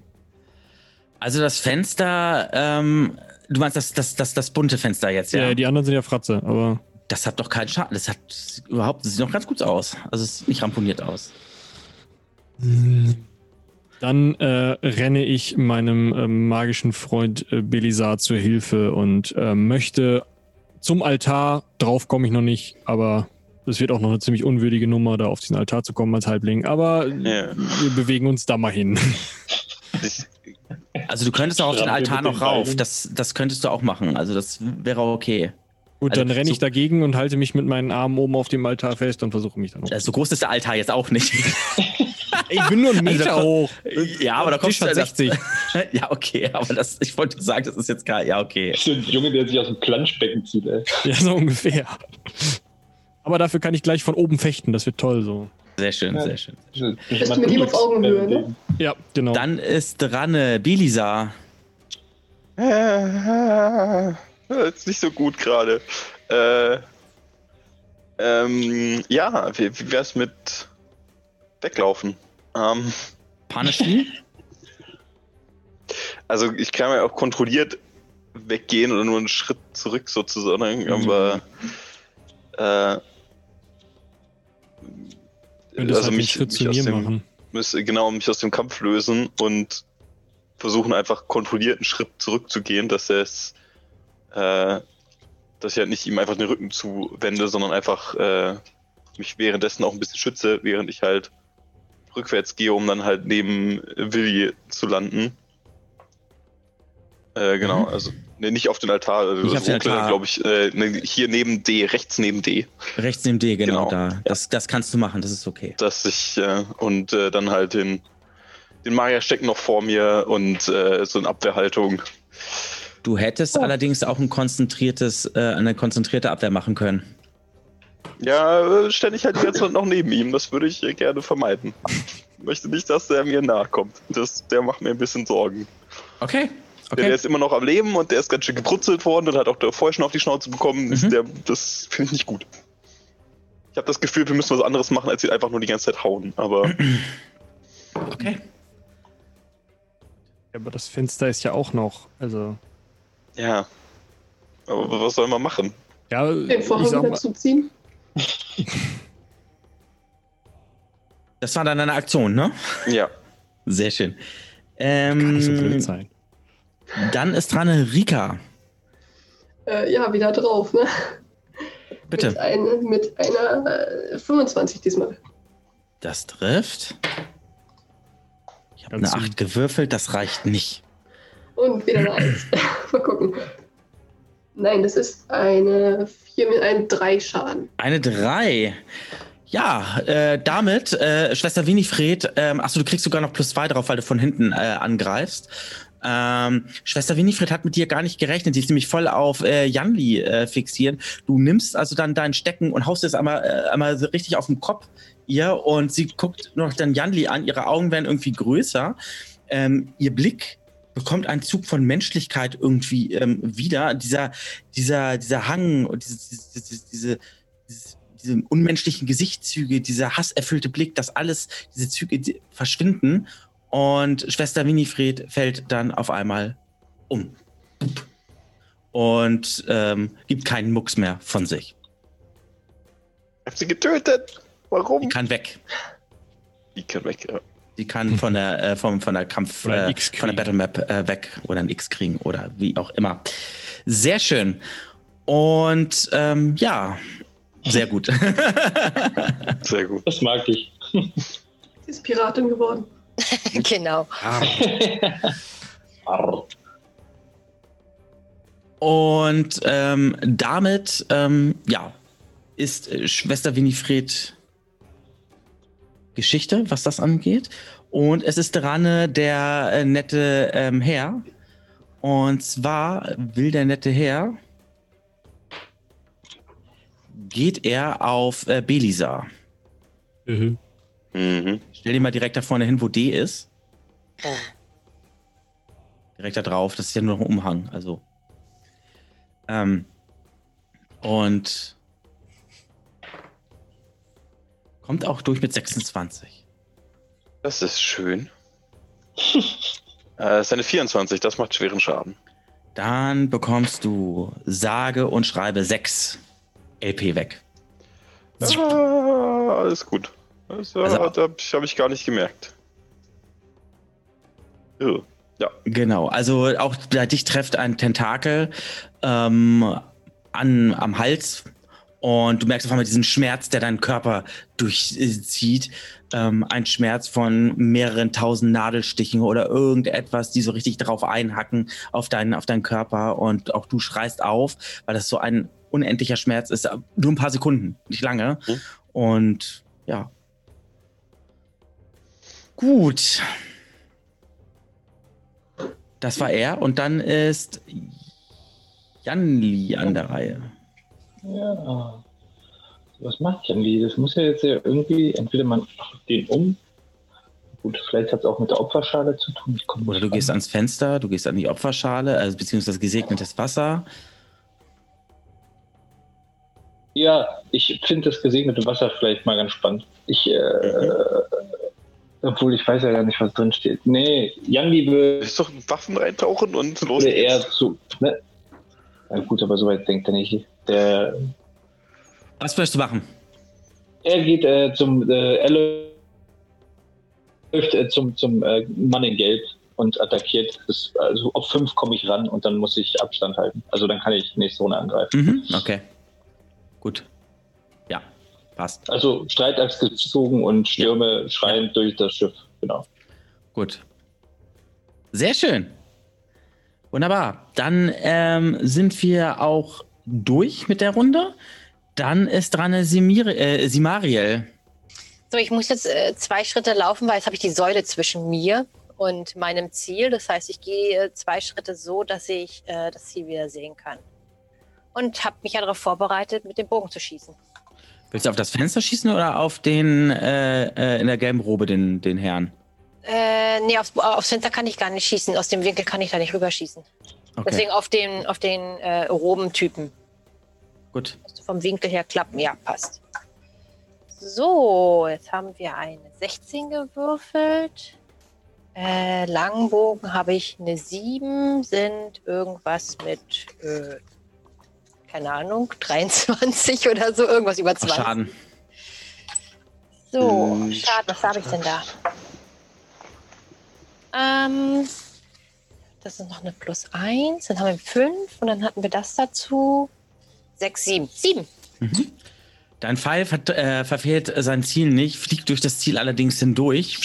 Also das Fenster, ähm, du meinst das, das, das, das bunte Fenster jetzt, ja? Ja. die anderen sind ja Fratze, aber Das hat doch keinen Schaden. Das hat überhaupt, das sieht noch ganz gut aus. Also es sieht nicht ramponiert aus. Dann äh, renne ich meinem ähm, magischen Freund äh, Belisar zur Hilfe und äh, möchte zum Altar. Drauf komme ich noch nicht, aber es wird auch noch eine ziemlich unwürdige Nummer, da auf diesen Altar zu kommen als Halbling. Aber Ja. wir bewegen uns da mal hin. Also du könntest auch auf den Altar noch den rauf. Das, das könntest du auch machen. Also das wäre okay. Gut, Also, dann renne ich so- dagegen und halte mich mit meinen Armen oben auf dem Altar fest und versuche mich dann hoch. Äh, So groß ist der Altar jetzt auch nicht. Ich bin nur einen Also Meter da- hoch. ja, aber da kommst Tisch du hat 60. Ja, okay, aber das, ich wollte sagen, das ist jetzt gar, ja, okay. So ein Junge, der sich aus dem Planschbecken zieht, ey. Ja, so ungefähr. Aber dafür kann ich gleich von oben fechten. Das wird toll so. Sehr schön, Ja. sehr schön. Bist du mit ihm auf Augenhöhe, ne? Ja, genau. Dann ist dran äh, Belisa. äh, ist nicht so gut gerade. Äh, ähm, ja, wie, wie wär's mit weglaufen? Ähm, Punishly? also ich kann ja auch kontrolliert weggehen oder nur einen Schritt zurück sozusagen, aber äh, Könntest also halt mich, Schritt mich zu aus mir dem, machen. müsste genau mich aus dem Kampf lösen und versuchen einfach kontrolliert einen Schritt zurückzugehen, dass er es, äh, dass ich halt nicht ihm einfach den Rücken zuwende, sondern einfach äh, mich währenddessen auch ein bisschen schütze, während ich halt rückwärts gehe, um dann halt neben Willi zu landen. Äh, genau, Mhm. also ne, nicht auf den Altar, also Nicht auf den Altar. glaube ich, äh, ne, hier neben D, rechts neben D. Rechts neben D, genau, Genau. da. Das, das kannst du machen, das ist okay. dass ich äh, und äh, dann halt den den Magier stecken noch vor mir und äh, so eine Abwehrhaltung. Du hättest allerdings auch ein konzentriertes, äh, eine konzentrierte Abwehr machen können. Ja, äh, stelle ich halt jetzt noch neben ihm. Das würde ich äh, gerne vermeiden. Ich möchte nicht, dass der mir nahe kommt. Das, der macht mir ein bisschen Sorgen. Okay. Der, der Okay. ist immer noch am Leben und der ist ganz schön gebrutzelt worden und hat auch vorher schon auf die Schnauze bekommen. Mhm. Der, das finde ich nicht gut. Ich habe das Gefühl, wir müssen was anderes machen, als ihn einfach nur die ganze Zeit hauen. Aber Okay. Aber das Fenster ist ja auch noch. Also. ja. Aber was soll man machen? Ja, Den ich Vorhang mal, zuziehen. Das war dann eine Aktion, ne? Ja. Sehr schön. kann nicht so blöd Ähm, sein. dann ist dran Rika. Äh, ja, wieder drauf, ne? Mit, Bitte. eine, mit einer äh, 25 diesmal. Das trifft. Ich habe eine Ganz 8 gewürfelt, das reicht nicht. Und wieder eine 1. Mal gucken. Nein, das ist eine 4 mit einem 3 Schaden. Eine 3. Ja, äh, damit, äh, Schwester Winifred, ähm, achso, du kriegst sogar noch plus zwei drauf, weil du von hinten äh, angreifst. Ähm, Schwester Winifred hat mit dir gar nicht gerechnet. Sie ist nämlich voll auf äh, Janli äh, fixieren. Du nimmst also dann dein Stecken und haust es einmal, äh, einmal so richtig auf den Kopf ihr und sie guckt noch dann Janli an. Ihre Augen werden irgendwie größer. Ähm, ihr Blick bekommt einen Zug von Menschlichkeit irgendwie ähm, wieder. Dieser, dieser, dieser Hang und diese, diese, diese, diese, diese unmenschlichen Gesichtszüge, dieser hasserfüllte Blick, dass alles, diese Züge die verschwinden und Schwester Winifred fällt dann auf einmal um. Und ähm, gibt keinen Mucks mehr von sich. Ich hab sie getötet. Warum? Die kann weg. Die kann weg, ja. Die kann von der, äh, vom, von der Kampf, äh, von der Battle Map äh, weg oder ein X kriegen oder wie auch immer. Sehr schön. Und ähm, ja, sehr gut. Sehr gut. Das mag ich. Sie ist Piratin geworden. genau. Arr. Und ähm, damit, ähm, ja, ist äh, Schwester Winifred Geschichte, was das angeht. Und es ist dran äh, der äh, nette ähm, Herr. Und zwar will der nette Herr, geht er auf äh, Belisa. Mhm. Mhm. Stell dir mal direkt da vorne hin, wo D ist. Direkt da drauf, das ist ja nur noch ein Umhang, also. Ähm, und kommt auch durch mit 26. Das ist schön. äh, eine 24, das macht schweren Schaden. Dann bekommst du sage und schreibe 6 LP weg. Ah, alles gut. Das, äh, Also- habe ich, hab ich gar nicht gemerkt. Ja. Genau, also auch bei dich trifft ein Tentakel ähm, an, am Hals und du merkst auf einmal diesen Schmerz, der deinen Körper durchzieht. Ähm, ein Schmerz von mehreren tausend Nadelstichen oder irgendetwas, die so richtig drauf einhacken auf deinen, auf deinen Körper und auch du schreist auf, weil das so ein unendlicher Schmerz ist. Nur ein paar Sekunden, nicht lange. Mhm. Und ja. Gut. Das war er und dann ist Janli an der Reihe. Ja. Was macht Janli? Das muss ja jetzt ja irgendwie, entweder man macht den um. Gut, vielleicht hat es auch mit der Opferschale zu tun. Ich Oder du nicht gehst ans Fenster, du gehst an die Opferschale, also beziehungsweise gesegnetes Wasser. Ja, ich finde das gesegnete Wasser vielleicht mal ganz spannend. Ich, äh, obwohl ich weiß ja gar nicht, was drin steht. Nee, Janli würde Ist doch Waffen reintauchen und los eher zu. Ne? Na gut, aber soweit denkt er nicht. Der, Was möchtest du machen? er geht äh, zum. Äh, er läuft äh, zum, zum äh, Mann in Gelb und attackiert. Das, also auf fünf komme ich ran und dann muss ich Abstand halten. Also dann kann ich nächste Runde angreifen. Mhm, okay. Gut. Ja, passt. Also Streitaxt gezogen und Stürme schreiend durch das Schiff. Genau. Gut. Sehr schön. Wunderbar. Dann ähm, sind wir auch durch mit der Runde. Dann ist dran Simir äh, Simariel. So, ich muss jetzt äh, zwei Schritte laufen, weil jetzt habe ich die Säule zwischen mir und meinem Ziel. Das heißt, ich gehe zwei Schritte so, dass ich äh, das Ziel wieder sehen kann. Und habe mich ja darauf vorbereitet, mit dem Bogen zu schießen. Willst du auf das Fenster schießen oder auf den äh, äh, in der gelben Robe, den, den Herrn? Äh, nee, aufs, aufs Fenster kann ich gar nicht schießen. Aus dem Winkel kann ich da nicht rüberschießen. Okay, Deswegen auf den, auf den äh, Robentypen. gut. Vom Winkel her klappen. Ja, passt. So, jetzt haben wir eine 16 gewürfelt. Äh, Langbogen habe ich eine 7, sind irgendwas mit, äh, keine Ahnung, 23 oder so, irgendwas über Ach, 20. Schaden. So, Hm. Schaden, was habe ich denn da? Ähm, das ist noch eine plus 1, dann haben wir 5 und dann hatten wir das dazu. 6, 7. 7. Mhm. Dein Pfeil ver äh, verfehlt sein Ziel nicht, fliegt durch das Ziel allerdings hindurch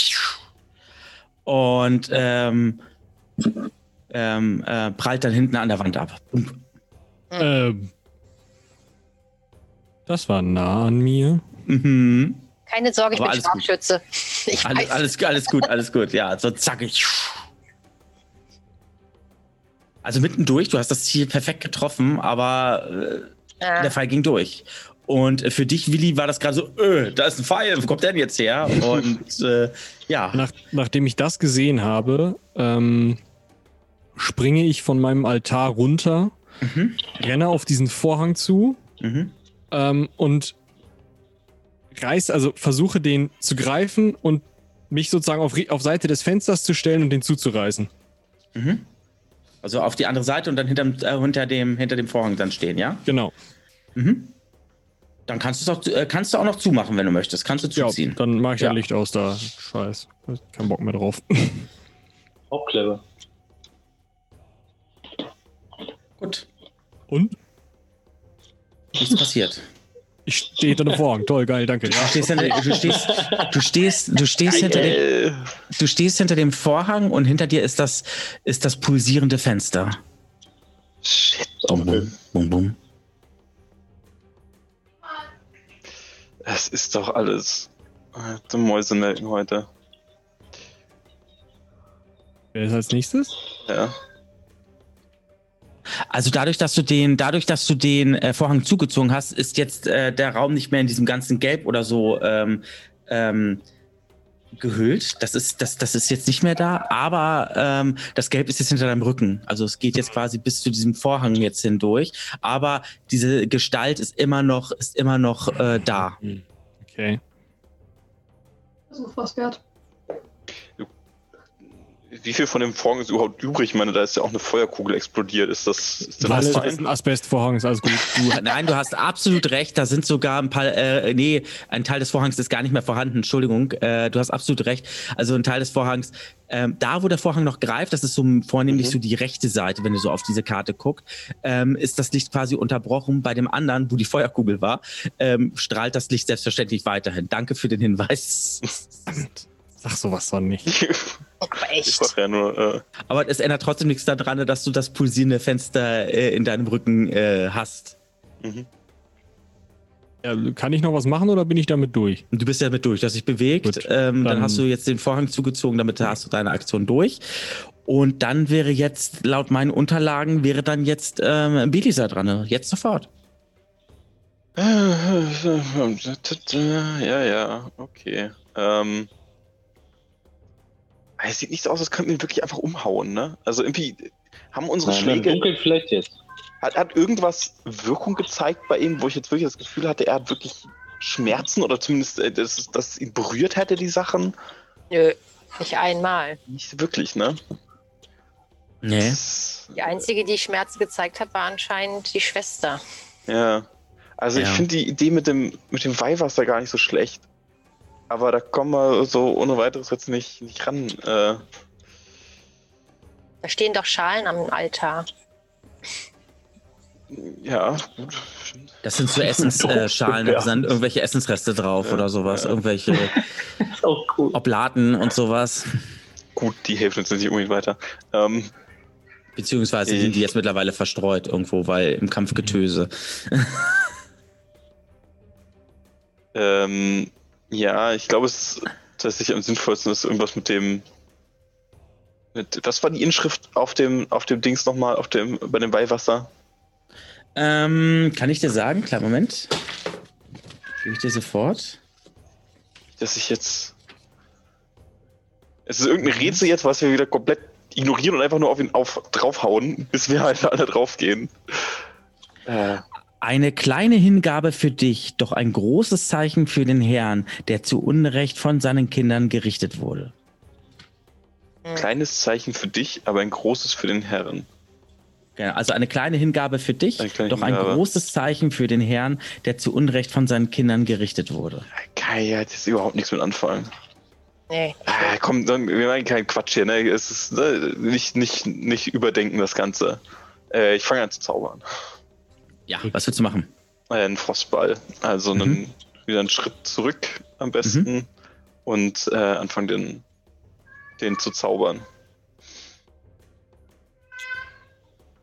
und ähm, ähm, äh, prallt dann hinten an der Wand ab. Ähm, das war nah an mir. Mhm. Keine Sorge, ich Aber bin alles gut. Scharfschütze. Ich Alles, alles, alles gut, alles gut. Ja, so zackig. Also mittendurch, du hast das Ziel perfekt getroffen, aber äh, der Pfeil ging durch. Und für dich, Willi, war das gerade so, öh, da ist ein Pfeil, wo kommt der denn jetzt her? Und äh, ja, Nach, nachdem ich das gesehen habe, ähm, springe ich von meinem Altar runter, Mhm. renne auf diesen Vorhang zu mhm. ähm, und reiß, also versuche den zu greifen und mich sozusagen auf, auf Seite des Fensters zu stellen und den zuzureißen. Mhm. Also auf die andere Seite und dann hinterm, äh, hinter, dem, hinter dem Vorhang dann stehen, ja? Genau. Mhm. Dann kannst, du's auch, äh, kannst du auch noch zumachen, wenn du möchtest. Kannst du Ja, zuziehen. dann mache ich Ja. ein Licht aus da. Scheiß. Kein Bock mehr drauf. Auch clever. Gut, Und? nichts passiert. Ich stehe hinter dem Vorhang. Toll, geil, danke. Du stehst, hinter, du stehst, du stehst, du stehst hinter dem, du stehst hinter dem Vorhang und hinter dir ist das, ist das pulsierende Fenster. shit. Bum, bum, bum, bum. Es ist doch alles. äh, Die Mäuse melken heute. Wer ist als nächstes? Ja. Also dadurch, dass du den, dadurch, dass du den äh, Vorhang zugezogen hast, ist jetzt äh, der Raum nicht mehr in diesem ganzen Gelb oder so ähm, ähm, gehüllt. Das ist, das, das ist jetzt nicht mehr da, aber ähm, das Gelb ist jetzt hinter deinem Rücken. Also es geht jetzt quasi bis zu diesem Vorhang jetzt hindurch. Aber diese Gestalt ist immer noch, ist immer noch äh, da. Okay. Versuch was wert. Wie viel von dem Vorhang ist überhaupt übrig? Ich meine, da ist ja auch eine Feuerkugel explodiert. Ist das, ist das das ein Asbestvorhang, ist alles gut. Du, nein, du hast absolut recht. Da sind sogar ein paar, äh, nee, ein Teil des Vorhangs ist gar nicht mehr vorhanden. Entschuldigung, äh, du hast absolut recht. Also ein Teil des Vorhangs, ähm, da wo der Vorhang noch greift, das ist so vornehmlich Mhm. so die rechte Seite, wenn du so auf diese Karte guckst, ähm, ist das Licht quasi unterbrochen. Bei dem anderen, wo die Feuerkugel war, ähm, strahlt das Licht selbstverständlich weiterhin. Danke für den Hinweis. Sag sowas doch nicht. Aber Ich echt. sag ja nur, äh, Aber es ändert trotzdem nichts daran, dass du das pulsierende Fenster äh, in deinem Rücken äh, hast. mhm. Ja, kann ich noch was machen oder bin ich damit durch? Du bist ja mit durch, du hast dich bewegt. Gut, ähm, dann, dann- hast du jetzt den Vorhang zugezogen, damit hast du deine Aktion durch. Und dann wäre jetzt, laut meinen Unterlagen, wäre dann jetzt ähm, Belisa dran. ne? Jetzt sofort. Ja, ja, okay. Ähm, es sieht nicht so aus, als könnten wir ihn wirklich einfach umhauen, ne? Also irgendwie haben unsere Nein, Schläge. Dunkeln vielleicht jetzt. Hat, hat irgendwas Wirkung gezeigt bei ihm, wo ich jetzt wirklich das Gefühl hatte, er hat wirklich Schmerzen oder zumindest, äh, dass, dass es ihn berührt hätte, die Sachen? Nö, nicht einmal. Nicht wirklich, ne? Nee. Die einzige, die Schmerzen gezeigt hat, war anscheinend die Schwester. Ja. Also ich Ja. finde die Idee mit dem, mit dem Weihwasser gar nicht so schlecht. Aber da kommen wir so ohne weiteres jetzt nicht, nicht ran. Äh, Da stehen doch Schalen am Altar. ja, gut. Das sind so Essensschalen, äh, da sind irgendwelche Essensreste drauf Ja, oder sowas, ja. irgendwelche cool. Oblaten und sowas. Gut, die helfen uns nicht unbedingt weiter. Ähm, Beziehungsweise Ich- sind die jetzt mittlerweile verstreut irgendwo, weil im Kampfgetöse. ähm, ja, ich glaube, es ist tatsächlich am sinnvollsten, ist irgendwas mit dem. Mit, was war die Inschrift auf dem, auf dem Dings nochmal, auf dem, bei dem Weihwasser? Ähm, kann ich dir sagen? Klar, Moment. Gebe ich dir sofort. Dass ich jetzt. Es ist irgendein Rätsel jetzt, was wir wieder komplett ignorieren und einfach nur auf ihn auf, draufhauen, bis wir halt alle draufgehen. Äh, Eine kleine Hingabe für dich, doch ein großes Zeichen für den Herrn, der zu Unrecht von seinen Kindern gerichtet wurde. kleines Zeichen für dich, aber ein großes für den Herrn. Ja, also eine kleine Hingabe für dich, doch ein Hingabe. großes Zeichen für den Herrn, der zu Unrecht von seinen Kindern gerichtet wurde. Kann ich jetzt überhaupt nichts mit anfangen. Nee. Ah, komm, dann, wir meinen keinen Quatsch hier, ne? Es ist ne, nicht, nicht, nicht überdenken das Ganze. Äh, ich fange an zu zaubern. Ja, was willst du machen? Ein Frostball. Also Mhm. einen, wieder einen Schritt zurück am besten und äh, anfangen den, den zu zaubern.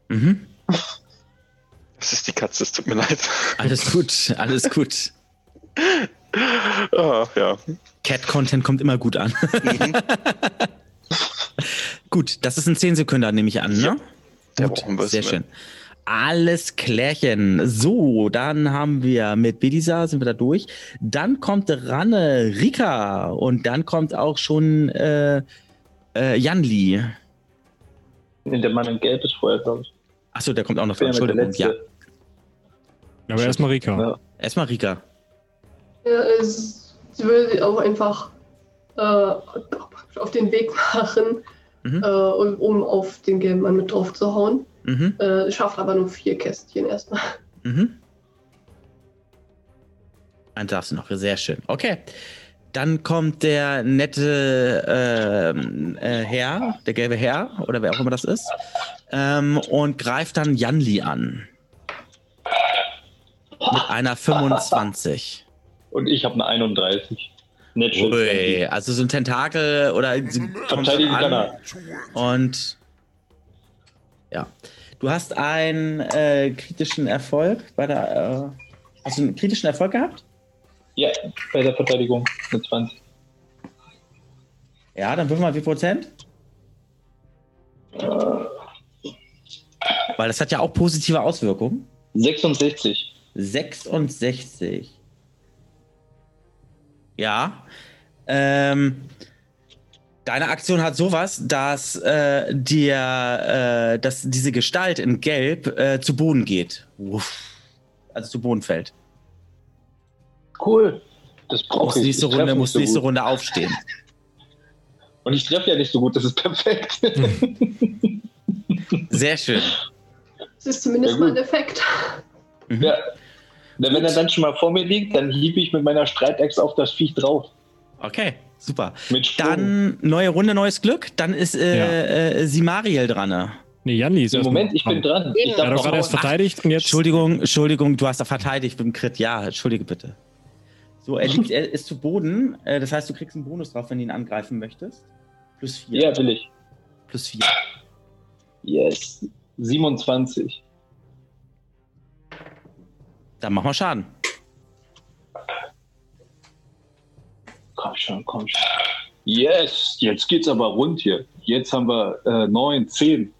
Mhm. Das ist die Katze, es tut mir leid. Alles gut, alles gut. Ah, ja. Cat-Content kommt immer gut an. Mhm. gut, das ist ein 10 Sekunden, nehme ich an, ne? Ja. Gut, sehr schön. Alles klärchen. So, dann haben wir mit Bedisa sind wir da durch. Dann kommt Ranne Rika und dann kommt auch schon äh, äh, Janli. Nee, Der Mann in Gelb ist vorher, glaube ich. Achso, der kommt auch noch ja Entschuldigung. Ja. Aber erstmal Rika. Ja. erstmal Rika. Ja, es, sie würde sich auch einfach äh, auf den Weg machen, Mhm. äh, um, um auf den gelben Mann mit drauf zu hauen. Mhm. Äh, schafft aber nur vier Kästchen erstmal. Mhm. Dann darfst du noch. Sehr schön. Okay. Dann kommt der nette ähm, äh, Herr, der gelbe Herr, oder wer auch immer das ist, ähm, und greift dann Janli an. Mit einer 25. Und ich habe eine 31. Nicht schön. Ui, also so ein Tentakel oder sie kommt an und. Du hast einen äh, kritischen Erfolg bei der. Äh, hast du einen kritischen Erfolg gehabt? Ja, bei der Verteidigung eine 20. Ja, dann würfel mal wie Prozent. Weil das hat ja auch positive Auswirkungen. 66. 66. Ja. Ähm, deine Aktion hat sowas, dass äh, dir, äh, dass diese Gestalt in Gelb äh, zu Boden geht. Uff. Also zu Boden fällt. Cool. Das brauche ich. nächste Ich Runde, nicht muss so nächste gut. Runde aufstehen. Und ich treffe ja nicht so gut, das ist perfekt. Sehr schön. Das ist zumindest Ja, mal ein Effekt. ja. Na, Wenn er dann schon mal vor mir liegt, dann hiebe ich mit meiner Streitachs auf das Viech drauf. Okay, super. Dann neue Runde, neues Glück. Dann ist äh, Ja. äh, Simariel dran. ne? Nee, Janli ist Moment, ich bin dran. Ich Er darf hat doch noch gerade erst verteidigt und jetzt. Entschuldigung, Entschuldigung, du hast da verteidigt mit dem Crit. Ja, entschuldige bitte. So, er, liegt, er ist zu Boden. Äh, das heißt, du kriegst einen Bonus drauf, wenn du ihn angreifen möchtest. Plus 4. Ja, will ich. Plus 4. Yes. 27. Dann mach mal Schaden. Komm schon, komm schon. Yes, jetzt geht's aber rund hier. Jetzt haben wir äh, 9, 10.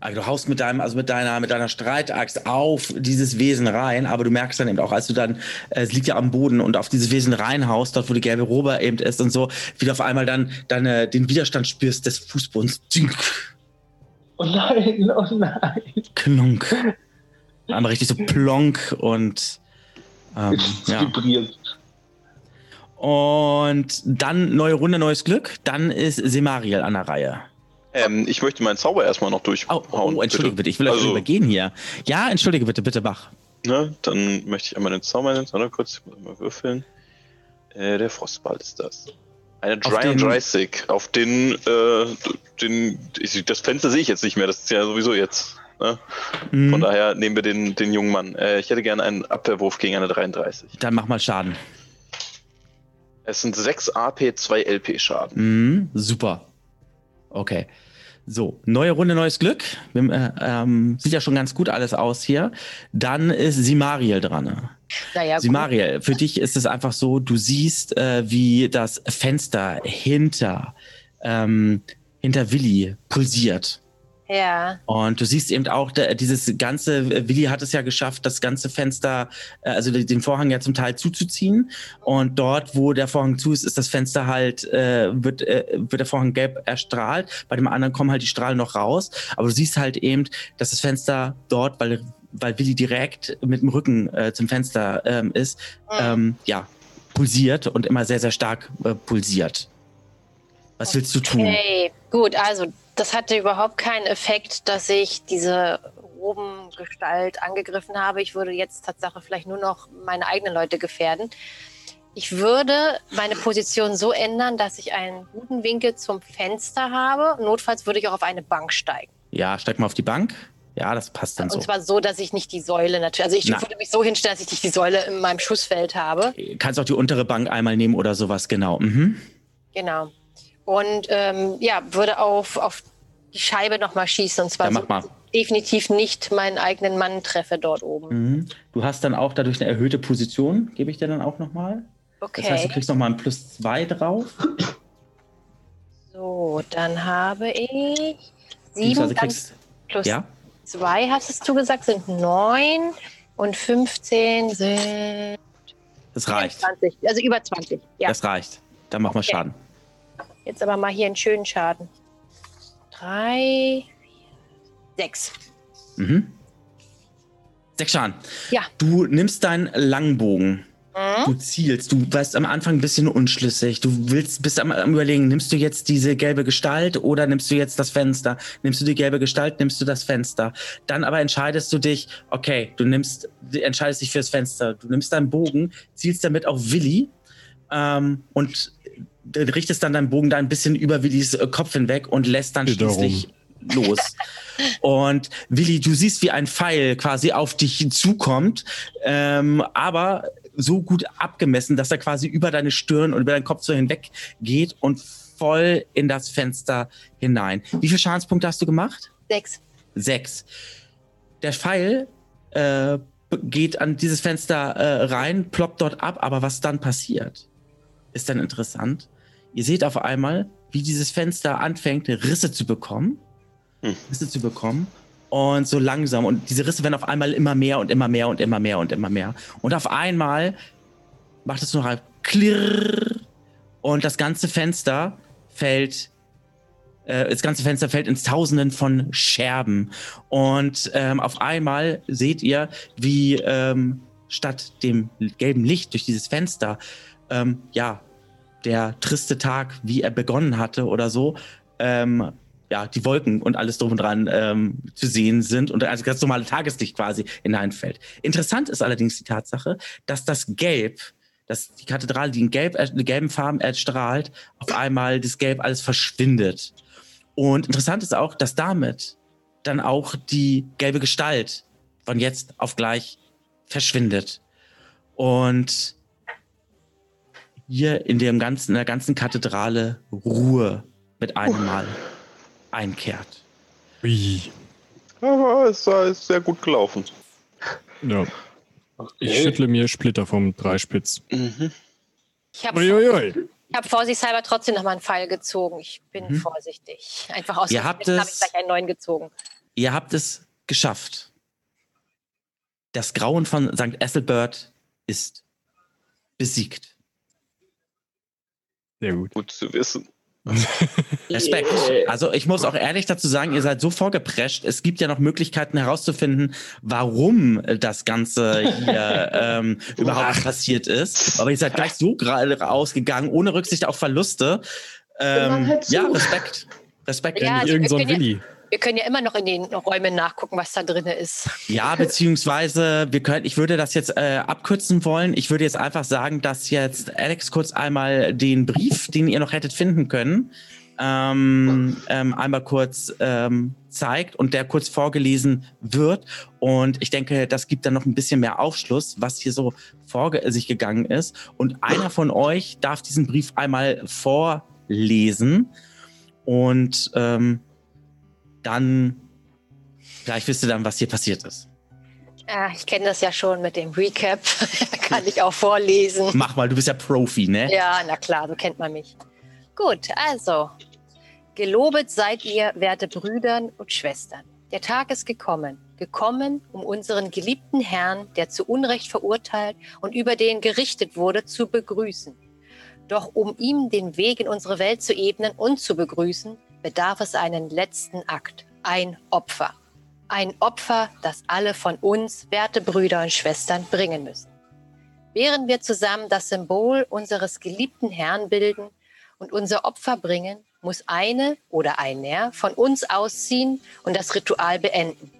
Also du haust mit deinem, also mit deiner, mit deiner Streitaxt auf dieses Wesen rein, aber du merkst dann eben auch, als du dann, äh, es liegt ja am Boden und auf dieses Wesen reinhaust, dort wo die gelbe Robe eben ist und so, wie du auf einmal dann deine, den Widerstand spürst des Fußbodens. Oh nein, oh nein. Klunk. Einmal richtig so plonk und ähm, Es ja. vibriert. Und dann neue Runde, neues Glück. Dann ist Semariel an der Reihe. Ähm, ich möchte meinen Zauber erstmal noch durchhauen. Oh, oh entschuldige bitte. Ich will euch Also- übergehen hier. Ja, entschuldige bitte, bitte, Bach. Ne, dann möchte ich einmal den Zauber nennen. Warte kurz, ich muss mal würfeln. Äh, der Frostball ist das. Eine Auf den- 33 auf den, äh, den, ich, das Fenster sehe ich jetzt nicht mehr, das ist ja sowieso jetzt. Ne? Mhm. Von daher nehmen wir den, den jungen Mann. Äh, ich hätte gerne einen Abwehrwurf gegen eine 33. Dann mach mal Schaden. Es sind 6 AP, 2 LP Schaden. Mhm, super. Okay. So, neue Runde, neues Glück. Wir, äh, ähm, sieht ja schon ganz gut alles aus hier. Dann ist Simariel dran. Naja, gut. Simariel, für dich ist es einfach so, du siehst, äh, wie das Fenster hinter, ähm, hinter Willi pulsiert. Ja. Und du siehst eben auch, da, dieses ganze, Willi hat es ja geschafft, das ganze Fenster, äh, also den Vorhang ja zum Teil zuzuziehen. Und dort, wo der Vorhang zu ist, ist das Fenster halt, äh, wird, äh, wird der Vorhang gelb erstrahlt. Bei dem anderen kommen halt die Strahlen noch raus. Aber du siehst halt eben, dass das Fenster dort, weil, weil Willi direkt mit dem Rücken äh, zum Fenster ähm, ist, ähm, ja, pulsiert und immer sehr, sehr stark äh, pulsiert. Was willst du tun? Okay, gut, also das hatte überhaupt keinen Effekt, dass ich diese Robengestalt angegriffen habe. Ich würde jetzt Tatsache vielleicht nur noch meine eigenen Leute gefährden. Ich würde meine Position so ändern, dass ich einen guten Winkel zum Fenster habe. Notfalls würde ich auch auf eine Bank steigen. Ja, steig mal auf die Bank. Ja, das passt dann Und so. zwar so, dass ich nicht die Säule natürlich. Also ich Na. würde mich so hinstellen, dass ich nicht die Säule in meinem Schussfeld habe. Kannst auch die untere Bank einmal nehmen oder sowas, genau. Mhm. Genau. Und ähm, ja, würde auf, auf die Scheibe nochmal schießen. Und zwar Ja, mach so, mal. definitiv nicht meinen eigenen Mann treffe dort oben. Mhm. Du hast dann auch dadurch eine erhöhte Position, gebe ich dir dann auch nochmal. Okay. Das heißt, du kriegst nochmal ein plus zwei drauf. So, dann habe ich sieben Beziehungsweise dann kriegst, plus ja, zwei, hattest du gesagt, sind neun und 15 sind das reicht. 20, also über 20. Ja, Das reicht. Dann mach mal Okay. Schaden. Jetzt aber mal hier einen schönen Schaden. Drei, vier, sechs. Mhm. Sechs Schaden. Ja. Du nimmst deinen Langbogen. Mhm. Du zielst, du warst am Anfang ein bisschen unschlüssig. Du willst, bist am, am überlegen, nimmst du jetzt diese gelbe Gestalt oder nimmst du jetzt das Fenster? Nimmst du die gelbe Gestalt, nimmst du das Fenster? Dann aber entscheidest du dich, okay, du nimmst, du entscheidest dich fürs Fenster. Du nimmst deinen Bogen, zielst damit auf Willi ähm, und richtest dann deinen Bogen da ein bisschen über Willis äh, Kopf hinweg und lässt dann Wiederum. schließlich los. Und Willi, du siehst, wie ein Pfeil quasi auf dich zukommt, ähm, aber so gut abgemessen, dass er quasi über deine Stirn und über deinen Kopf so hinweg geht und voll in das Fenster hinein. Wie viele Schadenspunkte hast du gemacht? Sechs. Sechs. Der Pfeil äh, geht an dieses Fenster äh, rein, ploppt dort ab, aber was dann passiert, ist dann interessant. Ihr seht auf einmal, wie dieses Fenster anfängt, Risse zu bekommen. Hm. Risse zu bekommen. Und so langsam. Und diese Risse werden auf einmal immer mehr und immer mehr und immer mehr und immer mehr. Und auf einmal macht es nur ein Klirr. Und das ganze Fenster fällt äh, das ganze Fenster fällt ins Tausenden von Scherben. Und ähm, auf einmal seht ihr, wie ähm, statt dem gelben Licht durch dieses Fenster, ähm, ja, der triste Tag, wie er begonnen hatte oder so, ähm, ja, die Wolken und alles drum und dran ähm, zu sehen sind und also ganz normale Tageslicht quasi hineinfällt. Interessant ist allerdings die Tatsache, dass das Gelb, dass die Kathedrale, die in gelb, äh, gelben Farben erstrahlt, auf einmal das Gelb alles verschwindet. Und interessant ist auch, dass damit dann auch die gelbe Gestalt von jetzt auf gleich verschwindet. Und hier in dem ganzen, in der ganzen Kathedrale Ruhe mit einem Mal einkehrt. Ui. Aber es ist sehr gut gelaufen. Ja. Ich schüttle mir Splitter vom Dreispitz. Mhm. Ich habe hab vorsichtshalber trotzdem noch mal einen Pfeil gezogen. Ich bin Mhm. vorsichtig. Einfach aus Ihr habt Respekt habe ich es- gleich einen neuen gezogen. Ihr habt es geschafft. Das Grauen von St. Ethelbert ist besiegt. Sehr gut. Gut zu wissen. Respekt. Also ich muss auch ehrlich dazu sagen, ihr seid so vorgeprescht. Es gibt ja noch Möglichkeiten herauszufinden, warum das Ganze hier ähm, überhaupt passiert ist. Aber ihr seid gleich so gerade rausgegangen, ohne Rücksicht auf Verluste. Ähm, halt ja, Respekt. Respekt. Ja, also irgend so ein Willi. Wir können ja immer noch in den Räumen nachgucken, was da drin ist. Ja, beziehungsweise wir können, ich würde das jetzt äh, abkürzen wollen. Ich würde jetzt einfach sagen, dass jetzt Alex kurz einmal den Brief, den ihr noch hättet finden können, ähm, ähm, einmal kurz ähm, zeigt und der kurz vorgelesen wird. Und ich denke, das gibt dann noch ein bisschen mehr Aufschluss, was hier so vor sich gegangen ist. Und einer von euch darf diesen Brief einmal vorlesen und ähm, dann Vielleicht wisst ihr dann, was hier passiert ist. Ah, ich kenne das ja schon mit dem Recap. Kann ich auch vorlesen. Mach mal, du bist ja Profi, ne? Ja, na klar, so kennt man mich. Gut, also. Gelobet seid ihr, werte Brüdern und Schwestern. Der Tag ist gekommen. Gekommen, um unseren geliebten Herrn, der zu Unrecht verurteilt und über den gerichtet wurde, zu begrüßen. Doch um ihm den Weg in unsere Welt zu ebnen und zu begrüßen, bedarf es einen letzten Akt. Ein Opfer. Ein Opfer, das alle von uns, werte Brüder und Schwestern, bringen müssen. Während wir zusammen das Symbol unseres geliebten Herrn bilden und unser Opfer bringen, muss eine oder einer von uns ausziehen und das Ritual beenden.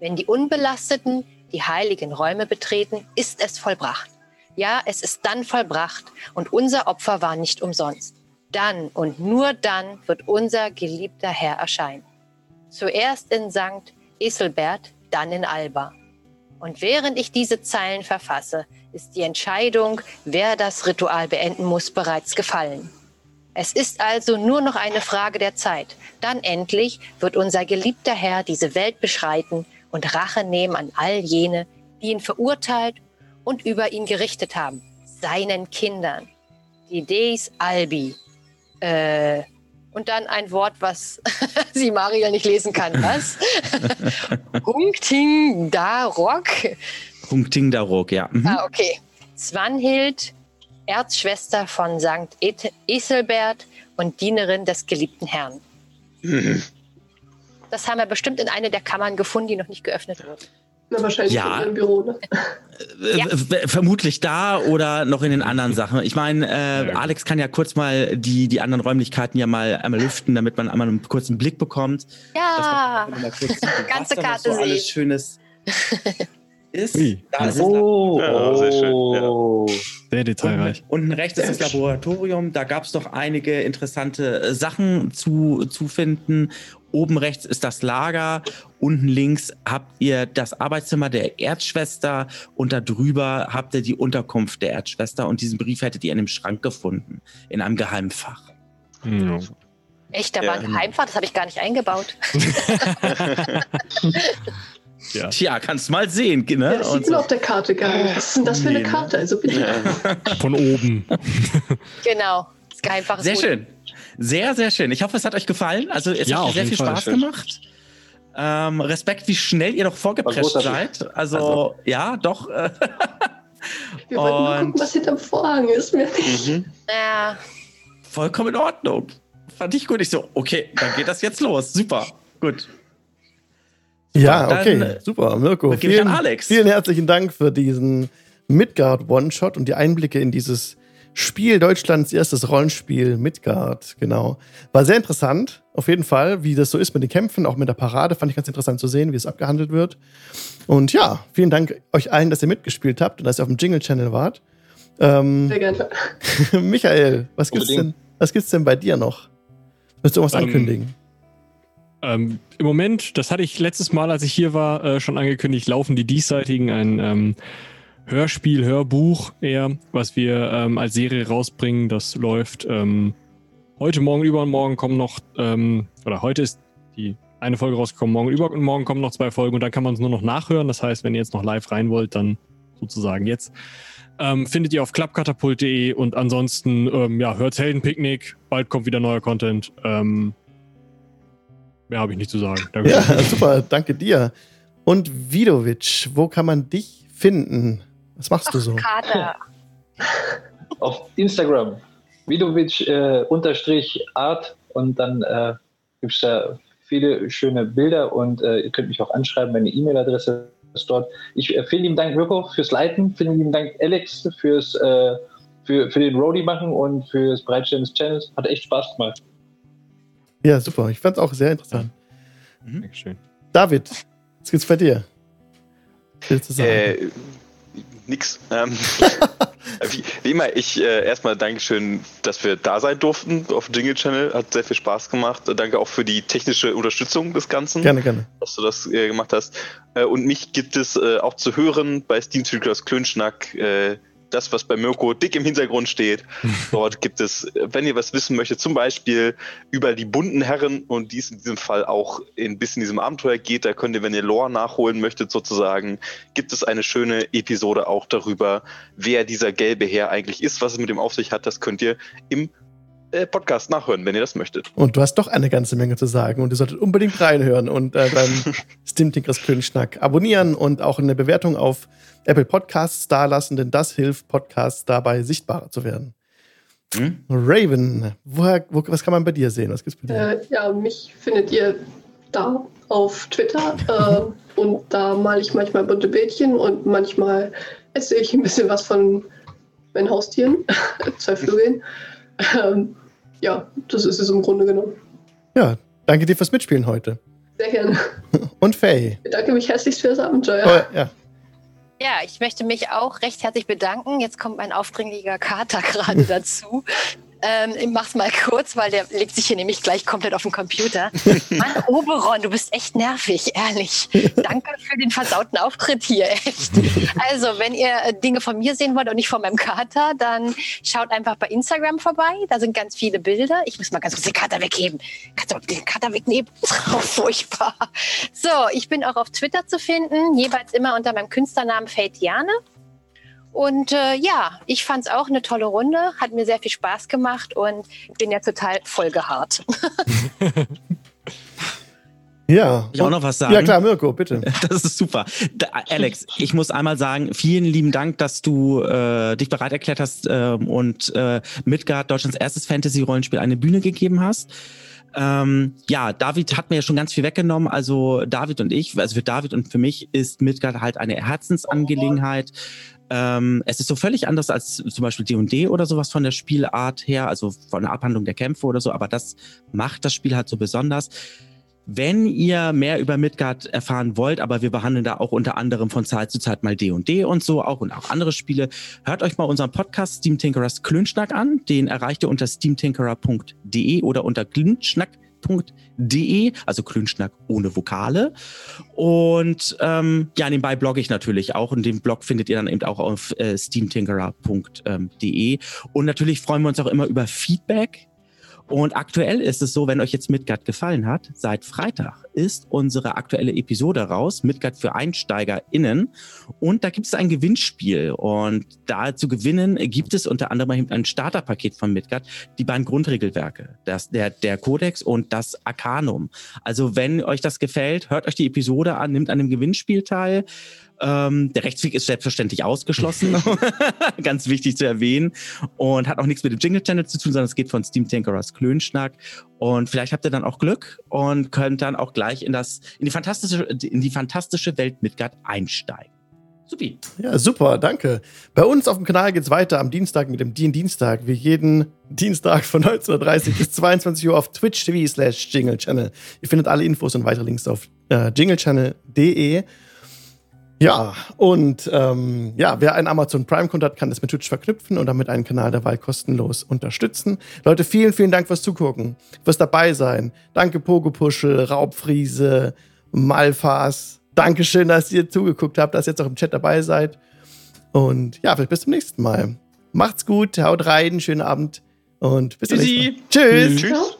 Wenn die Unbelasteten die heiligen Räume betreten, ist es vollbracht. Ja, es ist dann vollbracht und unser Opfer war nicht umsonst. Dann und nur dann wird unser geliebter Herr erscheinen. Zuerst in St. Iselbert, dann in Alba. Und während ich diese Zeilen verfasse, ist die Entscheidung, wer das Ritual beenden muss, bereits gefallen. Es ist also nur noch eine Frage der Zeit. Dann endlich wird unser geliebter Herr diese Welt beschreiten und Rache nehmen an all jene, die ihn verurteilt und über ihn gerichtet haben. seinen Kindern. Die Idee ist Albi. Äh, und dann ein Wort, was sie Mariel nicht lesen kann. Was? Hungting Darok. Hungting Darok, ja. Mhm. Ah, okay. Swanhild, Erzschwester von St. Eselbert und Dienerin des geliebten Herrn. Das haben wir bestimmt in einer der Kammern gefunden, die noch nicht geöffnet wurde. Na, wahrscheinlich Ja. in Büro. Ne? Äh, Ja. Vermutlich da oder noch in den anderen Sachen. Ich meine, äh, Alex kann ja kurz mal die, die anderen Räumlichkeiten ja mal einmal lüften, damit man einmal einen kurzen Blick bekommt. Ja, kurz Ganze da noch Karte so alles. Schönes ist. Ui. Da ist Oh, Ja, sehr schön, ja. oh. Sehr detailreich. Unten rechts ist das Laboratorium. Da gab es doch einige interessante äh, Sachen zu, zu finden. Oben rechts ist das Lager. Unten links habt ihr das Arbeitszimmer der Erzschwester. Und da drüber habt ihr die Unterkunft der Erzschwester. Und diesen Brief hättet ihr in dem Schrank gefunden. In einem Geheimfach. Ja. echt, da war Ja. ein Geheimfach, das habe ich gar nicht eingebaut. ja. Tja, kannst mal sehen. Ne? Ja, das sieht man so. auf der Karte gar nicht. Was ist denn das für eine ne? Karte? Also bitte. Von oben. Genau, das Geheimfach ist Sehr gut. schön. Sehr, sehr schön. Ich hoffe, es hat euch gefallen. Also es Ja, hat sehr viel Fall. Spaß Schön. gemacht. Ähm, Respekt, wie schnell ihr doch vorgeprescht seid. großartig. Also, ja, doch. Äh, Wir wollten nur gucken, was hinterm Vorhang ist. Mhm. Ja, vollkommen in Ordnung. Fand ich gut. Ich so, okay, dann geht das jetzt los. Super. Gut. Ja, Dann, okay, super. Mirko, vielen, an Alex. vielen herzlichen Dank für diesen Midgard One-Shot und die Einblicke in dieses Spiel, Deutschlands erstes Rollenspiel, Midgard, genau. War sehr interessant, auf jeden Fall, wie das so ist mit den Kämpfen, auch mit der Parade, fand ich ganz interessant zu sehen, wie es abgehandelt wird. Und ja, vielen Dank euch allen, dass ihr mitgespielt habt und dass ihr auf dem Jingle-Channel wart. Ähm, Sehr gerne. Michael, was gibt's, denn, Unbedingt. was gibt's denn bei dir noch? Willst du was Ähm, ankündigen? Ähm, Im Moment, das hatte ich letztes Mal, als ich hier war, äh, schon angekündigt, laufen die diesseitigen ein ähm, Hörspiel, Hörbuch eher, was wir ähm, als Serie rausbringen. Das läuft ähm, heute, morgen, übermorgen kommen noch, ähm, oder heute ist die eine Folge rausgekommen, morgen, übermorgen kommen noch zwei Folgen und dann kann man es nur noch nachhören. Das heißt, wenn ihr jetzt noch live rein wollt, dann sozusagen jetzt. Ähm, findet ihr auf klappkatapult.de und ansonsten, ähm, ja, hört Heldenpicknick. Bald kommt wieder neuer Content. Ähm, mehr habe ich nicht zu sagen. Danke. Ja, super, danke dir. Und Vidovic, wo kann man dich finden? Was machst du so? Kater. Auf Instagram. Vidovic äh, unterstrich Art und dann äh, gibt es da viele schöne Bilder und äh, ihr könnt mich auch anschreiben, meine E-Mail-Adresse ist dort. Ich, äh, vielen lieben Dank, Mirko, fürs Leiten. Vielen lieben Dank, Alex, fürs, äh, für, für den Roadie machen und fürs Bereitstellen des Channels. Hat echt Spaß gemacht. Ja, super. Ich fand es auch sehr interessant. Dankeschön. David, was gibt's bei dir? Willst du sagen? Äh, nix. Ähm, wie, wie immer, ich äh, erstmal Dankeschön, dass wir da sein durften auf Jingle Channel. Hat sehr viel Spaß gemacht. Danke auch für die technische Unterstützung des Ganzen, gerne, gerne. dass du das äh, gemacht hast. Äh, und mich gibt es äh, auch zu hören bei Steam Speakers Klönschnack. Das, was bei Mirko dick im Hintergrund steht. Dort gibt es, wenn ihr was wissen möchtet, zum Beispiel über die bunten Herren und die es in diesem Fall auch ein bisschen in diesem Abenteuer geht, da könnt ihr, wenn ihr Lore nachholen möchtet, sozusagen, gibt es eine schöne Episode auch darüber, wer dieser gelbe Herr eigentlich ist, was es mit dem auf sich hat. Das könnt ihr im äh, Podcast nachhören, wenn ihr das möchtet. Und du hast doch eine ganze Menge zu sagen und ihr solltet unbedingt reinhören und äh, beim Steam Tinkers Klönschnack abonnieren und auch eine Bewertung auf Apple Podcasts dalassen, denn das hilft Podcasts dabei sichtbarer zu werden. Hm? Raven, woher, wo, was kann man bei dir sehen? Was gibt's bei dir? Äh, ja, mich findet ihr da auf Twitter äh, und da male ich manchmal bunte Bildchen und manchmal erzähle ich ein bisschen was von meinen Haustieren, zwei Vögeln. Ähm, ja, das ist es im Grunde genommen. Ja, danke dir fürs Mitspielen heute. Sehr gerne. Und Faye. Ich bedanke mich herzlichst für das Abenteuer. Oh, ja. Ja, ich möchte mich auch recht herzlich bedanken. Jetzt kommt mein aufdringlicher Kater gerade dazu. Ähm, ich mach's mal kurz, weil der legt sich hier nämlich gleich komplett auf den Computer. Mann, Oberon, du bist echt nervig, ehrlich. Danke für den versauten Auftritt hier, echt. Also, wenn ihr äh, Dinge von mir sehen wollt und nicht von meinem Kater, dann schaut einfach bei Instagram vorbei. Da sind ganz viele Bilder. Ich muss mal ganz kurz den Kater wegheben. Kannst du den Kater wegnehmen? Oh, furchtbar. So, ich bin auch auf Twitter zu finden, jeweils immer unter meinem Künstlernamen Fatiane. Und äh, ja, ich fand es auch eine tolle Runde, hat mir sehr viel Spaß gemacht und bin ja total vollgeharrt. Ja. Ich auch noch was sagen. Ja, klar, Mirko, bitte. Das ist super. Da, Alex, ich muss einmal sagen, vielen lieben Dank, dass du äh, dich bereit erklärt hast ähm, und äh, Midgard, Deutschlands erstes Fantasy-Rollenspiel, eine Bühne gegeben hast. Ähm, ja, David hat mir ja schon ganz viel weggenommen. Also David und ich, also für David und für mich ist Midgard halt eine Herzensangelegenheit. Ähm, es ist so völlig anders als zum Beispiel D&D oder sowas von der Spielart her, also von der Abhandlung der Kämpfe oder so, aber das macht das Spiel halt so besonders. Wenn ihr mehr über Midgard erfahren wollt, aber wir behandeln da auch unter anderem von Zeit zu Zeit mal D&D und so auch und auch andere Spiele, hört euch mal unseren Podcast Steam Tinkerers Klönschnack an. Den erreicht ihr unter steamtinkerer.de oder unter klönschnack.de, also Klönschnack ohne Vokale. Und ähm, ja, nebenbei blogge ich natürlich auch und den Blog findet ihr dann eben auch auf äh, steamtinkerer.de. Und natürlich freuen wir uns auch immer über Feedback und aktuell ist es so, wenn euch jetzt Midgard gefallen hat, seit Freitag ist unsere aktuelle Episode raus, Midgard für EinsteigerInnen. Und da gibt es ein Gewinnspiel. Und da zu gewinnen gibt es unter anderem ein Starterpaket von Midgard, die beiden Grundregelwerke, das, der, der Codex und das Arcanum. Also wenn euch das gefällt, hört euch die Episode an, nimmt an dem Gewinnspiel teil. Ähm, der Rechtsweg ist selbstverständlich ausgeschlossen, ganz wichtig zu erwähnen und hat auch nichts mit dem Jingle Channel zu tun, sondern es geht von Steam Tankerers Klönschnack und vielleicht habt ihr dann auch Glück und könnt dann auch gleich in das in die fantastische in die fantastische Welt Midgard einsteigen. Supi. Ja, super, danke. Bei uns auf dem Kanal geht es weiter am Dienstag mit dem DIN Dienstag, wie jeden Dienstag von 19.30 bis 22 Uhr auf Twitch TV slash Jingle Channel. Ihr findet alle Infos und weitere Links auf äh, jinglechannel.de. Ja, und ähm, ja, wer einen Amazon Prime-Konto hat, kann das mit Twitch verknüpfen und damit einen Kanal der Wahl kostenlos unterstützen. Leute, vielen, vielen Dank fürs Zugucken, fürs dabei sein. Danke Pogopuschel, Raubfriese, Malfas. Dankeschön, dass ihr zugeguckt habt, dass ihr jetzt auch im Chat dabei seid. Und ja, vielleicht bis zum nächsten Mal. Macht's gut, haut rein, schönen Abend und bis zum nächsten Mal. Tschüss. Tschüss.